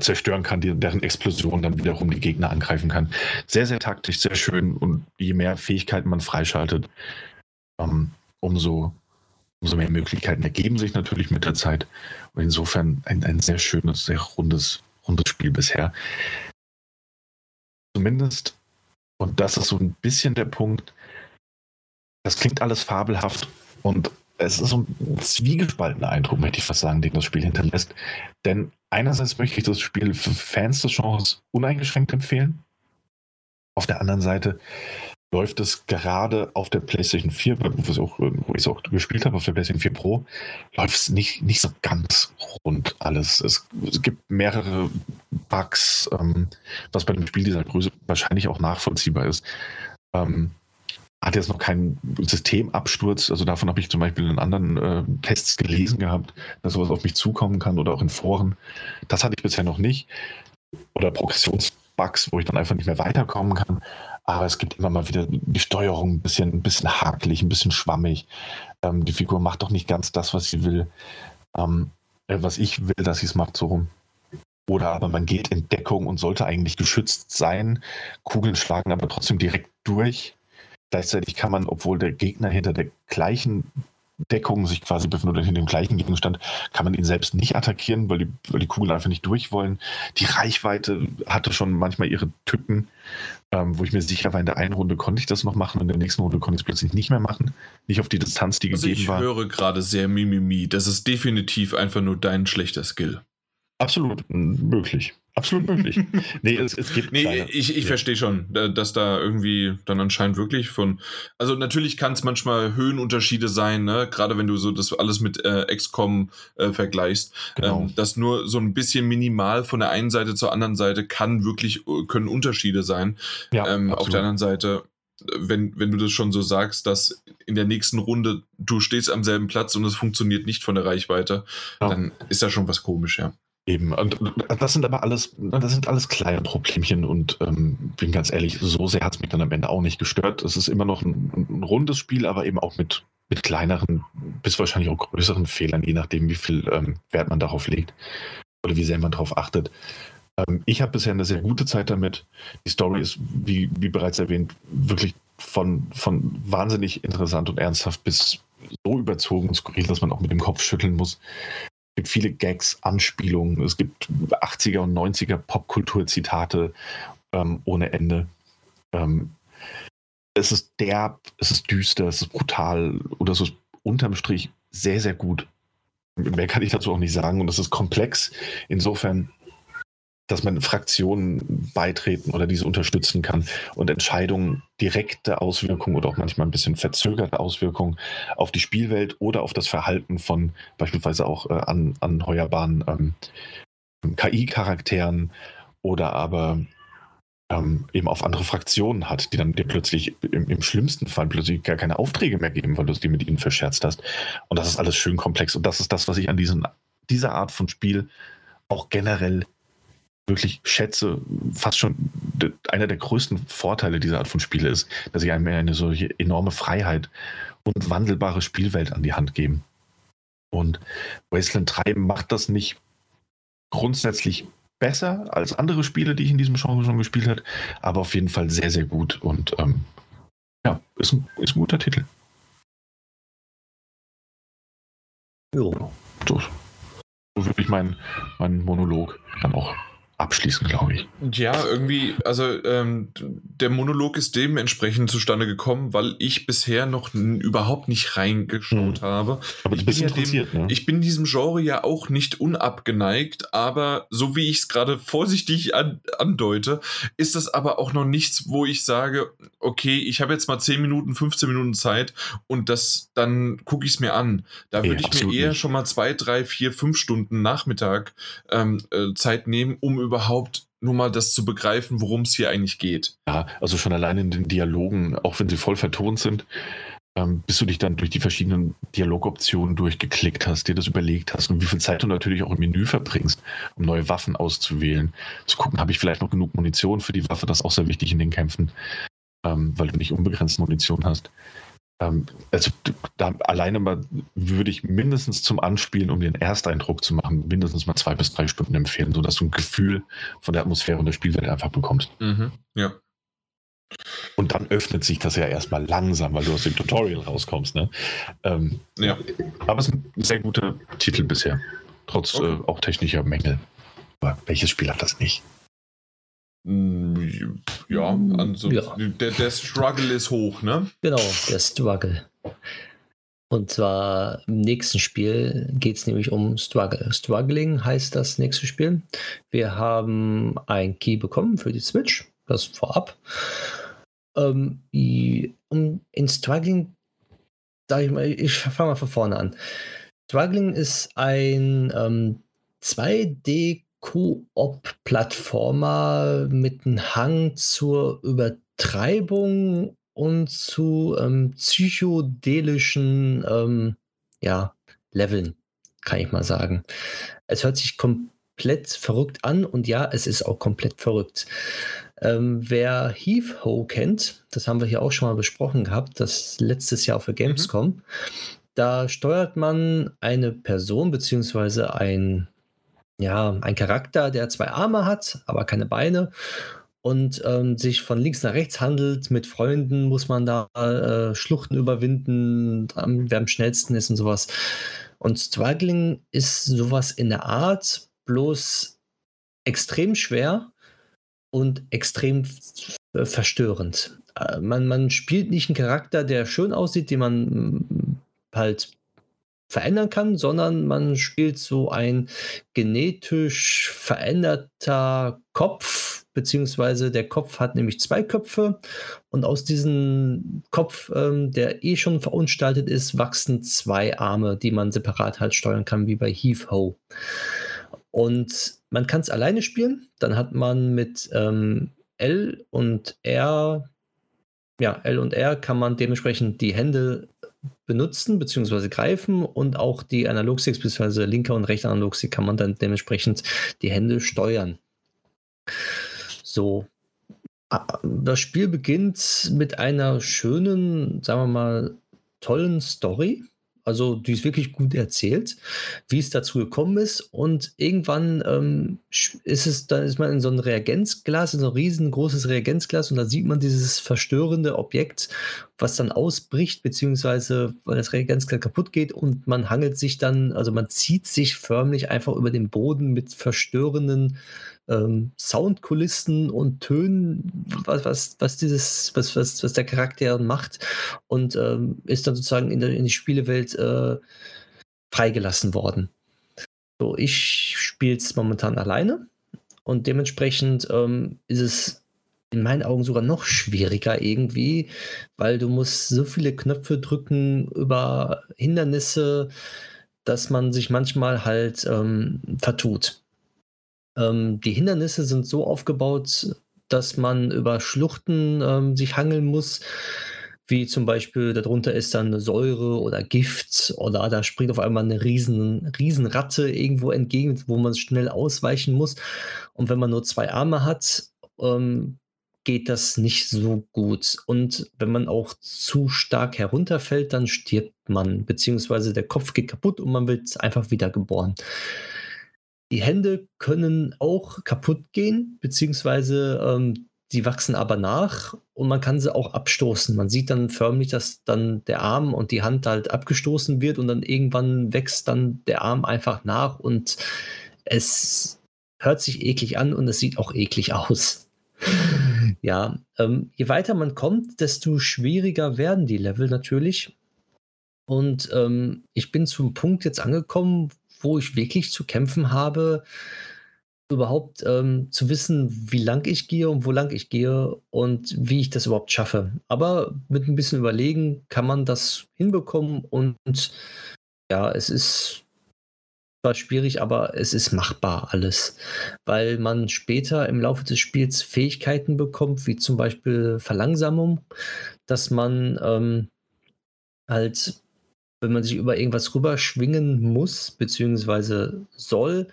zerstören kann, deren Explosion dann wiederum die Gegner angreifen kann. Sehr, sehr taktisch, sehr schön und je mehr Fähigkeiten man freischaltet, ähm, umso, umso mehr Möglichkeiten ergeben sich natürlich mit der Zeit. Und insofern ein, ein sehr schönes, sehr rundes, rundes Spiel bisher. Zumindest, und das ist so ein bisschen der Punkt, das klingt alles fabelhaft und es ist so ein zwiegespaltener Eindruck, möchte ich fast sagen, den das Spiel hinterlässt. Denn einerseits möchte ich das Spiel für Fans des Genres uneingeschränkt empfehlen. Auf der anderen Seite läuft es gerade auf der PlayStation 4, wo, ich es auch gespielt habe, auf der PlayStation 4 Pro, läuft es nicht, nicht so ganz rund alles. Es, es gibt mehrere Bugs, ähm, was bei dem Spiel dieser Größe wahrscheinlich auch nachvollziehbar ist. Ähm, hat jetzt noch keinen Systemabsturz. Also davon habe ich zum Beispiel in anderen äh, Tests gelesen gehabt, dass sowas auf mich zukommen kann oder auch in Foren. Das hatte ich bisher noch nicht. Oder Progressionsbugs, wo ich dann einfach nicht mehr weiterkommen kann. Aber es gibt immer mal wieder die Steuerung ein bisschen, ein bisschen hakelig, ein bisschen schwammig. Ähm, die Figur macht doch nicht ganz das, was sie will. Ähm, äh, was ich will, dass sie es macht, so rum. Oder aber man geht in Deckung und sollte eigentlich geschützt sein. Kugeln schlagen aber trotzdem direkt durch. Gleichzeitig kann man, obwohl der Gegner hinter der gleichen Deckung sich quasi befindet oder hinter dem gleichen Gegenstand, kann man ihn selbst nicht attackieren, weil die, weil die Kugeln einfach nicht durch wollen. Die Reichweite hatte schon manchmal ihre Tücken, ähm, wo ich mir sicher war, in der einen Runde konnte ich das noch machen und in der nächsten Runde konnte ich es plötzlich nicht mehr machen. Nicht auf die Distanz, die also gegeben war. Ich höre gerade sehr Mimimi. Das ist definitiv einfach nur dein schlechter Skill. Absolut möglich. Absolut möglich. nee, es, es gibt. Nee, ich, ich ja. verstehe schon, dass da irgendwie dann anscheinend wirklich von. Also, natürlich kann es manchmal Höhenunterschiede sein, ne? gerade wenn du so das alles mit äh, XCOM äh, vergleichst. Genau. Ähm, dass nur so ein bisschen minimal von der einen Seite zur anderen Seite kann wirklich, äh, können Unterschiede sein. Ja, ähm, auf der anderen Seite, wenn, wenn du das schon so sagst, dass in der nächsten Runde du stehst am selben Platz und es funktioniert nicht von der Reichweite, ja. dann ist da schon was komisch, ja. Eben, und das sind aber alles, das sind alles kleine Problemchen und ähm, bin ganz ehrlich, so sehr hat es mich dann am Ende auch nicht gestört. Es ist immer noch ein, ein, rundes Spiel, aber eben auch mit, mit kleineren, bis wahrscheinlich auch größeren Fehlern, je nachdem, wie viel ähm, Wert man darauf legt oder wie sehr man darauf achtet. Ähm, ich habe bisher eine sehr gute Zeit damit. Die Story ist, wie, wie bereits erwähnt, wirklich von, von wahnsinnig interessant und ernsthaft bis so überzogen und skurril, dass man auch mit dem Kopf schütteln muss. Es gibt viele Gags, Anspielungen, es gibt 80er und 90er Popkultur-Zitate ähm, ohne Ende. Ähm, es ist derb, es ist düster, es ist brutal oder es ist unterm Strich sehr, sehr gut. Mehr kann ich dazu auch nicht sagen und es ist komplex. Insofern dass man Fraktionen beitreten oder diese unterstützen kann und Entscheidungen direkte Auswirkungen oder auch manchmal ein bisschen verzögerte Auswirkungen auf die Spielwelt oder auf das Verhalten von beispielsweise auch äh, an, anheuerbaren ähm, KI-Charakteren oder aber ähm, eben auf andere Fraktionen hat, die dann dir plötzlich im, im, schlimmsten Fall plötzlich gar keine Aufträge mehr geben, weil du es mit ihnen verscherzt hast. Und das ist alles schön komplex. Und das ist das, was ich an diesen, dieser Art von Spiel auch generell wirklich schätze, fast schon einer der größten Vorteile dieser Art von Spiele ist, dass sie einem eine solche enorme Freiheit und wandelbare Spielwelt an die Hand geben. Und Wasteland 3 macht das nicht grundsätzlich besser als andere Spiele, die ich in diesem Genre schon gespielt habe, aber auf jeden Fall sehr, sehr gut und ähm, ja, ist ein, ist ein guter Titel. Jo. So, so würde ich meinen mein Monolog dann auch abschließen, glaube ich. Ja, irgendwie, also ähm, der Monolog ist dementsprechend zustande gekommen, weil ich bisher noch überhaupt nicht reingeschaut hm. habe. Aber ich bin, ja dem, ne? ich bin diesem Genre ja auch nicht unabgeneigt, aber so wie ich es gerade vorsichtig an, andeute, ist das aber auch noch nichts, wo ich sage, okay, ich habe jetzt mal 10 Minuten, 15 Minuten Zeit und das dann gucke ich es mir an. Da würde ich mir eher nicht. schon mal zwei, drei, vier, fünf Stunden Nachmittag ähm, äh, Zeit nehmen, um überhaupt nur mal das zu begreifen, worum es hier eigentlich geht. Ja, also schon allein in den Dialogen, auch wenn sie voll vertont sind, ähm, bis du dich dann durch die verschiedenen Dialogoptionen durchgeklickt hast, dir das überlegt hast und wie viel Zeit du natürlich auch im Menü verbringst, um neue Waffen auszuwählen. Zu gucken, habe ich vielleicht noch genug Munition für die Waffe, das ist auch sehr wichtig in den Kämpfen, ähm, weil du nicht unbegrenzt Munition hast. Ähm, also da alleine mal würde ich mindestens zum Anspielen, um den Ersteindruck zu machen, mindestens mal zwei bis drei Stunden empfehlen, sodass du ein Gefühl von der Atmosphäre und der Spielwelt einfach bekommst. Mhm, ja. Und dann öffnet sich das ja erstmal langsam, weil du aus dem Tutorial rauskommst. Ne? Ähm, ja. Aber es ist ein sehr guter Titel bisher, trotz okay. äh, auch technischer Mängel. Aber welches Spiel hat das nicht? Mm, ja, also ja. Der, der Struggle ist hoch, ne? Genau, der Struggle. Und zwar im nächsten Spiel geht es nämlich um Struggle. Struggling heißt das nächste Spiel. Wir haben ein Key bekommen für die Switch, das vorab. Ähm, um, in Struggling, sag ich mal, ich fange mal von vorne an. Struggling ist ein ähm, 2D Koop-Plattformer mit einem Hang zur Übertreibung und zu ähm, psychedelischen ähm, ja, Leveln, kann ich mal sagen. Es hört sich komplett verrückt an und ja, es ist auch komplett verrückt. Ähm, wer Heath Ho kennt, das haben wir hier auch schon mal besprochen gehabt, das letztes Jahr für mhm. Gamescom, mhm. da steuert man eine Person beziehungsweise ein ja, ein Charakter, der zwei Arme hat, aber keine Beine und ähm, sich von links nach rechts handelt. Mit Freunden muss man da äh, Schluchten überwinden, wer am schnellsten ist und sowas. Und Struggling ist sowas in der Art, bloß extrem schwer und extrem verstörend. Äh, man, man spielt nicht einen Charakter, der schön aussieht, den man mm, halt verändern kann, sondern man spielt so ein genetisch veränderter Kopf, beziehungsweise der Kopf hat nämlich zwei Köpfe und aus diesem Kopf, ähm, der eh schon verunstaltet ist, wachsen zwei Arme, die man separat halt steuern kann, wie bei Heave Ho. Und man kann es alleine spielen, dann hat man mit ähm, L und R ja, L und R kann man dementsprechend die Hände benutzen bzw. greifen und auch die Analogsticks bzw. linker und rechter Analogstick kann man dann dementsprechend die Hände steuern. So. Das Spiel beginnt mit einer schönen, sagen wir mal, tollen Story. Also die ist wirklich gut erzählt, wie es dazu gekommen ist. Und irgendwann ähm, ist es, dann ist man in so ein Reagenzglas, in so ein riesengroßes Reagenzglas und da sieht man dieses verstörende Objekt, was dann ausbricht, beziehungsweise weil das Reagenzglas kaputt geht und man hangelt sich dann, also man zieht sich förmlich einfach über den Boden mit verstörenden ähm, Soundkulissen und Tönen, was, was, was dieses, was, was, was der Charakter macht und ähm, ist dann sozusagen in, der, in die Spielewelt äh, freigelassen worden. So, ich spiele es momentan alleine und dementsprechend ähm, ist es in meinen Augen sogar noch schwieriger irgendwie, weil du musst so viele Knöpfe drücken über Hindernisse, dass man sich manchmal halt ähm, vertut. Ähm, die Hindernisse sind so aufgebaut, dass man über Schluchten ähm, sich hangeln muss, wie zum Beispiel darunter ist dann eine Säure oder Gift oder da springt auf einmal eine riesen, riesen Ratte irgendwo entgegen, wo man schnell ausweichen muss. Und wenn man nur zwei Arme hat, ähm, geht das nicht so gut. Und wenn man auch zu stark herunterfällt, dann stirbt man, beziehungsweise der Kopf geht kaputt und man wird einfach wieder geboren. Die Hände können auch kaputt gehen, beziehungsweise ähm, die wachsen aber nach und man kann sie auch abstoßen. Man sieht dann förmlich, dass dann der Arm und die Hand halt abgestoßen wird und dann irgendwann wächst dann der Arm einfach nach und es hört sich eklig an und es sieht auch eklig aus. ja, ähm, je weiter man kommt, desto schwieriger werden die Level natürlich. Und ähm, ich bin zum Punkt jetzt angekommen, wo ich wirklich zu kämpfen habe, überhaupt ähm, zu wissen, wie lang ich gehe und wo lang ich gehe und wie ich das überhaupt schaffe. Aber mit ein bisschen Überlegen kann man das hinbekommen und ja, es ist zwar schwierig, aber es ist machbar alles, weil man später im Laufe des Spiels Fähigkeiten bekommt, wie zum Beispiel Verlangsamung, dass man ähm, halt wenn man sich über irgendwas rüberschwingen muss, beziehungsweise soll,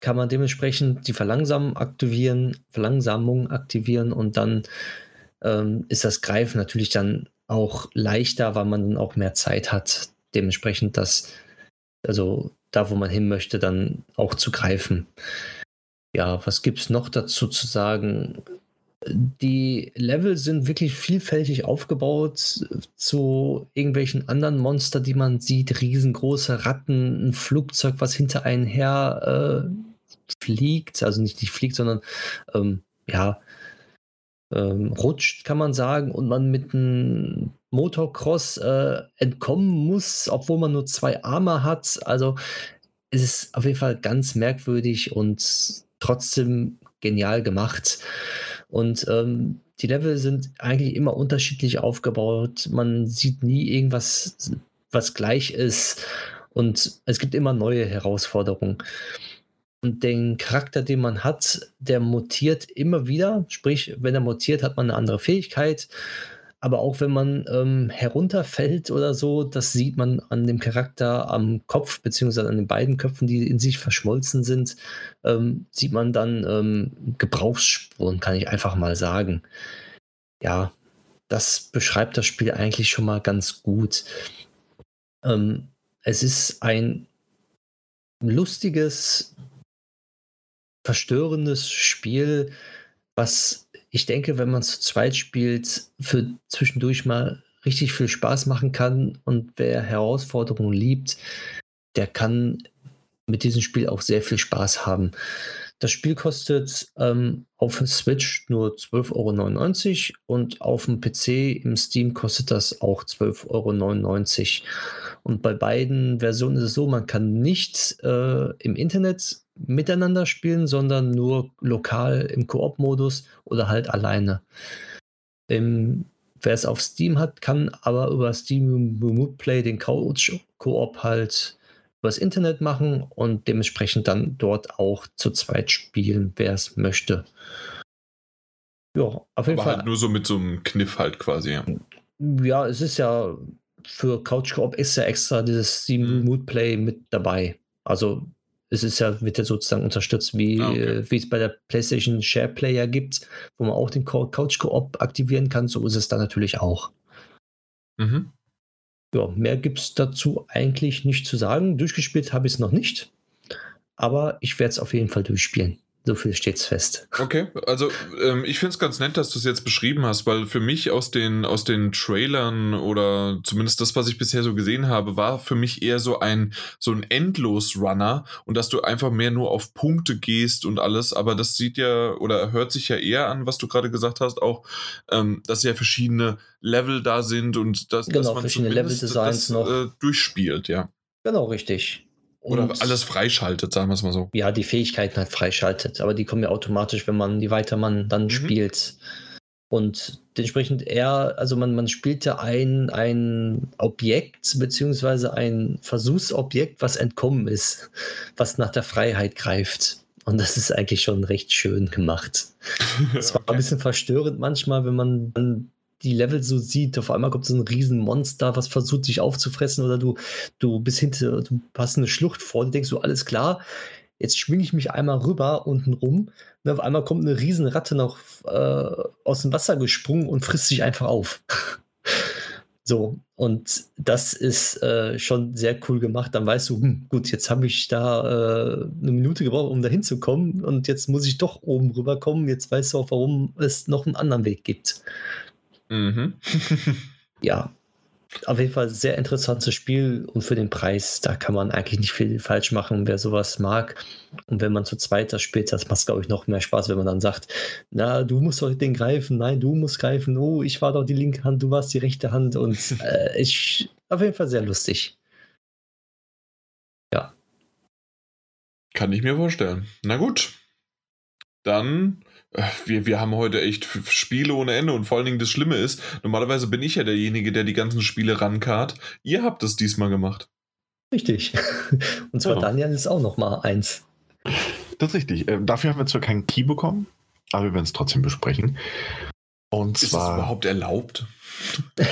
kann man dementsprechend die Verlangsamung aktivieren, Verlangsamung aktivieren und dann ähm, ist das Greifen natürlich dann auch leichter, weil man dann auch mehr Zeit hat, dementsprechend das, also da, wo man hin möchte, dann auch zu greifen. Ja, was gibt es noch dazu zu sagen? Die Level sind wirklich vielfältig aufgebaut zu irgendwelchen anderen Monster, die man sieht. Riesengroße Ratten, ein Flugzeug, was hinter einen her äh, fliegt. Also nicht, nicht fliegt, sondern ähm, ja, ähm, rutscht, kann man sagen. Und man mit ein Motocross äh, entkommen muss, obwohl man nur zwei Arme hat. Also es ist auf jeden Fall ganz merkwürdig und trotzdem genial gemacht. Und ähm, die Level sind eigentlich immer unterschiedlich aufgebaut. Man sieht nie irgendwas, was gleich ist. Und es gibt immer neue Herausforderungen. Und den Charakter, den man hat, der mutiert immer wieder. Sprich, wenn er mutiert, hat man eine andere Fähigkeit. Aber auch wenn man ähm, herunterfällt oder so, das sieht man an dem Charakter am Kopf, beziehungsweise an den beiden Köpfen, die in sich verschmolzen sind, ähm, sieht man dann ähm, Gebrauchsspuren, kann ich einfach mal sagen. Ja, das beschreibt das Spiel eigentlich schon mal ganz gut. Ähm, es ist ein lustiges, verstörendes Spiel, was ich denke, wenn man zu zweit spielt, für zwischendurch mal richtig viel Spaß machen kann und wer Herausforderungen liebt, der kann mit diesem Spiel auch sehr viel Spaß haben. Das Spiel kostet ähm, auf Switch nur 12,99 Euro und auf dem PC im Steam kostet das auch 12,99 Euro. Und bei beiden Versionen ist es so, man kann nicht äh, im Internet miteinander spielen, sondern nur lokal im Koop-Modus oder halt alleine. Im, wer es auf Steam hat, kann aber über Steam Remote Play den Couch-Koop halt übers Internet machen und dementsprechend dann dort auch zu zweit spielen, wer es möchte. Ja, auf jeden Aber Fall. Halt nur so mit so einem Kniff halt quasi. Ja, ja es ist ja für Couch Coop ist ja extra dieses Steam Mood Play mit dabei. Also es ist ja, wird ja sozusagen unterstützt, wie, ah, okay. wie es bei der PlayStation Share Player gibt, wo man auch den Couch Coop aktivieren kann. So ist es da natürlich auch. Mhm ja, mehr gibt es dazu eigentlich nicht zu sagen. Durchgespielt habe ich es noch nicht, aber ich werde es auf jeden Fall durchspielen. So viel steht's fest. Okay, also ähm, ich finde es ganz nett, dass du es jetzt beschrieben hast, weil für mich aus den, aus den Trailern oder zumindest das, was ich bisher so gesehen habe, war für mich eher so ein, so ein Endlos-Runner und dass du einfach mehr nur auf Punkte gehst und alles, aber das sieht ja oder hört sich ja eher an, was du gerade gesagt hast, auch, ähm, dass ja verschiedene Level da sind und dass, genau, dass man verschiedene Level-Designs noch äh, durchspielt, ja. Genau, richtig. Oder und, alles freischaltet, sagen wir es mal so. Ja, die Fähigkeiten halt freischaltet, aber die kommen ja automatisch, wenn man die weiter man dann mhm. spielt. Und dementsprechend eher, also man, man spielt ja ein, ein Objekt, beziehungsweise ein Versuchsobjekt, was entkommen ist, was nach der Freiheit greift. Und das ist eigentlich schon recht schön gemacht. Es war okay. ein bisschen verstörend manchmal, wenn man die Level so sieht, auf einmal kommt so ein Riesenmonster, was versucht sich aufzufressen oder du, du bist hinter, du hast eine Schlucht vor, du denkst so, alles klar, jetzt schwinge ich mich einmal rüber unten rum und auf einmal kommt eine Riesenratte noch äh, aus dem Wasser gesprungen und frisst sich einfach auf. so, und das ist äh, schon sehr cool gemacht. Dann weißt du, hm, gut, jetzt habe ich da äh, eine Minute gebraucht, um da hinzukommen und jetzt muss ich doch oben rüberkommen. Jetzt weißt du auch, warum es noch einen anderen Weg gibt. Mhm. ja, auf jeden Fall sehr interessantes Spiel und für den Preis, da kann man eigentlich nicht viel falsch machen, wer sowas mag. Und wenn man zu zweit das spielt, das macht, glaube ich, noch mehr Spaß, wenn man dann sagt, na, du musst heute den greifen, nein, du musst greifen, oh, ich war doch die linke Hand, du warst die rechte Hand und äh, ich, auf jeden Fall sehr lustig. Ja. Kann ich mir vorstellen. Na gut. Dann wir, wir haben heute echt Spiele ohne Ende und vor allen Dingen das Schlimme ist, normalerweise bin ich ja derjenige, der die ganzen Spiele rankart. Ihr habt es diesmal gemacht. Richtig. Und zwar ja. Daniel ist auch noch mal eins. Das ist richtig. Äh, dafür haben wir zwar keinen Key bekommen, aber wir werden es trotzdem besprechen. Und ist zwar, das überhaupt erlaubt? das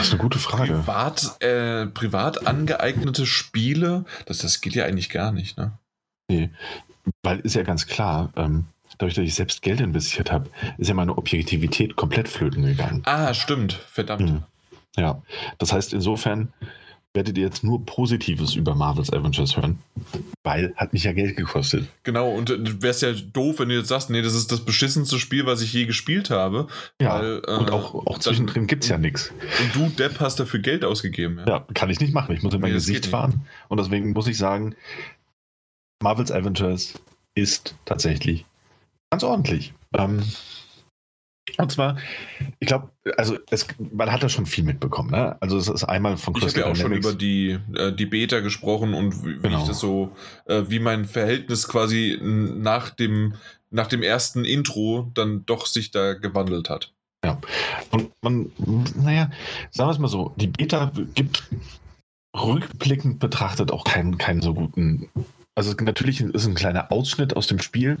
ist eine gute Frage. Privat, äh, privat angeeignete Spiele, das, das geht ja eigentlich gar nicht, ne? Nee, weil ist ja ganz klar, ähm, dadurch, dass ich selbst Geld investiert habe, ist ja meine Objektivität komplett flöten gegangen. Ah, stimmt. Verdammt. Mhm. Ja, das heißt, insofern werdet ihr jetzt nur Positives über Marvel's Avengers hören, weil hat mich ja Geld gekostet. Genau, und du äh, wärst ja doof, wenn du jetzt sagst, nee, das ist das beschissenste Spiel, was ich je gespielt habe. Ja, weil, äh, und auch, auch zwischendrin gibt es ja nichts. Und du, Depp, hast dafür Geld ausgegeben. Ja, ja kann ich nicht machen. Ich muss in mein nee, Gesicht fahren. Und deswegen muss ich sagen, Marvel's Avengers ist tatsächlich Ganz ordentlich. Ähm, Und zwar, ich glaube, also es, man hat da schon viel mitbekommen. Ne? Also es ist einmal von Crystal Ich habe ja auch schon über die, äh, die Beta gesprochen und wie, genau. ich das so, äh, wie mein Verhältnis quasi nach dem, nach dem ersten Intro dann doch sich da gewandelt hat. Ja. Und man, naja, sagen wir es mal so, die Beta gibt rückblickend betrachtet auch keinen, keinen so guten. Also natürlich ist ein kleiner Ausschnitt aus dem Spiel,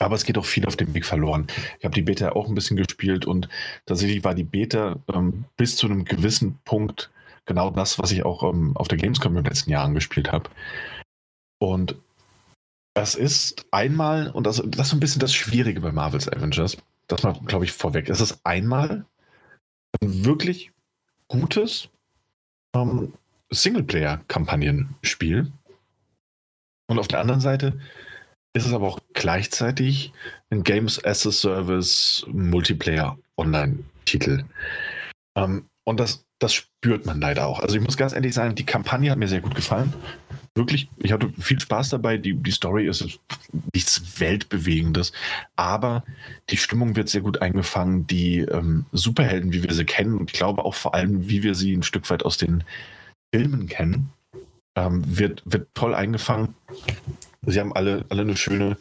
aber es geht auch viel auf dem Weg verloren. Ich habe die Beta auch ein bisschen gespielt und tatsächlich war die Beta ähm, bis zu einem gewissen Punkt genau das, was ich auch ähm, auf der Gamescom in den letzten Jahren gespielt habe. Und das ist einmal, und das, das ist ein bisschen das Schwierige bei Marvel's Avengers, das mal, glaube ich, vorweg. Es ist einmal ein wirklich gutes ähm, Singleplayer-Kampagnenspiel. Und auf der anderen Seite ist es aber auch gleichzeitig ein Games as a Service Multiplayer Online-Titel. Ähm, und das, das spürt man leider auch. Also ich muss ganz ehrlich sagen, die Kampagne hat mir sehr gut gefallen. Wirklich, ich hatte viel Spaß dabei. Die, die Story ist nichts Weltbewegendes, aber die Stimmung wird sehr gut eingefangen. Die ähm, Superhelden, wie wir sie kennen, und ich glaube auch vor allem, wie wir sie ein Stück weit aus den Filmen kennen, ähm, wird, wird toll eingefangen. Sie haben alle, alle eine schöne,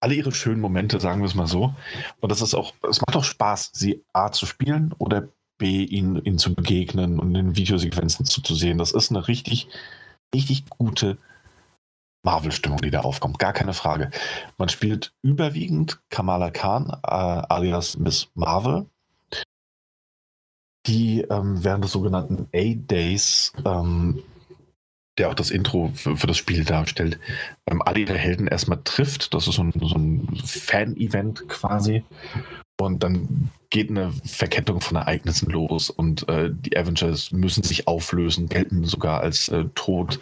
alle ihre schönen Momente, sagen wir es mal so. Und das ist auch, es macht auch Spaß, sie A zu spielen oder B, ihnen, ihnen zu begegnen und in Videosequenzen zuzusehen. Das ist eine richtig, richtig gute Marvel-Stimmung, die da aufkommt. Gar keine Frage. Man spielt überwiegend Kamala Khan, äh, alias Miss Marvel, die ähm, während des sogenannten A-Days ähm, der auch das Intro für, für das Spiel darstellt, ähm, alle ihre Helden erstmal trifft. Das ist so ein, so ein Fan-Event quasi. Und dann geht eine Verkettung von Ereignissen los und äh, die Avengers müssen sich auflösen, gelten sogar als äh, tot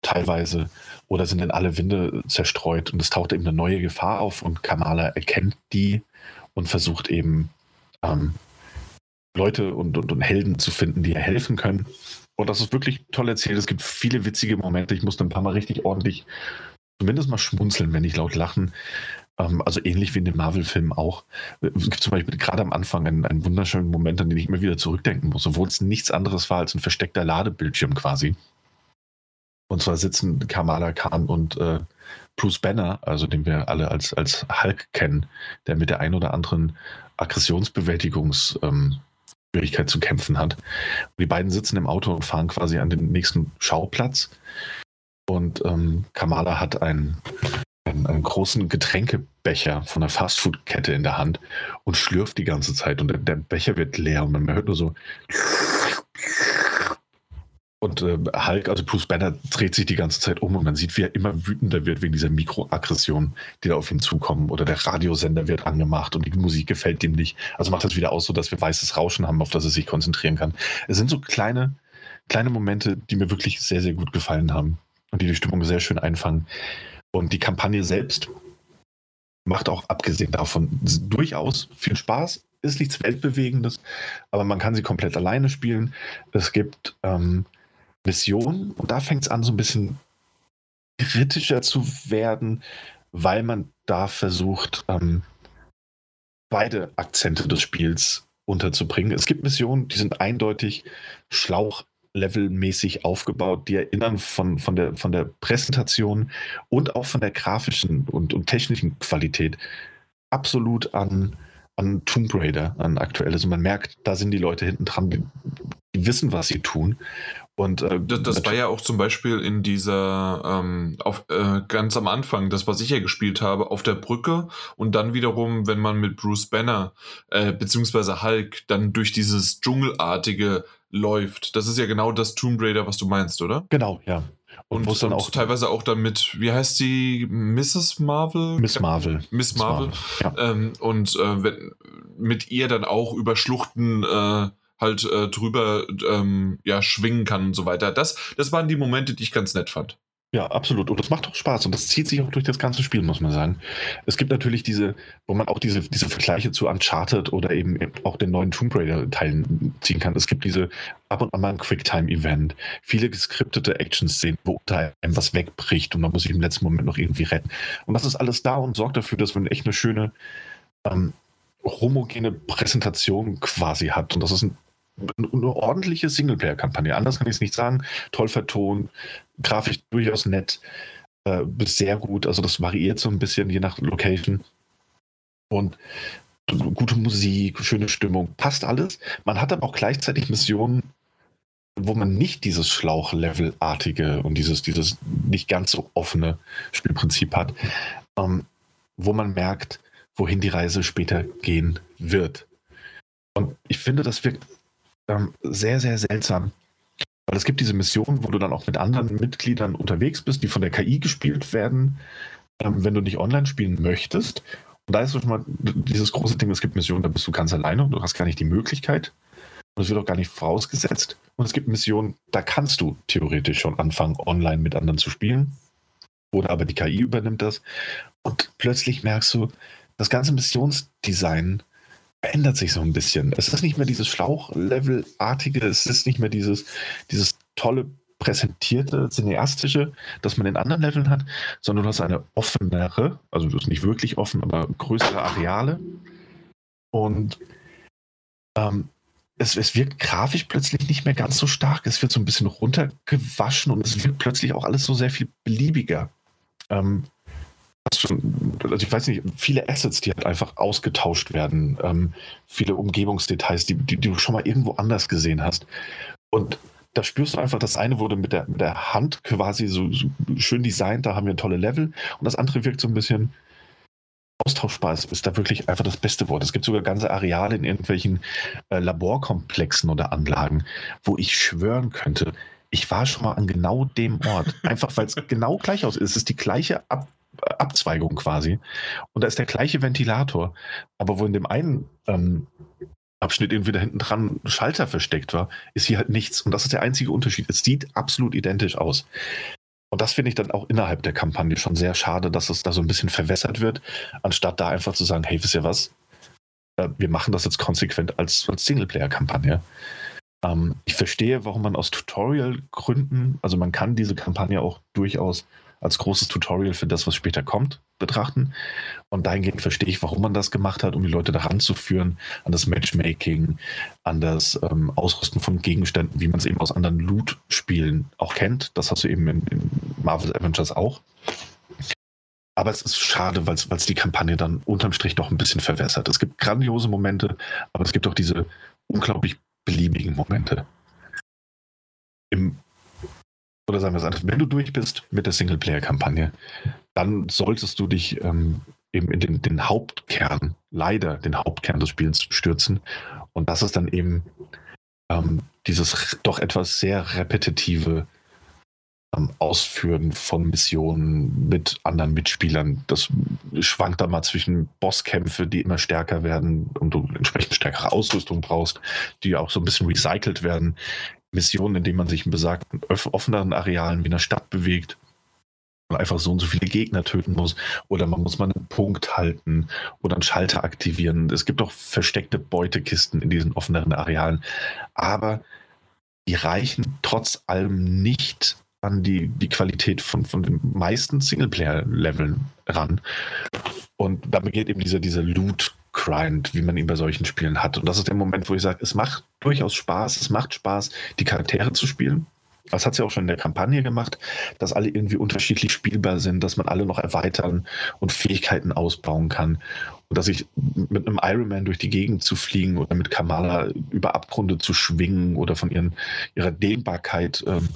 teilweise oder sind in alle Winde zerstreut und es taucht eben eine neue Gefahr auf und Kamala erkennt die und versucht eben ähm, Leute und, und, und Helden zu finden, die ihr helfen können. Und das ist wirklich toll erzählt. Es gibt viele witzige Momente. Ich musste ein paar Mal richtig ordentlich, zumindest mal schmunzeln, wenn nicht laut lachen. Ähm, also ähnlich wie in den Marvel-Filmen auch. Es gibt zum Beispiel gerade am Anfang einen, einen wunderschönen Moment, an den ich immer wieder zurückdenken muss, obwohl es nichts anderes war als ein versteckter Ladebildschirm quasi. Und zwar sitzen Kamala Khan und äh, Bruce Banner, also den wir alle als, als Hulk kennen, der mit der ein oder anderen Aggressionsbewältigungs- ähm, Schwierigkeit zu kämpfen hat. Und die beiden sitzen im Auto und fahren quasi an den nächsten Schauplatz. Und ähm, Kamala hat einen, einen, einen, großen Getränkebecher von einer Fastfood-Kette in der Hand und schlürft die ganze Zeit. Und der, der Becher wird leer und man hört nur so und äh, Hulk, also Bruce Banner, dreht sich die ganze Zeit um und man sieht, wie er immer wütender wird wegen dieser Mikroaggression, die da auf ihn zukommen. Oder der Radiosender wird angemacht und die Musik gefällt ihm nicht. Also macht das wieder aus, so dass wir weißes Rauschen haben, auf das er sich konzentrieren kann. Es sind so kleine, kleine Momente, die mir wirklich sehr, sehr gut gefallen haben und die die Stimmung sehr schön einfangen. Und die Kampagne selbst macht auch abgesehen davon durchaus viel Spaß. Ist nichts Weltbewegendes, aber man kann sie komplett alleine spielen. Es gibt ähm, Mission. Und da fängt es an, so ein bisschen kritischer zu werden, weil man da versucht, ähm, beide Akzente des Spiels unterzubringen. Es gibt Missionen, die sind eindeutig Schlauchlevelmäßig aufgebaut, die erinnern von, von, der, von der Präsentation und auch von der grafischen und, und technischen Qualität absolut an, an Tomb Raider, an aktuelles. Und man merkt, da sind die Leute hinten dran, die, die wissen, was sie tun. Und, äh, das, das war ja auch zum Beispiel in dieser, ähm, auf, äh, ganz am Anfang, das, was ich ja gespielt habe, auf der Brücke und dann wiederum, wenn man mit Bruce Banner äh, beziehungsweise Hulk dann durch dieses Dschungelartige läuft. Das ist ja genau das Tomb Raider, was du meinst, oder? Genau, ja. Und, und dann auch teilweise auch damit, wie heißt sie, Mrs. Marvel? Miss Marvel. Miss Marvel. Miss Marvel. Ja. Ähm, und äh, wenn, mit ihr dann auch über Schluchten äh, halt äh, drüber ähm, ja, schwingen kann und so weiter. Das, das waren die Momente, die ich ganz nett fand. Ja, absolut. Und das macht auch Spaß. Und das zieht sich auch durch das ganze Spiel, muss man sagen. Es gibt natürlich diese, wo man auch diese, diese Vergleiche zu Uncharted oder eben auch den neuen Tomb Raider-Teilen ziehen kann. Es gibt diese ab und an mal ein Quicktime-Event, viele geskriptete Action-Szenen, wo da einem was wegbricht und man muss sich im letzten Moment noch irgendwie retten. Und das ist alles da und sorgt dafür, dass man echt eine schöne, ähm, homogene Präsentation quasi hat. Und das ist ein, eine ordentliche Singleplayer-Kampagne. Anders kann ich es nicht sagen. Toll vertont, grafisch durchaus nett, äh, sehr gut. Also das variiert so ein bisschen je nach Location. Und gute Musik, schöne Stimmung, passt alles. Man hat aber auch gleichzeitig Missionen, wo man nicht dieses Schlauchlevel-artige und dieses, dieses nicht ganz so offene Spielprinzip hat, ähm, wo man merkt, wohin die Reise später gehen wird. Und ich finde, das wirkt ähm, sehr, sehr seltsam. Weil es gibt diese Missionen, wo du dann auch mit anderen Mitgliedern unterwegs bist, die von der KI gespielt werden, ähm, wenn du nicht online spielen möchtest. Und da ist schon mal dieses große Ding, es gibt Missionen, da bist du ganz alleine und du hast gar nicht die Möglichkeit. Und es wird auch gar nicht vorausgesetzt. Und es gibt Missionen, da kannst du theoretisch schon anfangen, online mit anderen zu spielen. Oder aber die KI übernimmt das. Und plötzlich merkst du, das ganze Missionsdesign verändert sich so ein bisschen. Es ist nicht mehr dieses Schlauchlevel-artige, es ist nicht mehr dieses, dieses tolle präsentierte, cineastische, das man in anderen Leveln hat, sondern du hast eine offenere, also du bist nicht wirklich offen, aber größere Areale. Und ähm, es, es wirkt grafisch plötzlich nicht mehr ganz so stark. Es wird so ein bisschen runtergewaschen und es wirkt plötzlich auch alles so sehr viel beliebiger. Ähm, also ich weiß nicht, viele Assets, die halt einfach ausgetauscht werden, ähm, viele Umgebungsdetails, die, die, die, du schon mal irgendwo anders gesehen hast. Und da spürst du einfach, das eine wurde mit der, mit der Hand quasi so, so schön designt, da haben wir tolle Level und das andere wirkt so ein bisschen austauschbar. Es ist da wirklich einfach das beste Wort. Es gibt sogar ganze Areale in irgendwelchen äh, Laborkomplexen oder Anlagen, wo ich schwören könnte, ich war schon mal an genau dem Ort. Einfach weil es genau gleich aussieht. Es ist die gleiche Ab Abzweigung quasi. Und da ist der gleiche Ventilator. Aber wo in dem einen ähm, Abschnitt irgendwie da hinten dran Schalter versteckt war, ist hier halt nichts. Und das ist der einzige Unterschied. Es sieht absolut identisch aus. Und das finde ich dann auch innerhalb der Kampagne schon sehr schade, dass es da so ein bisschen verwässert wird, anstatt da einfach zu sagen, hey, wisst ihr was? Äh, wir machen das jetzt konsequent als, als Singleplayer-Kampagne. Ähm, ich verstehe, warum man aus Tutorial-Gründen, also man kann diese Kampagne auch durchaus als großes Tutorial für das, was später kommt, betrachten. Und dahingehend verstehe ich, warum man das gemacht hat, um die Leute daran zu führen, an das Matchmaking, an das ähm, Ausrüsten von Gegenständen, wie man es eben aus anderen Loot-Spielen auch kennt. Das hast du eben in, in Marvel's Avengers auch. Aber es ist schade, weil es die Kampagne dann unterm Strich doch ein bisschen verwässert. Es gibt grandiose Momente, aber es gibt auch diese unglaublich beliebigen Momente. Im oder sagen wir es anders, wenn du durch bist mit der Singleplayer-Kampagne, dann solltest du dich ähm, eben in den, den, Hauptkern, leider den Hauptkern des Spiels stürzen. Und das ist dann eben ähm, dieses doch etwas sehr repetitive ähm, Ausführen von Missionen mit anderen Mitspielern. Das schwankt dann mal zwischen Bosskämpfe, die immer stärker werden und du entsprechend stärkere Ausrüstung brauchst, die auch so ein bisschen recycelt werden, Missionen, in denen man sich in besagten offeneren Arealen wie einer Stadt bewegt und einfach so und so viele Gegner töten muss. Oder man muss mal einen Punkt halten oder einen Schalter aktivieren. Es gibt auch versteckte Beutekisten in diesen offeneren Arealen. Aber die reichen trotz allem nicht an die, die Qualität von, von den meisten Singleplayer-Leveln ran. Und da begeht eben dieser, dieser Loot Grind, wie man ihn bei solchen Spielen hat. Und das ist der Moment, wo ich sage, es macht durchaus Spaß, es macht Spaß, die Charaktere zu spielen. Das hat sie auch schon in der Kampagne gemacht, dass alle irgendwie unterschiedlich spielbar sind, dass man alle noch erweitern und Fähigkeiten ausbauen kann. Und dass ich mit einem Ironman durch die Gegend zu fliegen oder mit Kamala über Abgründe zu schwingen oder von ihren, ihrer Dehnbarkeit ähm,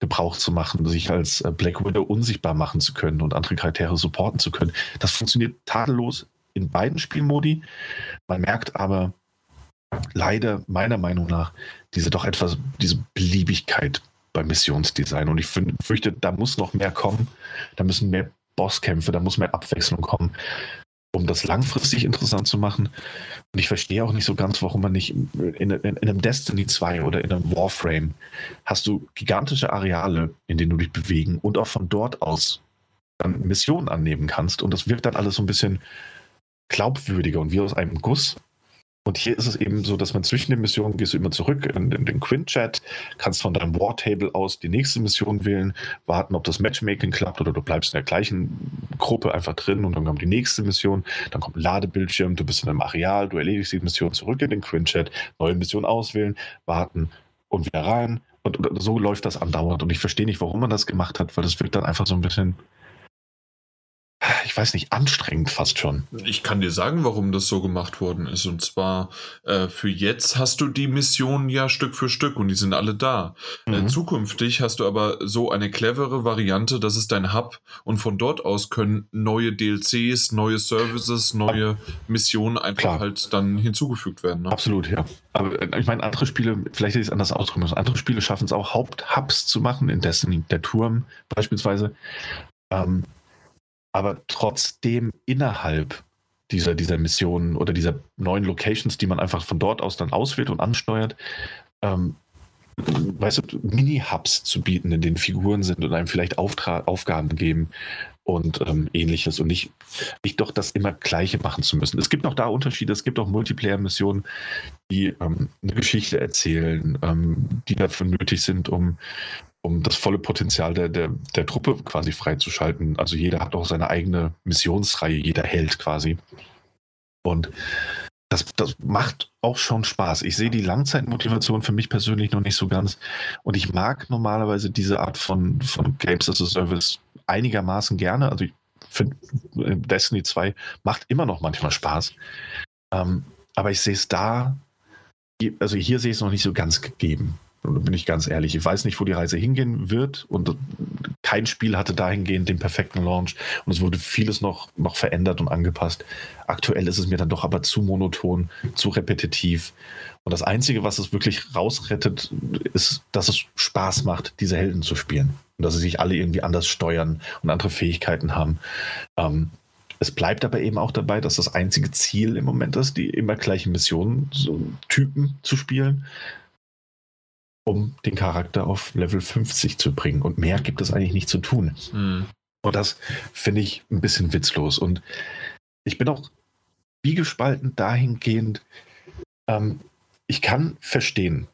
Gebrauch zu machen, sich als äh, Black Widow unsichtbar machen zu können und andere Charaktere supporten zu können. Das funktioniert tadellos in beiden Spielmodi. Man merkt aber leider meiner Meinung nach diese doch etwas, diese Beliebigkeit beim Missionsdesign. Und ich fürchte, da muss noch mehr kommen. Da müssen mehr Bosskämpfe, da muss mehr Abwechslung kommen, um das langfristig interessant zu machen. Und ich verstehe auch nicht so ganz, warum man nicht in, in, in, einem Destiny 2 oder in einem Warframe hast du gigantische Areale, in denen du dich bewegen und auch von dort aus dann Missionen annehmen kannst. Und das wirkt dann alles so ein bisschen glaubwürdiger und wie aus einem Guss. Und hier ist es eben so, dass man zwischen den Missionen gehst du immer zurück in, in den Quint-Chat, kannst von deinem War-Table aus die nächste Mission wählen, warten, ob das Matchmaking klappt oder du bleibst in der gleichen Gruppe einfach drin und dann kommt die nächste Mission, dann kommt ein Ladebildschirm, du bist in einem Areal, du erledigst die Mission zurück in den Quinn-Chat, neue Mission auswählen, warten und wieder rein. Und, und so läuft das andauernd. Und ich verstehe nicht, warum man das gemacht hat, weil das wirkt dann einfach so ein bisschen ich weiß nicht, anstrengend fast schon. Ich kann dir sagen, warum das so gemacht worden ist. Und zwar äh, für jetzt hast du die Missionen ja Stück für Stück und die sind alle da. Äh, mhm. Äh, zukünftig hast du aber so eine clevere Variante, das ist dein Hub und von dort aus können neue DLCs, neue Services, neue Missionen einfach Klar. halt dann hinzugefügt werden. Ne? Absolut, ja. Aber äh, ich meine, andere Spiele, vielleicht ist es anders ausdrücken muss, andere Spiele schaffen es auch, Haupthubs zu machen, in Destiny, der Turm beispielsweise. Ähm, aber trotzdem innerhalb dieser, dieser Missionen oder dieser neuen Locations, die man einfach von dort aus dann auswählt und ansteuert, ähm, weißt du, Mini-Hubs zu bieten, in denen Figuren sind und einem vielleicht Auftra Aufgaben geben und ähm, ähnliches und nicht, nicht doch das immer Gleiche machen zu müssen. Es gibt noch da Unterschiede, es gibt auch Multiplayer-Missionen, die ähm, eine Geschichte erzählen, ähm, die dafür nötig sind, um um das volle Potenzial der, der, der Truppe quasi freizuschalten. Also jeder hat auch seine eigene Missionsreihe, jeder Held quasi. Und das, das macht auch schon Spaß. Ich sehe die Langzeitmotivation für mich persönlich noch nicht so ganz. Und ich mag normalerweise diese Art von, von Games as a Service einigermaßen gerne. Also ich finde, Destiny 2 macht immer noch manchmal Spaß. Ähm, aber ich sehe es da, also hier sehe ich es noch nicht so ganz gegeben. Da bin ich ganz ehrlich. Ich weiß nicht, wo die Reise hingehen wird und kein Spiel hatte dahingehend den perfekten Launch und es wurde vieles noch, noch verändert und angepasst. Aktuell ist es mir dann doch aber zu monoton, zu repetitiv. Und das Einzige, was es wirklich rausrettet, ist, dass es Spaß macht, diese Helden zu spielen. Und dass sie sich alle irgendwie anders steuern und andere Fähigkeiten haben. Ähm, es bleibt aber eben auch dabei, dass das einzige Ziel im Moment ist, die immer gleichen Missionen, so Typen zu spielen um den Charakter auf Level 50 zu bringen. Und mehr gibt es eigentlich nicht zu tun. Mhm. Und das finde ich ein bisschen witzlos. Und ich bin auch wie gespalten dahingehend, ähm, ich kann verstehen,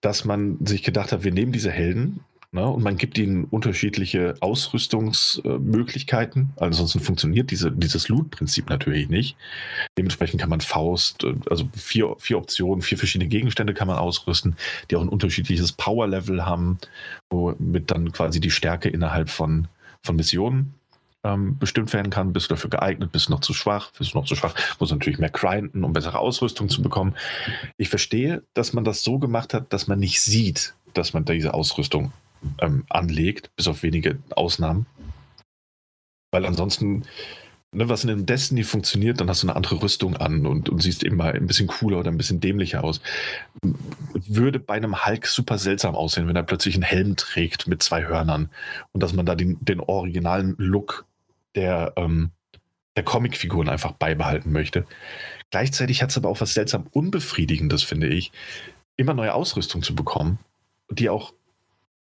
dass man sich gedacht hat, wir nehmen diese Helden, Ne? Und man gibt ihnen unterschiedliche Ausrüstungsmöglichkeiten. Ansonsten funktioniert diese, dieses Loot-Prinzip natürlich nicht. Dementsprechend kann man Faust, äh, also vier, vier Optionen, vier verschiedene Gegenstände kann man ausrüsten, die auch ein unterschiedliches Power-Level haben, womit dann quasi die Stärke innerhalb von, von Missionen ähm, bestimmt werden kann. Bist du dafür geeignet? Bist du noch zu schwach? Bist du noch zu schwach? Muss natürlich mehr grinden, um bessere Ausrüstung zu bekommen. Ich verstehe, dass man das so gemacht hat, dass man nicht sieht, dass man diese Ausrüstung ähm, anlegt, bis auf wenige Ausnahmen. Weil ansonsten, ne, was in einem Destiny funktioniert, dann hast du eine andere Rüstung an und, und siehst immer ein bisschen cooler oder ein bisschen dämlicher aus. Würde bei einem Hulk super seltsam aussehen, wenn er plötzlich einen Helm trägt mit zwei Hörnern und dass man da den, den originalen Look der, ähm, der Comicfiguren einfach beibehalten möchte. Gleichzeitig hat es aber auch was seltsam Unbefriedigendes, finde ich, immer neue Ausrüstung zu bekommen, die auch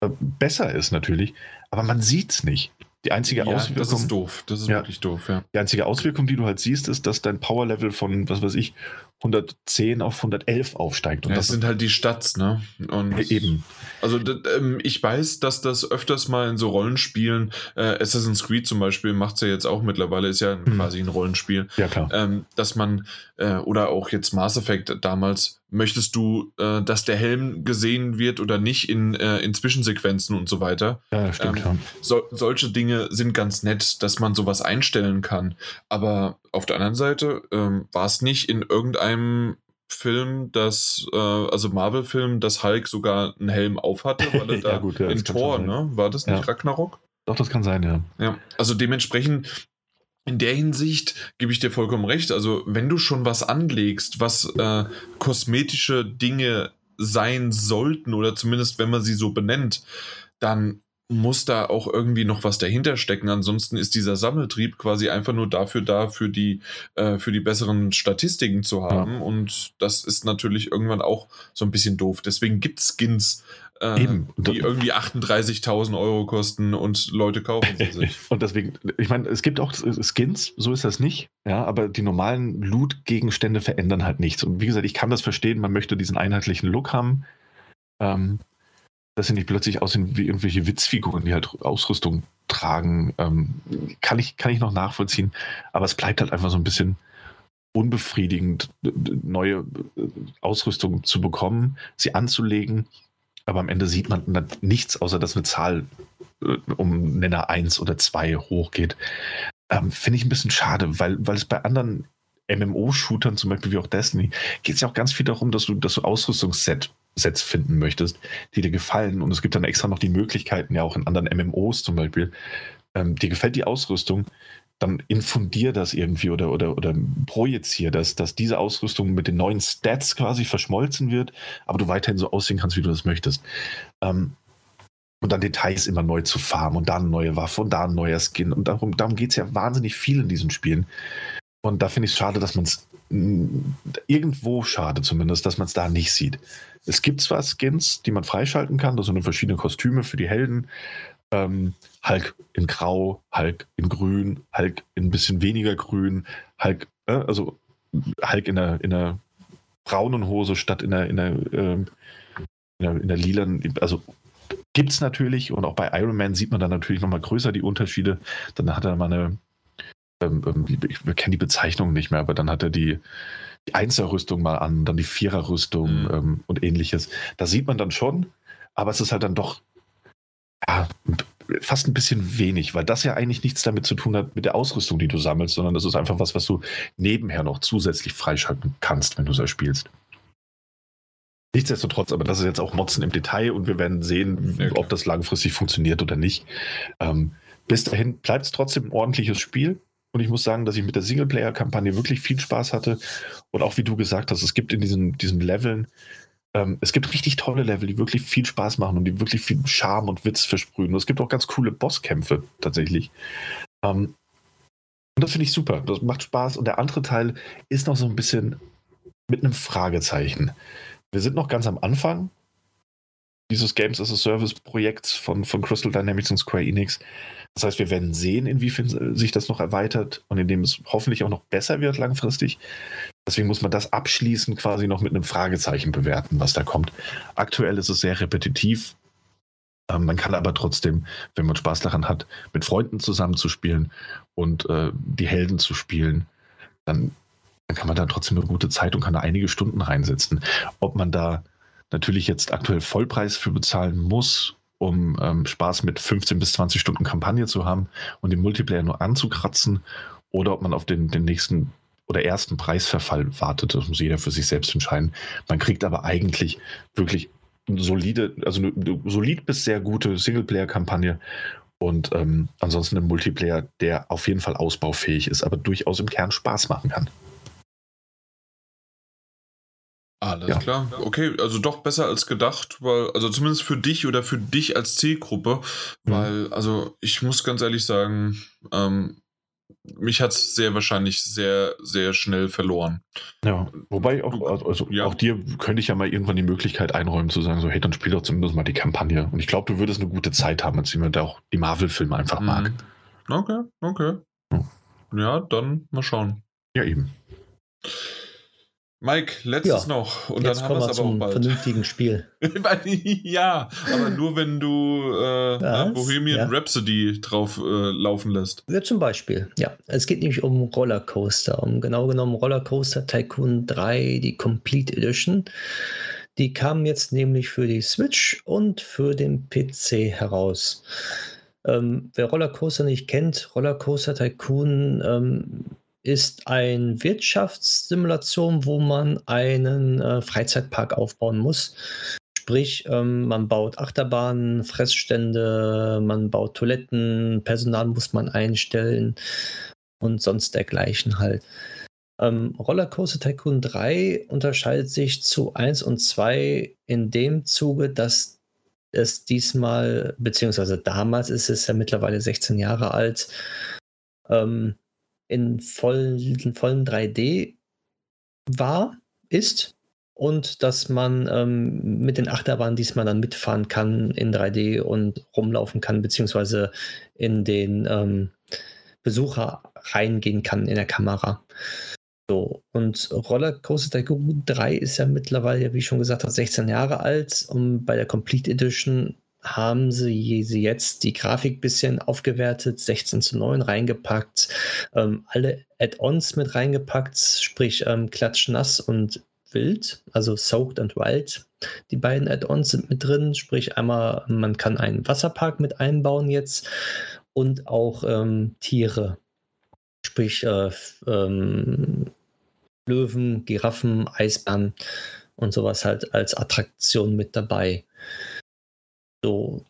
besser ist natürlich, aber man sieht es nicht. Die einzige ja, Auswirkung. Das ist doof. Das ist ja, wirklich doof, ja. Die einzige Auswirkung, die du halt siehst, ist, dass dein Power-Level von, was weiß ich, 110 auf 111 aufsteigt. Und ja, das sind halt die Stats, ne? Und eben. Also ähm, ich weiß, dass das öfters mal in so Rollenspielen, äh, Assassin's Creed zum Beispiel macht es ja jetzt auch mittlerweile, ist ja hm. quasi ein Rollenspiel. Ja, klar. Ähm, dass man, äh, oder auch jetzt Mass Effect damals, möchtest du, äh, dass der Helm gesehen wird oder nicht in, äh, in Zwischensequenzen und so weiter. Ja, stimmt. Ähm, so, solche Dinge sind ganz nett, dass man sowas einstellen kann. Aber auf der anderen Seite ähm, war es nicht in irgendeinem Film, dass, äh, also Marvel-Film, dass Hulk sogar einen Helm aufhatte, weil er da ja, gut, ja, in Tor, ne? War das nicht ja. Ragnarok? Doch, das kann sein, ja. Ja, also dementsprechend in der Hinsicht gebe ich dir vollkommen recht. Also, wenn du schon was anlegst, was äh, kosmetische Dinge sein sollten, oder zumindest wenn man sie so benennt, dann muss da auch irgendwie noch was dahinter stecken. Ansonsten ist dieser Sammeltrieb quasi einfach nur dafür da, für die, äh, für die besseren Statistiken zu haben. Ja. Und das ist natürlich irgendwann auch so ein bisschen doof. Deswegen gibt es Skins, äh, die irgendwie 38.000 Euro kosten und Leute kaufen sie sich. und deswegen, ich meine, es gibt auch Skins, so ist das nicht, ja, aber die normalen Loot-Gegenstände verändern halt nichts. Und wie gesagt, ich kann das verstehen, man möchte diesen einheitlichen Look haben. Ähm, dass sie nicht plötzlich aussehen wie irgendwelche Witzfiguren, die halt Ausrüstung tragen, ähm, kann, ich, kann ich noch nachvollziehen. Aber es bleibt halt einfach so ein bisschen unbefriedigend, neue Ausrüstung zu bekommen, sie anzulegen. Aber am Ende sieht man nichts, außer dass eine Zahl äh, um Nenner 1 oder 2 hochgeht. Ähm, Finde ich ein bisschen schade, weil, weil es bei anderen MMO-Shootern, zum Beispiel wie auch Destiny, geht es ja auch ganz viel darum, dass du, dass du Ausrüstungssets finden möchtest, die dir gefallen. Und es gibt dann extra noch die Möglichkeiten, ja auch in anderen MMOs zum Beispiel, ähm, dir gefällt die Ausrüstung, dann infundier das irgendwie oder, oder, oder projizier das, dass diese Ausrüstung mit den neuen Stats quasi verschmolzen wird, aber du weiterhin so aussehen kannst, wie du das möchtest. Ähm, und dann Details immer neu zu farmen und da eine neue Waffe und da ein neuer Skin. Und darum, darum geht es ja wahnsinnig viel in diesen Spielen. Und da finde ich es schade, dass man es irgendwo schade zumindest, dass man es da nicht sieht. Es gibt zwar Skins, die man freischalten kann, das sind verschiedene Kostüme für die Helden. Ähm, Hulk in Grau, Hulk in Grün, Hulk in ein bisschen weniger Grün, Hulk, äh, also Hulk in der, in der braunen Hose statt in der, in der, äh, in der, in der lilan, also gibt es natürlich und auch bei Iron Man sieht man dann natürlich nochmal größer die Unterschiede. Dann hat er mal eine ähm, ähm ich kenne die Bezeichnung nicht mehr, aber dann hat er die, die Einserrüstung mal an, dann die Viererrüstung mhm. ähm, und ähnliches. Da sieht man dann schon, aber es ist halt dann doch ja, fast ein bisschen wenig, weil das ja eigentlich nichts damit zu tun hat mit der Ausrüstung, die du sammelst, sondern das ist einfach was, was du nebenher noch zusätzlich freischalten kannst, wenn du so spielst. Nichtsdestotrotz, aber das ist jetzt auch Motzen im Detail und wir werden sehen, ja, ob das langfristig funktioniert oder nicht. Ähm, bis dahin bleibt es trotzdem ein ordentliches Spiel. Und ich muss sagen, dass ich mit der Singleplayer-Kampagne wirklich viel Spaß hatte. Und auch wie du gesagt hast, es gibt in diesen, diesen Leveln, ähm, es gibt richtig tolle Level, die wirklich viel Spaß machen und die wirklich viel Charme und Witz versprühen. Und es gibt auch ganz coole Bosskämpfe tatsächlich. Ähm, und das finde ich super. Das macht Spaß. Und der andere Teil ist noch so ein bisschen mit einem Fragezeichen. Wir sind noch ganz am Anfang dieses Games as a Service Projekts von, von Crystal Dynamics und Square Enix. Das heißt, wir werden sehen, inwiefern sich das noch erweitert und indem es hoffentlich auch noch besser wird langfristig. Deswegen muss man das abschließend quasi noch mit einem Fragezeichen bewerten, was da kommt. Aktuell ist es sehr repetitiv. Ähm, man kann aber trotzdem, wenn man Spaß daran hat, mit Freunden zusammenzuspielen und äh, die Helden zu spielen, dann, dann kann man da trotzdem eine gute Zeit und kann da einige Stunden reinsetzen. Ob man da natürlich jetzt aktuell Vollpreis für bezahlen muss um ähm, Spaß mit 15 bis 20 Stunden Kampagne zu haben und den Multiplayer nur anzukratzen oder ob man auf den, den nächsten oder ersten Preisverfall wartet. Das muss jeder für sich selbst entscheiden. Man kriegt aber eigentlich wirklich eine solide, also eine, solid bis sehr gute Singleplayer-Kampagne und ähm, ansonsten ein Multiplayer, der auf jeden Fall ausbaufähig ist, aber durchaus im Kern Spaß machen kann. Alles ja. klar. Okay, also doch besser als gedacht, weil, also zumindest für dich oder für dich als Zielgruppe, mhm. weil, also ich muss ganz ehrlich sagen, ähm, mich hat es sehr wahrscheinlich sehr, sehr schnell verloren. Ja, wobei auch, also, ja. auch dir könnte ich ja mal irgendwann die Möglichkeit einräumen zu sagen, so, hey, dann spiel doch zumindest mal die Kampagne. Und ich glaube, du würdest eine gute Zeit haben, als jemand, der auch die Marvel-Filme einfach mhm. mag. Okay, okay. Ja. ja, dann mal schauen. Ja, eben. Mike, letztes ja, noch und dann haben wir es aber auch bald. vernünftigen Spiel. ja, aber nur wenn du äh, ne, Bohemian ja. Rhapsody drauf äh, laufen lässt. Ja, zum Beispiel, ja. Es geht nämlich um Rollercoaster, um genau genommen Rollercoaster Tycoon 3, die Complete Edition. Die kamen jetzt nämlich für die Switch und für den PC heraus. Ähm, wer Rollercoaster nicht kennt, Rollercoaster Tycoon ähm, ist eine Wirtschaftssimulation, wo man einen äh, Freizeitpark aufbauen muss. Sprich, ähm, man baut Achterbahnen, Fressstände, man baut Toiletten, Personal muss man einstellen und sonst dergleichen halt. Ähm, Rollercoaster Tycoon 3 unterscheidet sich zu 1 und 2 in dem Zuge, dass es diesmal, beziehungsweise damals ist es ja mittlerweile 16 Jahre alt, ähm, in vollen, vollen 3D war, ist und dass man ähm, mit den Achterbahnen diesmal dann mitfahren kann in 3D und rumlaufen kann, beziehungsweise in den ähm, Besucher reingehen kann in der Kamera. So, und Rollercoaster Tycoon 3 ist ja mittlerweile, wie schon gesagt, 16 Jahre alt und bei der Complete Edition haben sie, sie jetzt die Grafik ein bisschen aufgewertet, 16 zu 9 reingepackt, ähm, alle Add-ons mit reingepackt, sprich ähm, Klatsch nass und wild, also Soaked and Wild. Die beiden Add-ons sind mit drin, sprich einmal, man kann einen Wasserpark mit einbauen jetzt und auch ähm, Tiere, sprich äh, ähm, Löwen, Giraffen, Eisbären und sowas halt als Attraktion mit dabei. So.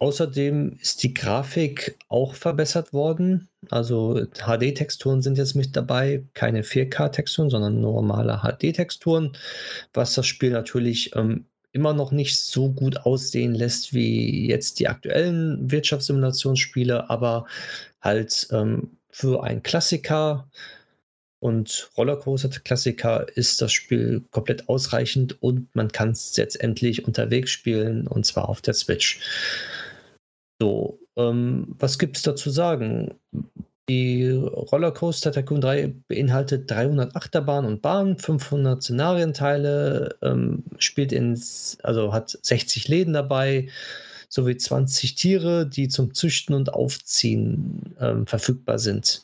Außerdem ist die Grafik auch verbessert worden. Also HD-Texturen sind jetzt mit dabei, keine 4K-Texturen, sondern normale HD-Texturen, was das Spiel natürlich ähm, immer noch nicht so gut aussehen lässt wie jetzt die aktuellen Wirtschaftssimulationsspiele, aber halt ähm, für einen Klassiker und Rollercoaster-Klassiker ist das Spiel komplett ausreichend und man kann es jetzt endlich unterwegs spielen und zwar auf der Switch. So, ähm, was gibt es dazu sagen? Die Rollercoaster Tycoon 3 beinhaltet 300 Achterbahnen und Bahnen, 500 Szenarienteile, ähm, spielt in, also hat 60 Läden dabei, sowie 20 Tiere, die zum Züchten und Aufziehen ähm, verfügbar sind.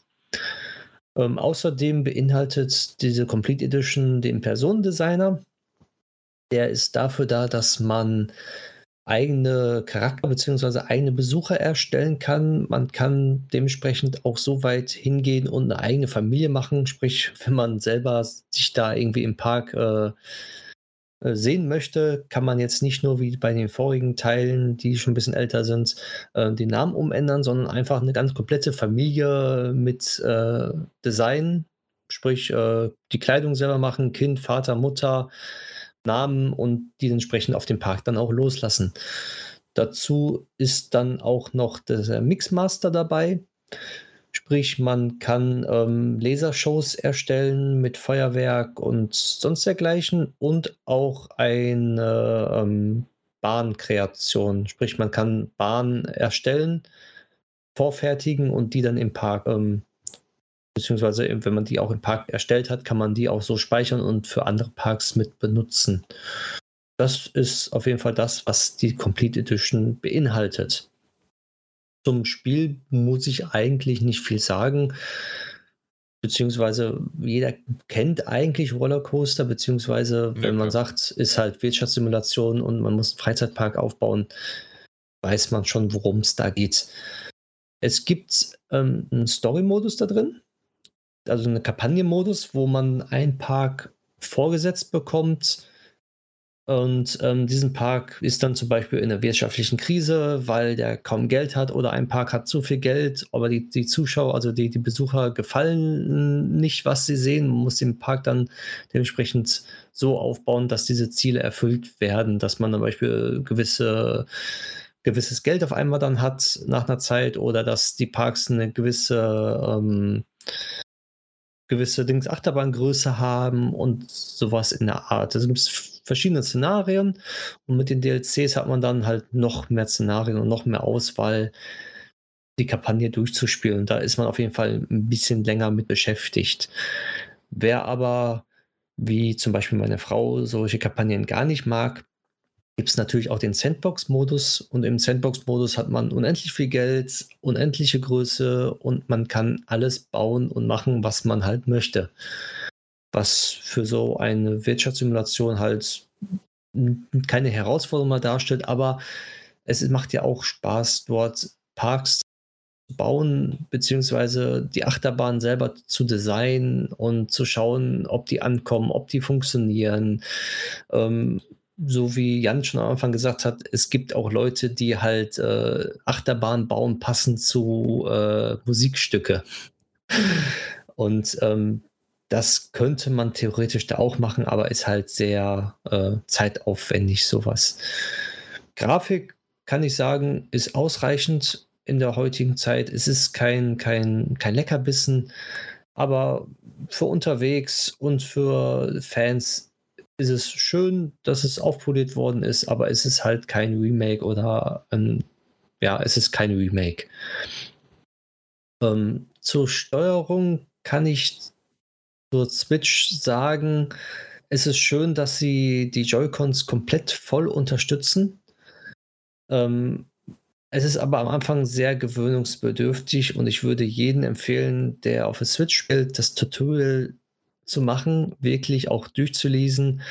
Ähm, außerdem beinhaltet diese Complete Edition den Personendesigner. Der ist dafür da, dass man eigene Charakter bzw. eigene Besucher erstellen kann. Man kann dementsprechend auch so weit hingehen und eine eigene Familie machen. Sprich, wenn man selber sich da irgendwie im Park äh, sehen möchte, kann man jetzt nicht nur wie bei den vorigen Teilen, die schon ein bisschen älter sind, äh, den Namen umändern, sondern einfach eine ganz komplette Familie mit äh, Design, sprich äh, die Kleidung selber machen, Kind, Vater, Mutter, Namen und die entsprechend auf dem Park dann auch loslassen. Dazu ist dann auch noch der Mixmaster dabei. Sprich, man kann ähm, Lasershows erstellen mit Feuerwerk und sonst dergleichen und auch eine ähm, Bahnkreation. Sprich, man kann Bahnen erstellen, vorfertigen und die dann im Park, ähm, beziehungsweise wenn man die auch im Park erstellt hat, kann man die auch so speichern und für andere Parks mit benutzen. Das ist auf jeden Fall das, was die Complete Edition beinhaltet. Zum Spiel muss ich eigentlich nicht viel sagen. Beziehungsweise jeder kennt eigentlich Rollercoaster, beziehungsweise wenn ja, man sagt, ist halt Wirtschaftssimulation und man muss einen Freizeitpark aufbauen, weiß man schon, worum es da geht. Es gibt ähm, einen Story-Modus da drin, also einen Kampagnenmodus, wo man einen Park vorgesetzt bekommt, und ähm, diesen Park ist dann zum Beispiel in einer wirtschaftlichen Krise, weil der kaum Geld hat oder ein Park hat zu viel Geld, aber die, die Zuschauer, also die, die Besucher gefallen nicht, was sie sehen. Man muss den Park dann dementsprechend so aufbauen, dass diese Ziele erfüllt werden, dass man zum Beispiel gewisse gewisses Geld auf einmal dann hat nach einer Zeit oder dass die Parks eine gewisse ähm, gewisse Dings Achterbahngröße haben und sowas in der Art. Also gibt es verschiedene Szenarien und mit den DLCs hat man dann halt noch mehr Szenarien und noch mehr Auswahl, die Kampagne durchzuspielen. Da ist man auf jeden Fall ein bisschen länger mit beschäftigt. Wer aber, wie zum Beispiel meine Frau, solche Kampagnen gar nicht mag, gibt es natürlich auch den Sandbox-Modus. Und im Sandbox-Modus hat man unendlich viel Geld, unendliche Größe und man kann alles bauen und machen, was man halt möchte was für so eine Wirtschaftssimulation halt keine Herausforderung mal darstellt, aber es macht ja auch Spaß, dort Parks zu bauen, beziehungsweise die Achterbahn selber zu designen und zu schauen, ob die ankommen, ob die funktionieren. Ähm, so wie Jan schon am Anfang gesagt hat, es gibt auch Leute, die halt äh, Achterbahn bauen, passend zu äh, Musikstücke. Und ähm, das könnte man theoretisch da auch machen, aber ist halt sehr äh, zeitaufwendig, sowas. Grafik kann ich sagen, ist ausreichend in der heutigen Zeit. Es ist kein, kein, kein Leckerbissen, aber für unterwegs und für Fans ist es schön, dass es aufpoliert worden ist, aber es ist halt kein Remake oder ein, ja, es ist kein Remake. Ähm, zur Steuerung kann ich zur Switch sagen, es ist schön, dass sie die Joy-Cons komplett voll unterstützen. Ähm, es ist aber am Anfang sehr gewöhnungsbedürftig und ich würde jedem empfehlen, der auf der Switch spielt, das Tutorial zu machen, wirklich auch durchzulesen,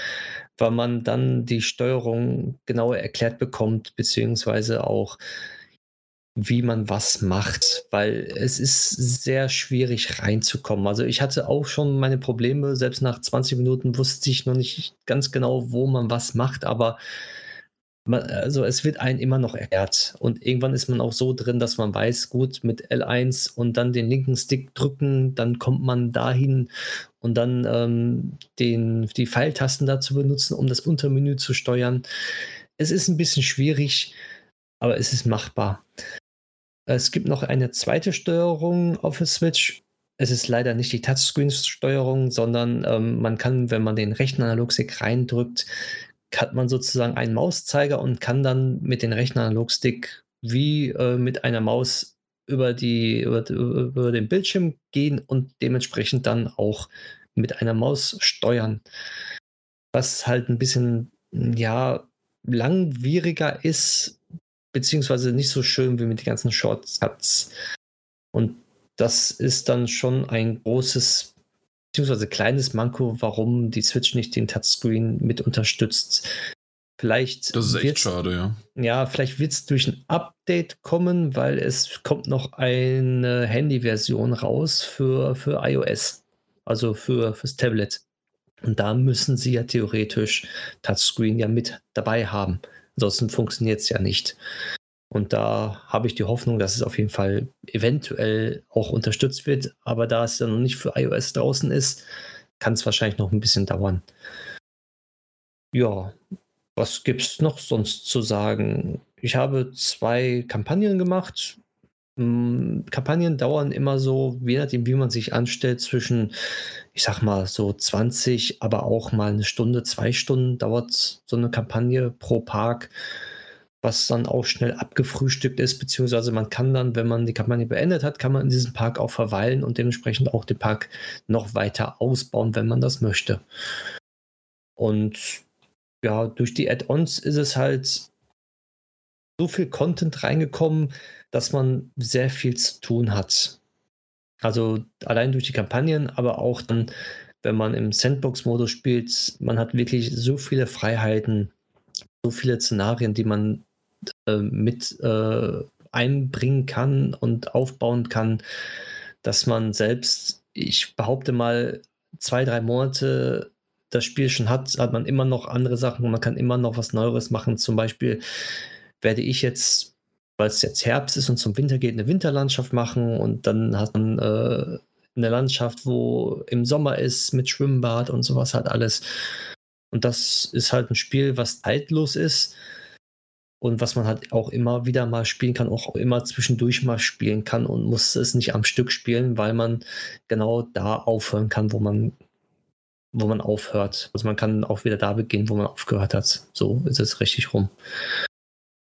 weil man dann die Steuerung genauer erklärt bekommt, beziehungsweise auch wie man was macht, weil es ist sehr schwierig reinzukommen. Also ich hatte auch schon meine Probleme, selbst nach 20 Minuten wusste ich noch nicht ganz genau, wo man was macht, aber man, also es wird einem immer noch erklärt und irgendwann ist man auch so drin, dass man weiß, gut, mit L1 und dann den linken Stick drücken, dann kommt man dahin und dann ähm, den, die Pfeiltasten dazu benutzen, um das Untermenü zu steuern. Es ist ein bisschen schwierig, aber es ist machbar. Es gibt noch eine zweite Steuerung auf der Switch. Es ist leider nicht die Touchscreen-Steuerung, sondern ähm, man kann, wenn man den rechten Analogstick reindrückt, hat man sozusagen einen Mauszeiger und kann dann mit dem rechten Analogstick wie äh, mit einer Maus über, die, über, über den Bildschirm gehen und dementsprechend dann auch mit einer Maus steuern. Was halt ein bisschen, ja, langwieriger ist, beziehungsweise nicht so schön wie mit den ganzen Shortcuts. Und das ist dann schon ein großes, beziehungsweise kleines Manko, warum die Switch nicht den Touchscreen mit unterstützt. Vielleicht das ist echt schade, ja. Ja, vielleicht wird es durch ein Update kommen, weil es kommt noch eine Handy-Version raus für, für iOS, also für fürs Tablet. Und da müssen sie ja theoretisch Touchscreen ja mit dabei haben. Ansonsten funktioniert es ja nicht. Und da habe ich die Hoffnung, dass es auf jeden Fall eventuell auch unterstützt wird. Aber da es ja noch nicht für iOS draußen ist, kann es wahrscheinlich noch ein bisschen dauern. Ja, was gibt es noch sonst zu sagen? Ich habe zwei Kampagnen gemacht. Hm, Kampagnen dauern immer so, je nachdem, wie man sich anstellt, zwischen, ich sag mal, so 20, aber auch mal eine Stunde, zwei Stunden dauert so eine Kampagne pro Park, was dann auch schnell abgefrühstückt ist, beziehungsweise man kann dann, wenn man die Kampagne beendet hat, kann man in diesem Park auch verweilen und dementsprechend auch den Park noch weiter ausbauen, wenn man das möchte. Und ja, durch die Add-ons ist es halt so viel Content reingekommen, dass man sehr viel zu tun hat. Also allein durch die Kampagnen, aber auch dann, wenn man im Sandbox-Modus spielt, man hat wirklich so viele Freiheiten, so viele Szenarien, die man äh, mit äh, einbringen kann und aufbauen kann, dass man selbst, ich behaupte mal, zwei, drei Monate das Spiel schon hat, hat man immer noch andere Sachen, man kann immer noch was Neues machen. Zum Beispiel werde ich jetzt weil es jetzt Herbst ist und zum Winter geht, eine Winterlandschaft machen und dann hat man äh, eine Landschaft, wo im Sommer ist mit Schwimmbad und sowas halt alles. Und das ist halt ein Spiel, was zeitlos ist und was man halt auch immer wieder mal spielen kann, auch immer zwischendurch mal spielen kann und muss es nicht am Stück spielen, weil man genau da aufhören kann, wo man wo man aufhört. Also man kann auch wieder da beginnen, wo man aufgehört hat. So ist es richtig rum.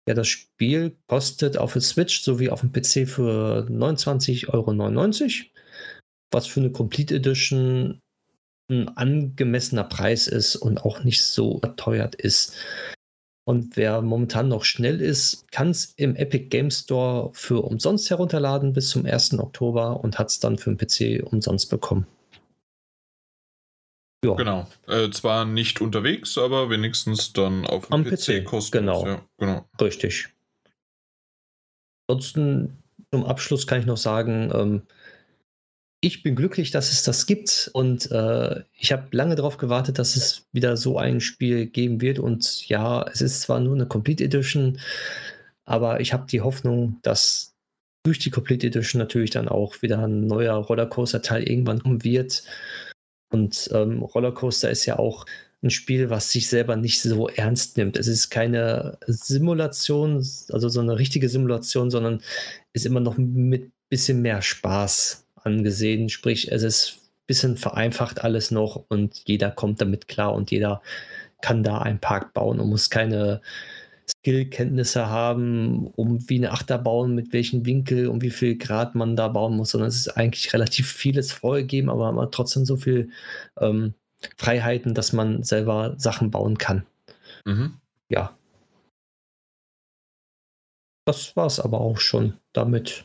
Ja, das Spiel kostet auf der Switch sowie auf dem PC für 29,99 Euro, was für eine Complete Edition ein angemessener Preis ist und auch nicht so teuert ist. Und wer momentan noch schnell ist, kann es im Epic Game Store für umsonst herunterladen bis zum 1. Oktober und hat es dann für den PC umsonst bekommen. Ja. Genau. Äh, zwar nicht unterwegs, aber wenigstens dann auf dem Am PC, PC kostenlos. Genau. Ja, genau. Richtig. Ansonsten zum Abschluss kann ich noch sagen, ähm, ich bin glücklich, dass es das gibt und äh, ich habe lange darauf gewartet, dass es wieder so ein Spiel geben wird. Und ja, es ist zwar nur eine Complete Edition, aber ich habe die Hoffnung, dass durch die Complete Edition natürlich dann auch wieder ein neuer Rollercoaster-Teil irgendwann kommen wird. Und ähm, Rollercoaster ist ja auch ein Spiel, was sich selber nicht so ernst nimmt. Es ist keine Simulation, also so eine richtige Simulation, sondern ist immer noch mit bisschen mehr Spaß angesehen. Sprich, es ist ein bisschen vereinfacht alles noch und jeder kommt damit klar und jeder kann da einen Park bauen und muss keine Skillkenntnisse haben, um wie eine Achterbahn, mit welchem Winkel und wie viel Grad man da bauen muss, sondern es ist eigentlich relativ vieles vorgegeben, aber man hat trotzdem so viel ähm, Freiheiten, dass man selber Sachen bauen kann. Mhm. Ja. Das war es aber auch schon damit.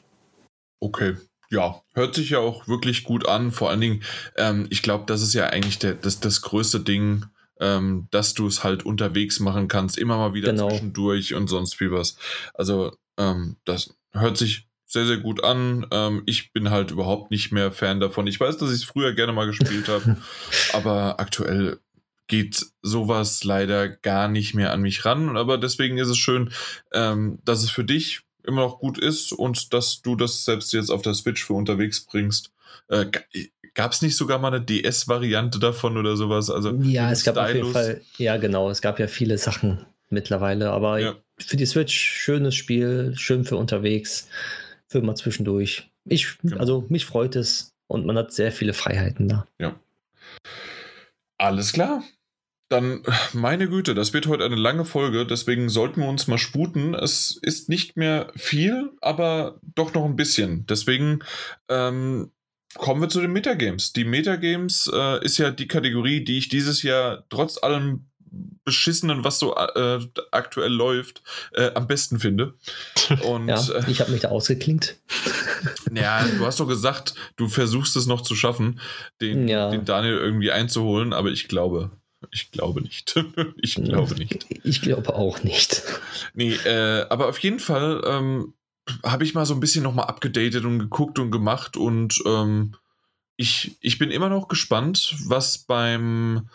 Okay. Ja, hört sich ja auch wirklich gut an. Vor allen Dingen, ähm, ich glaube, das ist ja eigentlich der, das, das größte Ding, ähm, dass du es halt unterwegs machen kannst, immer mal wieder Genau. zwischendurch und sonst wie was. Also, ähm, das hört sich sehr, sehr gut an. Ähm, ich bin halt überhaupt nicht mehr Fan davon. Ich weiß, dass ich es früher gerne mal gespielt habe, aber aktuell geht sowas leider gar nicht mehr an mich ran. Aber deswegen ist es schön, ähm, dass es für dich immer noch gut ist und dass du das selbst jetzt auf der Switch für unterwegs bringst. Äh, Gab es nicht sogar mal eine DS-Variante davon oder sowas? Also Ja, es gab auf jeden? Fall, ja genau, es gab ja viele Sachen mittlerweile, aber Ja. für die Switch schönes Spiel, schön für unterwegs, für mal zwischendurch. Ich, Genau. also mich freut es und man hat sehr viele Freiheiten da. Alles klar. Dann, meine Güte, das wird heute eine lange Folge, deswegen sollten wir uns mal sputen. Es ist nicht mehr viel, aber doch noch ein bisschen. Deswegen ähm, kommen wir zu den Metagames. Die Metagames äh, ist ja die Kategorie, die ich dieses Jahr trotz allem Beschissenen, was so äh, aktuell läuft, äh, am besten finde. Und Ja, äh, ich habe mich da ausgeklinkt. ja, du hast doch gesagt, du versuchst es noch zu schaffen, den, Ja. den Daniel irgendwie einzuholen, aber ich glaube, ich glaube nicht. ich glaube nicht. Ich glaube auch nicht. Nee, äh, aber auf jeden Fall ähm, habe ich mal so ein bisschen nochmal abgedatet und geguckt und gemacht und ähm, ich, ich bin immer noch gespannt, was beim,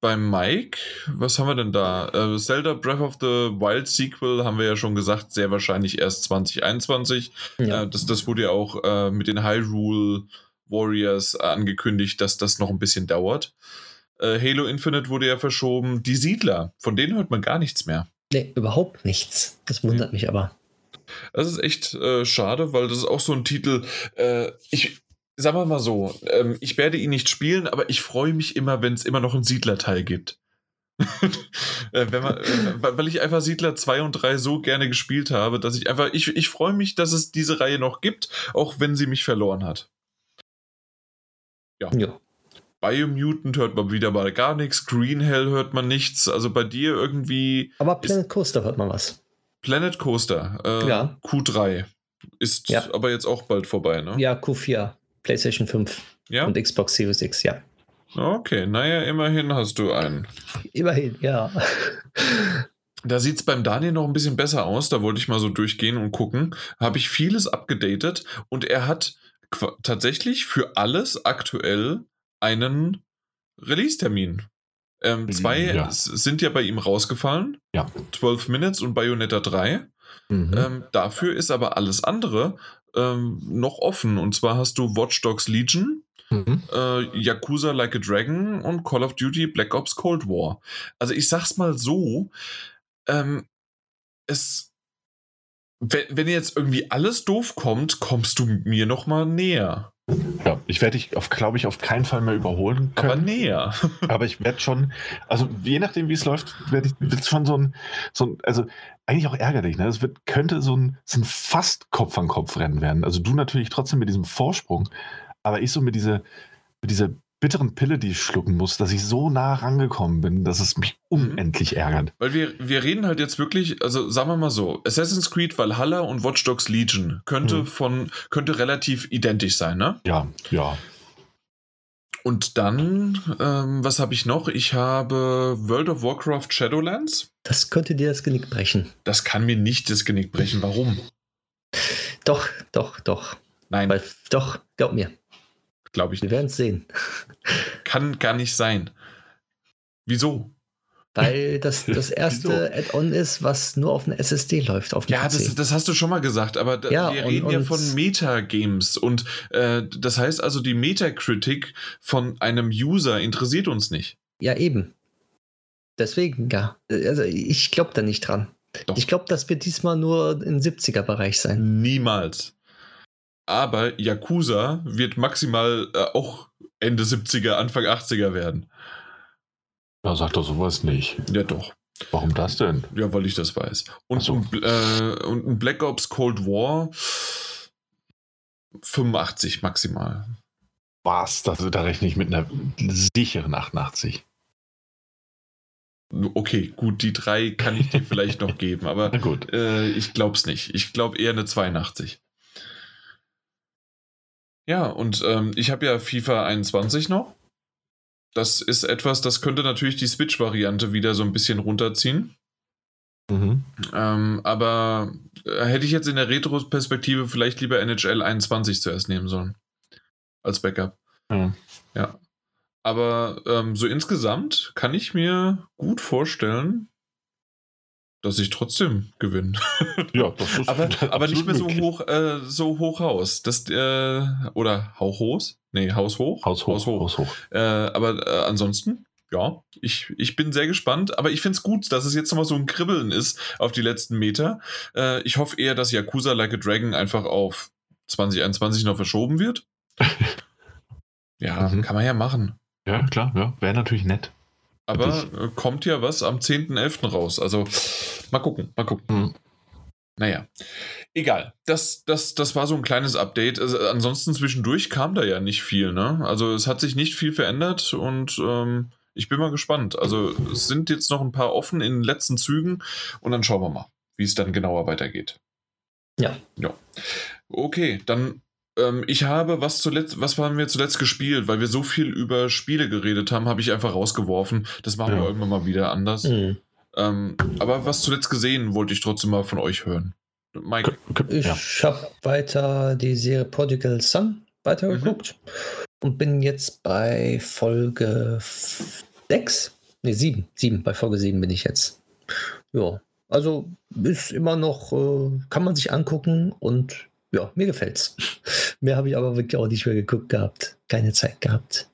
beim Mike, was haben wir denn da? Äh, Zelda Breath of the Wild Sequel haben wir ja schon gesagt, sehr wahrscheinlich erst 2021. Ja. Äh, das, das wurde ja auch äh, mit den Hyrule Warriors angekündigt, dass das noch ein bisschen dauert. Äh, Halo Infinite wurde ja verschoben. Die Siedler, von denen hört man gar nichts mehr. Nee, überhaupt nichts. Das wundert mich aber. Das ist echt äh, schade, weil das ist auch so ein Titel. Äh, ich sagen wir mal so, ähm, ich werde ihn nicht spielen, aber ich freue mich immer, wenn es immer noch einen Siedler-Teil gibt. äh, wenn man, äh, weil ich einfach Siedler 2 und 3 so gerne gespielt habe, dass ich einfach, ich, ich freue mich, dass es diese Reihe noch gibt, auch wenn sie mich verloren hat. Ja. Biomutant hört man wieder mal gar nichts, Green Hell hört man nichts, also bei dir irgendwie Aber Planet Coaster hört man was. Planet Coaster, äh, Ja. Q3 ist Ja. aber jetzt auch bald vorbei, ne? Ja, Q4, PlayStation 5 Ja? und Xbox Series X, ja. Okay, naja, immerhin hast du einen. Immerhin, ja. Da sieht es beim Daniel noch ein bisschen besser aus. Da wollte ich mal so durchgehen und gucken. Habe ich vieles abgedatet und er hat tatsächlich für alles aktuell einen Release-Termin. Ähm, zwei Ja. sind ja bei ihm rausgefallen. Ja. 12 Minutes und Bayonetta 3. Mhm. Ähm, dafür ist aber alles andere ähm, noch offen. Und zwar hast du Watch Dogs Legion, Mhm. äh, Yakuza Like a Dragon und Call of Duty Black Ops Cold War. Also ich sag's mal so, ähm, es, wenn, wenn jetzt irgendwie alles doof kommt, kommst du mir noch mal näher. Ja, ich werde dich, auf, glaube ich, auf keinen Fall mehr überholen Aber können. näher. Aber ich werde schon, also je nachdem, wie es läuft, werde ich wird's schon so ein, so ein, also eigentlich auch ärgerlich, ne? Es wird, könnte so ein, so ein fast Kopf an Kopf Rennen werden. Also du natürlich trotzdem mit diesem Vorsprung, aber ich so mit dieser, mit dieser bitteren Pille, die ich schlucken muss, dass ich so nah rangekommen bin, dass es mich unendlich ärgert. Weil wir, wir reden halt jetzt wirklich, also sagen wir mal so, Assassin's Creed Valhalla und Watch Dogs Legion könnte Mhm. von, könnte relativ identisch sein, ne? Ja, ja. Und dann, ähm, was habe ich noch? Ich habe World of Warcraft Shadowlands. Das könnte dir das Genick brechen. Das kann mir nicht das Genick brechen. Warum? Doch, doch, doch. Nein, Weil, doch, glaub mir. Glaube ich Wir werden es sehen. Kann gar nicht sein. Wieso? Weil das das erste Add-on ist, was nur auf einer SSD läuft, auf Ja, das, das hast du schon mal gesagt, aber da, Ja, wir und- reden ja und- von Metagames und äh, das heißt also, die Metacritic von einem User interessiert uns nicht. ja, eben. Deswegen, ja. Also ich glaube da nicht dran. Doch. Ich glaube, das wird diesmal nur im 70er-Bereich sein. Niemals. Aber Yakuza wird maximal äh, auch Ende 70er, Anfang 80er werden. Ja, sag doch sowas nicht. Ja, doch. Warum das denn? Ja, weil ich das weiß. Und, so. ein, äh, und ein Black Ops Cold War 85 maximal. Was? Das, da rechne ich mit einer sicheren 88. Okay, gut, die drei kann ich dir vielleicht noch geben, aber äh, ich glaube es nicht. Ich glaube eher eine 82. Ja, und ähm, ich habe ja FIFA 21 noch. Das ist etwas, das könnte natürlich die Switch-Variante wieder so ein bisschen runterziehen. Mhm. Ähm, aber äh, hätte ich jetzt in der Retro-Perspektive vielleicht lieber NHL 21 zuerst nehmen sollen. Als Backup. Ja. Ja. Aber ähm, so insgesamt kann ich mir gut vorstellen, dass ich trotzdem gewinne. ja, das ist aber, aber nicht mehr so hoch, äh, so hoch Haus. Das, äh, oder Hauch hoch? Nee, Haus hoch. Haus hoch. Haus hoch. Haus hoch. Äh, aber äh, ansonsten, ja, ich, ich bin sehr gespannt. Aber ich finde es gut, dass es jetzt nochmal so ein Kribbeln ist auf die letzten Meter. Äh, ich hoffe eher, dass Yakuza Like a Dragon einfach auf 2021 noch verschoben wird. ja, Mhm. kann man ja machen. Ja, klar, ja. Wäre natürlich nett. Aber äh, kommt ja was am 10.11. raus. Also mal gucken, mal gucken. Mhm. Naja, egal. Das, das, das war so ein kleines Update. Also, ansonsten zwischendurch kam da ja nicht viel. Ne? Also es hat sich nicht viel verändert und ähm, ich bin mal gespannt. Also es sind jetzt noch ein paar offen in den letzten Zügen und dann schauen wir mal, wie es dann genauer weitergeht. Ja. Ja. Okay, dann ähm, ich habe was zuletzt, was haben wir zuletzt gespielt, weil wir so viel über Spiele geredet haben, habe ich einfach rausgeworfen. Das machen Ja. wir irgendwann mal wieder anders. Mhm. Ähm, aber was zuletzt gesehen, wollte ich trotzdem mal von euch hören. Mike. Ich Ja. habe weiter die Serie Prodigal Son weitergeguckt und bin jetzt bei Folge 6. Ne, 7. 7. Bei Folge 7 bin ich jetzt. Ja. Also ist immer noch, äh, kann man sich angucken und ja, mir gefällt's. Mehr habe ich aber wirklich auch nicht mehr geguckt gehabt. Keine Zeit gehabt.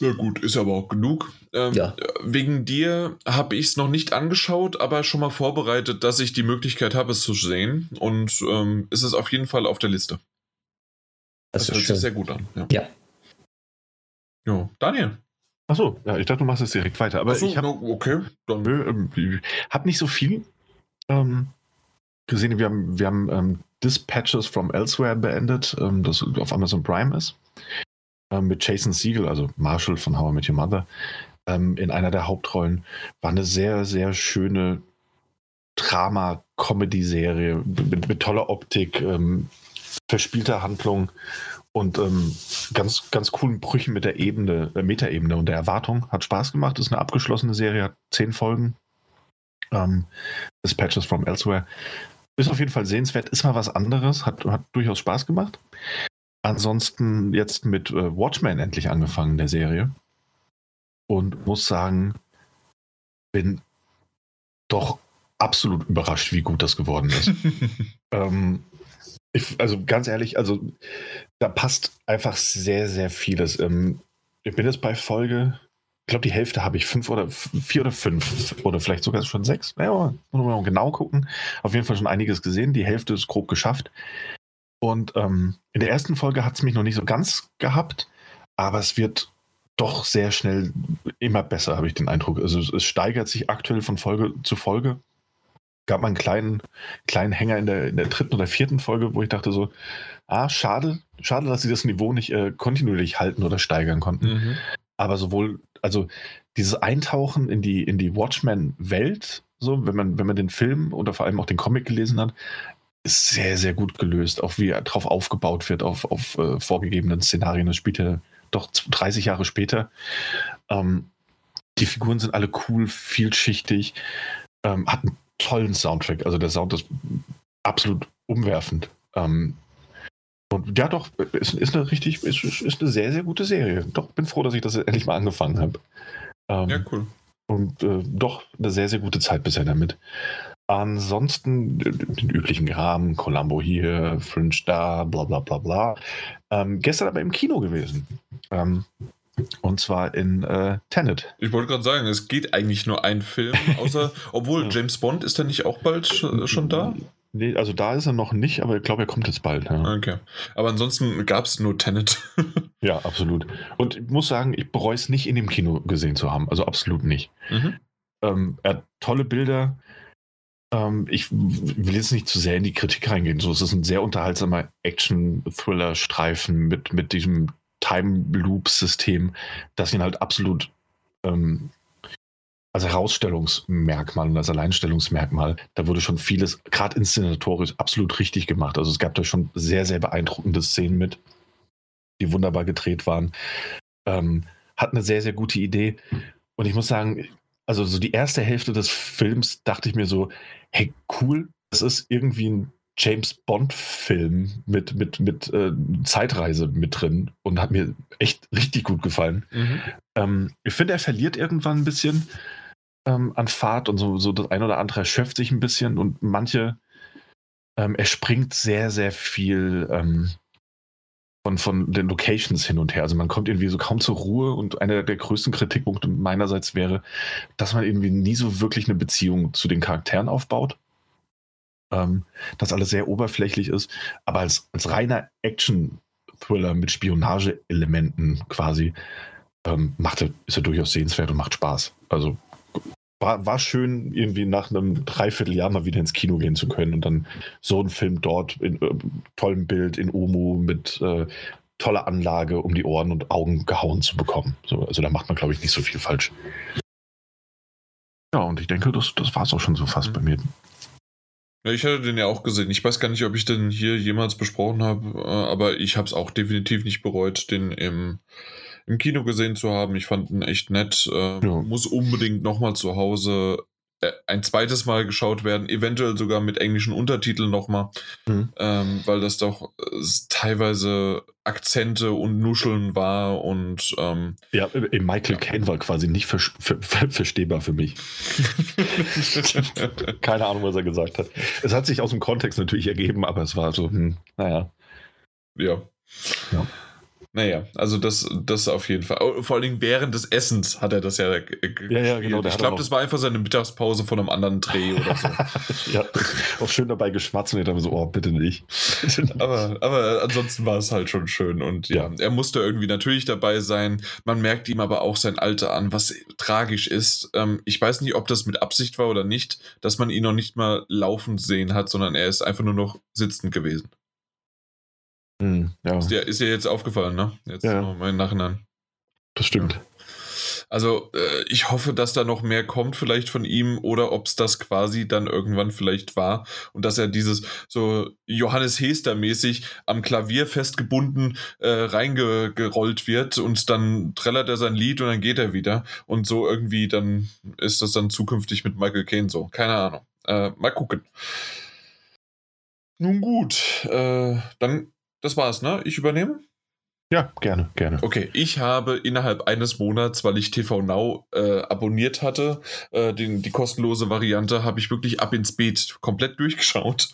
Ja gut, ist aber auch genug. Ähm, Ja. Wegen dir habe ich es noch nicht angeschaut, aber schon mal vorbereitet, dass ich die Möglichkeit habe, es zu sehen. Und ähm, es ist auf jeden Fall auf der Liste. Also Das, Das, ist hört schön. sich sehr gut an. Ja. Ja. Jo, Daniel. Achso, ja, ich dachte, du machst es direkt weiter. Aber Achso, ich habe no, okay. Dann, Nö, ähm, hab nicht so viel ähm, gesehen. Wir haben, wir haben ähm, Dispatches from Elsewhere beendet, ähm, das auf Amazon Prime ist. Ähm, mit Jason Siegel, also Marshall von How I Met Your Mother, ähm, in einer der Hauptrollen. War eine sehr, sehr schöne Drama-Comedy-Serie mit, mit toller Optik, ähm, verspielter Handlung und ähm, ganz, ganz coolen Brüchen mit der Ebene, der Metaebene und der Erwartung. Hat Spaß gemacht, ist eine abgeschlossene Serie, hat zehn Folgen. Ähm, Dispatches from Elsewhere. Ist auf jeden Fall sehenswert, ist mal was anderes, hat, hat durchaus Spaß gemacht. Ansonsten jetzt mit äh, Watchmen endlich angefangen, der Serie. Und muss sagen, bin doch absolut überrascht, wie gut das geworden ist. Ähm, ich, also ganz ehrlich, also da passt einfach sehr, sehr vieles. Ähm, ich bin jetzt bei Folge, glaube, die Hälfte habe ich fünf oder vier oder fünf oder vielleicht sogar schon sechs. Ja, muss man genau gucken. Auf jeden Fall schon einiges gesehen. Die Hälfte ist grob geschafft. Und ähm, in der ersten Folge hat es mich noch nicht so ganz gehabt, aber es wird doch sehr schnell immer besser, habe ich den Eindruck. Also es, es steigert sich aktuell von Folge zu Folge. Gab mal einen kleinen, kleinen Hänger in der, in der dritten oder vierten Folge, wo ich dachte so, ah, schade, schade, dass sie das Niveau nicht äh, kontinuierlich halten oder steigern konnten. Mhm. Aber sowohl, also dieses Eintauchen in die, in die Watchmen-Welt, so, wenn man, wenn man den Film oder vor allem auch den Comic gelesen hat, ist sehr, sehr gut gelöst. Auch wie drauf aufgebaut wird, auf, auf äh, vorgegebenen Szenarien. Das spielt ja doch 30 Jahre später. Ähm, die Figuren sind alle cool, vielschichtig, ähm, hat einen tollen Soundtrack. Also der Sound ist absolut umwerfend. Ähm, und ja, doch, ist, ist eine richtig, ist, ist eine sehr, sehr gute Serie. Doch, bin froh, dass ich das endlich mal angefangen habe. Ähm, Ja, cool. und äh, doch eine sehr, sehr gute Zeit bisher damit. Ansonsten den üblichen Rahmen, Columbo hier, Fringe da, bla bla bla bla. Ähm, gestern aber im Kino gewesen. Ähm, und zwar in äh, Tenet. Ich wollte gerade sagen, es geht eigentlich nur ein Film, außer, obwohl Ja. James Bond ist er nicht auch bald sch- schon da? Nee, also da ist er noch nicht, aber ich glaube, er kommt jetzt bald. Ja, Okay. Aber ansonsten gab es nur Tenet. ja absolut. Und ich muss sagen, ich bereue es nicht in dem Kino gesehen zu haben. Also absolut nicht. mhm. Ähm, er hat tolle Bilder. Ähm, ich will jetzt nicht zu sehr in die Kritik reingehen. So, es ist ein sehr unterhaltsamer Action-Thriller-Streifen mit, mit diesem Time-Loop-System, das ihn halt absolut ähm, als Herausstellungsmerkmal und als Alleinstellungsmerkmal, da wurde schon vieles, gerade inszenatorisch, absolut richtig gemacht. Also es gab da schon sehr, sehr beeindruckende Szenen mit, die wunderbar gedreht waren. Ähm, hat eine sehr, sehr gute Idee. Und ich muss sagen, also so die erste Hälfte des Films dachte ich mir so, hey, cool, es ist irgendwie ein James Bond-Film mit, mit, mit äh, Zeitreise mit drin und hat mir echt richtig gut gefallen. Mhm. Ähm, ich finde, er verliert irgendwann ein bisschen ähm, an Fahrt und so, so das ein oder andere erschöpft sich ein bisschen und manche, ähm, er springt sehr, sehr viel ähm, von, von den Locations hin und her. Also man kommt irgendwie so kaum zur Ruhe und einer der größten Kritikpunkte meinerseits wäre, dass man irgendwie nie so wirklich eine Beziehung zu den Charakteren aufbaut. Ähm, dass alles sehr oberflächlich ist, aber als, als reiner Action-Thriller mit Spionage-Elementen quasi ähm, macht ist er durchaus sehenswert und macht Spaß. Also war, war schön, irgendwie nach einem Dreivierteljahr mal wieder ins Kino gehen zu können und dann so einen Film dort in äh, tollem Bild in Omu mit äh, toller Anlage um die Ohren und Augen gehauen zu bekommen. So, also da macht man, glaube ich, nicht so viel falsch. Ja, und ich denke, das, das war es auch schon so fast mhm. bei mir. Ja, ich hatte den ja auch gesehen. Ich weiß gar nicht, ob ich den hier jemals besprochen habe, äh, aber ich habe es auch definitiv nicht bereut, den im im Kino gesehen zu haben. Ich fand ihn echt nett. Äh, ja. Muss unbedingt nochmal zu Hause äh, ein zweites Mal geschaut werden, eventuell sogar mit englischen Untertiteln nochmal, mhm. ähm, weil das doch äh, teilweise Akzente und Nuscheln war und ähm, ja, Michael ja. Caine war quasi nicht ver ver ver verstehbar für mich. Keine Ahnung, was er gesagt hat. Es hat sich aus dem Kontext natürlich ergeben, aber es war so, hm, naja. Ja. ja. Naja, also das, das auf jeden Fall. Oh, vor allen Dingen während des Essens hat er das ja. Ja, ja, genau. Ich glaube, das war einfach seine Mittagspause von einem anderen Dreh oder so. ja, auch schön dabei geschmatzt und ich dachte so, oh, bitte nicht. aber, aber ansonsten war es halt schon schön und ja, ja, er musste irgendwie natürlich dabei sein. Man merkt ihm aber auch sein Alter an, was tragisch ist. Ähm, ich weiß nicht, ob das mit Absicht war oder nicht, dass man ihn noch nicht mal laufend sehen hat, sondern er ist einfach nur noch sitzend gewesen. Hm, ja. Ist, dir, ist dir jetzt aufgefallen, ne? Jetzt ja. noch mal im Nachhinein. Das stimmt. Also äh, ich hoffe, dass da noch mehr kommt vielleicht von ihm oder ob es das quasi dann irgendwann vielleicht war und dass er dieses so Johannes Hester mäßig am Klavier festgebunden äh, reingerollt wird und dann trällert er sein Lied und dann geht er wieder und so irgendwie dann ist das dann zukünftig mit Michael Caine so. Keine Ahnung. Äh, mal gucken. Nun gut, äh, dann das war's, ne? Ich übernehme? Ja, gerne, gerne. Okay, ich habe innerhalb eines Monats, weil ich TV Now äh, abonniert hatte, äh, den, die kostenlose Variante, habe ich wirklich ab ins Beet komplett durchgeschaut.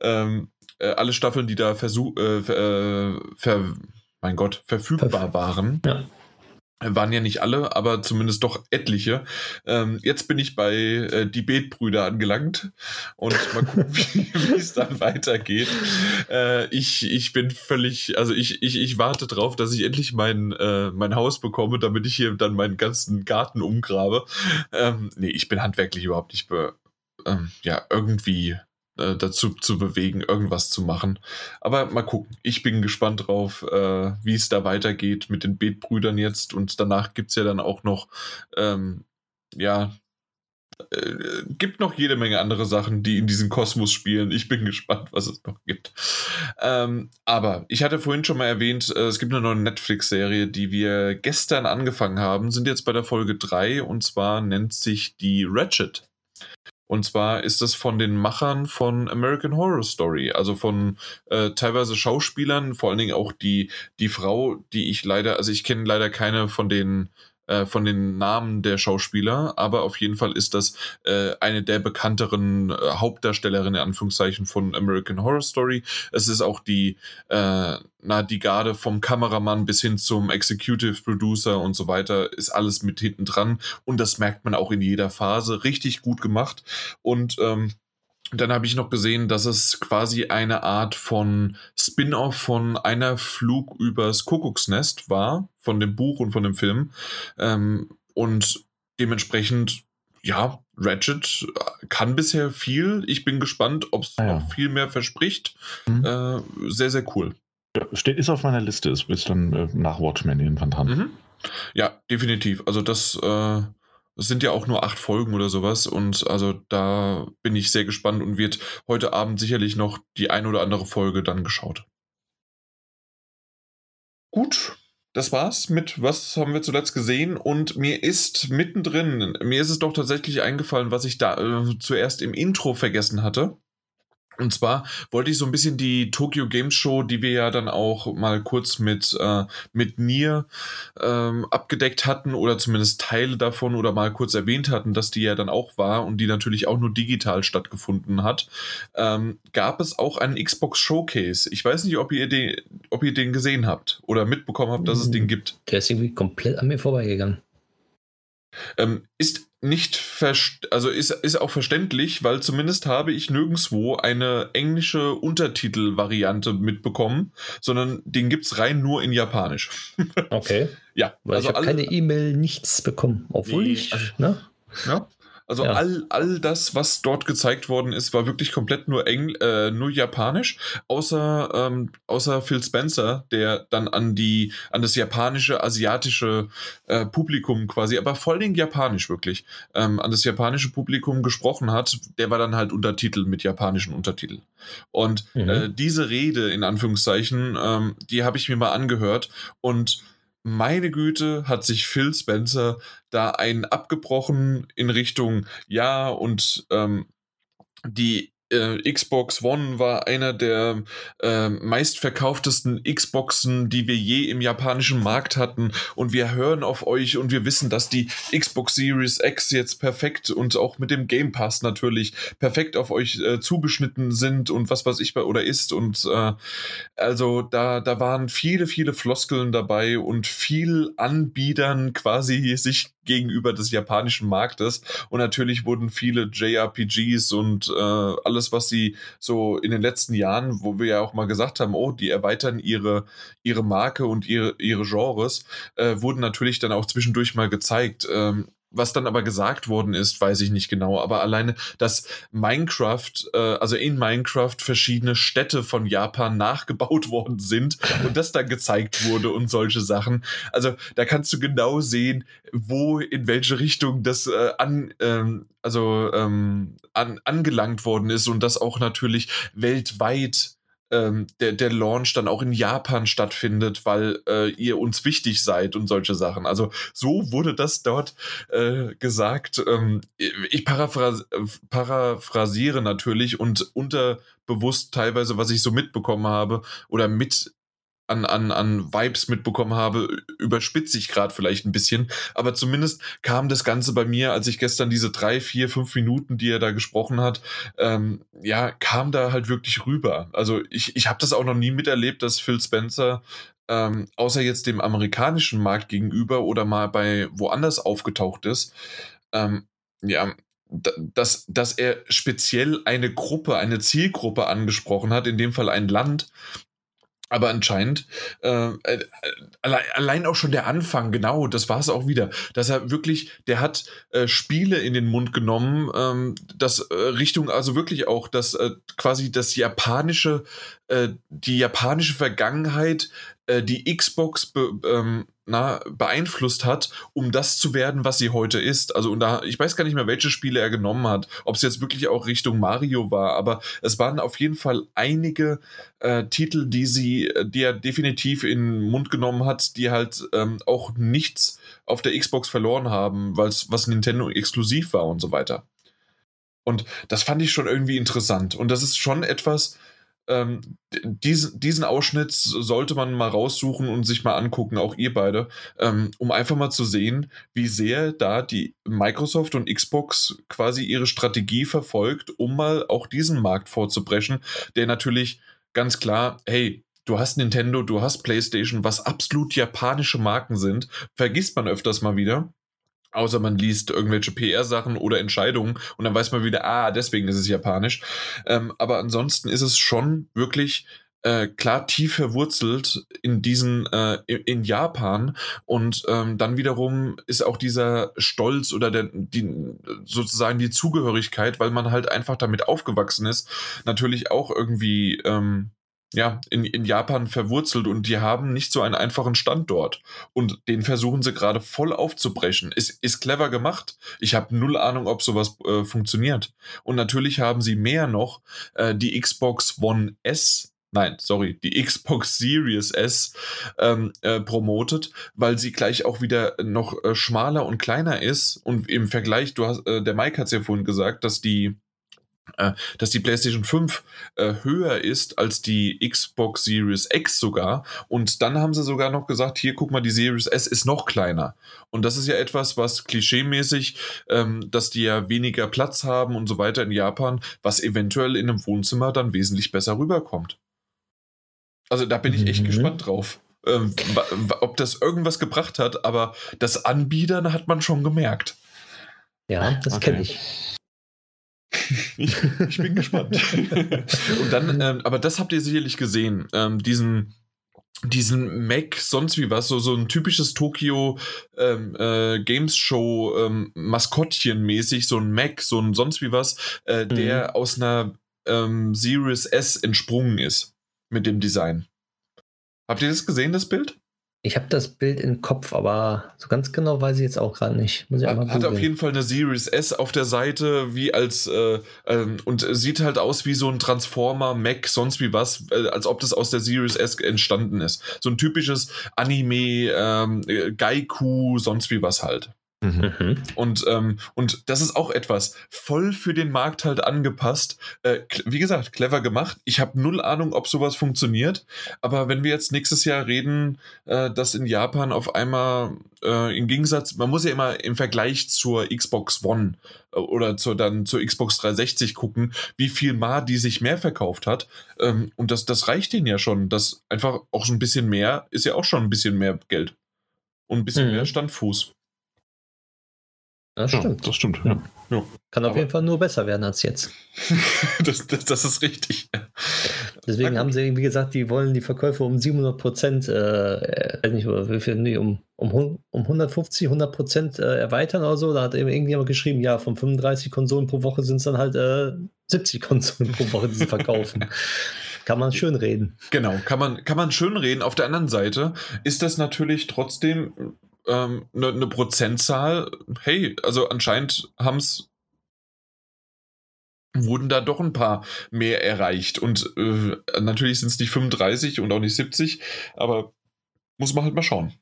Ähm, äh, alle Staffeln, die da versuch, äh, ver, ver, mein Gott, verfügbar waren. Ja waren ja nicht alle, aber zumindest doch etliche. Ähm, jetzt bin ich bei äh, die Betbrüder angelangt und mal gucken, wie es dann weitergeht. Äh, ich, ich bin völlig, also ich, ich, ich warte drauf, dass ich endlich mein, äh, mein Haus bekomme, damit ich hier dann meinen ganzen Garten umgrabe. Ähm, nee, ich bin handwerklich überhaupt nicht be, ähm, ja, irgendwie äh, dazu zu bewegen, irgendwas zu machen. Aber mal gucken. Ich bin gespannt drauf, äh, wie es da weitergeht mit den Betbrüdern jetzt. Und danach gibt es ja dann auch noch, ähm, ja, äh, gibt noch jede Menge andere Sachen, die in diesem Kosmos spielen. Ich bin gespannt, was es noch gibt. Ähm, aber ich hatte vorhin schon mal erwähnt, äh, es gibt eine neue Netflix-Serie, die wir gestern angefangen haben, sind jetzt bei der Folge 3 und zwar nennt sich die Ratchet. Und zwar ist das von den Machern von American Horror Story, also von äh, teilweise Schauspielern, vor allen Dingen auch die, die Frau, die ich leider, also ich kenne leider keine von den äh, von den Namen der Schauspieler, aber auf jeden Fall ist das äh, eine der bekannteren äh, Hauptdarstellerinnen, in Anführungszeichen, von American Horror Story. Es ist auch die, äh, na, die Garde vom Kameramann bis hin zum Executive Producer und so weiter, ist alles mit hinten dran und das merkt man auch in jeder Phase. Richtig gut gemacht und ähm, dann habe ich noch gesehen, dass es quasi eine Art von Spin-off von einer Flug übers Kuckucksnest war, von dem Buch und von dem Film. Ähm, und dementsprechend ja, Ratchet kann bisher viel. Ich bin gespannt, ob es ah, ja. noch viel mehr verspricht. Mhm. Äh, sehr, sehr cool. Ja, steht, ist auf meiner Liste, ist bis dann äh, nach Watchmen irgendwann dran. Mhm. Ja, definitiv. Also das, äh, das sind ja auch nur acht Folgen oder sowas und also da bin ich sehr gespannt und wird heute Abend sicherlich noch die ein oder andere Folge dann geschaut. Gut, das war's mit was haben wir zuletzt gesehen und mir ist mittendrin, mir ist es doch tatsächlich eingefallen, was ich da äh, zuerst im Intro vergessen hatte. Und zwar wollte ich so ein bisschen die Tokyo Games Show, die wir ja dann auch mal kurz mit, äh, mit Nier ähm, abgedeckt hatten oder zumindest Teile davon oder mal kurz erwähnt hatten, dass die ja dann auch war und die natürlich auch nur digital stattgefunden hat, ähm, gab es auch einen Xbox Showcase. Ich weiß nicht, ob ihr den, ob ihr den gesehen habt oder mitbekommen habt, dass es den gibt. Der ist irgendwie komplett an mir vorbeigegangen. Ähm, ist nicht also ist, ist auch verständlich, weil zumindest habe ich nirgendwo eine englische Untertitelvariante mitbekommen, sondern den gibt es rein nur in Japanisch. Okay. ja. Weil also ich habe keine E-Mail, nichts bekommen. Obwohl nee, ich, also, ne? Ja. Also ja. all, all das, was dort gezeigt worden ist, war wirklich komplett nur Engl äh, nur japanisch, außer, ähm, außer Phil Spencer, der dann an die, an das japanische, asiatische äh, Publikum quasi, aber vor allem japanisch wirklich, ähm, an das japanische Publikum gesprochen hat, der war dann halt Untertitel mit japanischen Untertiteln. Und mhm. äh, diese Rede, in Anführungszeichen, ähm, die habe ich mir mal angehört und meine Güte, hat sich Phil Spencer da einen abgebrochen in Richtung, ja, und ähm, die Xbox One war einer der äh, meistverkauftesten Xboxen, die wir je im japanischen Markt hatten. Und wir hören auf euch und wir wissen, dass die Xbox Series X jetzt perfekt und auch mit dem Game Pass natürlich perfekt auf euch äh, zugeschnitten sind und was weiß ich bei oder ist. Und äh, also da, da waren viele, viele Floskeln dabei und viel Anbietern quasi sich gegenüber des japanischen Marktes. Und natürlich wurden viele JRPGs und äh, alles, was sie so in den letzten Jahren, wo wir ja auch mal gesagt haben, oh, die erweitern ihre, ihre Marke und ihre, ihre Genres, äh, wurden natürlich dann auch zwischendurch mal gezeigt. Ähm, was dann aber gesagt worden ist, weiß ich nicht genau. Aber alleine, dass Minecraft, äh, also in Minecraft verschiedene Städte von Japan nachgebaut worden sind und das dann gezeigt wurde und solche Sachen. Also da kannst du genau sehen, wo, in welche Richtung das äh, an, ähm, also ähm, an, angelangt worden ist und das auch natürlich weltweit ähm, der, der Launch dann auch in Japan stattfindet, weil äh, ihr uns wichtig seid und solche Sachen. Also so wurde das dort äh, gesagt. Ähm, ich paraphrase, paraphrasiere natürlich und unterbewusst teilweise, was ich so mitbekommen habe oder mit an, an, an Vibes mitbekommen habe, überspitze ich gerade vielleicht ein bisschen. Aber zumindest kam das Ganze bei mir, als ich gestern diese drei, vier, fünf Minuten, die er da gesprochen hat, ähm, ja, kam da halt wirklich rüber. Also ich, ich habe das auch noch nie miterlebt, dass Phil Spencer ähm, außer jetzt dem amerikanischen Markt gegenüber oder mal bei woanders aufgetaucht ist, ähm, ja, dass, dass er speziell eine Gruppe, eine Zielgruppe angesprochen hat, in dem Fall ein Land, aber anscheinend, äh, äh, allein auch schon der Anfang, genau, das war es auch wieder, dass er wirklich, der hat äh, Spiele in den Mund genommen, ähm, das äh, Richtung, also wirklich auch, dass äh, quasi das japanische, äh, die japanische Vergangenheit die Xbox be, ähm, na, beeinflusst hat, um das zu werden, was sie heute ist. Also und da, ich weiß gar nicht mehr, welche Spiele er genommen hat, ob es jetzt wirklich auch Richtung Mario war, aber es waren auf jeden Fall einige äh, Titel, die sie, die er definitiv in den Mund genommen hat, die halt ähm, auch nichts auf der Xbox verloren haben, weil was Nintendo exklusiv war und so weiter. Und das fand ich schon irgendwie interessant. Und das ist schon etwas, ähm, diesen, diesen Ausschnitt sollte man mal raussuchen und sich mal angucken, auch ihr beide, ähm, um einfach mal zu sehen, wie sehr da die Microsoft und Xbox quasi ihre Strategie verfolgt, um mal auch diesen Markt vorzubrechen, der natürlich ganz klar, hey, du hast Nintendo, du hast PlayStation, was absolut japanische Marken sind, vergisst man öfters mal wieder. Außer man liest irgendwelche PR-Sachen oder Entscheidungen und dann weiß man wieder, ah, deswegen ist es japanisch. Ähm, aber ansonsten ist es schon wirklich äh, klar tief verwurzelt in diesen, äh, in Japan und ähm, dann wiederum ist auch dieser Stolz oder der, die, sozusagen die Zugehörigkeit, weil man halt einfach damit aufgewachsen ist, natürlich auch irgendwie ähm, ja, in, in Japan verwurzelt und die haben nicht so einen einfachen Standort. Und den versuchen sie gerade voll aufzubrechen. Ist, ist clever gemacht. Ich habe null Ahnung, ob sowas äh, funktioniert. Und natürlich haben sie mehr noch äh, die Xbox One S nein, sorry, die Xbox Series S ähm, äh, promotet, weil sie gleich auch wieder noch äh, schmaler und kleiner ist. Und im Vergleich, du hast, äh, der Mike hat es ja vorhin gesagt, dass die dass die PlayStation 5 äh, höher ist als die Xbox Series X sogar. Und dann haben sie sogar noch gesagt, hier guck mal, die Series S ist noch kleiner. Und das ist ja etwas, was klischeemäßig, ähm, dass die ja weniger Platz haben und so weiter in Japan, was eventuell in einem Wohnzimmer dann wesentlich besser rüberkommt. Also da bin ich echt mhm. gespannt drauf. Ähm, ob das irgendwas gebracht hat, aber das Anbiedern hat man schon gemerkt. Ja, das okay. kenne ich. Ich, ich bin gespannt. Und dann, ähm, aber das habt ihr sicherlich gesehen, ähm, diesen diesen Mac, sonst wie was, so, so ein typisches Tokyo ähm, äh, Games Show ähm, Maskottchen mäßig, so ein Mac, so ein sonst wie was, äh, mhm. der aus einer ähm, Series S entsprungen ist mit dem Design. Habt ihr das gesehen, das Bild? Ich habe das Bild im Kopf, aber so ganz genau weiß ich jetzt auch gerade nicht. Muss ich hat, hat auf jeden Fall eine Series S auf der Seite, wie als äh, ähm, und sieht halt aus wie so ein Transformer, Mac, sonst wie was, äh, als ob das aus der Series S entstanden ist. So ein typisches Anime, ähm, Gaiku, sonst wie was halt. Mhm. Und, ähm, und das ist auch etwas voll für den Markt halt angepasst. Äh, wie gesagt, clever gemacht. Ich habe null Ahnung, ob sowas funktioniert. Aber wenn wir jetzt nächstes Jahr reden, äh, dass in Japan auf einmal äh, im Gegensatz, man muss ja immer im Vergleich zur Xbox One äh, oder zur, dann zur Xbox 360 gucken, wie viel Mal die sich mehr verkauft hat. Ähm, und das, das reicht denen ja schon. Das einfach auch so ein bisschen mehr ist ja auch schon ein bisschen mehr Geld. Und ein bisschen mhm. mehr Standfuß. Das stimmt. Ja, das stimmt, ja. ja. Kann auf Aber jeden Fall nur besser werden als jetzt. das, das, das, ist richtig. Deswegen haben sie, wie gesagt, die wollen die Verkäufe um 700 Prozent, äh, weiß nicht, wie viel, nee, um, um, um 150, 100 Prozent äh, erweitern oder so. Da hat eben irgendjemand geschrieben, ja, von 35 Konsolen pro Woche sind es dann halt äh, 70 Konsolen pro Woche, die sie verkaufen. kann man schön reden. Genau, kann man, kann man schön reden. Auf der anderen Seite ist das natürlich trotzdem ähm, eine, eine Prozentzahl, hey, also anscheinend haben es wurden da doch ein paar mehr erreicht. Und äh, natürlich sind es nicht 35 und auch nicht 70, aber muss man halt mal schauen.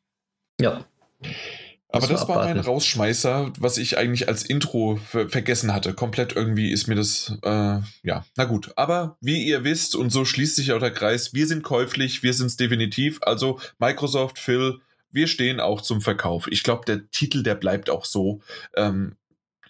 Ja. Aber das war mein Rausschmeißer, was ich eigentlich als Intro ver vergessen hatte. Komplett irgendwie ist mir das, äh, ja, na gut. Aber wie ihr wisst, und so schließt sich auch der Kreis, wir sind käuflich, wir sind es definitiv. Also Microsoft, Phil, wir stehen auch zum Verkauf. Ich glaube, der Titel, der bleibt auch so. Ähm,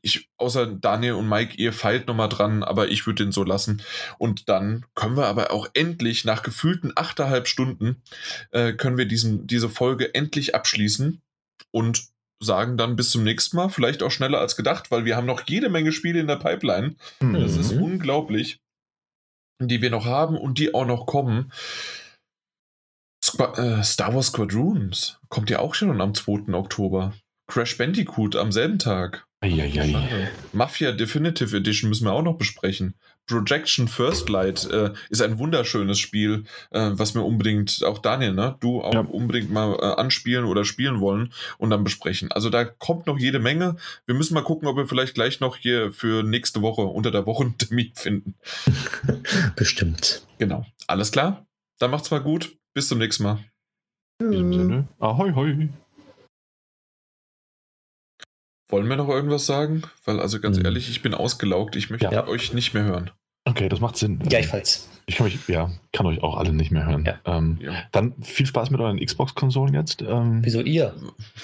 ich, außer Daniel und Mike, ihr feilt nochmal dran, aber ich würde den so lassen. Und dann können wir aber auch endlich, nach gefühlten achteinhalb Stunden, äh, können wir diesen, diese Folge endlich abschließen und sagen dann bis zum nächsten Mal. Vielleicht auch schneller als gedacht, weil wir haben noch jede Menge Spiele in der Pipeline. Mhm. Das ist mhm. unglaublich, die wir noch haben und die auch noch kommen. Squ äh, Star Wars Squadrons kommt ja auch schon am 2. Oktober. Crash Bandicoot am selben Tag. Eieiei. Mafia Definitive Edition müssen wir auch noch besprechen. Projection First Light äh, ist ein wunderschönes Spiel, äh, was wir unbedingt, auch Daniel, ne, du auch ja. unbedingt mal äh, anspielen oder spielen wollen und dann besprechen. Also da kommt noch jede Menge. Wir müssen mal gucken, ob wir vielleicht gleich noch hier für nächste Woche unter der Woche einen Termin finden. Bestimmt. Genau. Alles klar? Dann macht's mal gut. Bis zum nächsten Mal. In diesem Sinne, ahoi, hoi. Wollen wir noch irgendwas sagen? Weil, also ganz hm. ehrlich, ich bin ausgelaugt. Ich möchte ja. euch nicht mehr hören. Okay, das macht Sinn. Gleichfalls. Ich kann, mich, ja, kann euch auch alle nicht mehr hören. Ja. Ähm, ja. Dann viel Spaß mit euren Xbox-Konsolen jetzt. Ähm, Wieso ihr?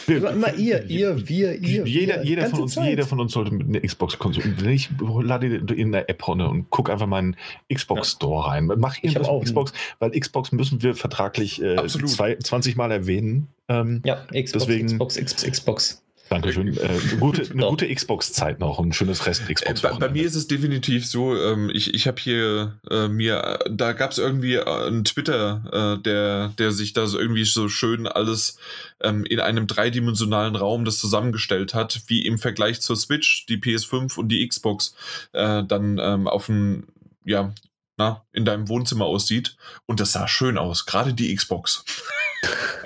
Wir, immer ihr, ihr, wir, ihr. Jeder, wir, jeder, von uns, jeder von uns sollte mit einer Xbox-Konsole. Ich lade in der App runter und gucke einfach meinen Xbox Store rein. Mach irgendwas mit Xbox, weil Xbox müssen wir vertraglich äh, zwei, 20 Mal erwähnen. Ähm, ja, Xbox, deswegen, Xbox, Xbox, Xbox. Dankeschön. Äh, gute, eine gute Xbox-Zeit noch und ein schönes Rest Xbox. Bei, bei, mir ist es definitiv so, ähm, ich, ich habe hier äh, mir, da gab es irgendwie äh, einen Twitter, äh, der, der sich da so irgendwie so schön alles ähm, in einem dreidimensionalen Raum das zusammengestellt hat, wie im Vergleich zur Switch, die PS5 und die Xbox äh, dann ähm, auf dem, ja, na, in deinem Wohnzimmer aussieht. Und das sah schön aus, gerade die Xbox.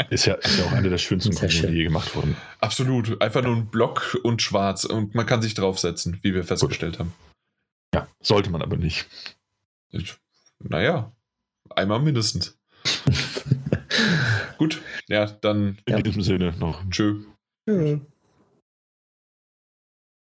Ist ja, ist ja auch eine der schönsten Konsolen, die je gemacht wurden. Absolut. Einfach nur ein Block und schwarz und man kann sich draufsetzen, wie wir festgestellt Gut. haben. Ja, sollte man aber nicht. Ich, naja, einmal mindestens. Gut, ja, dann. In ja. diesem Sinne noch. Tschö. Ja.